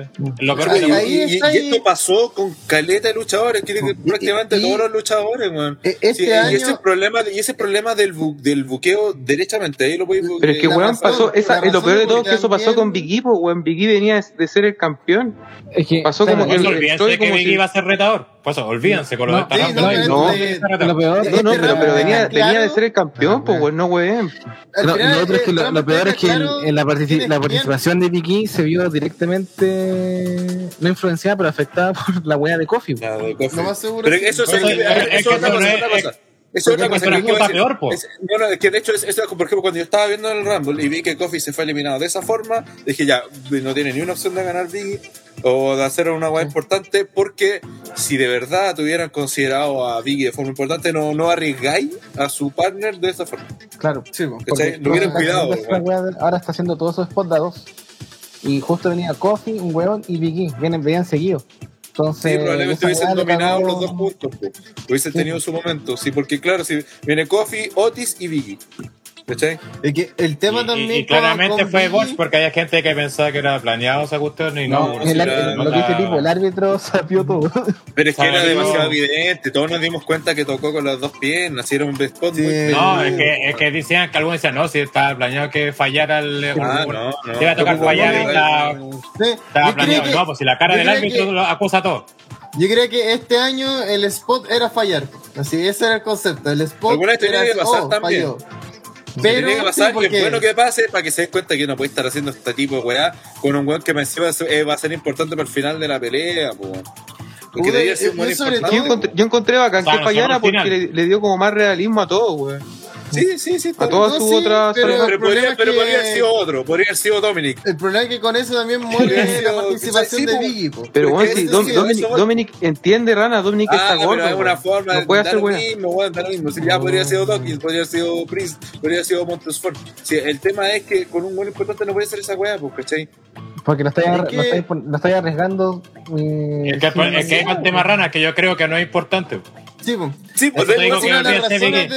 [SPEAKER 2] eh, lo peor
[SPEAKER 3] Ahí-
[SPEAKER 2] que
[SPEAKER 3] ahí
[SPEAKER 1] y, y- esto pasó con caleta de luchadores, que prácticamente
[SPEAKER 3] y-
[SPEAKER 1] todos los luchadores, weón.
[SPEAKER 3] E- este
[SPEAKER 1] Sí,
[SPEAKER 3] año-
[SPEAKER 1] y ese es problema, y ese problema del, bu- del buqueo derechamente, ahí lo podéis
[SPEAKER 5] Pero es que, weón,
[SPEAKER 3] razón-
[SPEAKER 5] pasó. Esa, lo peor de todo es que eso pasó con Biggie, po, weón. Biggie venía de ser el campeón.
[SPEAKER 4] Es que,
[SPEAKER 5] Pasó como que el-
[SPEAKER 2] olvídense que Biggie
[SPEAKER 5] si-
[SPEAKER 2] iba a ser retador. Pues olvídense con lo
[SPEAKER 4] No,
[SPEAKER 2] de Rumble.
[SPEAKER 3] no,
[SPEAKER 2] Biggie
[SPEAKER 5] no,
[SPEAKER 2] retador.
[SPEAKER 4] lo peor,
[SPEAKER 5] No, no,
[SPEAKER 3] Este
[SPEAKER 5] pero, pero venía,
[SPEAKER 3] está
[SPEAKER 5] venía de
[SPEAKER 3] claro.
[SPEAKER 5] ser el campeón, pues, weón, no, weón.
[SPEAKER 3] al
[SPEAKER 4] Lo, otro es que lo, lo peor es que en,
[SPEAKER 3] claro
[SPEAKER 4] en la, la participación de Vicky se vio directamente no influenciada, pero afectada por la wea de Coffee.
[SPEAKER 1] Ya, de Coffee.
[SPEAKER 3] Lo más seguro
[SPEAKER 1] Pero
[SPEAKER 3] es que-
[SPEAKER 1] eso es,
[SPEAKER 2] es-
[SPEAKER 1] es
[SPEAKER 2] es que no.
[SPEAKER 1] Eso es otra
[SPEAKER 2] porque
[SPEAKER 1] cosa. que quiero
[SPEAKER 2] peor.
[SPEAKER 1] Es- No, no, es que de hecho, es, es- por ejemplo, cuando yo estaba viendo el Rumble y vi que Coffee se fue eliminado de esa forma, dije ya, no tiene ni una opción de ganar Biggie o de hacer una guay importante, porque si de verdad tuvieran considerado a Biggie de forma importante, no, no arriesgáis a su partner de esa forma.
[SPEAKER 4] Claro.
[SPEAKER 3] Sí, po.
[SPEAKER 1] ¿Cachai? Lo hubieran cuidado.
[SPEAKER 4] ahora está haciendo todos esos spots de a dos. Y justo venía Coffee, un hueón y Vicky. Vienen, venían seguidos. Entonces,
[SPEAKER 1] Sí, probablemente hubiesen dominado los dos juntos. po. Hubiesen
[SPEAKER 4] Sí.
[SPEAKER 1] tenido su momento. Sí, porque claro, si viene Coffee, Otis y Biggie. ¿Cachai?
[SPEAKER 3] Es que el tema
[SPEAKER 2] Y-
[SPEAKER 3] también
[SPEAKER 2] y, y claramente fue Bosch porque hay gente que pensaba que era planeado esa cuestión y no.
[SPEAKER 1] No,
[SPEAKER 4] El lo que dice tipo, el árbitro sapió todo.
[SPEAKER 1] Pero es que era demasiado evidente. Todos nos dimos cuenta que tocó con las dos piernas. Hicieron un spot
[SPEAKER 3] Sí.
[SPEAKER 1] muy
[SPEAKER 2] No, es que, es que decían que algunos decían, no, si estaba planeado que fallara el.
[SPEAKER 1] Ah,
[SPEAKER 2] un-
[SPEAKER 1] no,
[SPEAKER 2] iba a tocar fallar y la-
[SPEAKER 3] Sí,
[SPEAKER 2] Estaba planeado.
[SPEAKER 3] que,
[SPEAKER 2] No, pues si la cara del árbitro
[SPEAKER 3] que-
[SPEAKER 2] lo acusa todo.
[SPEAKER 3] yo creo que este año el spot era fallar. Así, ese era el concepto. El spot
[SPEAKER 1] Alguna
[SPEAKER 3] era
[SPEAKER 1] que pasar
[SPEAKER 3] oh,
[SPEAKER 1] también.
[SPEAKER 3] falló.
[SPEAKER 1] Pero, tiene que pasar
[SPEAKER 3] sí,
[SPEAKER 1] y
[SPEAKER 3] porque-
[SPEAKER 1] es bueno que pase para que se den cuenta que no puede estar haciendo este tipo de weá con un weón que me encima eh, va a ser importante para el final de la pelea, po. Porque debería ser
[SPEAKER 3] yo-
[SPEAKER 1] un buen
[SPEAKER 3] yo sobre
[SPEAKER 1] importante.
[SPEAKER 5] Yo encontré, yo encontré bacán que fallara porque le, le dio como más realismo a todo, weón.
[SPEAKER 1] Sí, sí, sí.
[SPEAKER 5] A todas sus
[SPEAKER 3] sí,
[SPEAKER 5] otras
[SPEAKER 3] pero-.
[SPEAKER 1] Pero,
[SPEAKER 3] el
[SPEAKER 1] podría,
[SPEAKER 3] es
[SPEAKER 1] pero
[SPEAKER 3] que-
[SPEAKER 1] podría haber sido otro, podría haber sido Dominic.
[SPEAKER 3] El problema es que con eso también muere la participación de. Biggie. po.
[SPEAKER 5] Pero bueno, si Dominic, Dominic entiende, Rana, Dominic
[SPEAKER 1] Ah,
[SPEAKER 5] está gordo.
[SPEAKER 1] es una forma
[SPEAKER 5] No puede hacer
[SPEAKER 1] lo mismo, lo mismo. Si ya podría haber sido Dawkins, podría haber sido Priest, podría haber sido Montesfort. Si el tema es que con un gol importante no puede ser esa weá, pues, ¿cachai?
[SPEAKER 4] Porque lo estáis
[SPEAKER 3] Es que-
[SPEAKER 4] estáis estáis arriesgando. eh,
[SPEAKER 2] Es que,
[SPEAKER 4] sin-
[SPEAKER 2] es que hay un tema rana que yo creo que no es importante.
[SPEAKER 3] Sí, po.
[SPEAKER 1] Sí, pues de-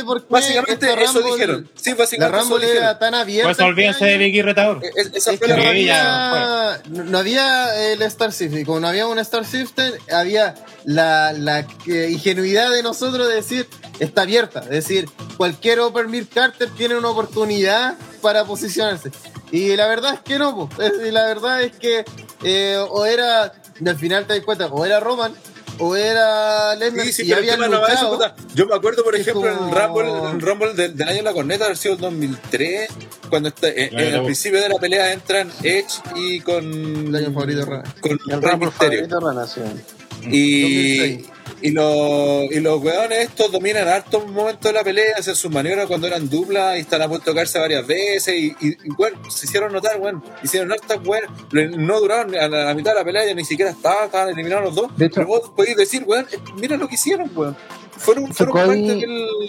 [SPEAKER 3] por qué
[SPEAKER 1] básicamente
[SPEAKER 3] esta
[SPEAKER 1] eso dijeron. Sí,
[SPEAKER 3] La
[SPEAKER 1] básicamente
[SPEAKER 3] Rumble
[SPEAKER 1] dijeron.
[SPEAKER 3] era tan abierta.
[SPEAKER 2] Pues
[SPEAKER 3] este
[SPEAKER 2] olvídense de Vicky Retador.
[SPEAKER 1] Es- esa
[SPEAKER 3] Es
[SPEAKER 1] fue
[SPEAKER 3] que
[SPEAKER 1] la
[SPEAKER 3] había, no no había el Star System. Y como no había un Star System, había la, la que- ingenuidad de nosotros de decir está abierta. Es decir, cualquier Upper Mid Carter tiene una oportunidad para posicionarse. Y la verdad es que no. Eh, y la verdad es que eh, o era, al final te das cuenta, o era Roman, o era Lesnar,
[SPEAKER 1] Sí, sí,
[SPEAKER 3] y
[SPEAKER 1] pero el
[SPEAKER 3] habían
[SPEAKER 1] no va a. Yo me acuerdo, por ejemplo, en
[SPEAKER 3] como-
[SPEAKER 1] el Rumble, en el Rumble del, del año de la corneta, haber sido el 2003, cuando está, eh,
[SPEAKER 2] Claro.
[SPEAKER 1] en el principio de la pelea entran Edge y con.
[SPEAKER 3] El año favorito de Rana.
[SPEAKER 1] Con
[SPEAKER 6] El
[SPEAKER 1] Rey
[SPEAKER 6] Rumble
[SPEAKER 1] Mysterio.
[SPEAKER 6] favorito de Renación.
[SPEAKER 1] Y,
[SPEAKER 3] 2006.
[SPEAKER 1] Y, los, y los weones estos dominan harto un momento de la pelea, hacen sus maniobras cuando eran duplas y están a punto de tocarse varias veces. Y, y, y, bueno, se hicieron notar, bueno, hicieron hartas, bueno, no duraron a la, a la mitad de la pelea, ya ni siquiera estaban, estaban eliminados los dos.
[SPEAKER 4] De hecho-
[SPEAKER 1] pero vos podéis decir, weón, mira lo que hicieron, weón. Fueron, fueron parte del.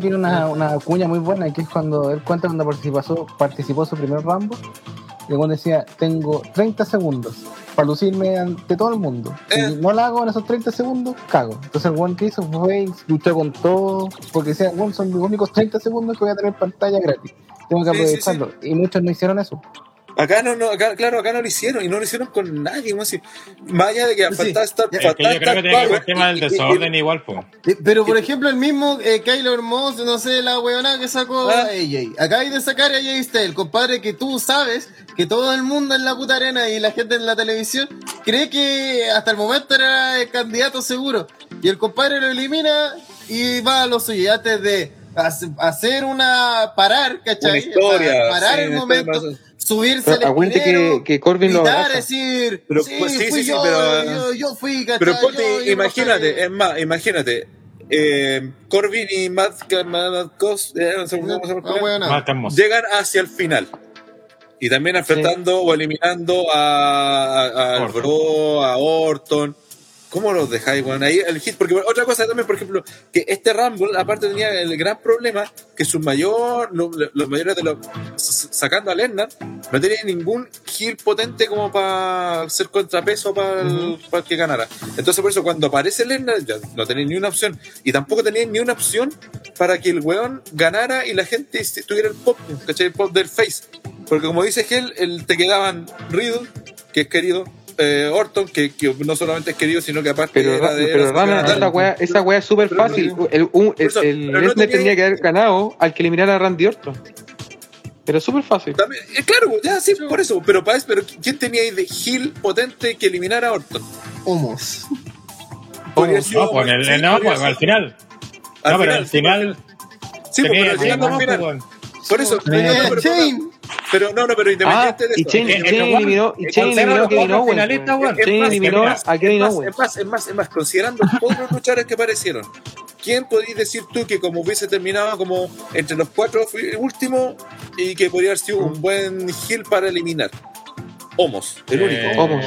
[SPEAKER 4] Tiene una, una cuña muy buena que es cuando él cuenta cuando participó, participó su primer Rambo. Y decía, tengo 30 segundos para lucirme ante todo el mundo. Si
[SPEAKER 1] Eh.
[SPEAKER 4] no la hago en esos 30 segundos, cago. Entonces el one que hizo fue, luchó con todo, porque decía, bueno, son los únicos 30 segundos que voy a tener pantalla gratis. Tengo que
[SPEAKER 1] Sí, sí,
[SPEAKER 4] aprovecharlo. Y muchos no hicieron eso.
[SPEAKER 1] Acá no, no, acá, claro, acá no lo hicieron y no lo hicieron con nadie. Más allá de que
[SPEAKER 3] Sí.
[SPEAKER 1] faltaba estar,
[SPEAKER 3] Es
[SPEAKER 2] yo creo que tiene que ver
[SPEAKER 1] power,
[SPEAKER 2] el tema del
[SPEAKER 1] y- y- y-
[SPEAKER 2] desorden igual, po.
[SPEAKER 3] Eh, Pero por ejemplo, el mismo eh, Kyler Moss, no sé, la weonada que sacó
[SPEAKER 1] Ah.
[SPEAKER 3] a AJ. Acabáis de sacar a AJ Styles, compadre, que tú sabes que todo el mundo en la puta arena y la gente en la televisión cree que hasta el momento era el candidato seguro. Y el compadre lo elimina y va a lo suyo. Y antes de hace- hacer una parar, ¿cachai?
[SPEAKER 1] Una historia,
[SPEAKER 3] Parar
[SPEAKER 1] sí,
[SPEAKER 3] el momento,
[SPEAKER 1] más-
[SPEAKER 3] subirse
[SPEAKER 5] Pero
[SPEAKER 3] al
[SPEAKER 5] aguante que, que Corbin lo abraza.
[SPEAKER 3] decir,
[SPEAKER 1] Pero,
[SPEAKER 3] sí,
[SPEAKER 1] pues, sí,
[SPEAKER 3] fui
[SPEAKER 1] sí,
[SPEAKER 3] yo,
[SPEAKER 1] pero-
[SPEAKER 3] yo, yo fui, ¿cachai?
[SPEAKER 1] Pero ponte,
[SPEAKER 3] Yo- yo
[SPEAKER 1] imagínate, es más, imagínate. Eh, Corbin y Matt, Matt eh, no sé
[SPEAKER 3] No,
[SPEAKER 1] llegan hacia el final. Y también enfrentando o eliminando a, a, a
[SPEAKER 2] Orton.
[SPEAKER 1] Bro, a Orton. ¿Cómo los dejáis, weón? Ahí el hit, porque otra cosa también, por ejemplo, que este Rumble, aparte tenía el gran problema que su mayor, lo- lo- los mayores de los, sacando a Lennar, no tenía ningún heel potente como para ser contrapeso para el, para el que ganara. Entonces, por eso, cuando aparece Lennar, ya no tenía ni una opción. Y tampoco tenía ni una opción para que el weón ganara y la gente tuviera el pop, ¿cachai? El pop del face. Porque como dice Gel, el, te quedaban Riddle, que es querido, eh, Orton, que, que no solamente es querido, sino que aparte
[SPEAKER 5] Pero,
[SPEAKER 1] era de.
[SPEAKER 5] pero
[SPEAKER 1] era
[SPEAKER 5] Rana, esa weá, esa weá es súper
[SPEAKER 1] no
[SPEAKER 5] fácil.
[SPEAKER 1] tenía-
[SPEAKER 5] El, un- el,
[SPEAKER 1] eso,
[SPEAKER 5] el
[SPEAKER 1] pero no
[SPEAKER 5] Lesnar
[SPEAKER 1] tenía-
[SPEAKER 5] tenía que haber ganado al que eliminara a Randy Orton. Pero súper fácil.
[SPEAKER 1] También- eh, claro, ya sí, por eso. Pero, para pero ¿quién tenía ahí de heel potente que eliminara a Orton?
[SPEAKER 3] Homos.
[SPEAKER 1] Ser-
[SPEAKER 2] No, pues el,
[SPEAKER 1] sí,
[SPEAKER 2] no, pues al final.
[SPEAKER 1] Al
[SPEAKER 2] no, pero al final.
[SPEAKER 1] Sí, pues, pero llegando al final.
[SPEAKER 2] pues,
[SPEAKER 1] Por eso.
[SPEAKER 3] Eh,
[SPEAKER 1] no, pero, no, no, pero
[SPEAKER 5] Ah,
[SPEAKER 1] independiente de
[SPEAKER 5] y
[SPEAKER 1] eso.
[SPEAKER 5] Y
[SPEAKER 2] que,
[SPEAKER 5] Shane
[SPEAKER 2] weón,
[SPEAKER 5] eliminó, y
[SPEAKER 2] eh,
[SPEAKER 5] eliminó a Kevin Owens.
[SPEAKER 1] Es más,
[SPEAKER 5] eliminó
[SPEAKER 2] es
[SPEAKER 5] a Kevin
[SPEAKER 1] es más,
[SPEAKER 5] Owens.
[SPEAKER 1] es más, es más, es más, considerando todos los luchadores que aparecieron, ¿quién podéis decir tú que como hubiese terminado como entre los cuatro fue el último y que podría haber sido un buen heel para eliminar? Homos, el
[SPEAKER 2] Eh,
[SPEAKER 1] único.
[SPEAKER 5] Homos.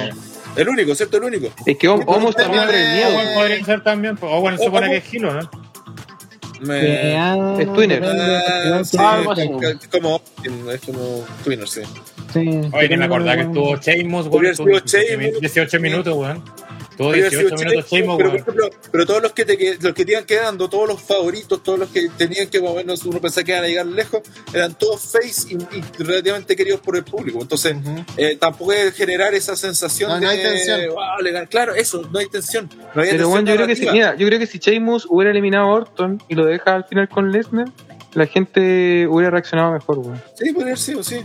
[SPEAKER 1] El único, ¿cierto? El único.
[SPEAKER 5] Es que Homos también
[SPEAKER 3] tema
[SPEAKER 5] trae
[SPEAKER 3] de-
[SPEAKER 5] miedo.
[SPEAKER 2] Owen podría ser también. pues, Owen supone que es Gilo, ¿no?
[SPEAKER 1] Me-
[SPEAKER 5] Es Twinner.
[SPEAKER 1] Ah, sí, como es como Twinner, sí.
[SPEAKER 4] Sí,
[SPEAKER 2] Oye, ni me acordaba que estuvo Sheamus, weón.
[SPEAKER 1] haber
[SPEAKER 2] Tuvo
[SPEAKER 1] sido
[SPEAKER 2] 18
[SPEAKER 1] Sheamus.
[SPEAKER 2] 18 minutos, weón. Tuvo
[SPEAKER 1] Podría haber
[SPEAKER 2] 18
[SPEAKER 1] sido
[SPEAKER 2] minutos
[SPEAKER 1] Sheamus,
[SPEAKER 2] Sheamus,
[SPEAKER 1] pero, por
[SPEAKER 2] weón.
[SPEAKER 1] ejemplo, pero todos los que te los que te iban quedando, todos los favoritos, todos los que tenían que más o menos uno pensaba que iban a llegar lejos, eran todos face y, y relativamente queridos por el público. Entonces, eh, tampoco es generar esa sensación
[SPEAKER 3] No,
[SPEAKER 1] de
[SPEAKER 3] no hay tensión.
[SPEAKER 1] "Wow, le gan-". Claro, eso, no hay tensión. No hay
[SPEAKER 5] Pero
[SPEAKER 1] tensión
[SPEAKER 5] bueno, yo creo que si, mira, yo creo que si Sheamus hubiera eliminado a Orton y lo deja al final con Lesnar, la gente hubiera reaccionado mejor, weón.
[SPEAKER 1] Sí, podría haber sido, sí.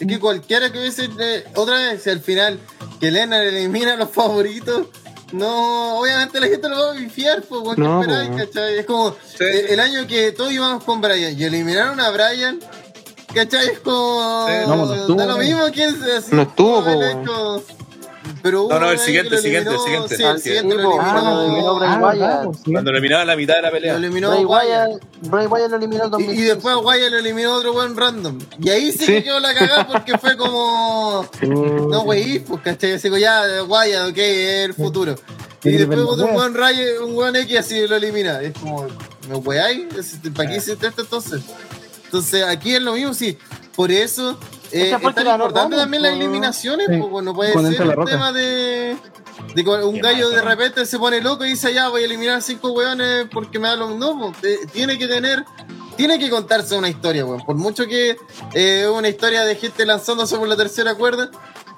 [SPEAKER 3] Es que cualquiera que hubiese. eh, otra vez, si al final que Lennart elimina a los favoritos, no. Obviamente la gente lo va a bifiar, pues, ¿qué
[SPEAKER 5] No,
[SPEAKER 3] esperáis,
[SPEAKER 5] po.
[SPEAKER 3] cachai? Es como
[SPEAKER 1] Sí.
[SPEAKER 3] el año que todos íbamos con Brian y eliminaron a Brian, ¿cachai? Es como.
[SPEAKER 1] Sí.
[SPEAKER 4] No, no estuvo,
[SPEAKER 3] da lo
[SPEAKER 4] ¿no?
[SPEAKER 3] mismo quién se así,
[SPEAKER 5] No estuvo,
[SPEAKER 3] como hecho- Pero
[SPEAKER 1] No, no, el siguiente,
[SPEAKER 3] que
[SPEAKER 1] el siguiente, el siguiente.
[SPEAKER 3] Sí, el siguiente lo eliminó.
[SPEAKER 6] ah, eliminó Bray
[SPEAKER 4] Ah,
[SPEAKER 6] Wyatt.
[SPEAKER 4] sí.
[SPEAKER 1] Cuando eliminaban la mitad de la pelea.
[SPEAKER 3] Lo eliminó
[SPEAKER 6] Bray
[SPEAKER 3] Wyatt.
[SPEAKER 6] Bray Wyatt lo eliminó en
[SPEAKER 3] Y,
[SPEAKER 6] 2015.
[SPEAKER 3] y después a Wyatt lo eliminó otro buen random. Y ahí sí,
[SPEAKER 5] Sí.
[SPEAKER 3] que quedó la cagada porque fue como. No, wey, pues, ¿cachai? Así como ya, Wyatt, ok, es el futuro. Y después otro buen Ray, un buen X así lo elimina. Es como, ¿me weáis? ¿Para qué hiciste esto entonces? Entonces, aquí es lo mismo, sí. Por eso eh, es tan importante también las eliminaciones,
[SPEAKER 4] Sí.
[SPEAKER 3] pues, no puede ser
[SPEAKER 4] Roca.
[SPEAKER 3] tema de. Un gallo de repente se pone loco y dice, ya voy a eliminar cinco weones porque me da lo No, pues, eh, tiene que tener tiene que contarse una historia, weón. Por mucho que eh, una historia de gente lanzándose por la tercera cuerda,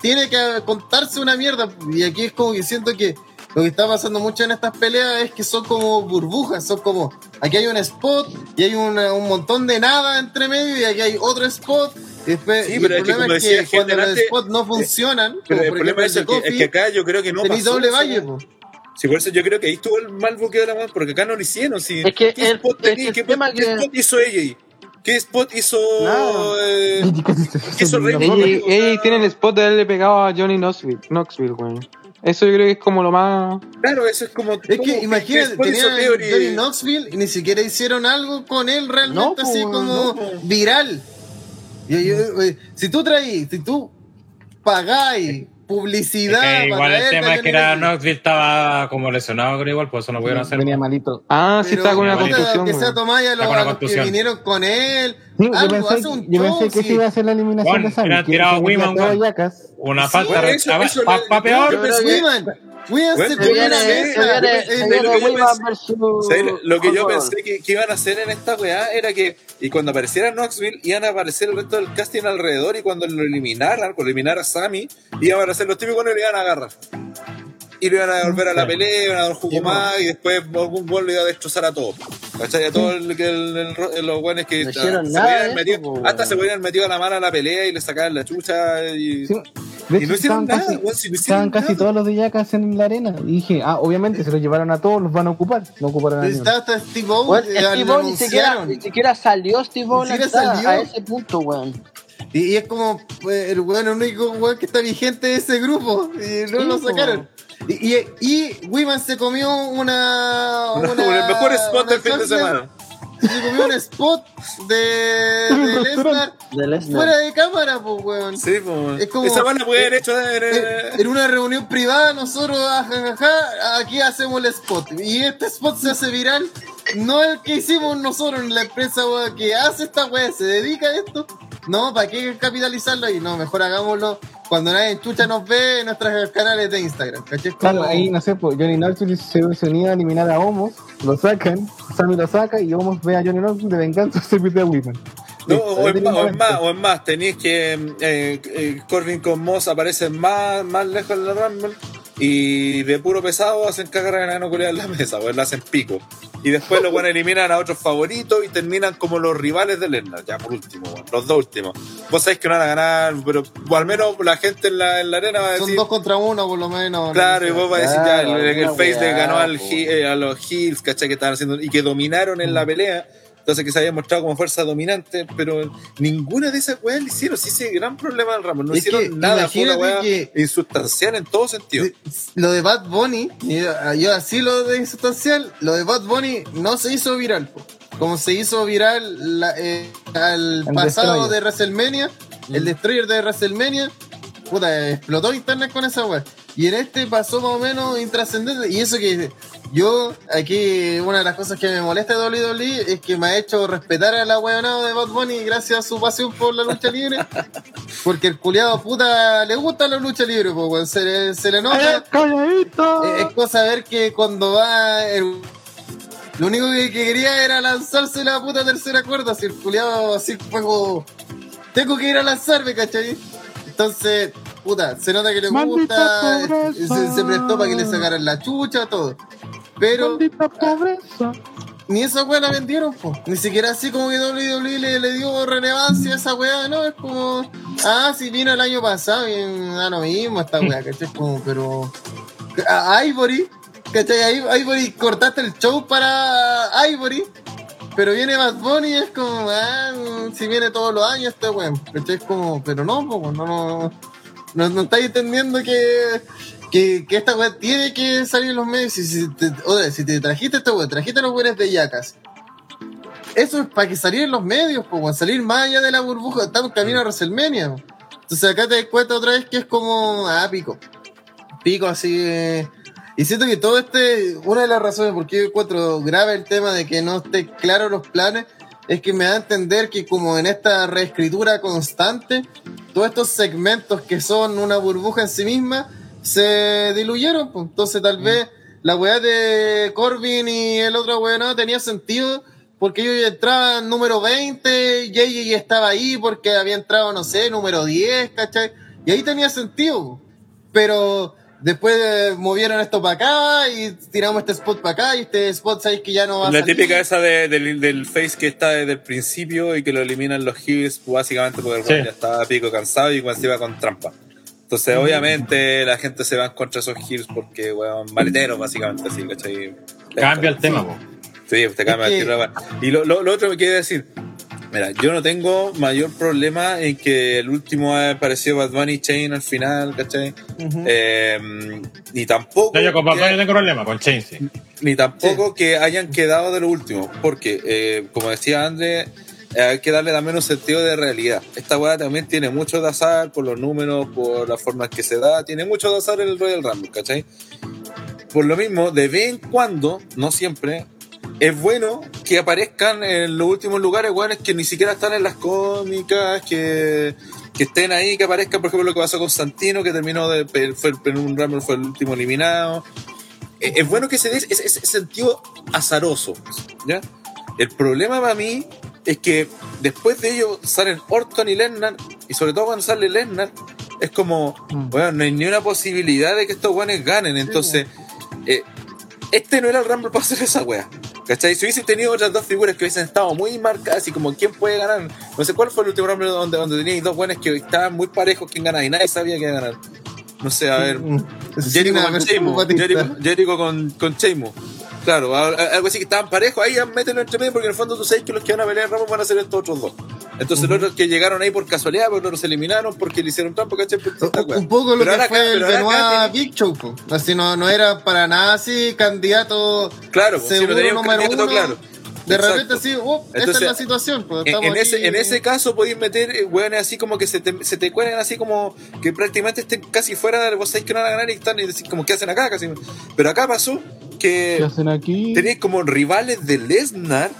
[SPEAKER 3] tiene que contarse una mierda. Y aquí es como que siento que lo que está pasando mucho en estas peleas es que son como burbujas, son como, aquí hay un spot y hay una- un montón de nada entre medio y aquí hay otro spot. Después,
[SPEAKER 1] Sí, pero
[SPEAKER 3] el
[SPEAKER 1] es que
[SPEAKER 3] es que, cuando los
[SPEAKER 1] delante,
[SPEAKER 3] spots no funcionan,
[SPEAKER 1] Pero
[SPEAKER 3] como
[SPEAKER 1] el
[SPEAKER 3] por
[SPEAKER 1] problema
[SPEAKER 3] ejemplo
[SPEAKER 1] es,
[SPEAKER 3] el
[SPEAKER 1] que, es
[SPEAKER 3] Kofi,
[SPEAKER 1] que acá yo creo que no pasó
[SPEAKER 3] doble valle, po.
[SPEAKER 1] Sí, por eso yo creo que ahí estuvo el mal buqueo de la mano, porque acá no lo hicieron. Sí.
[SPEAKER 6] Es que
[SPEAKER 1] ¿Qué,
[SPEAKER 6] el-
[SPEAKER 1] spot,
[SPEAKER 6] es
[SPEAKER 1] ¿Qué, qué
[SPEAKER 6] que-
[SPEAKER 1] spot hizo ella? ¿Qué spot hizo
[SPEAKER 6] Nada.
[SPEAKER 1] eh,
[SPEAKER 4] ¿Qué
[SPEAKER 1] hizo Rey
[SPEAKER 5] Ella, tiene el spot de haberle pegado a Johnny Knoxville, Knoxville weón. Eso yo creo que es como lo más.
[SPEAKER 1] Claro, eso es como.
[SPEAKER 3] Es que imagínate, tenían? Johnny Knoxville y ni siquiera hicieron algo con él realmente
[SPEAKER 6] No, po,
[SPEAKER 3] así como
[SPEAKER 1] no,
[SPEAKER 3] viral. Yo- yo- si tú traís, si tú pagáis publicidad.
[SPEAKER 2] Es que
[SPEAKER 3] para
[SPEAKER 2] igual el tema es que era
[SPEAKER 3] Knoxville,
[SPEAKER 2] estaba como lesionado, creo igual, por eso no pudieron hacer.
[SPEAKER 4] Venía malito.
[SPEAKER 5] Ah, sí
[SPEAKER 3] pero,
[SPEAKER 5] está con una contusión,
[SPEAKER 3] Que sea
[SPEAKER 5] weón.
[SPEAKER 3] Tomás a los, los que vinieron con él.
[SPEAKER 4] Sí, yo pensé,
[SPEAKER 3] un
[SPEAKER 4] yo
[SPEAKER 3] show,
[SPEAKER 4] pensé que
[SPEAKER 3] sí.
[SPEAKER 4] iba a ser la eliminación
[SPEAKER 2] Juan,
[SPEAKER 4] de Sammy.
[SPEAKER 2] hubieran
[SPEAKER 4] que
[SPEAKER 2] tirado Wiman. Una
[SPEAKER 3] Sí,
[SPEAKER 2] falta.
[SPEAKER 1] bueno,
[SPEAKER 2] re-
[SPEAKER 1] eso-
[SPEAKER 2] a-
[SPEAKER 1] eso
[SPEAKER 2] pa-
[SPEAKER 1] le-
[SPEAKER 2] pa' peor,
[SPEAKER 1] Bueno, lo que yo pensé que, que iban a hacer en esta weá era que y cuando apareciera Knoxville iban a aparecer el resto del casting alrededor y cuando lo eliminaran, cuando eliminara a Sammy, iban a aparecer los típicos y le iban a agarrar. Y lo iban a volver a la pelea, iban a dar un jugo
[SPEAKER 3] Sí,
[SPEAKER 1] más y después algún gol lo iba a destrozar a todos. ¿Cachai? A todos el, el- el- el- los buenos que
[SPEAKER 6] No
[SPEAKER 1] hasta
[SPEAKER 6] hicieron
[SPEAKER 1] se
[SPEAKER 6] nada
[SPEAKER 1] metido-
[SPEAKER 6] po,
[SPEAKER 1] hasta se podían metido la mano a la pelea y le sacaban la chucha y,
[SPEAKER 4] Sí.
[SPEAKER 1] y
[SPEAKER 4] De hecho,
[SPEAKER 1] no hicieron
[SPEAKER 4] estaban
[SPEAKER 1] nada,
[SPEAKER 4] casi,
[SPEAKER 1] weón, si no hicieron
[SPEAKER 4] estaban casi todos los de Yacas en la arena. Y dije, ah, obviamente se los llevaron a todos, los van a ocupar. No ocuparon a.
[SPEAKER 3] Está hasta Steve eh,
[SPEAKER 6] Steve
[SPEAKER 3] lo
[SPEAKER 6] Owen ni siquiera, ni siquiera salió Steve
[SPEAKER 3] siquiera
[SPEAKER 6] a a ese punto, weón.
[SPEAKER 3] Y, y es como pues, el weón, el único weón que está vigente de ese grupo. Y no
[SPEAKER 6] Sí,
[SPEAKER 3] lo sacaron. Y, y, y Wiman se comió una.
[SPEAKER 1] Una-
[SPEAKER 3] una
[SPEAKER 1] el mejor spot del fin de semana.
[SPEAKER 3] Se comió un spot de, de Lesnar fuera de cámara, pues, weón.
[SPEAKER 1] Sí, pues.
[SPEAKER 3] Es como-
[SPEAKER 1] Esa van a poder haber hecho en,
[SPEAKER 3] En,
[SPEAKER 1] en-
[SPEAKER 3] en una reunión privada, nosotros, ah, ajajaja, aquí hacemos el spot. Y este spot se hace viral. No el que hicimos nosotros en la empresa weón, que hace esta weá, se dedica a esto. No, ¿para qué capitalizarlo ahí? No, mejor hagámoslo cuando nadie en chucha nos ve en nuestros canales de Instagram.
[SPEAKER 4] Claro, ahí no sé, pues Johnny Knoxville se se unía a eliminar a Homos, lo sacan, Sammy lo saca y Homos ve a Johnny Knoxville de venganza se pide a Wiman.
[SPEAKER 1] No, o, es más, o es más, o es más, tenéis que eh, eh, Corbin con Moss aparecen más, más lejos en la Rumble y de puro pesado hacen cagar a culiao en la mesa, o le hacen pico. Y después los buenos eliminan a otros favoritos y terminan como los rivales de Lesnar, ya por último, los dos últimos. Vos sabéis que no van a ganar, pero o al menos la gente en la, en la arena va a
[SPEAKER 3] Son
[SPEAKER 1] decir.
[SPEAKER 3] dos contra uno, por lo menos.
[SPEAKER 1] Claro, y
[SPEAKER 3] no
[SPEAKER 1] vos vas a decir, ya, el, el Face le ganó al. He- eh, a los Heels, ¿cachai? Que estaban haciendo y que dominaron en la pelea. Entonces que se había mostrado como fuerza dominante, pero ninguna de esas weas le hicieron. Sí, ese gran problema del Ramón. No
[SPEAKER 3] Es
[SPEAKER 1] hicieron
[SPEAKER 3] que
[SPEAKER 1] nada. Fue una wea
[SPEAKER 3] que-
[SPEAKER 1] insustancial en todo sentido.
[SPEAKER 3] Lo de Bad Bunny, y yo, yo así lo de insustancial, lo de Bad Bunny no se hizo viral. po. Como se hizo viral la- eh, al
[SPEAKER 4] El
[SPEAKER 3] pasado
[SPEAKER 4] Destroyer.
[SPEAKER 3] de WrestleMania, el Destroyer de WrestleMania, puta, explotó internet con esa wea. Y en este pasó más o menos intrascendente. Y eso que yo, aquí, una de las cosas que me molesta de WWE es que me ha hecho respetar a la weonada de Bad Bunny gracias a su pasión por la lucha libre. Porque el culiado puta le gusta la lucha libre, pues, se, le, se le nota.
[SPEAKER 4] ¡Calladito!
[SPEAKER 3] Eh, Es cosa ver que cuando va. el- lo único que, que quería era lanzarse la puta tercera cuerda. Si el culiado así fue como. Tengo que ir a lanzarme, ¿cachai? Entonces, puta, se nota que le gusta. se prestó para que le sacaran la chucha, todo. Pero ni esa weá la vendieron, po. Ni siquiera así como que WWE le, le dio relevancia a esa weá, no, es como, ah, si vino el año pasado, y da lo mismo esta weá, ¿cachai? Es como, pero. A Ivory, ¿cachai? A Ivory cortaste el show para Ivory, pero viene Bad Bunny y es como, ah, si viene todos los años este weón, ¿cachai? Es como, pero no, no, no, no estáis entendiendo que, que, que esta weá tiene que salir en los medios. Si, si, te, si te trajiste esta weá, trajiste los weones de Yacas. Eso es para que salir en los medios, weón, salir más allá de la burbuja, estamos camino a WrestleMania. po. Entonces acá te das cuenta otra vez que es como, ah, pico. Pico así. eh. Y siento que todo este, una de las razones por qué yo encuentro grave el tema de que no esté claro los planes, es que me da a entender que como en esta reescritura constante, todos estos segmentos que son una burbuja en sí misma, se diluyeron. pues. Entonces tal vez la weá de Corbin y el otro weá no tenía sentido porque ellos ya entraban número 20 y ella ya estaba ahí porque había entrado, no sé, número 10, ¿cachai? Y ahí tenía sentido. Pero Después eh, movieron esto para acá y tiramos este spot para acá y este spot sabéis que ya no va a
[SPEAKER 1] La
[SPEAKER 3] salir.
[SPEAKER 1] típica esa de- del, del face que está desde el principio y que lo eliminan los heels básicamente porque el
[SPEAKER 2] Sí.
[SPEAKER 1] weón ya estaba pico cansado y cuando se iba con trampa. Entonces, obviamente, la gente se va contra esos heels porque, weón, maleteros, básicamente, así, ¿cachai?
[SPEAKER 2] Cambia el tema, po.
[SPEAKER 1] Sí, te cambia el weón. Y lo, lo, lo otro que quiero decir, mira, yo no tengo mayor problema en que el último haya aparecido Bad Bunny y Chain al final, ¿cachai? Eh, ni tampoco.
[SPEAKER 2] No, yo con Bad Bunny no tengo problema, con Chain sí.
[SPEAKER 1] ni tampoco que hayan quedado de lo último, porque, eh, como decía André, hay que darle también un sentido de realidad. Esta weá también tiene mucho de azar por los números, por la forma en que se da, tiene mucho de azar el Royal Rumble, ¿cachai? Por lo mismo, de vez en cuando, no siempre, es bueno que aparezcan en los últimos lugares, weones que ni siquiera están en las cómicas, que, que estén ahí, que aparezcan, por ejemplo, lo que pasó con Santino, que terminó de, fue, en un Rumble fue el último eliminado. Eh, Es bueno que se dé ese, ese sentido azaroso, ¿ya? El problema para mí es que después de ello salen Orton y Lesnar, y sobre todo cuando sale Lesnar, es como,
[SPEAKER 4] Mm.
[SPEAKER 1] bueno, no hay ni una posibilidad de que estos guanes ganen. Entonces, eh, este no era el Rumble para hacer esa wea. ¿Cachai? Si hubiesen tenido otras dos figuras que hubiesen estado muy marcadas y como quién puede ganar. No sé cuál fue el último Rumble donde, donde teníais dos buenas que estaban muy parejos quién ganaba y nadie sabía quién ganar. No sé, a ver.
[SPEAKER 3] Mm.
[SPEAKER 1] Jericho
[SPEAKER 3] Cena
[SPEAKER 1] con. Jericho, Jericho con, con. Claro, algo así que estaban parejos, ahí ya mételo entre medio porque en el fondo tú sabes que los que van a pelear Ramos van a ser estos otros dos. Entonces los otros que llegaron ahí por casualidad, pero los otros se eliminaron porque le hicieron trampa, ¿cachai?
[SPEAKER 3] Un- poco lo
[SPEAKER 1] Pero
[SPEAKER 3] que fue
[SPEAKER 1] acá-
[SPEAKER 3] el Benoit Big Show. Así no, no era para nada así candidato
[SPEAKER 1] Claro, si no
[SPEAKER 3] número
[SPEAKER 1] candidato
[SPEAKER 3] uno.
[SPEAKER 1] claro.
[SPEAKER 3] De
[SPEAKER 1] Exacto.
[SPEAKER 3] repente oh, esta
[SPEAKER 1] Entonces,
[SPEAKER 3] es la situación. Pues,
[SPEAKER 1] En, ese,
[SPEAKER 3] aquí.
[SPEAKER 1] en ese caso podéis meter eh, weones así como que se te, se te cuelen así como que prácticamente estén casi fuera de vos sabéis que no van a ganar y están y decís como que hacen acá casi. Pero acá pasó
[SPEAKER 4] ¿Qué
[SPEAKER 1] que
[SPEAKER 4] hacen aquí?
[SPEAKER 1] tenéis como rivales de Lesnar,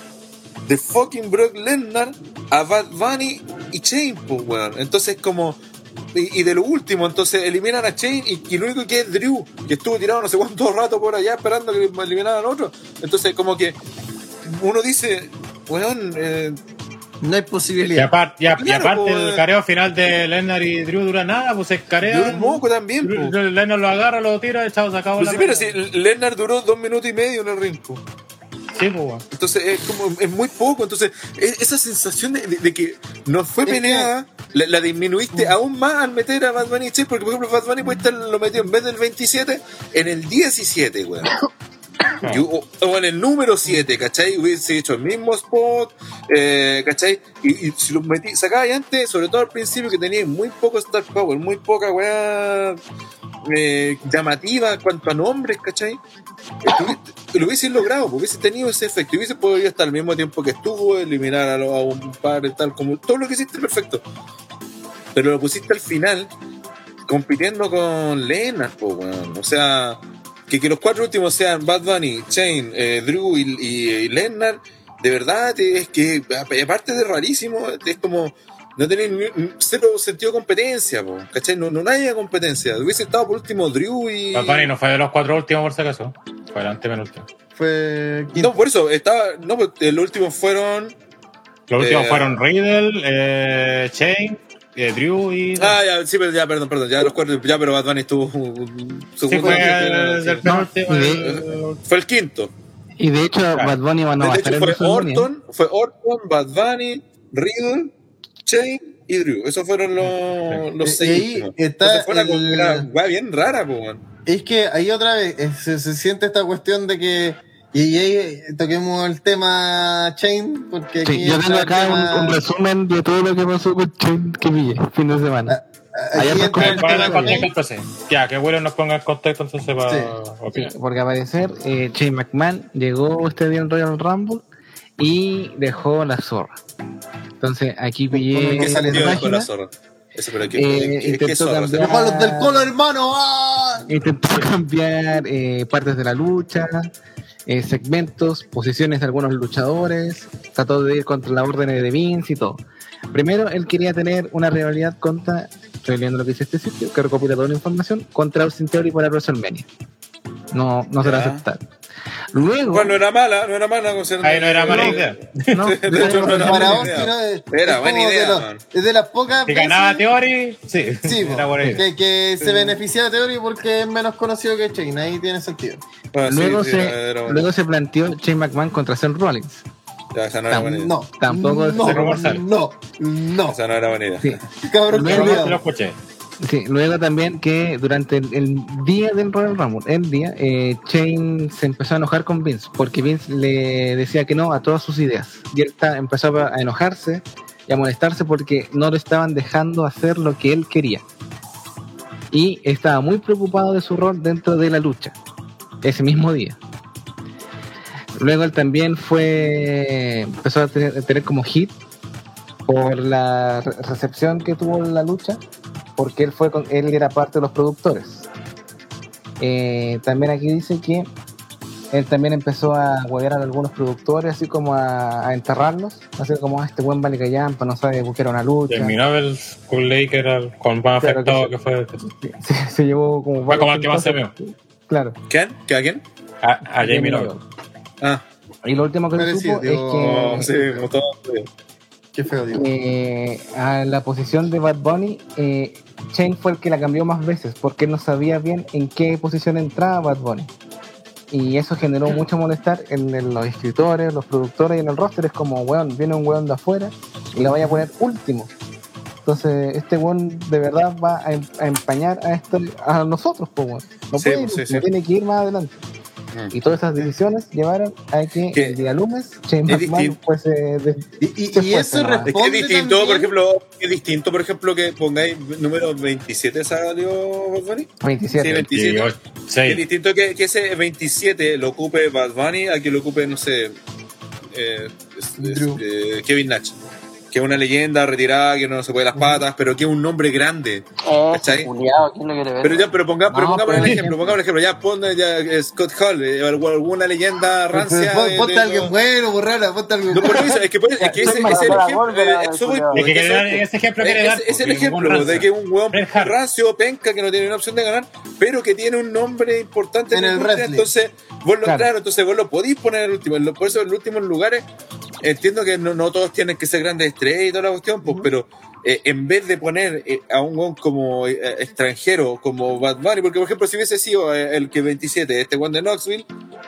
[SPEAKER 1] de fucking Brock Lesnar, a Bad Bunny y Chain, pues weón. Entonces como y, y de lo último, entonces eliminan a Chain y, y lo único que es Drew, que estuvo tirado no sé cuánto rato por allá esperando que eliminaran a otro. Entonces como que uno dice, weón, eh,
[SPEAKER 3] No hay
[SPEAKER 2] Y,
[SPEAKER 3] posibilidad.
[SPEAKER 2] y a- y
[SPEAKER 1] Claro,
[SPEAKER 2] aparte
[SPEAKER 1] pues.
[SPEAKER 2] el careo final de Lennar y Drew dura nada, pues se
[SPEAKER 1] Duró
[SPEAKER 2] carea.
[SPEAKER 1] un moco también, po.
[SPEAKER 2] Lennar lo agarra, lo tira, el chavo se acabó
[SPEAKER 1] Pues
[SPEAKER 2] la
[SPEAKER 1] sí, pero si Lennart duró dos minutos y medio en el ring. po.
[SPEAKER 2] Sí, pues, weón.
[SPEAKER 1] Entonces es como es muy poco. Entonces es- esa sensación de, de- de que no fue
[SPEAKER 3] Es
[SPEAKER 1] peleada, la, la disminuiste aún más al meter a Bad Bunny y Che, porque por ejemplo Bad Bunny estar, lo metió en vez del 27 en el 17, weón. O, o en el número 7, ¿cachai? Hubiese hecho el mismo spot, eh, ¿cachai? Y, y si lo metí, sacaba antes, sobre todo al principio, que tenía muy poco Star Power, muy poca weá eh, llamativa en cuanto a nombres, ¿cachai? Estuvi- Lo hubiese logrado, porque hubiese tenido ese efecto, hubiese podido estar al mismo tiempo que estuvo, eliminar a, lo- a un par, tal como todo lo que hiciste perfecto. Pero lo pusiste al final compitiendo con po, weón. O sea, que, que los cuatro últimos sean Bad Bunny, Chain, eh, Drew y, y, y Lennart, de verdad es que, aparte de rarísimo, es como no ni- cero sentido de competencia, po, ¿cachai? No, no hay competencia. Hubiese estado por último Drew y.
[SPEAKER 2] Bad Bunny no fue de los cuatro últimos, por si acaso. Fue el antepenúltimo.
[SPEAKER 3] Fue quinto.
[SPEAKER 1] No, por eso, estaba. No, pues, eh, los últimos fueron.
[SPEAKER 2] Los últimos
[SPEAKER 1] Eh,
[SPEAKER 2] fueron Riddle, eh, Chain, eh, Drew y.
[SPEAKER 1] Ah, ya, sí, pero ya, perdón, perdón. Ya los cuatro. Ya, pero Bad Bunny estuvo.
[SPEAKER 2] sí,
[SPEAKER 1] segundo,
[SPEAKER 2] fue
[SPEAKER 1] sí.
[SPEAKER 4] No, y de-
[SPEAKER 2] el-
[SPEAKER 1] Fue el quinto.
[SPEAKER 4] Y de hecho, Bad Bunny va- no a
[SPEAKER 1] de
[SPEAKER 4] estar
[SPEAKER 1] hecho, fue. Orton, fue Orton, Bad Bunny, Riddle, Chain y Drew. Esos fueron los, los
[SPEAKER 3] Y
[SPEAKER 1] seis.
[SPEAKER 3] ahí
[SPEAKER 1] últimos.
[SPEAKER 3] está
[SPEAKER 1] fue una,
[SPEAKER 3] el-
[SPEAKER 1] una weá bien rara, po, weón.
[SPEAKER 3] Es que ahí otra vez eh, se, se siente esta cuestión de que. Y ahí toquemos el tema Chain, porque aquí
[SPEAKER 4] Sí, yo tengo acá
[SPEAKER 3] tema-
[SPEAKER 4] un, un resumen de todo lo que pasó con Chain que pillé fin de semana.
[SPEAKER 3] aquí
[SPEAKER 4] Hay otras
[SPEAKER 3] entra
[SPEAKER 4] cosas
[SPEAKER 3] el
[SPEAKER 4] que
[SPEAKER 2] Para
[SPEAKER 3] tema
[SPEAKER 2] el
[SPEAKER 4] van a
[SPEAKER 3] Chain.
[SPEAKER 2] contexto, sí. Ya, que William nos ponga en contexto entonces para
[SPEAKER 3] Sí.
[SPEAKER 4] Sí,
[SPEAKER 2] opinar.
[SPEAKER 4] porque al parecer eh, Shane McMahon llegó este día en Royal Rumble y dejó la zorra. Entonces aquí pillé
[SPEAKER 1] ¿Qué sentido
[SPEAKER 4] la página,
[SPEAKER 1] la zorra? Eso, pero ¿qué,
[SPEAKER 4] Eh, intentó cambiar-.
[SPEAKER 3] ¡Ah!
[SPEAKER 4] intentó cambiar eh, partes de la lucha, eh, segmentos, posiciones de algunos luchadores, trató de ir contra la orden de Vince y todo. Primero, él quería tener una rivalidad contra, estoy leyendo lo que dice este sitio, que recopila toda la información, contra Austin Theory para WrestleMania. No, no se lo
[SPEAKER 1] Ya.
[SPEAKER 4] aceptaron. Luego,
[SPEAKER 1] Bueno, no era mala, no era mala.
[SPEAKER 2] Ahí no era mala
[SPEAKER 1] que-
[SPEAKER 2] idea.
[SPEAKER 4] no,
[SPEAKER 1] De hecho, no era
[SPEAKER 3] Para
[SPEAKER 1] buena
[SPEAKER 3] vos,
[SPEAKER 1] idea.
[SPEAKER 3] no, es,
[SPEAKER 1] Era buena idea,
[SPEAKER 3] los- es de las pocas
[SPEAKER 2] Si ganaba
[SPEAKER 3] veces-
[SPEAKER 2] Theory, sí.
[SPEAKER 3] Sí,
[SPEAKER 2] era buena idea.
[SPEAKER 3] que, que se beneficia de Theory porque es menos conocido que Chain, ahí tiene sentido.
[SPEAKER 1] Bueno, sí,
[SPEAKER 4] luego,
[SPEAKER 1] sí,
[SPEAKER 4] se, luego se planteó Shane McMahon contra Seth Rollins.
[SPEAKER 1] Ya, esa no era buena idea.
[SPEAKER 3] No,
[SPEAKER 4] Tampoco
[SPEAKER 3] no, no, no,
[SPEAKER 1] Esa no era buena idea.
[SPEAKER 4] Sí.
[SPEAKER 3] cabrón,
[SPEAKER 4] Luego
[SPEAKER 2] lo escuché.
[SPEAKER 4] Sí, luego también que durante el, el día del Royal Rumble, el día, eh, Shane se empezó a enojar con Vince porque Vince le decía que no a todas sus ideas. Y él empezó a enojarse y a molestarse porque no lo estaban dejando hacer lo que él quería. Y estaba muy preocupado de su rol dentro de la lucha ese mismo día. Luego él también fue empezó a tener, a tener como hit por la re- recepción que tuvo la lucha porque él fue con, él era parte de los productores. Eh, también aquí dice que él también empezó a huevear a algunos productores, así como a, a enterrarlos, así como "Ah, este buen vale callampa, no sabe que era una lucha.
[SPEAKER 2] Terminó el Cool Lake, era el con más
[SPEAKER 4] Claro que
[SPEAKER 2] afectado
[SPEAKER 4] sí.
[SPEAKER 2] que fue.
[SPEAKER 4] Se, se llevó como
[SPEAKER 2] Fue como el que más se
[SPEAKER 4] pintazos. Claro.
[SPEAKER 1] ¿Quién? ¿Qué a quién?
[SPEAKER 2] A, a Jamie Noble.
[SPEAKER 1] Ah,
[SPEAKER 4] Y lo último que se supo
[SPEAKER 3] digo,
[SPEAKER 4] es
[SPEAKER 1] sí,
[SPEAKER 4] que
[SPEAKER 1] como todo.
[SPEAKER 3] Qué feo, digo.
[SPEAKER 4] eh, a la posición de Bad Bunny, eh, Shane fue el que la cambió más veces porque él no sabía bien en qué posición entraba Bad Bunny. Y eso generó mucho molestar en, los escritores, los productores y en el roster. Es como, weón, viene un weón de afuera y la vaya a poner último. Entonces, este weón de verdad va a, em- empañar a, esto, a nosotros, pues, weón. No
[SPEAKER 1] Sí,
[SPEAKER 4] puede ir
[SPEAKER 1] sí,
[SPEAKER 4] último,
[SPEAKER 1] sí.
[SPEAKER 4] tiene que ir más adelante. Y todas esas decisiones llevaron a que
[SPEAKER 1] Que
[SPEAKER 4] el día lunes Shane
[SPEAKER 1] es
[SPEAKER 4] McMahon fuese de-
[SPEAKER 3] Y, y-
[SPEAKER 4] se
[SPEAKER 3] y eso
[SPEAKER 4] nomás.
[SPEAKER 1] Es que es
[SPEAKER 3] responde
[SPEAKER 1] distinto,
[SPEAKER 3] también-
[SPEAKER 1] por ejemplo, es distinto, por ejemplo, que pongáis número 27 salió Bad Bunny.
[SPEAKER 4] 27.
[SPEAKER 1] Sí, 27. Es
[SPEAKER 2] 6.
[SPEAKER 1] distinto que, que ese 27 lo ocupe Bad Bunny a que lo ocupe, no sé, eh, es- es- eh, Kevin Nash. Que es una leyenda retirada, que no se puede las patas, pero que es un nombre grande.
[SPEAKER 6] Eh,
[SPEAKER 1] ¿Cachai?
[SPEAKER 6] ¿quién lo quiere ver?
[SPEAKER 1] Pero ya, pero, ponga, pero
[SPEAKER 4] No,
[SPEAKER 1] pongamos
[SPEAKER 4] pero-
[SPEAKER 1] el ejemplo, pongamos el ejemplo, ya pon ya eh, Scott Hall, eh, alguna leyenda rancia.
[SPEAKER 3] Pon-
[SPEAKER 1] de-
[SPEAKER 3] Ponte
[SPEAKER 1] de-
[SPEAKER 3] a alguien bueno, borrara, ponte a alguien
[SPEAKER 1] No, por eso, es que, puede- es que ese, es el ejemplo. Eh.
[SPEAKER 2] Es ese ejemplo quiere dar.
[SPEAKER 1] el ejemplo de que un
[SPEAKER 2] Hart.
[SPEAKER 1] rancio, penca, que no tiene una opción de ganar, pero que tiene un nombre importante
[SPEAKER 3] En el wrestling.
[SPEAKER 1] Entonces, vos lo,
[SPEAKER 4] Claro.
[SPEAKER 1] entonces vos lo podís poner en el último. Por eso en los últimos lugares, entiendo que no, no todos tienen que ser grandes estrellas y toda la cuestión, pues, pero eh, en vez de poner eh, a un hueón como eh, extranjero, como Bad Bunny, porque por ejemplo, si hubiese sido el que 27, este Juan de Knoxville,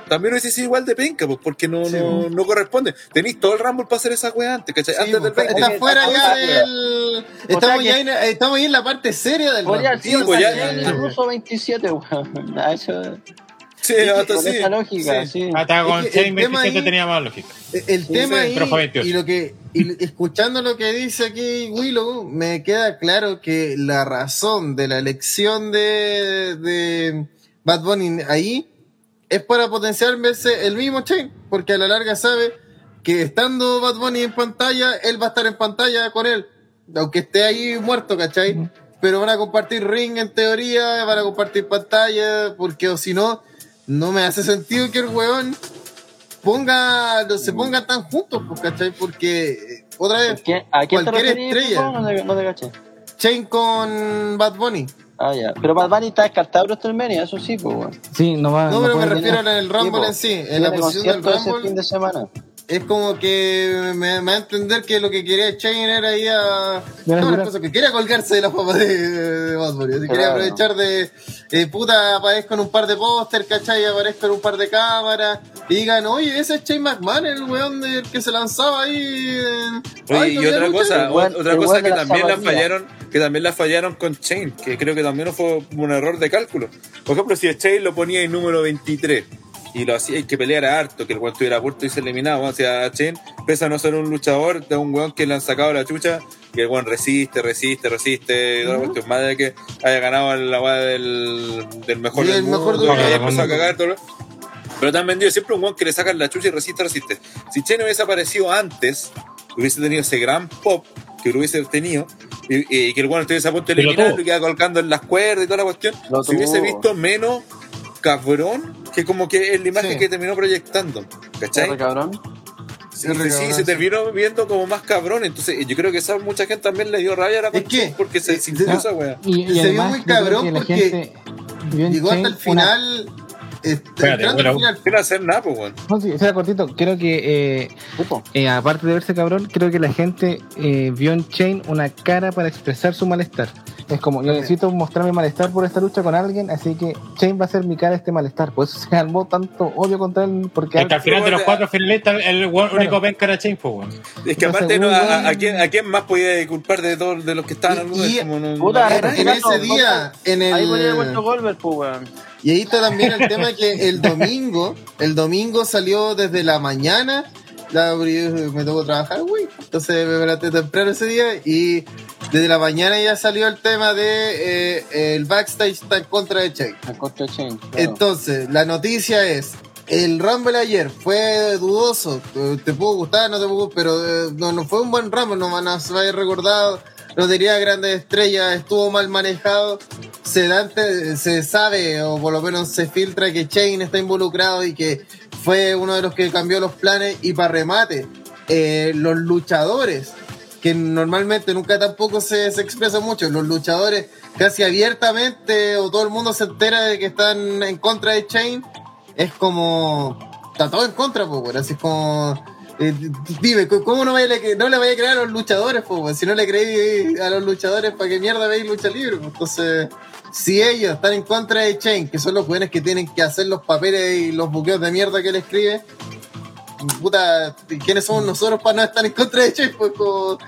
[SPEAKER 1] también hubiese sido igual de penca, pues, porque no,
[SPEAKER 3] Sí,
[SPEAKER 1] no, no corresponde. Tenéis todo el Rumble para hacer esa wea antes, ¿cachai?
[SPEAKER 3] Sí,
[SPEAKER 1] antes del
[SPEAKER 3] pues,
[SPEAKER 1] 20.
[SPEAKER 3] está fuera ya del. Estamos, ya en, estamos ahí en la parte seria del
[SPEAKER 6] Podría
[SPEAKER 3] rap.
[SPEAKER 6] haber sido
[SPEAKER 1] pues ya-
[SPEAKER 6] también incluso 27, weón.
[SPEAKER 1] Sí, hasta
[SPEAKER 6] con
[SPEAKER 1] sí.
[SPEAKER 6] esa lógica,
[SPEAKER 3] sí.
[SPEAKER 6] sí.
[SPEAKER 2] Hasta con
[SPEAKER 3] Es que el tema
[SPEAKER 2] 27
[SPEAKER 3] ahí-
[SPEAKER 2] tenía más lógica.
[SPEAKER 3] El tema
[SPEAKER 1] sí,
[SPEAKER 3] ahí,
[SPEAKER 2] pero fue 28.
[SPEAKER 3] y lo que y escuchando lo que dice aquí Willow, me queda claro que la razón de la elección de, de Bad Bunny ahí es para potenciar verse el mismo Chain, porque a la larga sabe que estando Bad Bunny en pantalla, él va a estar en pantalla con él, aunque esté ahí muerto, ¿cachai? Pero van a compartir ring en teoría, van a compartir pantalla, porque o si no, no me hace sentido que el weón ponga, no se pongan tan juntos, pues, ¿cachai? Porque, eh, otra vez,
[SPEAKER 6] ¿Quién- ¿A quién
[SPEAKER 3] Cualquier estrella.
[SPEAKER 6] No, te, no te caché.
[SPEAKER 3] Chain con Bad Bunny.
[SPEAKER 6] Ah, ya. Pero Bad Bunny está descartado en WrestleMania, eso sí, pues, weón.
[SPEAKER 4] Sí, no va.
[SPEAKER 3] No, pero me refiero el Rumble en sí, en la posición del
[SPEAKER 6] concierto ese fin
[SPEAKER 3] Rumble.
[SPEAKER 6] de semana.
[SPEAKER 3] Es como que me, me da a entender que lo que quería Chain era ir a.
[SPEAKER 4] Mira,
[SPEAKER 3] No,
[SPEAKER 4] mira.
[SPEAKER 3] una cosa que quería colgarse de la fama de, de. Así quería
[SPEAKER 6] Claro.
[SPEAKER 3] aprovechar de. eh, puta, aparezco en un par de póster, ¿cachai? Aparezco en un par de cámaras. Y digan, oye, ese es Chain McMahon, el weón del que se lanzaba ahí. en-
[SPEAKER 1] Oye, y otra cosa, otra cosa que también la fallaron, que también la fallaron con Chain, que creo que también fue un error de cálculo. Por ejemplo, si Chain lo ponía en número 23 y lo hacía y que peleara harto, que el weón estuviera puerto y se eliminaba, o sea, Chain, pese a no ser un luchador, de un weón que le han sacado la chucha, y el weón resiste, resiste, resiste, y toda la cuestión, más de que haya ganado la weá del, del mejor
[SPEAKER 3] Sí,
[SPEAKER 1] del
[SPEAKER 3] el mejor
[SPEAKER 1] mundo, que haya
[SPEAKER 2] mundo.
[SPEAKER 1] empezado a cagar todo lo- pero te han vendido siempre un weón que le sacan la chucha y resiste, resiste. Si Chen hubiese aparecido antes, hubiese tenido ese gran pop que lo hubiese tenido, y, y que el weón estuviese a punto de
[SPEAKER 2] Y lo
[SPEAKER 1] eliminarlo y queda colgando en las cuerdas y toda la cuestión,
[SPEAKER 6] Lo
[SPEAKER 1] se hubiese visto menos cabrón que como que es la imagen
[SPEAKER 3] Sí.
[SPEAKER 1] que terminó proyectando. ¿Cachai?
[SPEAKER 6] Cabrón.
[SPEAKER 1] Sí,
[SPEAKER 3] Corre,
[SPEAKER 1] sí,
[SPEAKER 3] cabrón,
[SPEAKER 1] se
[SPEAKER 3] sí.
[SPEAKER 1] terminó viendo como más cabrón. Entonces, yo creo que esa mucha gente también le dio rabia a la
[SPEAKER 3] Es que-
[SPEAKER 1] porque se sintió
[SPEAKER 3] se-
[SPEAKER 1] esa wea.
[SPEAKER 4] Y, y
[SPEAKER 3] Se vio muy cabrón porque
[SPEAKER 4] gente
[SPEAKER 3] Llegó hasta el final.
[SPEAKER 2] Espérate,
[SPEAKER 3] entrando al
[SPEAKER 2] bueno.
[SPEAKER 1] quiero hacer nada, pues, weón.
[SPEAKER 4] No, sí, sea cortito. Creo que, eh, eh, aparte de verse cabrón, creo que la gente eh, vio en Chain una cara para expresar su malestar. Es como, yo necesito mostrar mi malestar por esta lucha con alguien, así que Chain va a ser mi cara a este malestar. Por eso se armó tanto odio contra él, porque
[SPEAKER 2] Es que al final de los cuatro finalistas, el único penca era Chain, pues, weón.
[SPEAKER 1] Es que aparte, no, a, a quién, ¿a quién más podía culpar de todos de los que estaban
[SPEAKER 3] Y- y-
[SPEAKER 1] Es como no-
[SPEAKER 6] Puta,
[SPEAKER 1] no-
[SPEAKER 3] En, en ese día, en
[SPEAKER 6] Ahí podría haber
[SPEAKER 3] el.
[SPEAKER 6] Goldberg, pues, weón.
[SPEAKER 3] Y ahí está también el tema que el domingo, el domingo salió desde la mañana. La, me tocó trabajar, güey. Entonces me levanté temprano ese día y desde la mañana ya salió el tema de eh, el backstage está en contra de Chain.
[SPEAKER 6] En contra de Chain. claro.
[SPEAKER 3] Entonces, la noticia es, el Rumble ayer fue dudoso, te pudo gustar, no te pudo, pero eh, no, no fue un buen Rumble, no van a se va a ir recordado, no tenía grandes estrellas, estuvo mal manejado, se, da ante- se sabe, o por lo menos se filtra que Chain está involucrado y que fue uno de los que cambió los planes, y para remate, eh, los luchadores, que normalmente nunca tampoco se, se expresa mucho, los luchadores casi abiertamente o todo el mundo se entera de que están en contra de Chain, es como está todo en contra, pues, así es como eh, dime, ¿cómo no, vaya a le- no le vaya a creer a los luchadores, pues, weón? si no le creí a los luchadores, ¿para qué mierda veis lucha libre? Entonces, si ellos están en contra de Chain, que son los jóvenes que tienen que hacer los papeles y los buqueos de mierda que él escribe, puta, ¿quiénes somos nosotros para no estar en contra de Chain? Pues como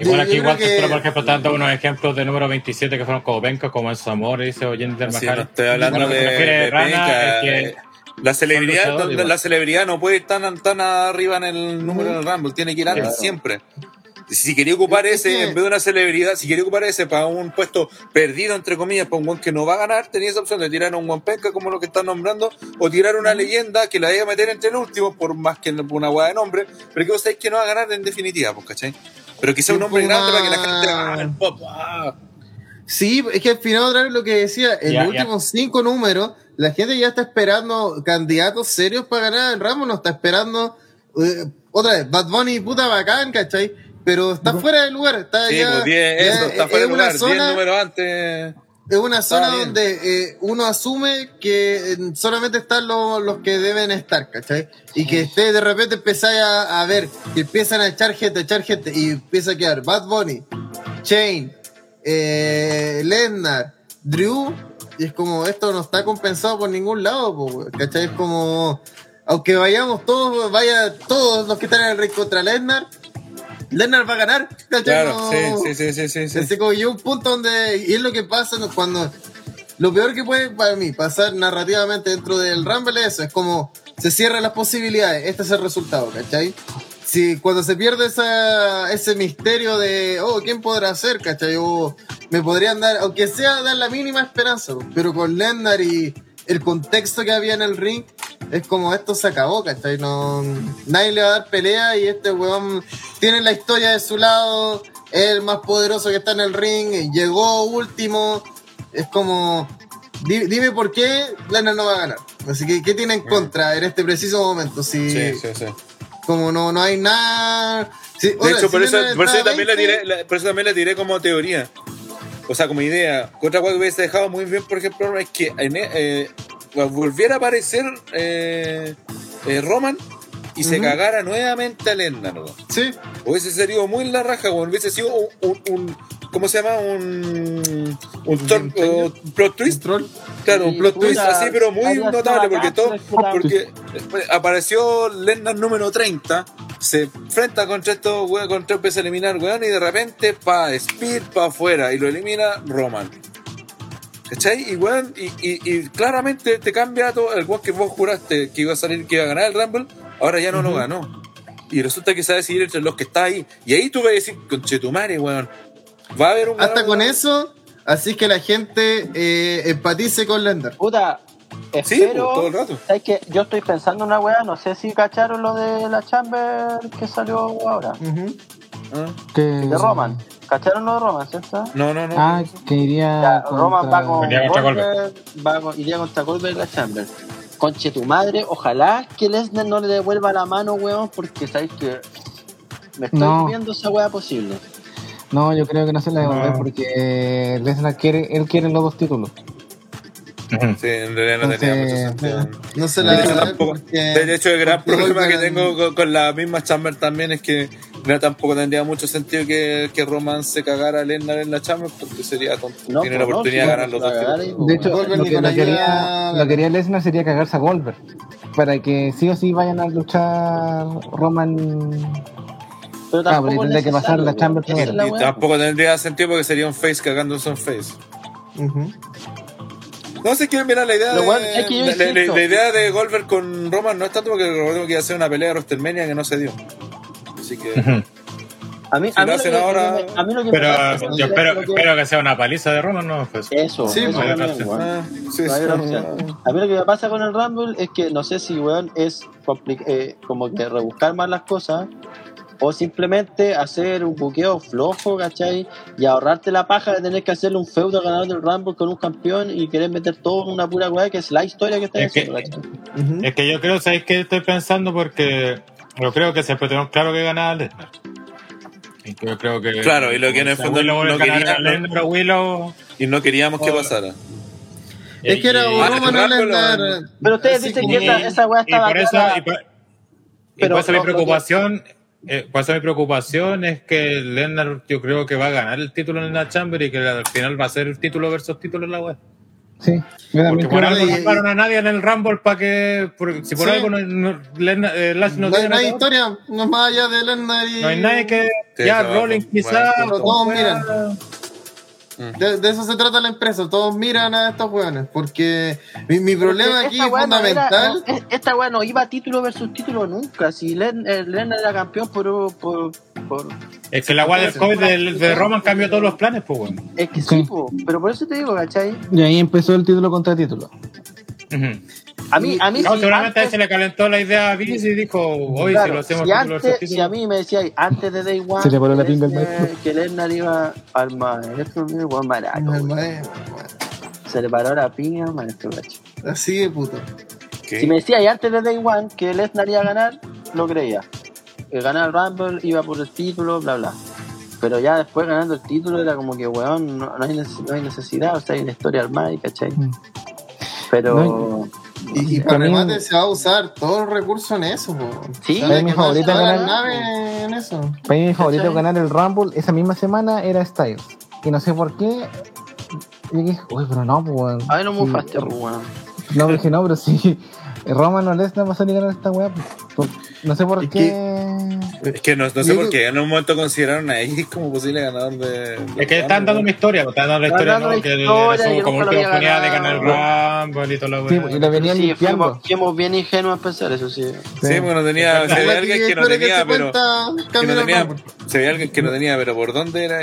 [SPEAKER 2] Igual aquí, igual,
[SPEAKER 3] que-
[SPEAKER 2] pero por ejemplo, están dando unos ejemplos de número 27 que fueron como Benca, como en Zamora, dice Oyente del
[SPEAKER 1] Sí, no
[SPEAKER 2] Majara.
[SPEAKER 1] estoy hablando de, de
[SPEAKER 2] Rana,
[SPEAKER 1] penca,
[SPEAKER 2] es que
[SPEAKER 1] eh, la celebridad, la,
[SPEAKER 2] igual.
[SPEAKER 1] celebridad no puede ir tan, tan arriba en el número del Rumble, tiene que ir antes
[SPEAKER 6] Claro.
[SPEAKER 1] siempre. Si quería ocupar
[SPEAKER 3] Es
[SPEAKER 1] ese,
[SPEAKER 3] que-
[SPEAKER 1] en vez de una celebridad, si quería ocupar ese para un puesto perdido, entre comillas, para un guan que no va a ganar, tenía esa opción de tirar a un guan penca como lo que están nombrando, o tirar una leyenda que la vaya a meter entre el último, por más que una hueá de nombre, pero que vos sabéis que no va a ganar en definitiva, pues, ¿cachai? Pero sea un
[SPEAKER 3] pues,
[SPEAKER 1] grande para que la gente haga el pop.
[SPEAKER 3] Sí, es que al final otra vez lo que decía, en los últimos cinco números, la gente ya está esperando candidatos serios para ganar el ramo, no está esperando eh, otra vez, Bad Bunny puta bacán, ¿cachai? Pero está fuera de lugar, está
[SPEAKER 1] Sí,
[SPEAKER 3] ya,
[SPEAKER 1] pues 10,
[SPEAKER 3] ya
[SPEAKER 1] eso, está
[SPEAKER 3] es
[SPEAKER 1] fuera de
[SPEAKER 3] una
[SPEAKER 1] lugar, 10
[SPEAKER 3] zona,
[SPEAKER 1] números antes.
[SPEAKER 3] es una zona
[SPEAKER 1] bien.
[SPEAKER 3] donde eh, uno asume que eh, solamente están los, los que deben estar, ¿cachai? Y que esté de repente empezáis a, a ver, que empiezan a echar gente, a echar gente, y empieza a quedar Bad Bunny, Chain, eh, Lesnar, Drew, y es como, esto no está compensado por ningún lado, po, ¿cachai? Es como, aunque vayamos todos, vaya todos los que están en el ring contra Lesnar, Lesnar va a ganar, ¿cachai?
[SPEAKER 1] Claro,
[SPEAKER 3] No-
[SPEAKER 1] sí, sí, sí, sí, sí, sí.
[SPEAKER 3] Así como llega un punto donde, y es lo que pasa cuando, lo peor que puede para mí pasar narrativamente dentro del Rumble es eso, es como se cierran las posibilidades, este es el resultado, ¿cachai? Si cuando se pierde esa, ese misterio de, oh, ¿quién podrá ser, cachai? O me podrían dar, aunque sea dar la mínima esperanza, pero con Lennart y el contexto que había en el ring, es como esto se acabó, ¿cachai? No, nadie le va a dar pelea y este weón tiene la historia de su lado, es el más poderoso que está en el ring, llegó último, es como, di- dime por qué Lennart no va a ganar. Así que, ¿qué tiene en contra en este preciso momento? Si,
[SPEAKER 1] Sí, sí, sí.
[SPEAKER 3] Como no, no hay nada... si-
[SPEAKER 1] De hecho,
[SPEAKER 3] si
[SPEAKER 1] por eso, por eso también la
[SPEAKER 3] 20,
[SPEAKER 1] tiré, la- por eso también la tiré como teoría. O sea, como idea. Otra cosa que hubiese dejado muy bien, por ejemplo, es que en, eh, volviera a aparecer eh, eh, Roman y se cagara nuevamente a Lennart. ¿no?
[SPEAKER 3] Sí,
[SPEAKER 1] Hubiese sido muy la raja, o hubiese sido un, un, un- ¿cómo se llama? Un, un, un plot twist.
[SPEAKER 3] troll.
[SPEAKER 1] Claro, un plot twist así, pero muy notable, porque todo, porque después apareció Lennart número 30, se enfrenta contra estos weón, contra empieza a eliminar weón, y de repente pa Speed pa afuera y lo elimina Roman. ¿Cachai? Y weón, y, y, y claramente te cambia todo el weón que vos juraste que iba a salir, que iba a ganar el Rumble, ahora ya no lo ganó. Y resulta que se va a decidir entre los que está ahí. Y ahí tú vas a decir, conchetumare, weón. Va a haber un
[SPEAKER 3] Hasta con eso, así que la gente eh, empatice con Lender.
[SPEAKER 6] Puta,
[SPEAKER 1] Sí,
[SPEAKER 6] espero...
[SPEAKER 1] pues, todo el rato.
[SPEAKER 6] ¿Sabes que Yo estoy pensando en una weá, no sé si cacharon lo de la Chamber que salió ahora.
[SPEAKER 1] Ah,
[SPEAKER 4] Que,
[SPEAKER 6] De Roman. ¿Cacharon lo de Roman, cierto?
[SPEAKER 1] No, no, no.
[SPEAKER 4] Ah, que iría.
[SPEAKER 6] Ya,
[SPEAKER 4] contra-
[SPEAKER 6] Roman va con
[SPEAKER 2] Iría contra
[SPEAKER 6] Goldberg, va con, iría contra Goldberg la Chamber. Conche tu madre, ojalá que Lesnar no le devuelva la mano, weón, porque sabéis que me estoy
[SPEAKER 4] No.
[SPEAKER 6] viendo esa weá posible.
[SPEAKER 4] No, yo creo que no se la devolver
[SPEAKER 2] No.
[SPEAKER 4] porque Lesnar quiere, él quiere los dos títulos.
[SPEAKER 1] Sí, en realidad no tenía mucho sentido.
[SPEAKER 3] No se
[SPEAKER 1] De
[SPEAKER 3] la
[SPEAKER 1] hecho,
[SPEAKER 3] va a dar
[SPEAKER 1] tampoco-
[SPEAKER 3] porque-
[SPEAKER 1] de hecho, el gran problema que tengo con, con la misma Chamber también es que no, tampoco tendría mucho sentido que, que Roman se cagara a Lesnar en la Chamber porque sería tonto.
[SPEAKER 6] No,
[SPEAKER 1] Tiene
[SPEAKER 6] pues
[SPEAKER 1] la
[SPEAKER 6] no,
[SPEAKER 1] oportunidad
[SPEAKER 6] si
[SPEAKER 1] de ganar los dos títulos.
[SPEAKER 4] De hecho,
[SPEAKER 3] Goldberg
[SPEAKER 4] lo que lo quería, lo quería Lesnar sería cagarse a Goldberg. Para que sí o sí vayan a luchar Roman.
[SPEAKER 6] Pero
[SPEAKER 4] Ah,
[SPEAKER 6] tampoco
[SPEAKER 4] porque
[SPEAKER 6] es
[SPEAKER 4] tendría que pasar la
[SPEAKER 6] es
[SPEAKER 4] primero.
[SPEAKER 1] Y
[SPEAKER 6] weá.
[SPEAKER 1] tampoco tendría sentido porque sería un face cagándose un face.
[SPEAKER 3] Ujú.
[SPEAKER 1] No sé qué mira la idea
[SPEAKER 6] Lo
[SPEAKER 1] de,
[SPEAKER 6] es que yo
[SPEAKER 1] la, la- la idea de Goldberg con Roman no es tanto porque recordemos que iba a ser una pelea de WrestleMania que no se dio. Así que.
[SPEAKER 6] A mí,
[SPEAKER 1] Si
[SPEAKER 6] a
[SPEAKER 1] lo
[SPEAKER 6] mí lo
[SPEAKER 1] hacen
[SPEAKER 6] que-
[SPEAKER 1] ahora-
[SPEAKER 6] a mí lo que me
[SPEAKER 2] Pero
[SPEAKER 6] pasa con
[SPEAKER 2] yo
[SPEAKER 6] el-
[SPEAKER 2] espero,
[SPEAKER 6] que-
[SPEAKER 2] espero que sea una paliza de Roman, ¿no? Pues,
[SPEAKER 6] Eso,
[SPEAKER 3] Sí,
[SPEAKER 6] eso también,
[SPEAKER 1] ah, sí,
[SPEAKER 6] No
[SPEAKER 1] sí.
[SPEAKER 6] A mí lo que me pasa con el Rumble es que no sé si, weón, es eh, como que rebuscar más las cosas o simplemente hacer un buqueo flojo, ¿cachai? Y ahorrarte la paja de tener que hacerle un feudo ganador del Rumble con un campeón y querer meter todo en una pura weá que es la historia que está
[SPEAKER 2] Es que-. Es que yo creo, ¿sabéis qué estoy pensando? Porque yo creo que siempre tenemos claro que ganaba Lesnar. Y que yo creo que.
[SPEAKER 1] Claro, y lo que en el fondo
[SPEAKER 2] Willow
[SPEAKER 1] no
[SPEAKER 2] ganara
[SPEAKER 1] quería-
[SPEAKER 2] Lesnar o Willow.
[SPEAKER 1] Y no queríamos que pasara.
[SPEAKER 3] Es que era
[SPEAKER 2] y-
[SPEAKER 1] Ah,
[SPEAKER 3] Roman Lesnar.
[SPEAKER 6] Pero ustedes dicen que esa, esa weá
[SPEAKER 2] y
[SPEAKER 6] estaba
[SPEAKER 2] por eso, y por, y
[SPEAKER 6] Pero
[SPEAKER 2] por eso
[SPEAKER 6] lo-
[SPEAKER 2] mi preocupación, eh, por eso mi preocupación es que Lesnar yo creo que va a ganar el título en la Chamber y que al final va a ser el título versus título en la web.
[SPEAKER 4] Sí,
[SPEAKER 2] Porque por algo
[SPEAKER 3] y-
[SPEAKER 2] no a nadie en el Rumble para que, por- si por
[SPEAKER 3] Sí.
[SPEAKER 2] algo no, no, Lesnar- eh, Lash no,
[SPEAKER 3] No hay,
[SPEAKER 2] tiene
[SPEAKER 3] no hay historia, no es más allá de Lesnar y.
[SPEAKER 2] no hay nadie que
[SPEAKER 1] Sí,
[SPEAKER 2] ya Rollins quizás
[SPEAKER 3] Pero todos miran. De, de eso se trata la empresa, todos miran a estos weones. Porque mi, mi problema
[SPEAKER 6] Porque
[SPEAKER 3] aquí
[SPEAKER 6] esta weá no era-
[SPEAKER 3] fundamental.
[SPEAKER 6] no, es- esta weá no iba título versus título nunca. Si Len- eh, era campeón por. por, por
[SPEAKER 2] Es que la guay del COVID del- de, Roman cambió todos los planes, pues bueno.
[SPEAKER 6] es que sí,
[SPEAKER 4] Sí.
[SPEAKER 6] po, pero por eso te digo, ¿cachai?
[SPEAKER 4] Y ahí empezó el título contra título.
[SPEAKER 2] Ujú.
[SPEAKER 6] A mí, a mí
[SPEAKER 2] No,
[SPEAKER 6] si
[SPEAKER 2] seguramente
[SPEAKER 6] antes-
[SPEAKER 2] se le calentó la idea a Vince y dijo, hoy
[SPEAKER 6] claro,
[SPEAKER 2] si lo hacemos
[SPEAKER 6] si,
[SPEAKER 2] título
[SPEAKER 6] antes,
[SPEAKER 2] versus
[SPEAKER 6] si a mí me decía antes de Day One
[SPEAKER 4] Se le paró la
[SPEAKER 6] que
[SPEAKER 4] pinga al
[SPEAKER 6] Lesnar-
[SPEAKER 4] maestro.
[SPEAKER 6] que Lennar iba al maestro, buen weón.
[SPEAKER 3] madre,
[SPEAKER 6] Se le paró la pinga al maestro, gacho.
[SPEAKER 3] Así de puto.
[SPEAKER 1] ¿Qué?
[SPEAKER 6] Si me decía y antes de Day One que Lesnar iba a ganar, lo creía. Que ganar el Rumble, iba por el título, bla, bla. Pero ya después ganando el título era como que, weón, no, no hay, neces- no hay necesidad, o sea, hay una historia armada, y ¿cachai?
[SPEAKER 4] Mm.
[SPEAKER 6] Pero...
[SPEAKER 3] Y, y
[SPEAKER 4] Para
[SPEAKER 3] para
[SPEAKER 4] mí-
[SPEAKER 3] remate se va a usar todo el recurso en eso, po.
[SPEAKER 6] Sí,
[SPEAKER 3] O sea,
[SPEAKER 4] es mi
[SPEAKER 3] la
[SPEAKER 4] ganar-
[SPEAKER 3] nave en eso.
[SPEAKER 4] Para mí mi favorito ganar el Rumble esa misma semana era Styles. Y no sé por qué. Y dije, uy, pero no, pues. weón.
[SPEAKER 6] a ver, no
[SPEAKER 4] Sí,
[SPEAKER 6] mufaste, weón.
[SPEAKER 4] No, dije, no, pero sí. Roman o Lesnar va a salir a ganar esta weá. pues, No sé por qué.
[SPEAKER 1] Es que no, no sé por qué en un momento consideraron a X como posible ganador de.
[SPEAKER 2] Es que están dando una historia, pues, están dando la historia, ¿no? Que era como
[SPEAKER 6] lo
[SPEAKER 2] última oportunidad de ganar el Rumble y la
[SPEAKER 4] Sí,
[SPEAKER 2] weá.
[SPEAKER 4] y lo venían
[SPEAKER 6] Sí,
[SPEAKER 4] limpiando.
[SPEAKER 6] fuimos, bien ingenuos a pensar eso, sí.
[SPEAKER 1] Sí, porque no tenía. Se veía alguien que no tenía,
[SPEAKER 3] se
[SPEAKER 1] pero.
[SPEAKER 3] cuenta
[SPEAKER 1] Que
[SPEAKER 3] cambio
[SPEAKER 1] no
[SPEAKER 3] de
[SPEAKER 1] tenía,
[SPEAKER 3] Rumble.
[SPEAKER 1] se veía alguien que no tenía, pero por dónde era.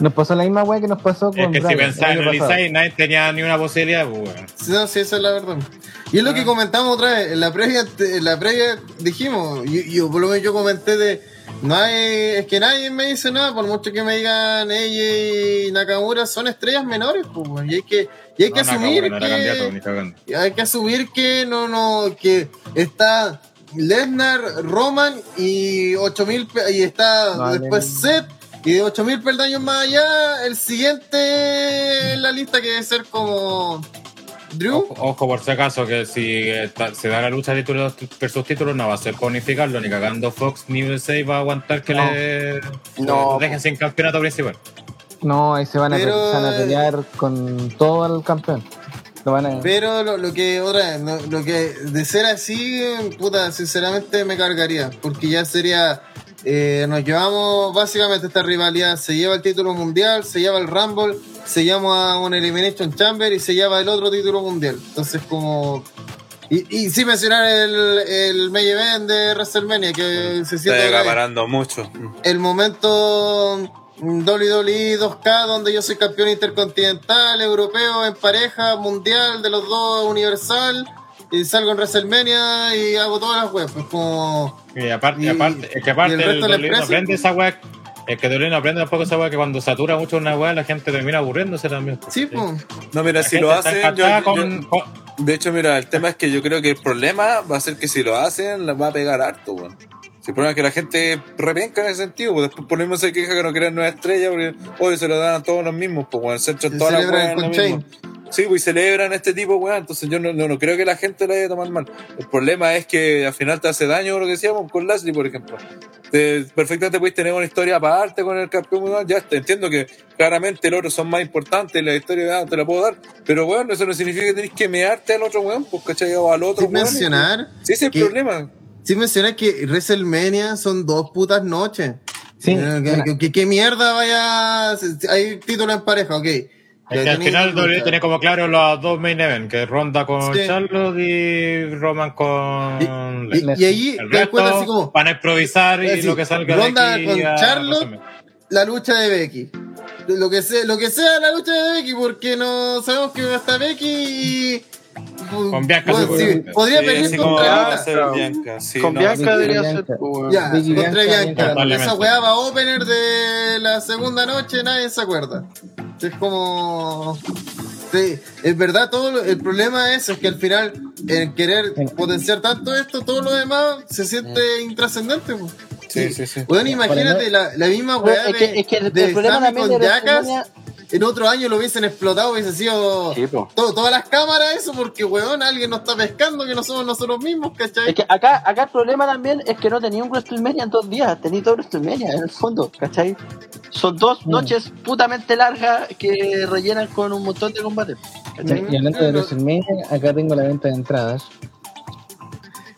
[SPEAKER 4] Nos pasó la misma weá que nos pasó con
[SPEAKER 2] Es que si pensáis, analizáis, nadie tenía ni una posibilidad, pues weón.
[SPEAKER 3] Sí, no, sí, esa es la verdad. Y es lo que comentamos otra vez, en la previa, en la previa dijimos, yo, yo por lo menos yo comenté de, no hay, es que nadie me dice nada, por mucho que me digan ella y Nakamura son estrellas menores, pues, y hay que, y hay que asumir
[SPEAKER 2] Nakamura
[SPEAKER 3] que, y hay que asumir que no, no, que está Lesnar, Roman y 8000 pe- y está después Seth y de 8000 peldaños más allá, el siguiente en la lista que debe ser como Drew.
[SPEAKER 2] Ojo, ojo, por si acaso, que si está- se da la lucha de títulos versus títulos, no va a ser por unificarlo, ni cagando Fox ni USA va a aguantar que
[SPEAKER 4] No.
[SPEAKER 2] le
[SPEAKER 6] No.
[SPEAKER 2] dejen sin campeonato principal.
[SPEAKER 4] No, ahí se van, a,
[SPEAKER 3] Pero-
[SPEAKER 4] pe- se van a pelear con todo el campeón. Lo van a...
[SPEAKER 3] Pero lo, lo que, otra vez, lo, lo que de ser así, puta, sinceramente me cargaría. Porque ya sería. Eh, nos llevamos básicamente esta rivalidad. Se lleva el título mundial, se lleva el Rumble, se llama un Elimination Chamber y se lleva el otro título mundial. Entonces, como. Y, y sin mencionar el, el main event de WrestleMania, que se siente
[SPEAKER 1] Está acaparando mucho.
[SPEAKER 3] el momento WWE 2K donde yo soy campeón intercontinental, europeo, en pareja, mundial de los dos, universal, y salgo en WrestleMania y hago todas las webs. Pues como.
[SPEAKER 2] Y aparte,
[SPEAKER 3] Y-
[SPEAKER 2] aparte, es que aparte
[SPEAKER 3] el
[SPEAKER 2] el,
[SPEAKER 3] resto de la empresa,
[SPEAKER 2] aprende
[SPEAKER 3] pues.
[SPEAKER 2] esa weá. Es que Dolin no aprende tampoco esa weá que cuando satura mucho una weá la gente termina aburriéndose también.
[SPEAKER 3] Sí, pues.
[SPEAKER 1] No, mira,
[SPEAKER 2] La
[SPEAKER 1] si lo hacen.
[SPEAKER 2] encantada
[SPEAKER 1] yo- yo-
[SPEAKER 2] con- con-
[SPEAKER 1] de hecho, mira, el tema es que yo creo que el problema va a ser que si lo hacen, les va a pegar harto, weón. Si el problema es que la gente repenca en ese sentido, pues después por lo mismo se queja que no quieren nueva estrella, porque hoy se lo dan a todos los mismos, pues weón, se echan todas las weas
[SPEAKER 3] el.
[SPEAKER 1] Sí, pues y celebran este tipo, weá. Entonces yo no, no, no creo que la gente lo haya tomado mal. El problema es que al final te hace daño lo que decíamos con Lashley, por ejemplo. Te- perfectamente puedes tener una historia aparte con el campeón mundial. Ya te entiendo que claramente los otros son más importantes, la historia ah, te la puedo dar. Pero bueno, eso no significa que tenés que mearte al otro weón, pues cachai, o al otro
[SPEAKER 3] Sin
[SPEAKER 1] weón.
[SPEAKER 3] mencionar,
[SPEAKER 1] Sí, ese es el
[SPEAKER 3] que-
[SPEAKER 1] problema.
[SPEAKER 3] sin mencionar que WrestleMania son dos putas noches.
[SPEAKER 4] Sí,
[SPEAKER 3] Eh, ¿qué-
[SPEAKER 4] mira,
[SPEAKER 3] ¿qué, qué- qué mierda vaya? Hay título en pareja, ok.
[SPEAKER 2] Es que al final WWE tiene como claro los dos main events, que Ronda con
[SPEAKER 3] Sí.
[SPEAKER 2] Charlotte y Roman con
[SPEAKER 3] Y,
[SPEAKER 2] Lesnar.
[SPEAKER 3] y ahí
[SPEAKER 2] El
[SPEAKER 3] te
[SPEAKER 2] resto
[SPEAKER 3] así como
[SPEAKER 2] van a improvisar y
[SPEAKER 3] decir,
[SPEAKER 2] lo que salga
[SPEAKER 3] Ronda
[SPEAKER 2] de aquí
[SPEAKER 3] con
[SPEAKER 2] a
[SPEAKER 3] Charlotte, la lucha de Becky. Lo que sea, lo que sea la lucha de Becky, porque no sabemos que va a estar Becky y.
[SPEAKER 2] Con Bianca
[SPEAKER 3] Bueno, sí, podría
[SPEAKER 1] Sí,
[SPEAKER 3] contra
[SPEAKER 1] va a
[SPEAKER 3] Bianca.
[SPEAKER 1] Sí,
[SPEAKER 7] Con
[SPEAKER 1] no,
[SPEAKER 7] Bianca
[SPEAKER 4] sí,
[SPEAKER 7] debería ser.
[SPEAKER 3] Ya, contra
[SPEAKER 4] Bianca.
[SPEAKER 3] Esa weá va opener de la segunda noche, nadie se acuerda. Es como. Sí, es verdad, todo lo- el problema es, es que al final, el querer potenciar tanto esto, todo lo demás se siente intrascendente.
[SPEAKER 1] Sí, sí, sí.
[SPEAKER 3] Weón, imagínate la, la misma weá
[SPEAKER 6] es que,
[SPEAKER 3] de,
[SPEAKER 6] es que el,
[SPEAKER 3] de
[SPEAKER 6] el problema
[SPEAKER 3] Sammy
[SPEAKER 6] también
[SPEAKER 3] con
[SPEAKER 6] de
[SPEAKER 3] Jackass,
[SPEAKER 6] WrestleMania-
[SPEAKER 3] en otro año lo hubiesen explotado, hubiese sido todo- todas las cámaras eso, porque weón, alguien nos está pescando que no somos nosotros mismos, ¿cachai?
[SPEAKER 6] Es que acá, acá el problema también es que no tenía un WrestleMania en dos días, tenía todo WrestleMania en el fondo, ¿cachai? Son dos
[SPEAKER 4] Mm.
[SPEAKER 6] noches putamente largas que rellenan con un montón de combates. ¿cachai?
[SPEAKER 4] Y hablando de WrestleMania, acá tengo la venta de entradas.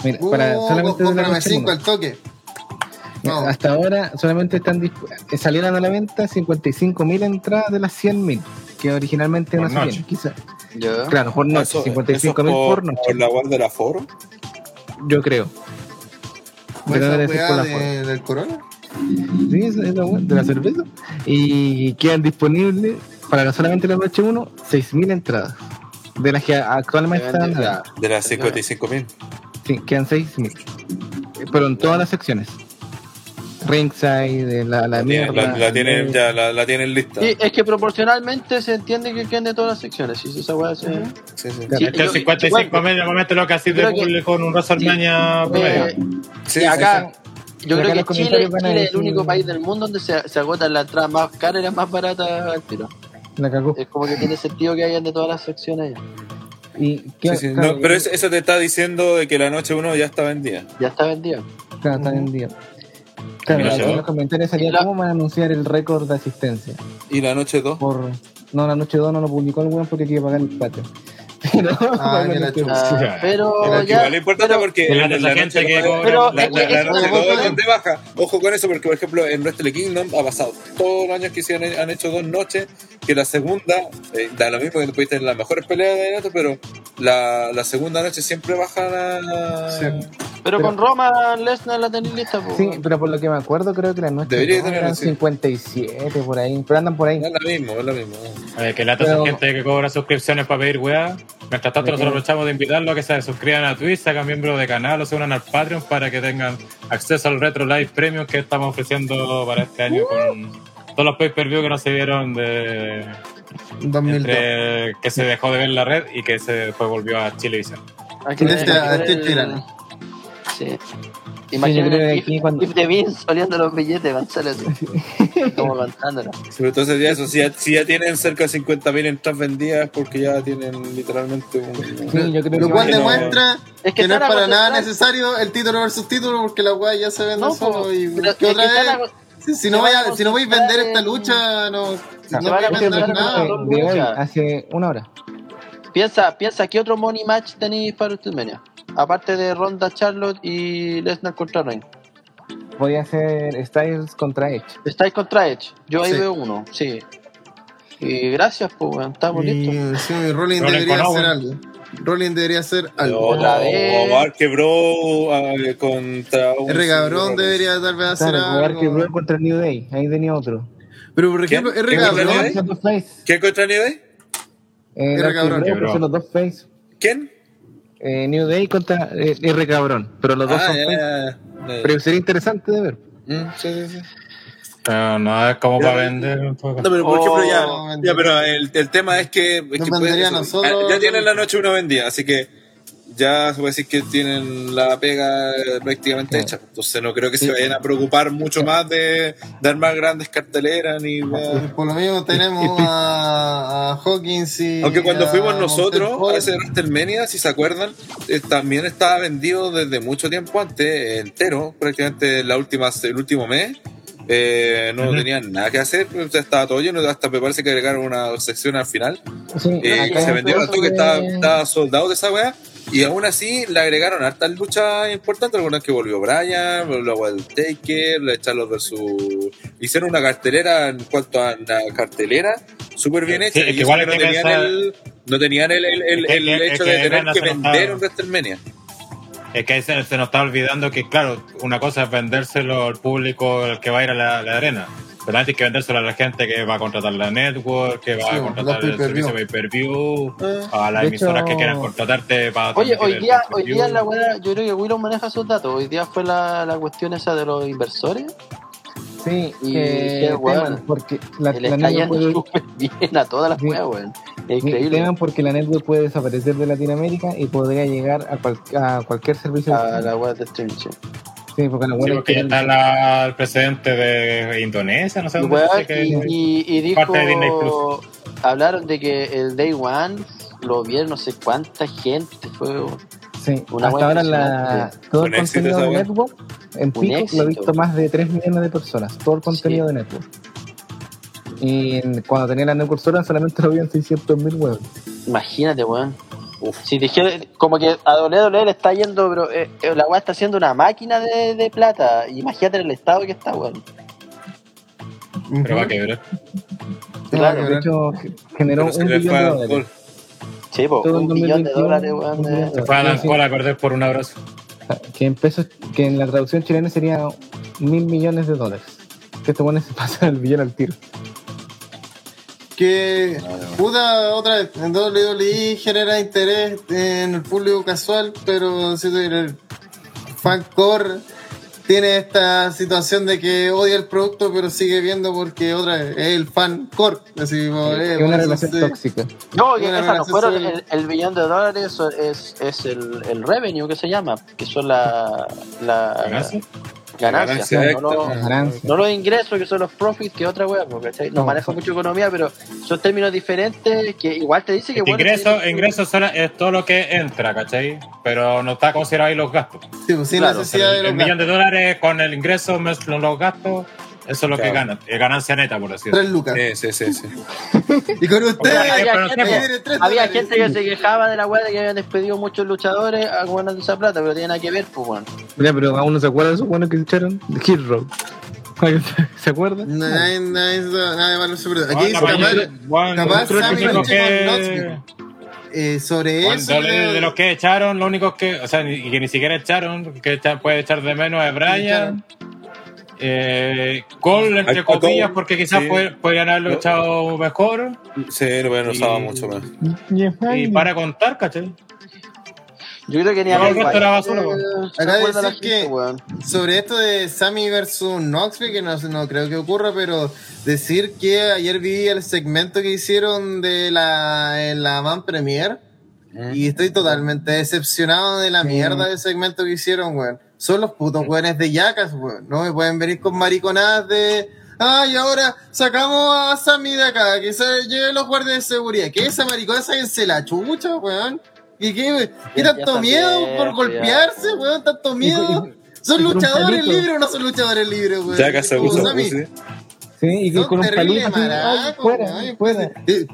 [SPEAKER 4] Mira,
[SPEAKER 3] Uh,
[SPEAKER 4] para solamente
[SPEAKER 3] cómprame cinco al toque. No.
[SPEAKER 4] Hasta ahora solamente están eh, salieron a la venta 55.000 entradas de las 100.000 que originalmente
[SPEAKER 2] Por
[SPEAKER 4] no salían.
[SPEAKER 2] noche.
[SPEAKER 4] Quizá,
[SPEAKER 6] Ya.
[SPEAKER 4] claro, por noche,
[SPEAKER 1] Eso-
[SPEAKER 4] 55.000
[SPEAKER 1] eso
[SPEAKER 4] por noche,
[SPEAKER 1] Por la guardia del aforo.
[SPEAKER 4] yo creo.
[SPEAKER 3] ¿Fue
[SPEAKER 4] Pero
[SPEAKER 3] esa
[SPEAKER 4] debe ser
[SPEAKER 3] weá
[SPEAKER 4] por la
[SPEAKER 3] de- del corona?
[SPEAKER 4] Sí, esa es la wea de la cerveza. Y quedan disponibles para la- solamente la noche 1 6.000 entradas. De las que actualmente están. a la.
[SPEAKER 1] De las 55 mil.
[SPEAKER 4] Sí, quedan 6.000. Pero en todas las secciones. Ringside, de la, la
[SPEAKER 1] La, tienen-
[SPEAKER 4] mierda.
[SPEAKER 1] la- la tienen, ya la, la tienen lista.
[SPEAKER 6] Sí, es que proporcionalmente se entiende que queden de todas las secciones. Si esa weá se.
[SPEAKER 1] Sí, sí.
[SPEAKER 6] Sí, yo-
[SPEAKER 2] 55
[SPEAKER 6] igual,
[SPEAKER 2] mil normalmente lo que así de público con un WrestleMania
[SPEAKER 6] eh,
[SPEAKER 2] promedio.
[SPEAKER 1] Sí,
[SPEAKER 6] acá, yo creo que Chile, Chile es el único país del mundo donde se, se agotan las entradas más caras y las más baratas al tiro.
[SPEAKER 4] La cagó.
[SPEAKER 6] Es como que tiene sentido que hayan de todas las secciones.
[SPEAKER 4] Y
[SPEAKER 1] sí,
[SPEAKER 4] qué-
[SPEAKER 1] sí.
[SPEAKER 4] claro,
[SPEAKER 1] No, pero eso, eso te está diciendo de que la noche 1 ya está vendida.
[SPEAKER 6] Ya está vendido.
[SPEAKER 4] Claro, está vendido. Claro, acá
[SPEAKER 2] yo-
[SPEAKER 4] en los comentarios salía
[SPEAKER 6] la-
[SPEAKER 4] cómo van a anunciar el récord de asistencia.
[SPEAKER 1] ¿Y la noche 2?
[SPEAKER 4] Por... No, la noche 2 no lo publicó el weón porque quería pagar el patio. Pero,
[SPEAKER 3] Ah.
[SPEAKER 6] Ah, pero
[SPEAKER 1] Pero
[SPEAKER 6] ya.
[SPEAKER 1] igual es importante
[SPEAKER 6] pero-
[SPEAKER 1] porque
[SPEAKER 2] Pero
[SPEAKER 1] la
[SPEAKER 2] gente que
[SPEAKER 6] Pero
[SPEAKER 1] la, la- la noche donde baja. Ojo con eso, porque por ejemplo en Wrestle Kingdom ha pasado todos los años que se han, han hecho dos noches, que la segunda, eh, da lo mismo que pudiste tener las mejores peleas de esto, pero la, la segunda noche siempre baja la.
[SPEAKER 6] Pero con Roma, Lesnar la tenéis lista.
[SPEAKER 4] Sí, pero por lo que me acuerdo, creo que la noche
[SPEAKER 1] Debería
[SPEAKER 4] eran
[SPEAKER 1] sí.
[SPEAKER 4] 57 por ahí. Pero andan por ahí.
[SPEAKER 1] Es lo mismo, es lo mismo.
[SPEAKER 2] Eh, que lata
[SPEAKER 4] Pero-
[SPEAKER 2] esa gente que cobra suscripciones para pedir weá. Mientras tanto, nosotros aprovechamos de invitarlos a que se suscriban a Twitch, se hagan miembros de canal o se unan al Patreon para que tengan acceso al Retro Live Premium que estamos ofreciendo para este año con todos los pay-per-view que no se vieron de
[SPEAKER 3] 2002.
[SPEAKER 2] entre que se dejó de ver la red y que se después volvió a Chilevisión.
[SPEAKER 6] Hay que
[SPEAKER 3] Este-
[SPEAKER 6] ver- Sí. Imagínate gif-
[SPEAKER 4] cuando-
[SPEAKER 6] de Vince oliendo los billetes, Gonzalo. así. Como cantándolo.
[SPEAKER 1] Pero entonces ya eso, si ya, si ya tienen cerca de 50.000 entradas vendidas, porque ya tienen literalmente un...
[SPEAKER 4] Sí, yo creo
[SPEAKER 3] Lo
[SPEAKER 4] que
[SPEAKER 3] cual
[SPEAKER 1] no-
[SPEAKER 3] demuestra
[SPEAKER 6] Es
[SPEAKER 3] que,
[SPEAKER 6] que
[SPEAKER 3] no es para nada necesario el título versus título porque la weá ya se vende
[SPEAKER 6] No,
[SPEAKER 3] solo y
[SPEAKER 6] pero
[SPEAKER 3] que
[SPEAKER 6] es
[SPEAKER 3] otra vez si, si no vaya, si no vais a vender esta lucha no,
[SPEAKER 6] Se
[SPEAKER 3] no
[SPEAKER 6] a
[SPEAKER 3] vais a vender nada.
[SPEAKER 4] de hoy, hace una hora.
[SPEAKER 6] Piensa, piensa, ¿qué otro money match tenéis para WrestleMania? Aparte de Ronda Charlotte y Lesnar contra Reign.
[SPEAKER 4] Podía ser Styles contra Edge.
[SPEAKER 6] Estáis contra Edge. Yo ahí
[SPEAKER 3] Sí.
[SPEAKER 6] veo uno, sí. Y gracias, pues. Estamos listos.
[SPEAKER 3] Sí, Rolling
[SPEAKER 2] Rolling
[SPEAKER 3] debería hacer algo. Rolling debería hacer algo.
[SPEAKER 1] O,
[SPEAKER 6] Otra vez.
[SPEAKER 1] o Bar quebró ah, contra un...
[SPEAKER 3] R. Cabrón debería tal vez hacer
[SPEAKER 4] Claro,
[SPEAKER 3] algo.
[SPEAKER 4] Brock contra New Day. Ahí tenía otro.
[SPEAKER 3] Pero por ejemplo. R.
[SPEAKER 1] ¿Quién contra
[SPEAKER 3] Cabrón.
[SPEAKER 1] ¿Quién contra New Day?
[SPEAKER 4] Eh,
[SPEAKER 3] R. Cabrón.
[SPEAKER 2] Quebró.
[SPEAKER 4] los dos face.
[SPEAKER 1] ¿Quién?
[SPEAKER 4] Eh, New Day contra eh, R. Cabrón. Pero los dos
[SPEAKER 1] Ah,
[SPEAKER 4] son
[SPEAKER 1] ya,
[SPEAKER 4] face.
[SPEAKER 1] ya, ya.
[SPEAKER 4] Pero sería interesante de ver.
[SPEAKER 1] Mm, sí, sí, sí.
[SPEAKER 2] Pero no es como para vender un poco.
[SPEAKER 1] No, pero por
[SPEAKER 6] Oh,
[SPEAKER 1] ejemplo, ya,
[SPEAKER 3] vendido.
[SPEAKER 1] ya, pero el, el tema es que, es que
[SPEAKER 3] Nos
[SPEAKER 1] pueden-
[SPEAKER 3] vendería a
[SPEAKER 1] eso,
[SPEAKER 3] nosotros.
[SPEAKER 1] ya, tienen la noche una vendida, así que ya se puede decir que tienen la pega eh, prácticamente
[SPEAKER 8] Sí.
[SPEAKER 1] hecha. Entonces no creo que se vayan a preocupar mucho más de dar más grandes carteleras ni.
[SPEAKER 3] Por lo mismo tenemos a, a Hawkins y.
[SPEAKER 1] Aunque cuando
[SPEAKER 3] a
[SPEAKER 1] fuimos nosotros
[SPEAKER 3] Montel
[SPEAKER 1] a ese WrestleMania, si se acuerdan, eh, también estaba vendido desde mucho tiempo antes, entero, prácticamente la última, el último mes. Eh, no
[SPEAKER 2] Ujú.
[SPEAKER 1] tenían nada que hacer, o sea, estaba todo lleno, hasta me parece que agregaron una sección al final.
[SPEAKER 4] Sí,
[SPEAKER 1] Eh, se vendieron todo que
[SPEAKER 4] de-
[SPEAKER 1] estaba, estaba soldado de esa weá. Y aún así le agregaron hartas luchas importantes. Algunas que volvió Brian, luego el Taker, la Charlos versus. Hicieron una cartelera en cuanto a una cartelera súper bien
[SPEAKER 2] Sí,
[SPEAKER 1] hecha.
[SPEAKER 2] que
[SPEAKER 1] y
[SPEAKER 2] igual
[SPEAKER 1] que no tenían,
[SPEAKER 2] pensar-
[SPEAKER 1] el, no tenían el, el, el-
[SPEAKER 2] Es que-
[SPEAKER 1] el
[SPEAKER 2] es
[SPEAKER 1] hecho
[SPEAKER 2] que
[SPEAKER 1] de tener que vender un WrestleMania.
[SPEAKER 2] Es que ahí se, se nos está olvidando que, claro, una cosa es vendérselo al público el que va a ir a la, la arena. Pero antes hay que vendérselo a la gente que va a contratar la network, que va
[SPEAKER 3] Sí,
[SPEAKER 2] a contratar el servicio
[SPEAKER 3] pay-per-view.
[SPEAKER 2] pay-per-view, a las emisoras
[SPEAKER 4] hecho-
[SPEAKER 2] que quieran contratarte para
[SPEAKER 6] Oye, hoy día, hoy día la weá, yo creo que Willow maneja sus datos. Hoy día fue la, la cuestión esa de los inversores.
[SPEAKER 4] Sí,
[SPEAKER 6] Y
[SPEAKER 4] que
[SPEAKER 6] bueno.
[SPEAKER 4] teman porque la,
[SPEAKER 6] que
[SPEAKER 4] la network
[SPEAKER 6] yendo
[SPEAKER 4] puede,
[SPEAKER 6] súper bien a todas las
[SPEAKER 4] Sí.
[SPEAKER 6] weas, weón. Increíble.
[SPEAKER 4] teman porque la network puede desaparecer de Latinoamérica y podría llegar a, cual- a cualquier servicio.
[SPEAKER 6] A la wea de streaming, sí.
[SPEAKER 4] Porque la
[SPEAKER 2] Sí, porque ya está la- el presidente de Indonesia, no sé dónde que-
[SPEAKER 6] y, y- y dijo,
[SPEAKER 2] parte de Disney Plus.
[SPEAKER 6] hablaron de que el Day One lo vieron no sé cuánta gente. Fue
[SPEAKER 4] Sí,
[SPEAKER 6] Una
[SPEAKER 4] hasta ahora la, todo el contenido de. Network en Pico lo ha visto más de 3 millones de personas, todo el contenido
[SPEAKER 6] Sí.
[SPEAKER 4] de Network. Y cuando tenía la Network sola solamente lo vieron 600 mil huevos.
[SPEAKER 6] Imagínate, weón.
[SPEAKER 1] Uf.
[SPEAKER 6] Si dije, como que a WWE le está yendo, pero eh, eh, la weá está haciendo una máquina de, de plata. Imagínate en el estado que está, weón.
[SPEAKER 2] Pero va a quebrar.
[SPEAKER 6] Claro,
[SPEAKER 4] De hecho, ge- generó un billón
[SPEAKER 1] fue
[SPEAKER 4] de dólares.
[SPEAKER 6] Sí, po, un billón de
[SPEAKER 4] 2021,
[SPEAKER 6] dólares, weón. de-
[SPEAKER 2] Fue a perder por un abrazo.
[SPEAKER 4] Que en pesos, que en la traducción chilena sería mil millones de dólares. Que estos buenos se pasan el billón al tiro.
[SPEAKER 3] Que, puta, otra vez, en WWE genera interés en el público casual, pero si el fancore tiene esta situación de que odia el producto, pero sigue viendo porque otra vez es el fancore. Así, por- eh,
[SPEAKER 4] Es
[SPEAKER 3] por
[SPEAKER 4] una relación tóxica.
[SPEAKER 6] No, que esa no fueron el, el billón de dólares, es, es el, el revenue que se llama, que son la, la. Ganancias,
[SPEAKER 1] Ganancia
[SPEAKER 6] no, no,
[SPEAKER 1] extra.
[SPEAKER 4] Ganancia.
[SPEAKER 6] no los ingresos, que son los profits, que otra wea, porque ¿cachai? no
[SPEAKER 4] son-
[SPEAKER 6] mucho economía, pero son términos diferentes que igual te dice que bueno,
[SPEAKER 2] ingreso,
[SPEAKER 6] tiene-
[SPEAKER 2] ingreso es todo lo que entra, ¿cachai? Pero no está considerado ahí los gastos.
[SPEAKER 3] Sí, pues, sin
[SPEAKER 6] Claro,
[SPEAKER 3] necesidad de
[SPEAKER 2] El,
[SPEAKER 3] los
[SPEAKER 2] millón de dólares con el ingreso más los gastos, eso es lo que
[SPEAKER 1] Claro.
[SPEAKER 2] gana. Es ganancia neta, por decirlo.
[SPEAKER 3] tres lucas.
[SPEAKER 1] Sí, sí, sí, sí.
[SPEAKER 3] Y con ustedes,
[SPEAKER 6] Había,
[SPEAKER 2] no
[SPEAKER 6] gente, había que se quejaba de la weá de que habían despedido muchos luchadores a de esa plata, pero tiene nada que ver, pues bueno.
[SPEAKER 4] Ya, pero aún no se acuerda de esos buenos que se echaron de Hit. ¿Se acuerdan?
[SPEAKER 3] Nadie, nadie, nadie va a super- Aquí
[SPEAKER 2] Bueno,
[SPEAKER 3] dice capaz, Sammy
[SPEAKER 2] que-
[SPEAKER 3] eh, sobre eso.
[SPEAKER 2] de, de los que echaron, lo único que, o sea, y que ni siquiera echaron, que echa- puede echar de menos es Brian. Eh, entre comillas, porque quizás
[SPEAKER 1] sí.
[SPEAKER 2] pod- podrían haberlo
[SPEAKER 1] No.
[SPEAKER 2] echado mejor.
[SPEAKER 1] Sí, lo hubieran usado mucho más.
[SPEAKER 2] Y para contar, ¿cachai?
[SPEAKER 6] Yo creo que ni
[SPEAKER 2] No,
[SPEAKER 6] a
[SPEAKER 2] era basura,
[SPEAKER 3] decir que-
[SPEAKER 6] gente.
[SPEAKER 3] Sobre esto de Sammy versus Knoxville, que no, no creo que ocurra, pero decir que ayer vi el segmento que hicieron de la, en la Man Premier y estoy totalmente decepcionado de la mierda del segmento que hicieron, weón. Son los putos weones de yacas, weón. No me pueden venir con mariconadas de. Ay, ahora sacamos a Sammy de acá, que se lleven los guardias de seguridad. Que esa maricona sáquense la chucha, weón. ¿Y qué, qué
[SPEAKER 6] Ya
[SPEAKER 3] tanto miedo
[SPEAKER 6] bien,
[SPEAKER 3] por
[SPEAKER 6] ya.
[SPEAKER 3] golpearse, weón? ¿Tanto miedo? ¿Son luchadores libres o no son luchadores libres, weón?
[SPEAKER 1] Ya se usa, pues, sí.
[SPEAKER 4] Sí, y que con un palito. ay, fuera.
[SPEAKER 3] Eh,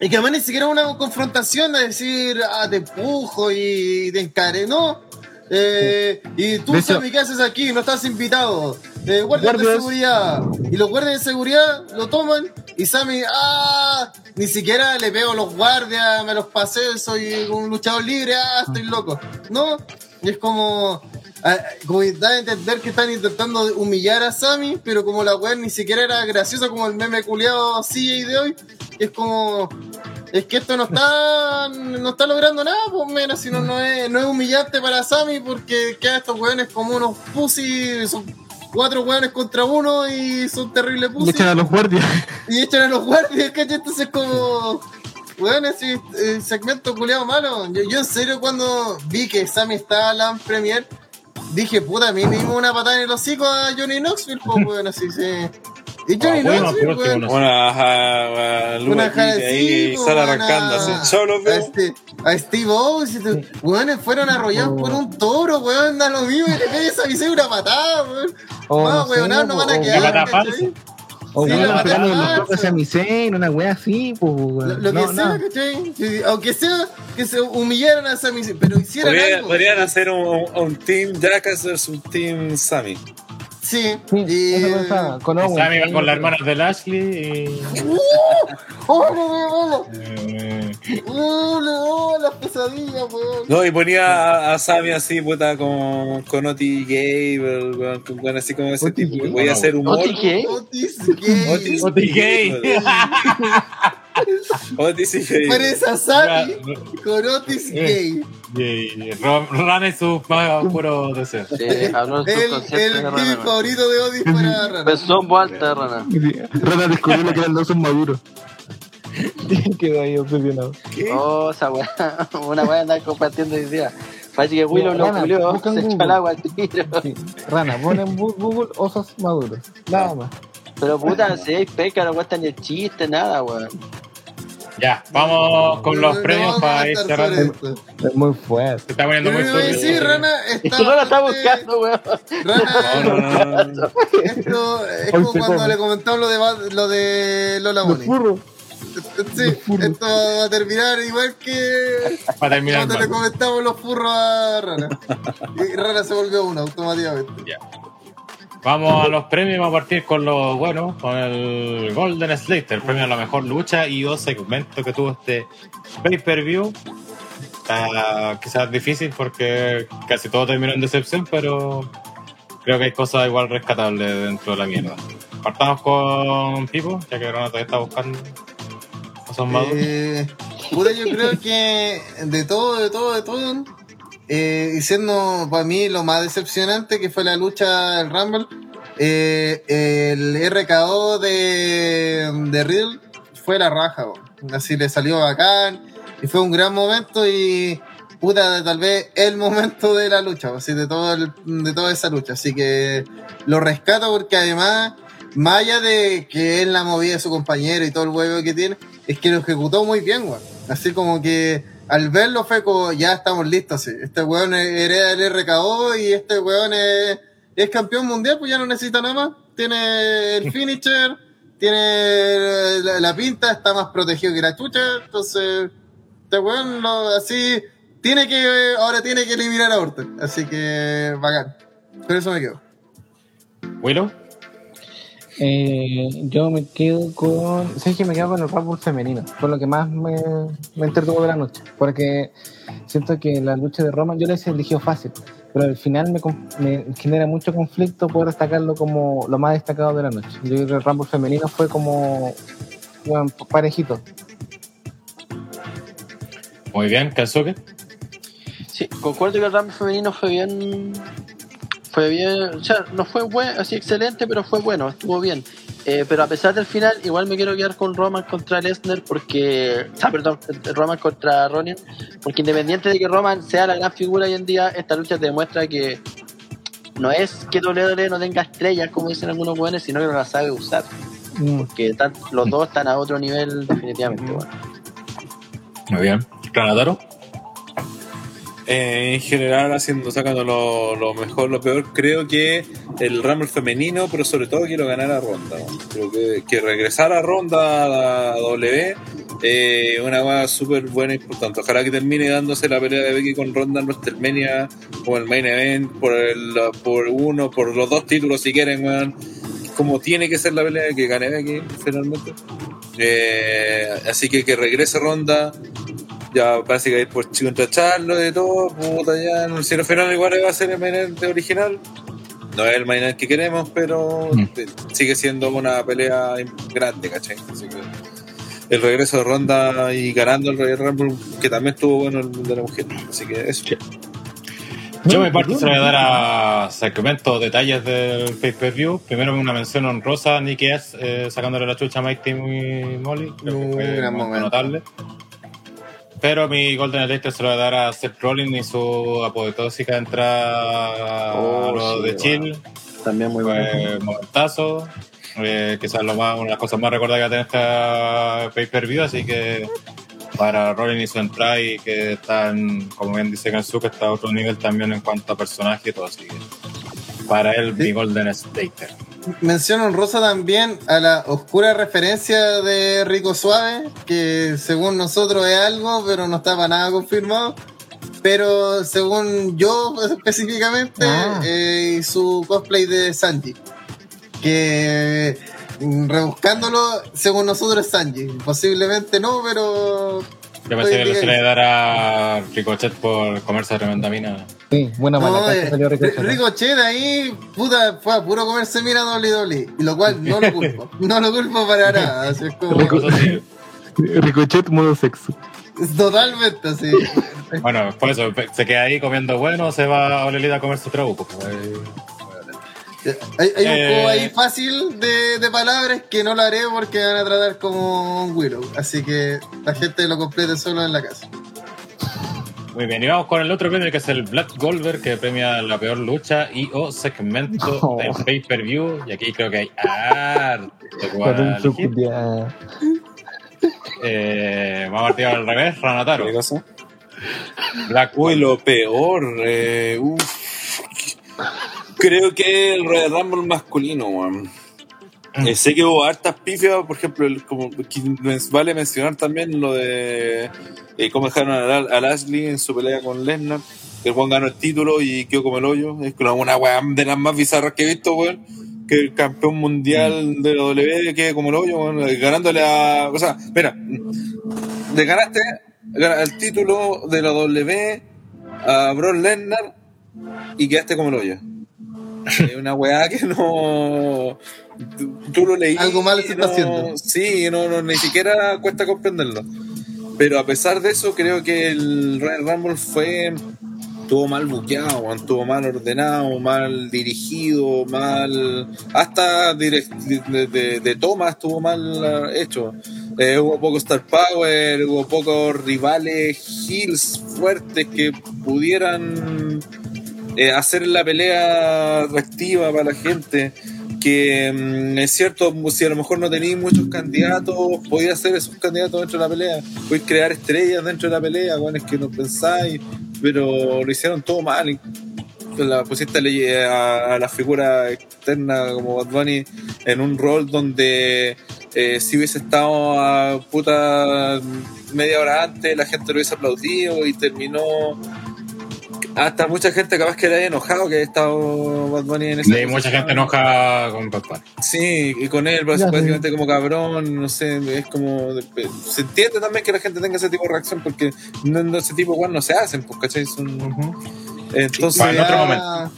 [SPEAKER 3] Y que además ni siquiera una confrontación de decir, ah, te empujo y te encare, no. Eh, y tú, Sammy, ¿qué haces aquí? No estás invitado. Eh, guardias de seguridad. Y los guardias de seguridad lo toman y Sammy, ah, ni siquiera le pego a los guardias, me los pasé, soy un luchador libre, ah, estoy loco. No, y es como, como da a entender que están intentando humillar a Sammy, pero como la weá ni siquiera era graciosa como el meme culiado CJ de hoy, es como, es que esto no está, no está logrando nada, pues menos, sino no es, no es humillante para Sammy porque quedan estos weones como unos pussy, son cuatro weones contra uno y son terribles
[SPEAKER 4] Le
[SPEAKER 3] pussy
[SPEAKER 4] echan a los guardias.
[SPEAKER 3] y echan a los guardias, ¿cachai? Entonces como... weón, ese eh, segmento culeado malo. Yo, yo en serio cuando vi que Sammy estaba en la Premier, dije, puta, mínimo una patada en el hocico a Johnny Knoxville, pues weón, así, sí. Y Johnny
[SPEAKER 2] Ah, bueno,
[SPEAKER 3] Knoxville,
[SPEAKER 2] por último,
[SPEAKER 3] weón.
[SPEAKER 2] no
[SPEAKER 1] Una, ja- una, ahí sale arrancando
[SPEAKER 3] a-
[SPEAKER 1] así. Yo los
[SPEAKER 3] a,
[SPEAKER 1] veo.
[SPEAKER 3] este, a Steve te- weones fueron arrollados por un toro, weón, da lo mismo y le pegues a una patada, weón.
[SPEAKER 4] O
[SPEAKER 3] no,
[SPEAKER 4] no
[SPEAKER 3] weón, no, no van a
[SPEAKER 4] o-
[SPEAKER 3] quedar.
[SPEAKER 4] O
[SPEAKER 3] Sí,
[SPEAKER 4] pegando
[SPEAKER 3] verdad,
[SPEAKER 4] los tocos
[SPEAKER 3] sí.
[SPEAKER 4] a mi Zayn, una wea así, pues,
[SPEAKER 3] Lo, que
[SPEAKER 4] No,
[SPEAKER 3] sea,
[SPEAKER 4] no.
[SPEAKER 3] ¿cachai? Sí, Aunque sea que se humillaran a Sami pero hicieran
[SPEAKER 1] Podría-
[SPEAKER 3] algo.
[SPEAKER 1] podrían hacer un, un, un team Jackass versus un team Sammy.
[SPEAKER 3] Sí,
[SPEAKER 4] Sí,
[SPEAKER 3] y...
[SPEAKER 4] eso pensaba, con Owen.
[SPEAKER 2] Sammy va con las hermanas de Lashley y.
[SPEAKER 3] ¡Oh, no, no,
[SPEAKER 2] eh,
[SPEAKER 3] no! ¡Oh, no! Las pesadillas, weón.
[SPEAKER 1] No, y ponía a, a Sammy así, puta, con, con Oti Gable, weón, con weón así como ese
[SPEAKER 4] Oti
[SPEAKER 1] tipo. Que
[SPEAKER 4] Gable.
[SPEAKER 1] voy a hacer humor.
[SPEAKER 6] ¿Oti qué?
[SPEAKER 3] Otis Gay.
[SPEAKER 1] Otis
[SPEAKER 2] Oti Gay.
[SPEAKER 1] Otis y Gable.
[SPEAKER 3] Parece a Sami con Otis
[SPEAKER 2] Eh.
[SPEAKER 3] Gay.
[SPEAKER 2] Es su más puro deseo.
[SPEAKER 6] Sí, habló en su
[SPEAKER 3] El,
[SPEAKER 6] concierto
[SPEAKER 3] el
[SPEAKER 6] de
[SPEAKER 3] gay
[SPEAKER 6] Rana.
[SPEAKER 3] favorito de Otis para Rana.
[SPEAKER 6] En voz alta, Rana.
[SPEAKER 4] Rana descubrió que eran dos son maduros. Quedó ahí obsesionado.
[SPEAKER 6] Oh, esa weá. Una weá andar compartiendo hoy día. Parece que Willow lo culió, se echó al agua al tiro.
[SPEAKER 4] Sí. Rana, pon en Google osos maduros. Nada más.
[SPEAKER 6] Pero puta, si hay peca, no cuesta ni el chiste, nada, weón.
[SPEAKER 2] Ya, vamos con los
[SPEAKER 3] No,
[SPEAKER 2] premios
[SPEAKER 3] no
[SPEAKER 2] para
[SPEAKER 3] a
[SPEAKER 2] ir cerrando.
[SPEAKER 4] Es muy fuerte.
[SPEAKER 2] Se está poniendo muy
[SPEAKER 3] a decir,
[SPEAKER 2] turbio.
[SPEAKER 3] Rana
[SPEAKER 6] Es
[SPEAKER 3] está.
[SPEAKER 6] la está buscando, weón.
[SPEAKER 3] Rana,
[SPEAKER 1] No, no, no, no.
[SPEAKER 3] esto es como cuando
[SPEAKER 4] come.
[SPEAKER 3] le comentamos lo de, lo de Lola Bonnie. Sí, esto va a terminar igual que
[SPEAKER 2] Para terminar
[SPEAKER 3] cuando le
[SPEAKER 2] mal.
[SPEAKER 3] comentamos los furros a Rana. Y Rana se volvió uno automáticamente.
[SPEAKER 2] Vamos a los premios, vamos a partir con lo bueno, con el Golden Slater, el premio a la mejor lucha y o segmento que tuvo este pay-per-view. Está quizás difícil porque casi todo terminó en decepción, pero creo que hay cosas igual rescatables dentro de la mierda. Partamos con Pipo, ya que Ronald todavía está buscando maduras.
[SPEAKER 3] Eh, puta, yo creo que de todo, de todo, de todo, eh, siendo para mí lo más decepcionante que fue la lucha del Rumble, eh, el RKO de, de Riddle fue la raja, así le salió bacán, y fue un gran momento y puta, tal vez el momento de la lucha, así de, todo el- de toda esa lucha, así que lo rescato porque además, más allá de que él la movía de su compañero y todo el huevo que tiene, es que lo ejecutó muy bien. Así como que al verlo fue como, ya estamos listos, sí. Este weón hereda el RKO y este weón es, es campeón mundial, pues ya no necesita nada más. Tiene el finisher, tiene la, la pinta, está más protegido que la chucha, entonces este weón lo- así tiene que, ahora tiene que eliminar a Orton. Así que bacán. Por eso me quedo.
[SPEAKER 2] Willow,
[SPEAKER 4] Eh, yo me quedo con. ¿Sabes que me quedo con el Rumble femenino? Fue lo que más me, me entretuvo de la noche. Porque siento que la lucha de Roman yo la he elegido fácil. Pero al final me, con- me genera mucho conflicto poder destacarlo como lo más destacado de la noche. Yo creo que el Rumble femenino fue como. bueno, parejito.
[SPEAKER 2] muy bien, Kazuke.
[SPEAKER 6] Sí, concuerdo que el Rumble femenino fue bien. Fue bien. O sea, no fue buen, así excelente, pero fue bueno, estuvo bien. Eh, pero a pesar del final, igual me quiero quedar con Roman contra Lesnar porque. Sea, perdón, Roman contra Ronin. Porque independiente de que Roman sea la gran figura hoy en día, esta lucha te demuestra que no es que WWE no tenga estrellas, como dicen algunos buenos, sino que no la sabe usar.
[SPEAKER 4] Mm.
[SPEAKER 6] Porque los dos están a otro nivel, definitivamente. bueno.
[SPEAKER 2] Muy bien. Granadero.
[SPEAKER 1] Eh, en general, haciendo, sacando lo, lo mejor, lo peor, creo que el Rumble femenino, pero sobre todo quiero ganar a Ronda. Creo que, que regresar a Ronda a la W, eh, una cosa súper buena e importante. Ojalá que termine dándose la pelea de Becky con Ronda en WrestleMania o el main event por, el, por uno, por los dos títulos si quieren, weón. Como tiene que ser la pelea que gane Becky finalmente. Eh, así que que regrese Ronda. Ya parece que va a ir por chico contra Charlo de todo, puta ya. No sé, final igual va a ser el main event original. No es el main event que queremos, pero
[SPEAKER 2] Mm.
[SPEAKER 1] sigue siendo una pelea grande, ¿cachai? Así que el regreso de Ronda y ganando el Royal Rumble, que también estuvo bueno el de la mujer. Así que eso.
[SPEAKER 2] Yo me parte se voy a dar a segmentos, detalles del pay-per-view. Primero una mención honrosa a Nicky S, eh, sacándole la chucha a Mike Team y Molly. Creo que fue un momento. notable. Pero mi Golden Electro se lo voy a dar a Seth Rollins y su apoteósica entrada a
[SPEAKER 6] Oh,
[SPEAKER 2] lo
[SPEAKER 6] sí,
[SPEAKER 2] de. Chill.
[SPEAKER 6] También muy bueno.
[SPEAKER 2] Fue momentazo. Eh, quizás lo más, una de las cosas más recordadas que tiene esta pay-per-view, así que para Rollins y su entrada y que están, como bien dice Kansuke, está a otro nivel también en cuanto a personaje y todo, así que para él mi Golden Stater.
[SPEAKER 3] Mención honrosa también a la oscura referencia de Rico Suave, que según nosotros es algo, pero no está para nada confirmado. Pero según yo específicamente,
[SPEAKER 4] Ah.
[SPEAKER 3] eh, su cosplay de Sanji. Que mm, rebuscándolo, según nosotros es Sanji. Posiblemente no, pero
[SPEAKER 2] Yo pensé que se le dará a Ricochet por comerse tremenda mina.
[SPEAKER 4] Sí, buena
[SPEAKER 3] No,
[SPEAKER 4] mala
[SPEAKER 3] eh,
[SPEAKER 4] salió Ricochet.
[SPEAKER 3] Ricochet ahí, puta, fue a puro comerse mira WWE, y lo cual no lo culpo, no lo culpo para nada, así es como,
[SPEAKER 4] Rico-
[SPEAKER 2] Eso sí.
[SPEAKER 4] Ricochet modo sexo.
[SPEAKER 3] totalmente así.
[SPEAKER 2] Bueno, por eso se queda ahí comiendo bueno, se va a Olelita a comer su trabuco. pues,
[SPEAKER 3] Hay, hay un
[SPEAKER 2] Eh.
[SPEAKER 3] juego ahí fácil de, de palabras que no lo haré porque van a tratar como un Willow, así que la gente lo complete solo en la casa.
[SPEAKER 2] Muy bien, y vamos con el otro premio que es el Black Goldberg, que premia la peor lucha y o segmento
[SPEAKER 4] Oh.
[SPEAKER 2] del pay-per-view. Y aquí creo que hay
[SPEAKER 4] sucudia.
[SPEAKER 2] Eh, Vamos a partir al revés, Ranataro.
[SPEAKER 1] ¿Qué cosa?
[SPEAKER 2] Black
[SPEAKER 1] Uy, lo peor. Eh, uf. Creo que el Royal Rumble masculino, weón. Eh, sé que hubo hartas pifias, por ejemplo, el- como vale mencionar también lo de eh, cómo dejaron a, a Lashley en su pelea con Lesnar. que El Juan ganó el título y quedó como el hoyo. Es una weá de las más bizarras que he visto, weón. Que el campeón mundial de la W quede como el hoyo, weón. Ganándole a. O sea, mira, le ganaste gana- el título de la W a Brock Lesnar y quedaste como el hoyo. Es una weá que no. Tú, tú lo leí.
[SPEAKER 3] Algo mal se está
[SPEAKER 1] no-
[SPEAKER 3] haciendo.
[SPEAKER 1] Sí, no, no, ni siquiera cuesta comprenderlo. Pero a pesar de eso, creo que el Royal Rumble fue. Estuvo mal buqueado, estuvo mal ordenado, mal dirigido, mal. Hasta direct- de, de, de toma estuvo mal hecho. Eh, hubo poco Star Power, hubo pocos rivales, heels fuertes que pudieran eh, hacer la pelea atractiva para la gente. Que mm, es cierto, si a lo mejor no tenéis muchos candidatos, podías hacer esos candidatos dentro de la pelea, podéis crear estrellas dentro de la pelea, bueno, es que no pensáis, pero lo hicieron todo mal. La pusiste a, a la figura externa como Bad Bunny en un rol donde eh, si hubiese estado a puta media hora antes, la gente lo hubiese aplaudido y terminó hasta mucha gente capaz que le haya enojado que haya estado Bad Bunny en esa
[SPEAKER 2] Y mucha gente enoja con Bad Bunny.
[SPEAKER 1] Sí, y con él, pero
[SPEAKER 4] Ya,
[SPEAKER 1] básicamente como cabrón, no sé, es como... Se entiende también que la gente tenga ese tipo de reacción porque no, no, ese tipo de cosas no se hacen, pues, ¿cachai? Son- Entonces...
[SPEAKER 2] Para en otro
[SPEAKER 3] Ya-
[SPEAKER 2] momento.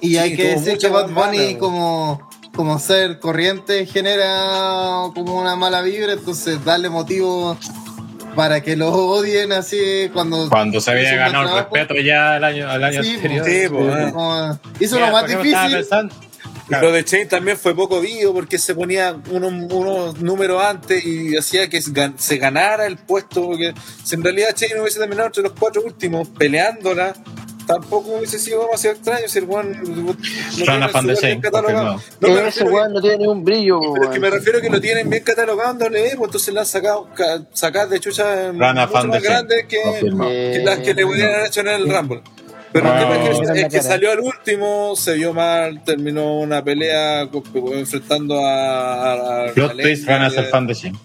[SPEAKER 3] Y hay
[SPEAKER 1] Sí,
[SPEAKER 3] que decir que Bad Bunny como, como ser corriente genera como una mala vibra, entonces darle motivo para que lo odien así cuando...
[SPEAKER 2] Cuando se había ganado el respeto ya el año, el año
[SPEAKER 3] Sí,
[SPEAKER 2] anterior.
[SPEAKER 1] sí, po, eh.
[SPEAKER 3] Como- hizo
[SPEAKER 2] Mira,
[SPEAKER 3] lo más difícil.
[SPEAKER 2] pensando-
[SPEAKER 1] Lo de Chain también fue poco vivo porque se ponía unos, unos números antes y hacía que se ganara el puesto. Porque si en realidad Chain hubiese terminado entre los cuatro últimos peleándola, tampoco hubiese sido demasiado extraño si el Juan
[SPEAKER 2] Rana fan de Shane, confirmado.
[SPEAKER 1] No,
[SPEAKER 6] Ese weón no tiene ni un brillo,
[SPEAKER 1] pero es que me
[SPEAKER 6] weón.
[SPEAKER 1] refiero que lo tienen bien catalogado en pues entonces le han sacado ca- sacar de chucha
[SPEAKER 2] Rana
[SPEAKER 1] mucho más
[SPEAKER 2] de
[SPEAKER 1] grandes que, las que le hubieran hecho en el Rumble. Pero el
[SPEAKER 2] No.
[SPEAKER 1] tema es que, es salió al último, se vio mal, terminó una pelea enfrentando a. a, a-
[SPEAKER 2] Plot
[SPEAKER 1] a
[SPEAKER 2] twist, van a ser
[SPEAKER 1] eh,
[SPEAKER 2] fan de Shin.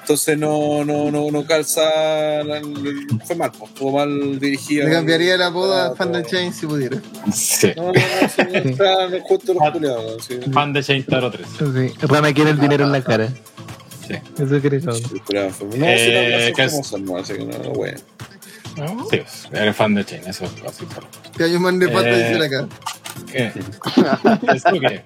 [SPEAKER 1] Entonces no, no, no, no calza. la- la- fue mal, pues, estuvo mal dirigido.
[SPEAKER 3] Le cambiaría la boda
[SPEAKER 1] Ah,
[SPEAKER 3] a fan de
[SPEAKER 1] todo.
[SPEAKER 3] Chain si pudiera.
[SPEAKER 2] Sí.
[SPEAKER 1] No, no, no, sí, no está no es justo los culiados. Sí,
[SPEAKER 2] Fan de Shane Taro 3.
[SPEAKER 4] Sí. Rana quiere el dinero en la cara.
[SPEAKER 2] Sí.
[SPEAKER 4] Eso quiere todo.
[SPEAKER 2] Eh,
[SPEAKER 1] no, no,
[SPEAKER 2] ¿qué
[SPEAKER 1] son
[SPEAKER 2] es?
[SPEAKER 1] no, así que no, no, bueno.
[SPEAKER 2] Sí, pues, eres fan de Shane, eso es así. solo.
[SPEAKER 3] Que hay un man de pata
[SPEAKER 2] Eh.
[SPEAKER 3] decir acá.
[SPEAKER 2] ¿Qué? ¿Esto qué?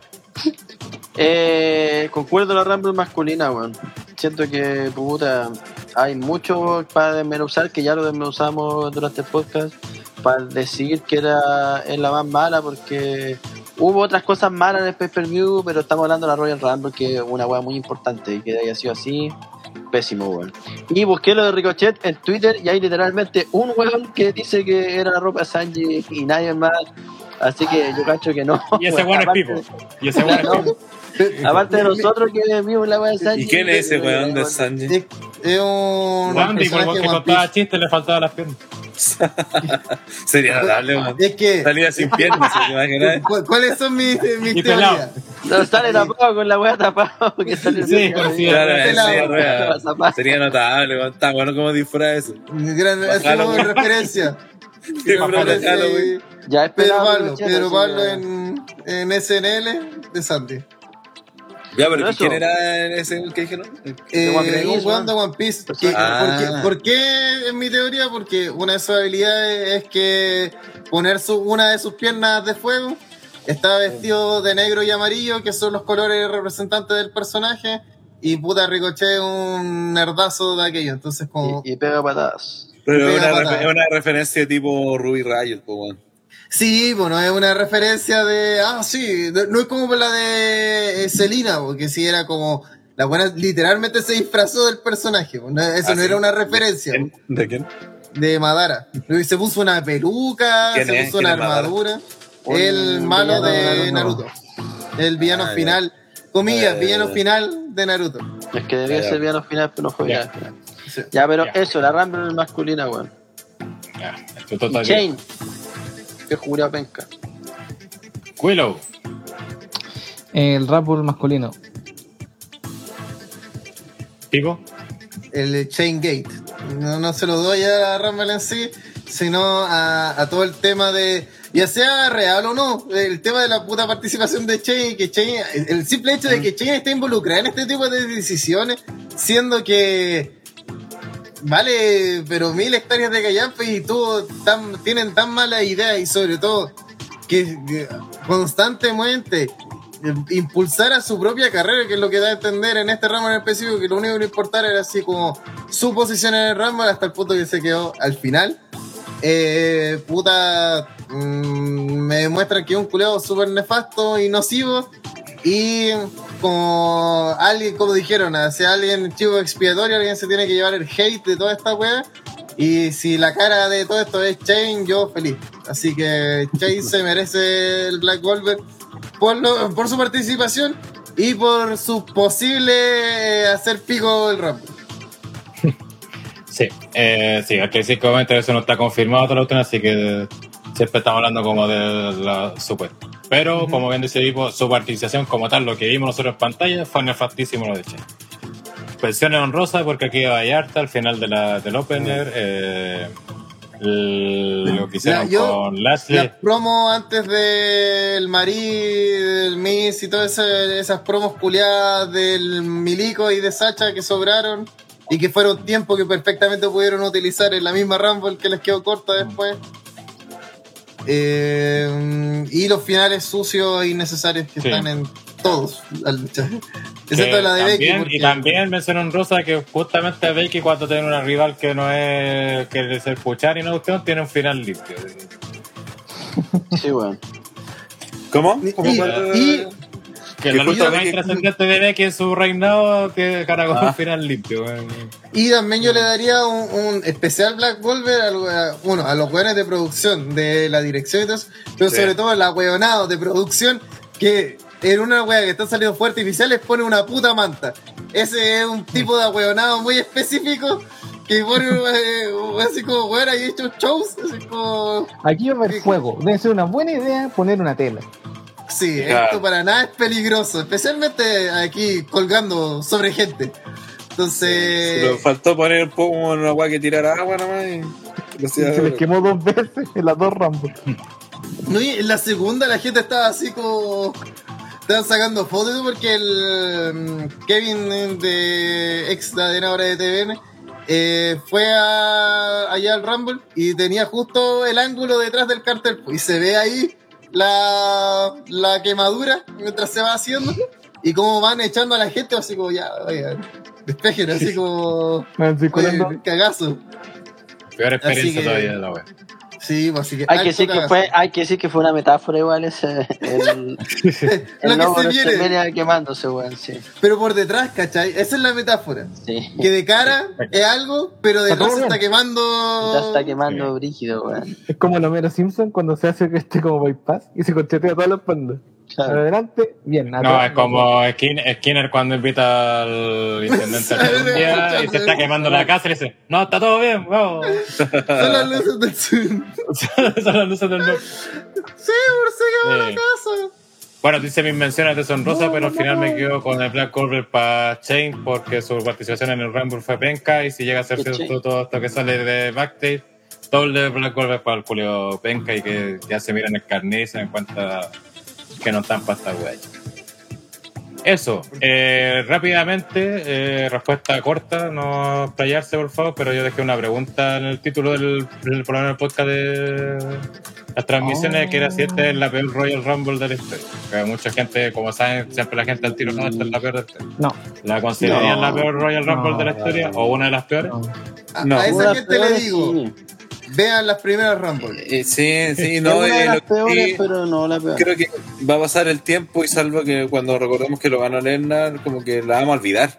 [SPEAKER 6] Eh, concuerdo la Rumble masculina, weón. Siento que, puta, hay mucho para desmenuzar, que ya lo desmenuzamos durante el podcast, para decir que era es la más mala, porque hubo otras cosas malas en el pay-per-view, pero estamos hablando de la Royal Rumble, que es una weá muy importante, y que haya sido así. Pésimo, weón. Y busqué lo de Ricochet en Twitter y hay literalmente un weón que dice que era la ropa de Sanji y nadie más. Así que yo cacho que no.
[SPEAKER 2] Y ese
[SPEAKER 6] weón.
[SPEAKER 2] es Pipo. Y ese weón es Pipo.
[SPEAKER 6] Aparte de nosotros que vimos la weá de Sanji.
[SPEAKER 1] ¿Y quién es ese weón de Sanji?
[SPEAKER 3] Es, es un
[SPEAKER 2] Randy, por que contaba chistes le faltaban las piernas.
[SPEAKER 1] Sería notable, weón.
[SPEAKER 3] Es que,
[SPEAKER 1] Salía sin piernas, ¿se
[SPEAKER 3] ¿cuáles son mis, mis
[SPEAKER 2] Y pelado.
[SPEAKER 3] teorías?
[SPEAKER 6] No sale tapado con la weá tapado. Que sale
[SPEAKER 2] Sí, sí,
[SPEAKER 1] Claro, sería, notable, weón. Está bueno como disfraz eso.
[SPEAKER 3] Gran, referencia.
[SPEAKER 6] Ya
[SPEAKER 3] Pedro Pablo, Pedro Pablo en, en SNL de Sandy.
[SPEAKER 1] Ya, pero. ¿quién era ese que dijeron?
[SPEAKER 3] Eh,
[SPEAKER 6] One Piece,
[SPEAKER 3] un weón
[SPEAKER 6] ¿no?
[SPEAKER 3] de One Piece. Que-
[SPEAKER 1] Ah.
[SPEAKER 3] ¿por, qué, por qué en mi teoría? Porque una de sus habilidades es que poner su, una de sus piernas de fuego. Está vestido de negro y amarillo, que son los colores representantes del personaje. Y puta Ricochet un nerdazo de aquello. Entonces, como.
[SPEAKER 6] Y, y pega patadas.
[SPEAKER 1] Pero es una, refer- una referencia tipo Ruby Riot, pues, weón.
[SPEAKER 3] Sí, bueno, es una referencia de. Ah, sí, no no es como la de eh, Selina, porque sí era como. La buena literalmente se disfrazó del personaje. no- Eso
[SPEAKER 1] Ah,
[SPEAKER 3] no
[SPEAKER 1] sí.
[SPEAKER 3] era una referencia
[SPEAKER 1] ¿Quién? ¿De quién?
[SPEAKER 3] de Madara. Se puso una peluca,
[SPEAKER 1] ¿Quién
[SPEAKER 3] se puso
[SPEAKER 1] ¿Quién
[SPEAKER 3] una armadura. El malo
[SPEAKER 6] villano
[SPEAKER 3] de Naruto. El villano
[SPEAKER 1] Ah, ya.
[SPEAKER 3] final. Comillas,
[SPEAKER 1] Eh,
[SPEAKER 3] villano final de Naruto.
[SPEAKER 6] Es que debía
[SPEAKER 1] Ya.
[SPEAKER 6] ser al final, pero no fue
[SPEAKER 2] Ya.
[SPEAKER 6] final.
[SPEAKER 3] Sí.
[SPEAKER 6] Ya, pero
[SPEAKER 2] Ya.
[SPEAKER 6] eso, la Rumble masculina, weón.
[SPEAKER 2] Ya, esto total. bien.
[SPEAKER 6] Chain. Que jura penca.
[SPEAKER 2] Willow.
[SPEAKER 4] El Rumble masculino.
[SPEAKER 2] Pico.
[SPEAKER 3] el Chain Gate. No, no se lo doy a Rumble en sí, sino a, a todo el tema de, ya sea real o no, el tema de la puta participación de Chain, que Chain, el simple hecho de que Chain esté involucrada en este tipo de decisiones, siendo que vale, pero mil hectáreas de callampa y tú tan, tienen tan mala idea y sobre todo que, constantemente eh, impulsar a su propia carrera, que es lo que da a entender en este ramo en específico, que lo único que le importara era así como su posición en el ramo hasta el punto que se quedó al final. Eh, puta, mm, me demuestra que es un culeado súper nefasto y nocivo. Y como alguien, como dijeron, hacia alguien chivo expiatorio, alguien se tiene que llevar el hate de toda esta wea. Y si la cara de todo esto es Chain, yo feliz. Así que Chain se merece el Black Wolver por, su participación y por su posible eh, hacer pico el rap.
[SPEAKER 2] Sí, eh, sí, decir que obviamente eso no está confirmado así que siempre estamos hablando como de la supuesta. Pero, como bien Vipo, su participación como tal, lo que vimos nosotros en pantalla, fue nefastísimo lo de Che. Pensiones honrosas porque aquí iba Vallarta al final de la, del opener. eh, l- lo que hicieron
[SPEAKER 3] Ya, yo-
[SPEAKER 2] con Lashley.
[SPEAKER 3] Las promos antes del Marí, del Miss y todas esas, esas promos culiadas del Milico y de Sacha que sobraron y que fueron tiempo que perfectamente pudieron utilizar en la misma Rumble que les quedó corta después. Eh, y los finales sucios e innecesarios que
[SPEAKER 2] Sí.
[SPEAKER 3] están en todos las luchas.
[SPEAKER 2] Que
[SPEAKER 3] Excepto la de Becky.
[SPEAKER 2] también,
[SPEAKER 3] porque-
[SPEAKER 2] Y también mencionó en Rosa que justamente Becky cuando tiene una rival que no es que es el puchar y no cuestión, tiene un final limpio.
[SPEAKER 6] Sí, weón.
[SPEAKER 1] ¿Cómo? ¿Cómo
[SPEAKER 3] y-
[SPEAKER 1] fue?
[SPEAKER 3] y-
[SPEAKER 2] Que
[SPEAKER 1] Que
[SPEAKER 2] la lucha
[SPEAKER 1] justo
[SPEAKER 2] más trascendente de Becky en su reinado que cara con
[SPEAKER 1] Ah.
[SPEAKER 2] un final limpio. weón.
[SPEAKER 3] Y también yo le daría un, un especial Black Wolver a, lo- a- los weones de producción, de la dirección y todo eso, pero
[SPEAKER 1] Sí.
[SPEAKER 3] sobre todo a los weonados de producción que en una wea que está saliendo fuerte artificial les pone una puta manta. Ese es un tipo de ahueonado muy específico que pone eh, así como weón, hay hecho shows, así como.
[SPEAKER 4] Aquí va a haber fuego. Debe ser una buena idea poner una tela.
[SPEAKER 3] Sí,
[SPEAKER 1] Claro.
[SPEAKER 3] esto para nada es peligroso, especialmente aquí colgando sobre gente. Entonces.
[SPEAKER 1] Pero faltó poner un poco una agua que tirara agua nomás y
[SPEAKER 4] Se les quemó dos veces en las dos Rumble.
[SPEAKER 3] No, y en la segunda la gente estaba así como. Estaban sacando fotos porque el mm, Kevin de ex ahora de TVN eh, fue a, allá al Rumble y tenía justo el ángulo detrás del cartel pues, y se ve ahí la, la quemadura mientras se va haciendo y cómo van echando a la gente así como ya, despejen así como
[SPEAKER 4] Van circulando.
[SPEAKER 3] oye, cagazo.
[SPEAKER 2] Peor experiencia
[SPEAKER 3] que-
[SPEAKER 2] todavía de la wea.
[SPEAKER 3] Sí, pues así que.
[SPEAKER 6] Hay que, decir que fue, hay que decir que fue una metáfora igual ese. El,
[SPEAKER 3] que se
[SPEAKER 6] de
[SPEAKER 3] viene.
[SPEAKER 6] Semenia quemándose, weón, sí.
[SPEAKER 3] Pero por detrás, ¿cachai? Esa es la metáfora.
[SPEAKER 6] Sí.
[SPEAKER 3] Que de cara es algo, pero
[SPEAKER 4] Está
[SPEAKER 3] detrás se está quemando.
[SPEAKER 6] Ya está quemando brígido, weón.
[SPEAKER 4] Es como el Homero Simpson cuando se hace este como bypass y se conchetea toda la espalda.
[SPEAKER 6] Claro.
[SPEAKER 4] Adelante, bien.
[SPEAKER 2] No,
[SPEAKER 4] atrás,
[SPEAKER 2] es como Skinner, Skinner cuando invita al intendente a la día y se está quemando la casa y le dice, no, está todo bien, vamos.
[SPEAKER 3] Son las luces del sur.
[SPEAKER 2] Son las luces del norte.
[SPEAKER 3] Sí, por se quemó la
[SPEAKER 2] Sí.
[SPEAKER 3] casa.
[SPEAKER 2] Bueno, dice mis menciones de Sonrosa, pero al final me quedo con el Black Corbett para Chain porque su participación en el Rumble fue penca y si llega a ser
[SPEAKER 6] ¿Qué
[SPEAKER 2] cierto todo esto que sale de backstage, doble Black Corbett para el Julio penca y que ya se miran el carnet y se dan cuenta que no están para esta wea. Eso, eh, rápidamente, eh, respuesta corta, no explayarse por favor, pero yo dejé una pregunta en el título del, del por lo menos el podcast de las transmisiones, que era si esta es la peor Royal Rumble de la historia. Que mucha gente, como saben, siempre la gente al tiro, no, esta es la peor de la historia.
[SPEAKER 4] No,
[SPEAKER 2] ¿La considerarían
[SPEAKER 6] No.
[SPEAKER 2] la peor Royal Rumble
[SPEAKER 4] No,
[SPEAKER 2] de la
[SPEAKER 4] no,
[SPEAKER 2] historia?
[SPEAKER 4] no.
[SPEAKER 2] ¿O una de las peores?
[SPEAKER 4] no.
[SPEAKER 3] A,
[SPEAKER 1] No.
[SPEAKER 3] a esa gente le digo,
[SPEAKER 6] sí.
[SPEAKER 3] Vean las primeras Rumble.
[SPEAKER 1] Eh, sí, sí,
[SPEAKER 6] Es
[SPEAKER 1] no,
[SPEAKER 6] una de
[SPEAKER 1] eh,
[SPEAKER 6] las
[SPEAKER 1] que
[SPEAKER 6] peores,
[SPEAKER 1] sí,
[SPEAKER 6] pero no la peor.
[SPEAKER 1] creo que va a pasar el tiempo y salvo que cuando recordemos que lo ganó Lennar, como que la vamos a olvidar.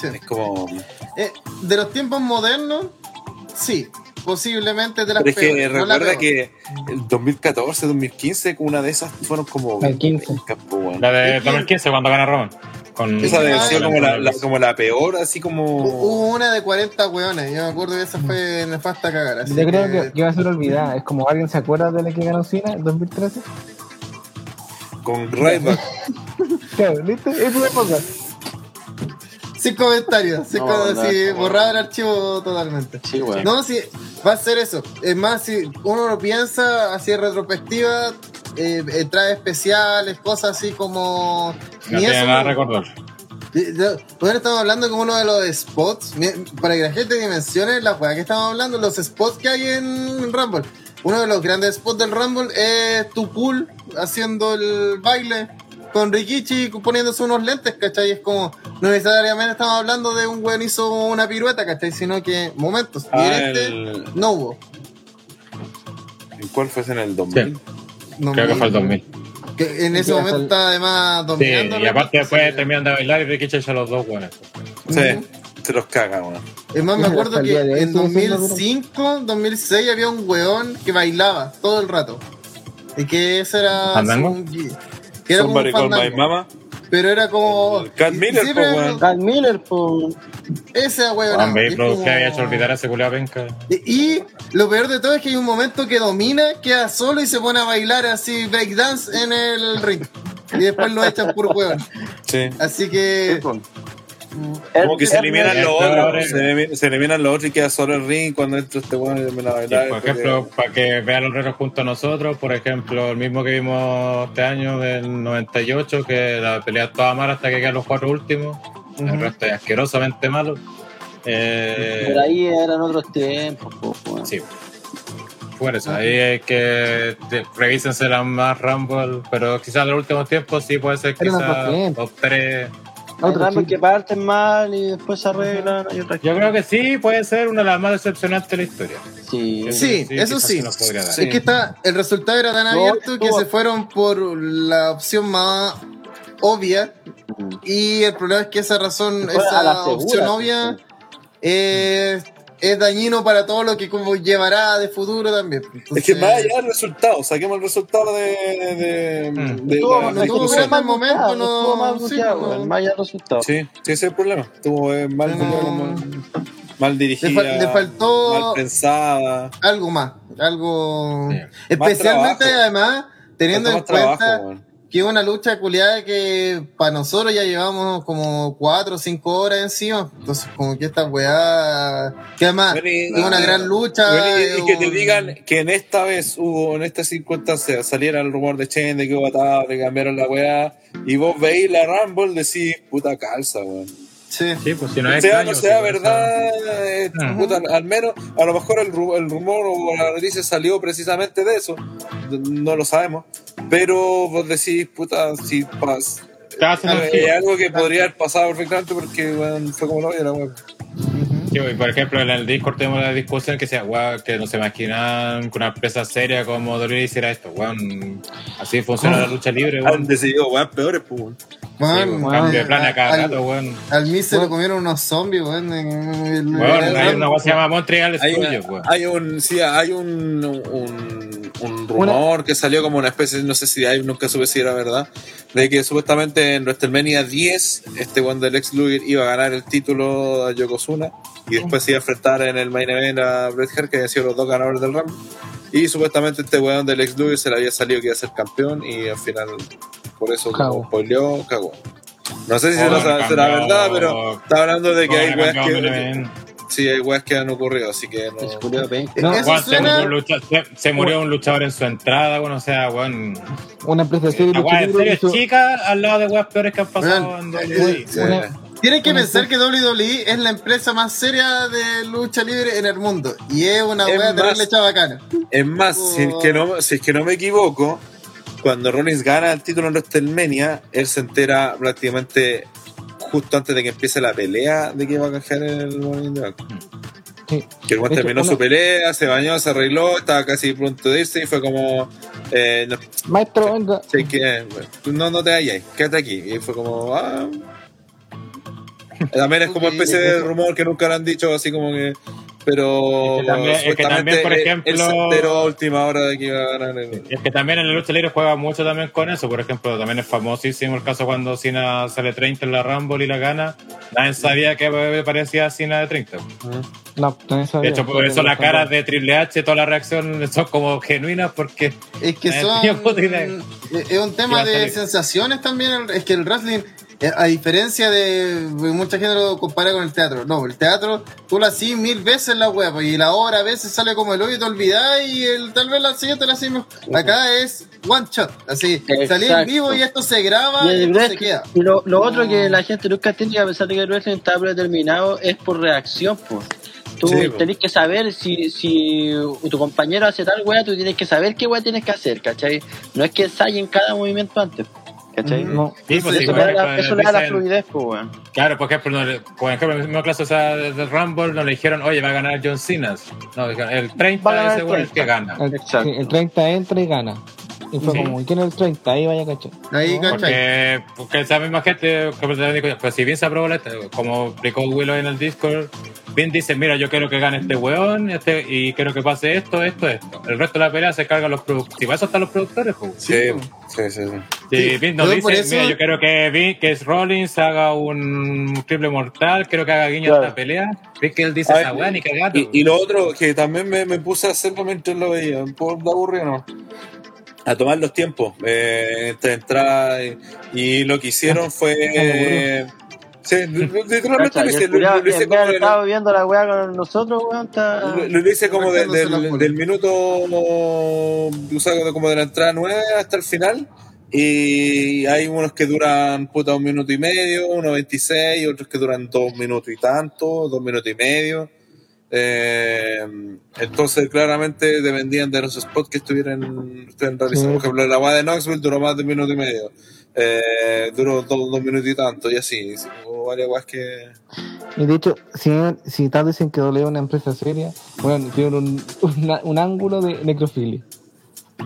[SPEAKER 3] Sí.
[SPEAKER 1] Es como.
[SPEAKER 3] Eh, de los tiempos modernos, sí, posiblemente de las
[SPEAKER 1] Pero es que
[SPEAKER 3] peores, no la
[SPEAKER 1] recuerda que el 2014, 2015, con una de esas fueron como.
[SPEAKER 4] El 15.
[SPEAKER 1] Campo, weón.
[SPEAKER 2] La de
[SPEAKER 3] Es que-
[SPEAKER 2] 2015 cuando gana Roman. Con
[SPEAKER 1] Esa debe ser como la, la- como la peor, así como.
[SPEAKER 3] Hubo una de 40 weones, yo me acuerdo que esa fue nefasta cagar. Así
[SPEAKER 4] Yo creo
[SPEAKER 3] que-
[SPEAKER 4] que, va a ser olvidada. Es como alguien se acuerda de la que ganó Cena en 2013.
[SPEAKER 1] Con Ryback.
[SPEAKER 4] Claro, ¿viste? Es una cosa.
[SPEAKER 3] Sin comentarios, sin
[SPEAKER 6] No,
[SPEAKER 3] co-
[SPEAKER 6] no,
[SPEAKER 3] borrado el archivo totalmente.
[SPEAKER 6] Sí.
[SPEAKER 3] No, sí, va a ser eso. Es más, si uno lo piensa así en retrospectiva, eh, eh, trae especiales, cosas así como.
[SPEAKER 2] No
[SPEAKER 3] ni
[SPEAKER 2] tiene
[SPEAKER 3] eso,
[SPEAKER 2] nada a recordar.
[SPEAKER 3] Eh, Bueno, estamos hablando como uno de los spots. Para que la gente dimensione la weá que estamos hablando, los spots que hay en Rumble. Uno de los grandes spots del Rumble es tu cool haciendo el baile con Rikichi poniéndose unos lentes, ¿cachai? Es como, no necesariamente estamos hablando de un weón hizo una pirueta, ¿cachai? Sino que momentos. Y
[SPEAKER 1] Ah,
[SPEAKER 3] en este
[SPEAKER 1] el-
[SPEAKER 3] no hubo.
[SPEAKER 1] ¿En cuál fue ese en el 2000?
[SPEAKER 3] No
[SPEAKER 2] Creo que fue el 2000.
[SPEAKER 3] Que en ese
[SPEAKER 4] Sí,
[SPEAKER 3] momento está además
[SPEAKER 2] Sí,
[SPEAKER 3] dominando.
[SPEAKER 2] y aparte después
[SPEAKER 3] Sí.
[SPEAKER 2] terminan de bailar y Ricky echa a los dos buenos.
[SPEAKER 1] Sí,
[SPEAKER 3] Ujú.
[SPEAKER 1] se los caga, weón.
[SPEAKER 3] Es más, me acuerdo que en
[SPEAKER 4] sigue siendo
[SPEAKER 3] 2005, 2006 había un weón que bailaba todo el rato. Y que ese era.
[SPEAKER 2] ¿Fandango?
[SPEAKER 3] un- que era como un
[SPEAKER 1] Somebody call my
[SPEAKER 3] fandango.
[SPEAKER 1] mama.
[SPEAKER 3] Pero era como.
[SPEAKER 1] Cat Miller,
[SPEAKER 3] siempre
[SPEAKER 1] po, weón.
[SPEAKER 6] Carl Miller, pues.
[SPEAKER 3] Ese weón.
[SPEAKER 2] Juan Bay
[SPEAKER 3] es como-
[SPEAKER 2] que había hecho olvidar a ese culiao penca.
[SPEAKER 3] Y, y lo peor de todo es que hay un momento que domina, queda solo y se pone a bailar así breakdance en el ring. Y después lo echan por weón.
[SPEAKER 1] Sí.
[SPEAKER 3] Así que.
[SPEAKER 1] Como que se eliminan los otros. Se, elimi- se eliminan los otros y queda solo el ring cuando entra este weón y termina a
[SPEAKER 2] Y,
[SPEAKER 1] bailar.
[SPEAKER 2] por ejemplo, para que vean los retos junto a nosotros, por ejemplo, el mismo que vimos este año del 98, que la pelea toda mala hasta que quedan los cuatro últimos, el resto es asquerosamente malo. Eh,
[SPEAKER 6] Por ahí eran otros tiempos, pues.
[SPEAKER 2] Sí. Por eso, ahí hay que revísense las más Rumble, pero quizás en los últimos tiempos sí puede ser quizás top 3.
[SPEAKER 6] Hay
[SPEAKER 4] chico.
[SPEAKER 6] que parten mal y después se arreglan.
[SPEAKER 2] Yo creo que sí puede ser una de las más decepcionantes de la historia.
[SPEAKER 6] Sí.
[SPEAKER 3] Sí,
[SPEAKER 2] Sí,
[SPEAKER 3] eso sí. Es que está, el resultado era tan
[SPEAKER 6] No,
[SPEAKER 3] abierto que se fueron por la opción más obvia. Y el problema es que esa razón, esa
[SPEAKER 6] segura,
[SPEAKER 3] opción
[SPEAKER 6] sí,
[SPEAKER 3] obvia, es, es dañino para todo lo que como llevará de futuro también.
[SPEAKER 1] Es que más allá del resultado, saquemos el resultado de. de,
[SPEAKER 2] Mm.
[SPEAKER 1] de
[SPEAKER 6] Estuvo-
[SPEAKER 1] la-
[SPEAKER 3] no tuvo gran
[SPEAKER 6] mal
[SPEAKER 3] momento, no-
[SPEAKER 6] estuvo mal
[SPEAKER 3] sí, no.
[SPEAKER 6] weón, más allá del resultado.
[SPEAKER 1] Sí, sí, ese es el problema. Estuvo eh, mal,
[SPEAKER 3] No.
[SPEAKER 1] mal, mal
[SPEAKER 3] le,
[SPEAKER 1] dirigida.
[SPEAKER 3] fal- le faltó
[SPEAKER 1] Mal pensada.
[SPEAKER 3] algo más, algo...
[SPEAKER 2] Sí.
[SPEAKER 3] Especialmente además, teniendo en
[SPEAKER 1] más
[SPEAKER 3] cuenta...
[SPEAKER 1] trabajo.
[SPEAKER 3] Que es una lucha culiada que para nosotros ya llevamos como cuatro o cinco horas encima. Entonces, como que esta weá. Que además
[SPEAKER 1] Bueno, y-
[SPEAKER 3] es una gran lucha.
[SPEAKER 1] Bueno, y, y que te digan que en esta vez hubo, en esta circunstancia, saliera el rumor de Chen de que hubo atado, que cambiaron la weá, y vos veis la Rumble, decís, puta calza, weón.
[SPEAKER 3] Sí.
[SPEAKER 2] Sí, pues si no es
[SPEAKER 1] sea
[SPEAKER 2] extraño,
[SPEAKER 1] no sea verdad, eh, puta, al, al menos, a lo mejor el, ru- el rumor o la noticia salió precisamente de eso, no lo sabemos, pero vos decís, puta, si pas, es
[SPEAKER 2] giro.
[SPEAKER 1] algo que podría haber pasado perfectamente porque weón, fue como lo era, weón.
[SPEAKER 3] Ujú.
[SPEAKER 2] Sí, y por ejemplo, en el Discord tenemos la discusión que sea, weón, que no se imaginan que una empresa seria como WWE hiciera esto, weón. Así funciona la lucha libre,
[SPEAKER 1] Han
[SPEAKER 2] weón.
[SPEAKER 1] decidido weón peores, pues. Weón.
[SPEAKER 2] Sí,
[SPEAKER 3] Weón, weón,
[SPEAKER 2] cambio de plan a cada
[SPEAKER 3] al-
[SPEAKER 2] rato, weón.
[SPEAKER 3] Al mí se lo comieron unos zombies, weón. en- en el-
[SPEAKER 2] Weón, hay una cosa que se llama Montreal Studios, weón.
[SPEAKER 1] hay un, sí, hay un, un, un rumor que salió como una especie, no sé si hay, nunca supe si era verdad, de que supuestamente en WrestleMania 10, este Juan del ex Luger iba a ganar el título a Yokozuna y después se iba a enfrentar en el main event a Bret Hart, que habían sido los dos ganadores del Rumble. Y supuestamente este weón del ex Luger se le había salido que iba a ser campeón y al final, por eso
[SPEAKER 4] Cagó.
[SPEAKER 1] como spoileó, cagó. No sé si
[SPEAKER 2] Oh,
[SPEAKER 1] será, verdad, pero está hablando de que hay weas que, sí, hay weas que han ocurrido, así que no.
[SPEAKER 2] Se, murió un lucha- se- se murió un luchador en su entrada, weón, o sea, weón.
[SPEAKER 4] Una empresa seria
[SPEAKER 2] chica al lado de weas peores que han pasado en
[SPEAKER 3] eh,
[SPEAKER 2] WWE.
[SPEAKER 1] Sí.
[SPEAKER 3] Tienen que
[SPEAKER 4] Una
[SPEAKER 3] pensar que WWE es la empresa más seria de lucha libre en el mundo. Y es una
[SPEAKER 1] más-
[SPEAKER 3] terrible chabacana.
[SPEAKER 1] Es más, si, es que no, si es que no me equivoco, cuando Rollins gana el título en WrestleMania, él se entera prácticamente justo antes de que empiece la pelea de que iba a canjear el.
[SPEAKER 4] Sí.
[SPEAKER 1] Que el terminó
[SPEAKER 4] una-
[SPEAKER 1] su pelea, se bañó, se arregló, estaba casi pronto de irse y fue como, eh, no,
[SPEAKER 4] Maestro, venga.
[SPEAKER 1] sé que, no, no te vayas, quédate aquí. Y fue como, ah. También es como
[SPEAKER 3] Ok,
[SPEAKER 1] especie de rumor que nunca lo han dicho, así como que. Pero.
[SPEAKER 2] Es que también- es que también, por ejemplo-
[SPEAKER 1] a última hora de que iba a ganar el.
[SPEAKER 2] Es que también en la lucha libre juega mucho también con eso. Por ejemplo, también es famosísimo el caso cuando Cena sale 30 en la Rumble y la gana. Nadie sabía que parecía Cena de 30.
[SPEAKER 4] No,
[SPEAKER 2] De hecho, por eso las caras de Triple H, toda la reacción son como genuinas porque
[SPEAKER 3] Es que son. Es un tema de
[SPEAKER 2] salir.
[SPEAKER 3] sensaciones también. Es que el wrestling, eh, a diferencia de. Mucha gente lo compara con el teatro. No, el teatro tú lo haces mil veces la web y la obra a veces sale como el hoyo y te olvidás y el, tal vez la siguiente la hacemos. Acá es one shot. Así, salí en
[SPEAKER 6] Exacto.
[SPEAKER 3] vivo y esto se graba
[SPEAKER 6] Y,
[SPEAKER 3] y, esto se queda.
[SPEAKER 6] y lo, lo otro que la gente nunca entiende, a pesar de que el wrestling está predeterminado, es por reacción. Pues. Tú
[SPEAKER 1] Sí,
[SPEAKER 6] tenés que saber si, si tu compañero hace tal wea, tú tienes que saber qué wea tienes que hacer, ¿cachai? No es que ensayen cada movimiento antes, ¿cachai?
[SPEAKER 4] No,
[SPEAKER 2] Sí, pues, sí,
[SPEAKER 6] Eso, le da,
[SPEAKER 2] ejemplo,
[SPEAKER 6] eso le da la fluidez, pues, weón.
[SPEAKER 2] Claro, por ejemplo, no le- por ejemplo, en el mismo caso o sea, del Rumble no le dijeron, oye, va a ganar John Cena. No, el 30
[SPEAKER 6] Va a ganar
[SPEAKER 2] es
[SPEAKER 6] el
[SPEAKER 2] seguro el que
[SPEAKER 6] 30.
[SPEAKER 2] gana.
[SPEAKER 4] el,
[SPEAKER 6] Exacto.
[SPEAKER 4] sí, el 30 entra y gana. Y fue
[SPEAKER 2] Sí.
[SPEAKER 4] como, ¿y quién es el 30? Ahí vaya cachar.
[SPEAKER 3] Ahí, ¿cachai?
[SPEAKER 2] Porque, porque esa misma gente, que pues si bien se aprobó, la- como explicó Willow en el Discord, bien dice, mira, yo quiero que gane este weón este, y quiero que pase esto, esto, esto. El resto de la pelea se cargan los productores. Si eso están los productores, pues.
[SPEAKER 1] Sí, sí, sí. sí.
[SPEAKER 2] Si
[SPEAKER 3] Sí,
[SPEAKER 2] nos dice,
[SPEAKER 3] eso-
[SPEAKER 2] mira, yo quiero que, Vin- que es Rollins haga un triple mortal, quiero que haga guiño a
[SPEAKER 6] Claro.
[SPEAKER 2] esta pelea. Ves que él dice
[SPEAKER 1] Ay,
[SPEAKER 2] esa weá ni cagando.
[SPEAKER 1] Y, y lo otro que también me, me puse a hacerlo mientras lo veía, por de aburrido, ¿no? A tomar los tiempos eh, entre entrada y, y lo que hicieron fue. Sí, literalmente lo hice, lo, hice
[SPEAKER 6] de
[SPEAKER 1] como del,
[SPEAKER 6] estado viendo la weá con nosotros, weón, está...
[SPEAKER 1] lo, lo hice como de- del minuto, o sea, como de la entrada 9 hasta el final. Y hay unos que duran puta un minuto y medio, unos 26, otros que duran dos minutos y tanto, dos minutos y medio. Eh, entonces, claramente dependían de los spots que estuvieran, estuvieran realizando. Por ejemplo, la guada de Knoxville duró más de un minuto y medio. Eh, duró dos, dos minutos y tanto, y así. sí, Hubo varias guas que.
[SPEAKER 4] Y de hecho, si, si tal dicen que es una empresa seria, bueno, tienen un, una- un ángulo de necrofilia.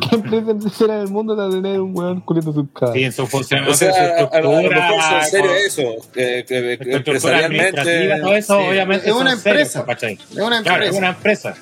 [SPEAKER 4] ¿Qué empresa seria del mundo va a tener un weón culiendo sus caras?
[SPEAKER 2] Sí, en su función,
[SPEAKER 1] O sea,
[SPEAKER 2] su
[SPEAKER 1] a, lo
[SPEAKER 2] estructura,
[SPEAKER 1] mejor son serio
[SPEAKER 2] con-
[SPEAKER 1] eso. Que, que- que
[SPEAKER 2] en su estructura
[SPEAKER 1] empresarialmente.
[SPEAKER 2] todo eso,
[SPEAKER 1] sí.
[SPEAKER 2] obviamente.
[SPEAKER 3] Es una
[SPEAKER 2] son serios,
[SPEAKER 3] empresa.
[SPEAKER 2] ¿cachai?
[SPEAKER 3] Es una
[SPEAKER 2] Claro, es
[SPEAKER 3] empresa.
[SPEAKER 2] una empresa.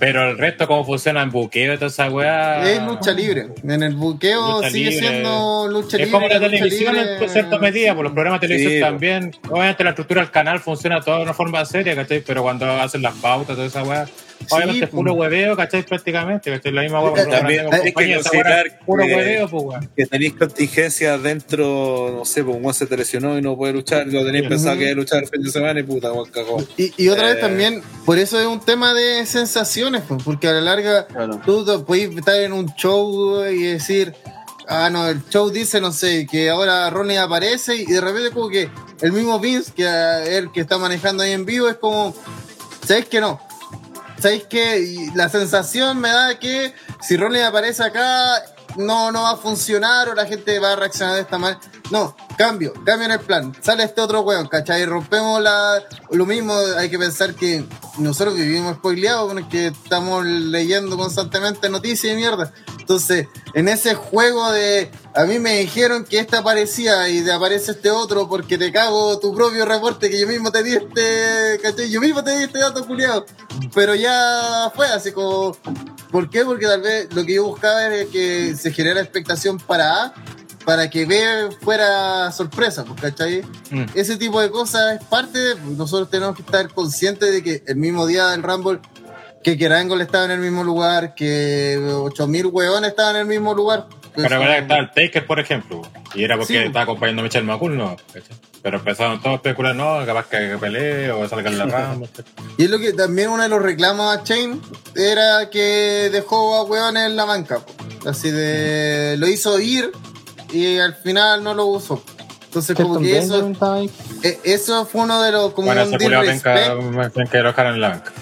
[SPEAKER 2] Pero el resto, cómo funciona en buqueo y toda esa weá.
[SPEAKER 3] Es lucha libre. En el buqueo
[SPEAKER 2] Lucha
[SPEAKER 3] sigue
[SPEAKER 2] libre.
[SPEAKER 3] siendo lucha
[SPEAKER 2] Es
[SPEAKER 3] libre.
[SPEAKER 2] como la televisión
[SPEAKER 3] libre.
[SPEAKER 2] en cierta medida, por los programas de televisión
[SPEAKER 1] Sí,
[SPEAKER 2] también. Obviamente la estructura del canal funciona todo de una forma seria, ¿cachai? Pero cuando hacen las pautas, toda esa weá, obviamente es
[SPEAKER 3] pues.
[SPEAKER 2] puro hueveo, ¿cachai? Prácticamente, ¿cachai? La misma
[SPEAKER 1] Eh, También hay que considerar
[SPEAKER 2] puro
[SPEAKER 1] que-
[SPEAKER 2] hueveo, pues
[SPEAKER 1] que tenéis contingencias dentro, no sé, pues un se te lesionó y no puede luchar, lo tenéis
[SPEAKER 2] Sí.
[SPEAKER 1] pensado que iba a luchar el fin de semana y puta, cagó.
[SPEAKER 3] Y, y otra
[SPEAKER 1] Eh.
[SPEAKER 3] vez también, por eso es un tema de sensaciones, pues, porque a la larga
[SPEAKER 6] Claro.
[SPEAKER 3] tú puedes estar en un show y decir, ah, no, el show dice, no sé, que ahora Ronnie aparece y de repente como que el mismo Vince, que es el que está manejando ahí en vivo, es como, ¿sabes que no? ¿Sabéis que Y la sensación me da que si Ronnie aparece acá, no, no va a funcionar o la gente va a reaccionar de esta manera? No, Cambio, cambian el plan. Sale este otro weón, ¿cachai? Rompemos la. Lo mismo, hay que pensar que nosotros vivimos spoileados porque estamos leyendo constantemente noticias y mierda. Entonces, en ese juego de. A mí me dijeron que este aparecía y de aparece este otro porque te cago tu propio reporte que yo mismo te di este. ¿cachai? Yo mismo te di este dato culiado. Pero ya fue así como. ¿Por qué? Porque tal vez lo que yo buscaba era que se generara expectación para A para que B fuera sorpresa, pues, ¿cachai?
[SPEAKER 2] Mm.
[SPEAKER 3] Ese tipo de cosas es parte de, pues, nosotros tenemos que estar conscientes de que el mismo día del Rumble, que Kerangol estaba en el mismo lugar, que 8000 hueones estaban en el mismo lugar.
[SPEAKER 2] Pero
[SPEAKER 3] Pues,
[SPEAKER 2] recuerda que estaba el Taker, por ejemplo, y era porque
[SPEAKER 3] Sí.
[SPEAKER 2] estaba acompañando a Michelle McCool, ¿no? Pero empezaron todos a especular, no, capaz que pelee o salga en la rama.
[SPEAKER 3] Y es lo que también uno de los reclamos a Chain era que dejó a hueones en la banca. Así de. Lo hizo ir y al final no lo usó. Entonces, como que eso, eh, eso fue uno de los. Como
[SPEAKER 2] Bueno,
[SPEAKER 3] un
[SPEAKER 2] alojar en la banca.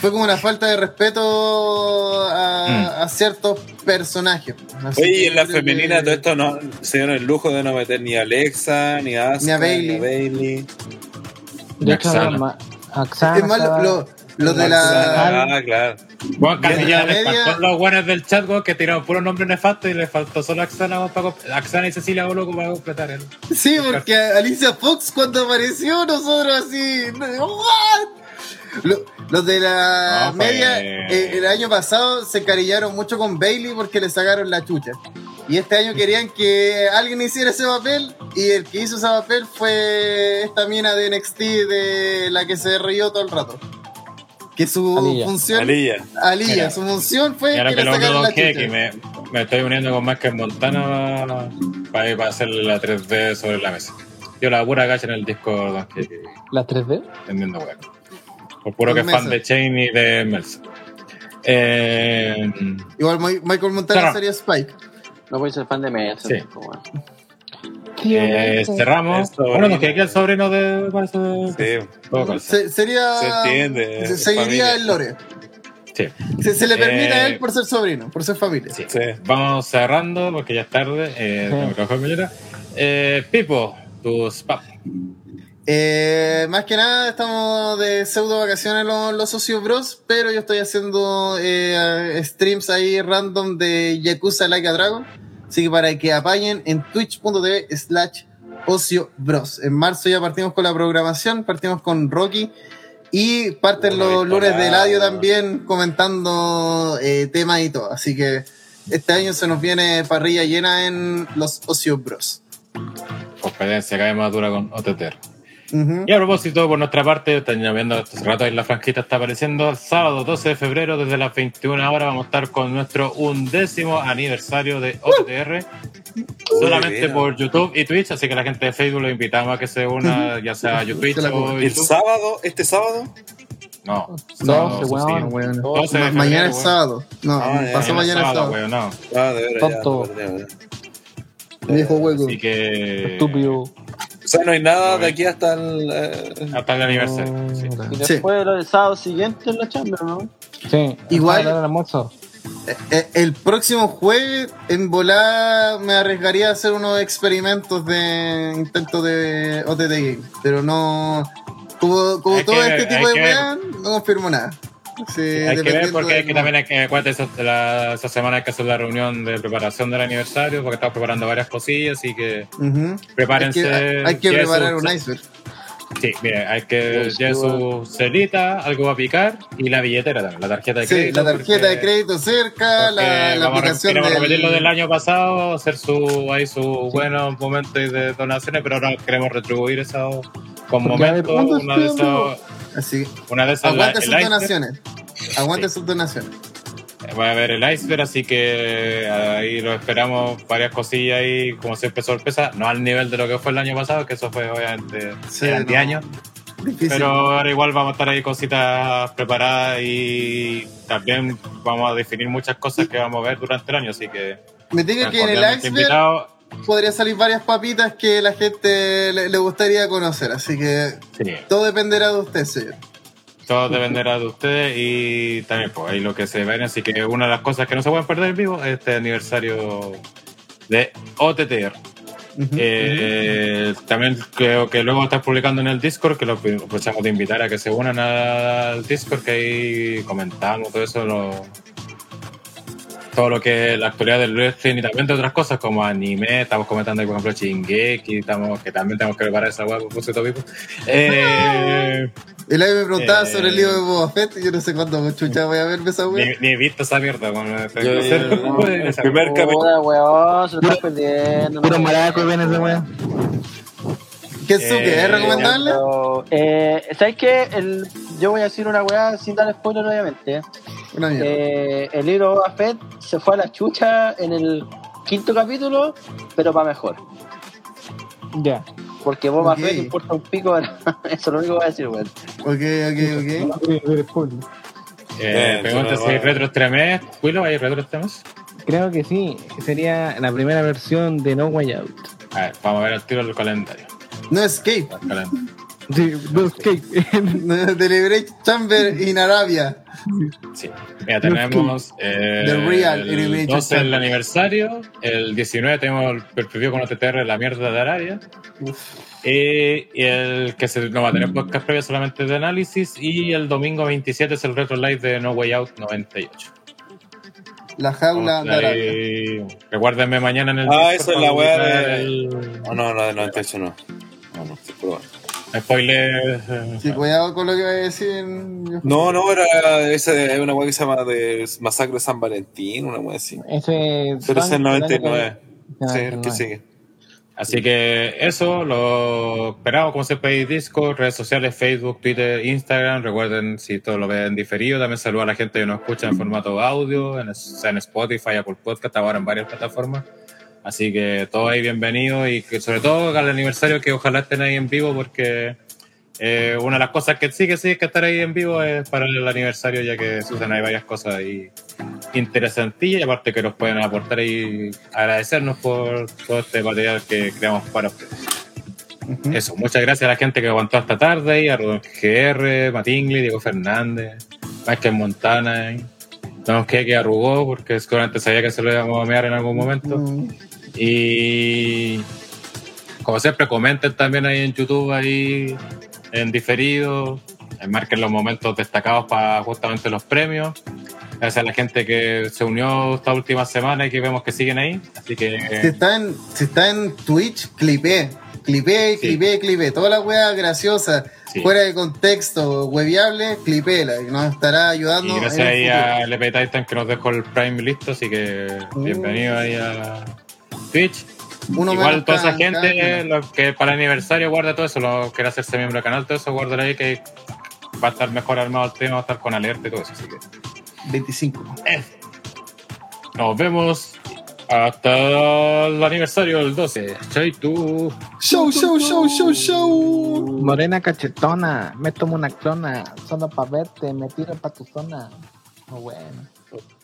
[SPEAKER 3] fue como una falta de respeto a,
[SPEAKER 2] Mm.
[SPEAKER 3] a ciertos personajes. Así
[SPEAKER 1] Oye, y en la
[SPEAKER 3] que-
[SPEAKER 1] femenina todo esto no se dieron el lujo de no meter ni a Alexa, ni a Asuka,
[SPEAKER 3] Ni a Bailey.
[SPEAKER 1] Bailey.
[SPEAKER 4] De hecho,
[SPEAKER 2] Oksana.
[SPEAKER 4] había ma- Oksana
[SPEAKER 3] Es más, lo,
[SPEAKER 4] estaba-
[SPEAKER 3] lo- lo de la.
[SPEAKER 1] Ah, claro.
[SPEAKER 2] Bueno, casi ya les
[SPEAKER 3] media-
[SPEAKER 2] faltó los buenos del chat, weón, que tiraron puros nombres nefastos y les faltó solo Axana, para Axana y Cecilia Boloco para completar el.
[SPEAKER 3] Sí, porque Alicia Fox cuando apareció, nosotros así. ¿What? Lo- Los de la
[SPEAKER 2] No, fue-
[SPEAKER 3] media, eh, el año pasado se encarillaron mucho con Bailey porque le sacaron la chucha. Y este año querían que alguien hiciera ese papel y el que hizo ese papel fue esta mina de NXT de la que se rió todo el rato. Que su función...
[SPEAKER 1] Aliyah,
[SPEAKER 2] Mira.
[SPEAKER 3] su función fue
[SPEAKER 2] Y ahora
[SPEAKER 3] que
[SPEAKER 2] lo
[SPEAKER 3] sacaron la
[SPEAKER 2] 2G,
[SPEAKER 3] chucha.
[SPEAKER 2] que me, me estoy uniendo con más que Montana para, ir para hacer la 3D sobre la mesa. Yo la pura gacha en el Discord que
[SPEAKER 4] ¿Las 3D?
[SPEAKER 2] vendiendo weón. Por puro que es fan
[SPEAKER 3] mesa.
[SPEAKER 2] de Chain y de Melsa. Eh,
[SPEAKER 3] Igual Mi- Michael Montana
[SPEAKER 2] Claro.
[SPEAKER 3] sería Spike.
[SPEAKER 6] No voy a ser fan de Mesa.
[SPEAKER 2] Sí.
[SPEAKER 6] pues, bueno.
[SPEAKER 2] Eh, cerramos. Bueno, nos queda aquí el sobrino de.
[SPEAKER 1] Sí,
[SPEAKER 2] todo.
[SPEAKER 3] Se- sería...
[SPEAKER 1] se entiende.
[SPEAKER 3] se- seguiría
[SPEAKER 1] familia.
[SPEAKER 3] el lore.
[SPEAKER 2] Sí.
[SPEAKER 3] Se, se le permite a
[SPEAKER 2] Eh,
[SPEAKER 3] él por ser sobrino, por ser familia.
[SPEAKER 2] Sí.
[SPEAKER 1] Sí.
[SPEAKER 2] Vamos cerrando porque ya es tarde. Eh,
[SPEAKER 4] Sí.
[SPEAKER 2] Eh, Pipo, tus pap.
[SPEAKER 3] Eh, más que nada estamos de pseudo vacaciones los, los socios bros, pero yo estoy haciendo eh, streams ahí random de Yakuza Like a Dragon. Así que para que apañen en twitch.tv slash ocio bros. En marzo ya partimos con la programación, partimos con Rocky y parten los lunes de
[SPEAKER 1] nada.
[SPEAKER 3] Eladio también comentando eh, temas y todo. Así que este año se nos viene parrilla llena en los ocio bros.
[SPEAKER 2] Competencia cada vez más dura con Y a propósito, por nuestra parte, están ya viendo este rato ahí la franquita está apareciendo. El sábado 12 de febrero, desde las 21 horas, vamos a estar con nuestro undécimo aniversario de OTR. solamente
[SPEAKER 1] bien.
[SPEAKER 2] por YouTube y Twitch, así que la gente de Facebook lo invitamos a que se una, ya sea a YouTube o.
[SPEAKER 1] El
[SPEAKER 2] YouTube.
[SPEAKER 1] sábado, este sábado,
[SPEAKER 2] No,
[SPEAKER 4] No,
[SPEAKER 2] sábado,
[SPEAKER 4] ese
[SPEAKER 2] eso sí.
[SPEAKER 4] weón.
[SPEAKER 3] Bueno,
[SPEAKER 2] 12 de
[SPEAKER 3] ma- mañana es
[SPEAKER 2] weón.
[SPEAKER 3] sábado. No,
[SPEAKER 1] Ah,
[SPEAKER 3] pasó mañana es sábado.
[SPEAKER 2] weón, no.
[SPEAKER 1] ah, de
[SPEAKER 4] Tonto.
[SPEAKER 1] ¿verdad?
[SPEAKER 3] Viejo hueco.
[SPEAKER 2] Así que.
[SPEAKER 4] Estúpido.
[SPEAKER 1] Sea, no hay nada de aquí hasta el. eh,
[SPEAKER 2] Hasta el aniversario. sí.
[SPEAKER 6] Y después del sábado siguiente en la Chamber, ¿no?
[SPEAKER 4] Sí.
[SPEAKER 3] Igual-
[SPEAKER 4] almuerzo.
[SPEAKER 3] Eh, El próximo jueves, en volada, me arriesgaría a hacer unos experimentos de intento de OTT Game. Pero no. Como, todo
[SPEAKER 2] que
[SPEAKER 3] este tipo de weá, no confirmo nada. Sí,
[SPEAKER 2] Hay que ver porque hay
[SPEAKER 3] del
[SPEAKER 2] que también hay que acuérdate, esa, la- esa semana hay que hacer la reunión de preparación del aniversario porque estamos preparando varias cosillas así que
[SPEAKER 3] Ujú.
[SPEAKER 2] prepárense.
[SPEAKER 3] Hay que, hay que preparar un iceberg.
[SPEAKER 2] Sí, bien, hay que
[SPEAKER 6] Sí,
[SPEAKER 2] llevar
[SPEAKER 6] sí,
[SPEAKER 2] su celita, algo a picar y la billetera también, la tarjeta de
[SPEAKER 3] Sí,
[SPEAKER 2] crédito.
[SPEAKER 3] la tarjeta
[SPEAKER 2] porque-
[SPEAKER 3] de crédito cerca, la, la aplicación
[SPEAKER 2] queremos repetir lo del
[SPEAKER 3] del...
[SPEAKER 2] año pasado, hacer su ahí sus buenos momentos de donaciones, pero ahora queremos retribuir eso con momentos.
[SPEAKER 4] ¿cuándo
[SPEAKER 2] Una de esas,
[SPEAKER 3] Así.
[SPEAKER 2] una de esas la-
[SPEAKER 3] Aguante
[SPEAKER 2] el
[SPEAKER 3] sus
[SPEAKER 2] iceberg.
[SPEAKER 3] donaciones. Aguante
[SPEAKER 2] Sí.
[SPEAKER 3] sus donaciones.
[SPEAKER 2] Va a haber el iceberg, así que ahí lo esperamos, varias cosillas ahí, como siempre sorpresa, no al nivel de lo que fue el año pasado, que eso fue obviamente
[SPEAKER 3] Sí,
[SPEAKER 2] el
[SPEAKER 3] no. Difícil.
[SPEAKER 2] pero ahora igual vamos a estar ahí cositas preparadas y también vamos a definir muchas cosas que vamos a ver durante el año, así que
[SPEAKER 3] Me diga que en el iceberg
[SPEAKER 2] invitados.
[SPEAKER 3] Podría salir varias papitas que la gente le, le gustaría conocer. Así que
[SPEAKER 2] Sí,
[SPEAKER 3] todo dependerá de usted, señor.
[SPEAKER 2] todo dependerá de ustedes y también pues ahí lo que se ven, así que una de las cosas que no se pueden perder en vivo es este aniversario de OTTR. Eh, también creo que luego estás publicando en el Discord, que lo aprovechamos de invitar a que se unan al Discord, que ahí comentamos todo eso, lo- todo lo que es la actualidad del wrestling y también de otras cosas como anime, estamos comentando ahí, por ejemplo Shingeki, estamos, que también tenemos que preparar esa hueá por Pusito Pipo. Eh,
[SPEAKER 9] El aire me preguntaba
[SPEAKER 2] Eh.
[SPEAKER 9] sobre el libro de Boba Fett. y Yo no sé cuándo chucha voy a verme esa
[SPEAKER 2] ni,
[SPEAKER 9] wea.
[SPEAKER 2] ni he visto esa mierda. Con,
[SPEAKER 1] Yo- yo- el primer capítulo.
[SPEAKER 6] Puta, weón, se lo estás perdiendo.
[SPEAKER 4] Puro
[SPEAKER 6] no,
[SPEAKER 4] maraco ven esa.
[SPEAKER 9] ¿Qué es
[SPEAKER 2] Eh,
[SPEAKER 9] ¿Es recomendable?
[SPEAKER 6] Eh, ¿Sabes qué? El, yo voy a decir una weá sin dar spoiler, obviamente.
[SPEAKER 9] Una.
[SPEAKER 6] Eh, el libro Boba Fett se fue a la chucha en el quinto capítulo, pero para mejor.
[SPEAKER 4] Ya.
[SPEAKER 6] Porque Boba
[SPEAKER 9] Ok.
[SPEAKER 6] Fett importa un pico. Eso es lo único que voy a decir, weón.
[SPEAKER 9] Ok, ok, ok.
[SPEAKER 2] Eh,
[SPEAKER 1] Eh,
[SPEAKER 2] pregunta si
[SPEAKER 1] no-
[SPEAKER 2] retro este mes. ¿Willow hay retro este mes?
[SPEAKER 4] Creo que sí. Sería la primera versión de No Way Out.
[SPEAKER 2] A ver, vamos a ver el tiro del calendario.
[SPEAKER 9] No Escape.
[SPEAKER 2] El calendario.
[SPEAKER 4] Sí, dos cake.
[SPEAKER 9] Deliberate Chamber in Arabia.
[SPEAKER 2] Sí. Mira, tenemos eh,
[SPEAKER 9] The Real
[SPEAKER 2] el
[SPEAKER 9] Elimination
[SPEAKER 2] 12 el
[SPEAKER 9] Chamber.
[SPEAKER 2] aniversario, el 19 tenemos el preview con OTTR La Mierda de Arabia. Y, y el que se, no va a tener podcast previo solamente de análisis. Y el domingo 27 es el Retro Live de No Way Out 98.
[SPEAKER 9] La jaula de Arabia.
[SPEAKER 2] Recuérdenme mañana en el.
[SPEAKER 1] Ah,
[SPEAKER 2] Discord
[SPEAKER 1] esa es la weá de-
[SPEAKER 2] el-
[SPEAKER 1] No, no, no, de 98 no. No, no, probando.
[SPEAKER 2] Spoiler. eh,
[SPEAKER 9] Sí, cuidado con lo que voy a decir.
[SPEAKER 1] No, no, era esa es una weá que se llama de Masacre de San Valentín, una weá así.
[SPEAKER 4] Ese
[SPEAKER 1] Pero es el
[SPEAKER 4] Funk,
[SPEAKER 1] 99.
[SPEAKER 4] Ah,
[SPEAKER 1] Sí,
[SPEAKER 4] el
[SPEAKER 1] que
[SPEAKER 4] 99.
[SPEAKER 1] sigue.
[SPEAKER 2] Así que eso, lo esperamos como siempre ahí Discord, redes sociales, Facebook, Twitter, Instagram. Recuerden, si todo lo ven diferido, también saludo a la gente que nos escucha en formato audio, en, en Spotify, Apple Podcast, ahora en varias plataformas. Así que todo ahí bienvenido y que sobre todo al aniversario que ojalá estén ahí en vivo porque eh, una de las cosas que sí que sí que estar ahí en vivo es para el aniversario ya que suceden ahí varias cosas ahí interesantillas y aparte que nos pueden aportar y agradecernos por todo este material que creamos para ustedes. Eso, muchas gracias a la gente que aguantó hasta tarde, y a Rubén GR, Matingli, Diego Fernández, Michael Montana, y Don que que arrugó porque seguramente sabía que se lo íbamos a mear en algún momento.
[SPEAKER 9] Mm,
[SPEAKER 2] Y como siempre, comenten también ahí en YouTube, ahí en diferido, eh, marquen los momentos destacados para justamente los premios. Gracias a la gente que se unió esta última semana y que vemos que siguen ahí. Así
[SPEAKER 9] Si
[SPEAKER 2] que
[SPEAKER 9] está en, si está en Twitch, clipé. Clipé,
[SPEAKER 2] Sí.
[SPEAKER 9] clipé, clipé. Toda la wea graciosa,
[SPEAKER 2] Sí.
[SPEAKER 9] fuera de contexto, webiable, clipela. Y nos estará ayudando.
[SPEAKER 2] y gracias ahí a LP Titan que nos dejó el Prime listo. Así que
[SPEAKER 9] Mm.
[SPEAKER 2] bienvenido ahí a Twitch.
[SPEAKER 9] Uno
[SPEAKER 2] Igual toda esa gente,
[SPEAKER 9] cada uno.
[SPEAKER 2] lo que para el aniversario guarda todo eso, lo quiere hacerse miembro del canal, todo eso, guárdalo ahí que va a estar mejor armado el tema, va a estar con alerta y todo eso. Así que
[SPEAKER 9] 25.
[SPEAKER 2] nos vemos hasta el aniversario del 12. Chaito.
[SPEAKER 9] Show, show, show, show, show.
[SPEAKER 4] Morena cachetona, me tomo una clona, solo pa' verte, me tiro pa' tu zona. Muy bueno.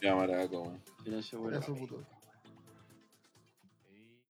[SPEAKER 1] Ya, maraco.
[SPEAKER 6] Silencio, weón.
[SPEAKER 9] Eso, puto.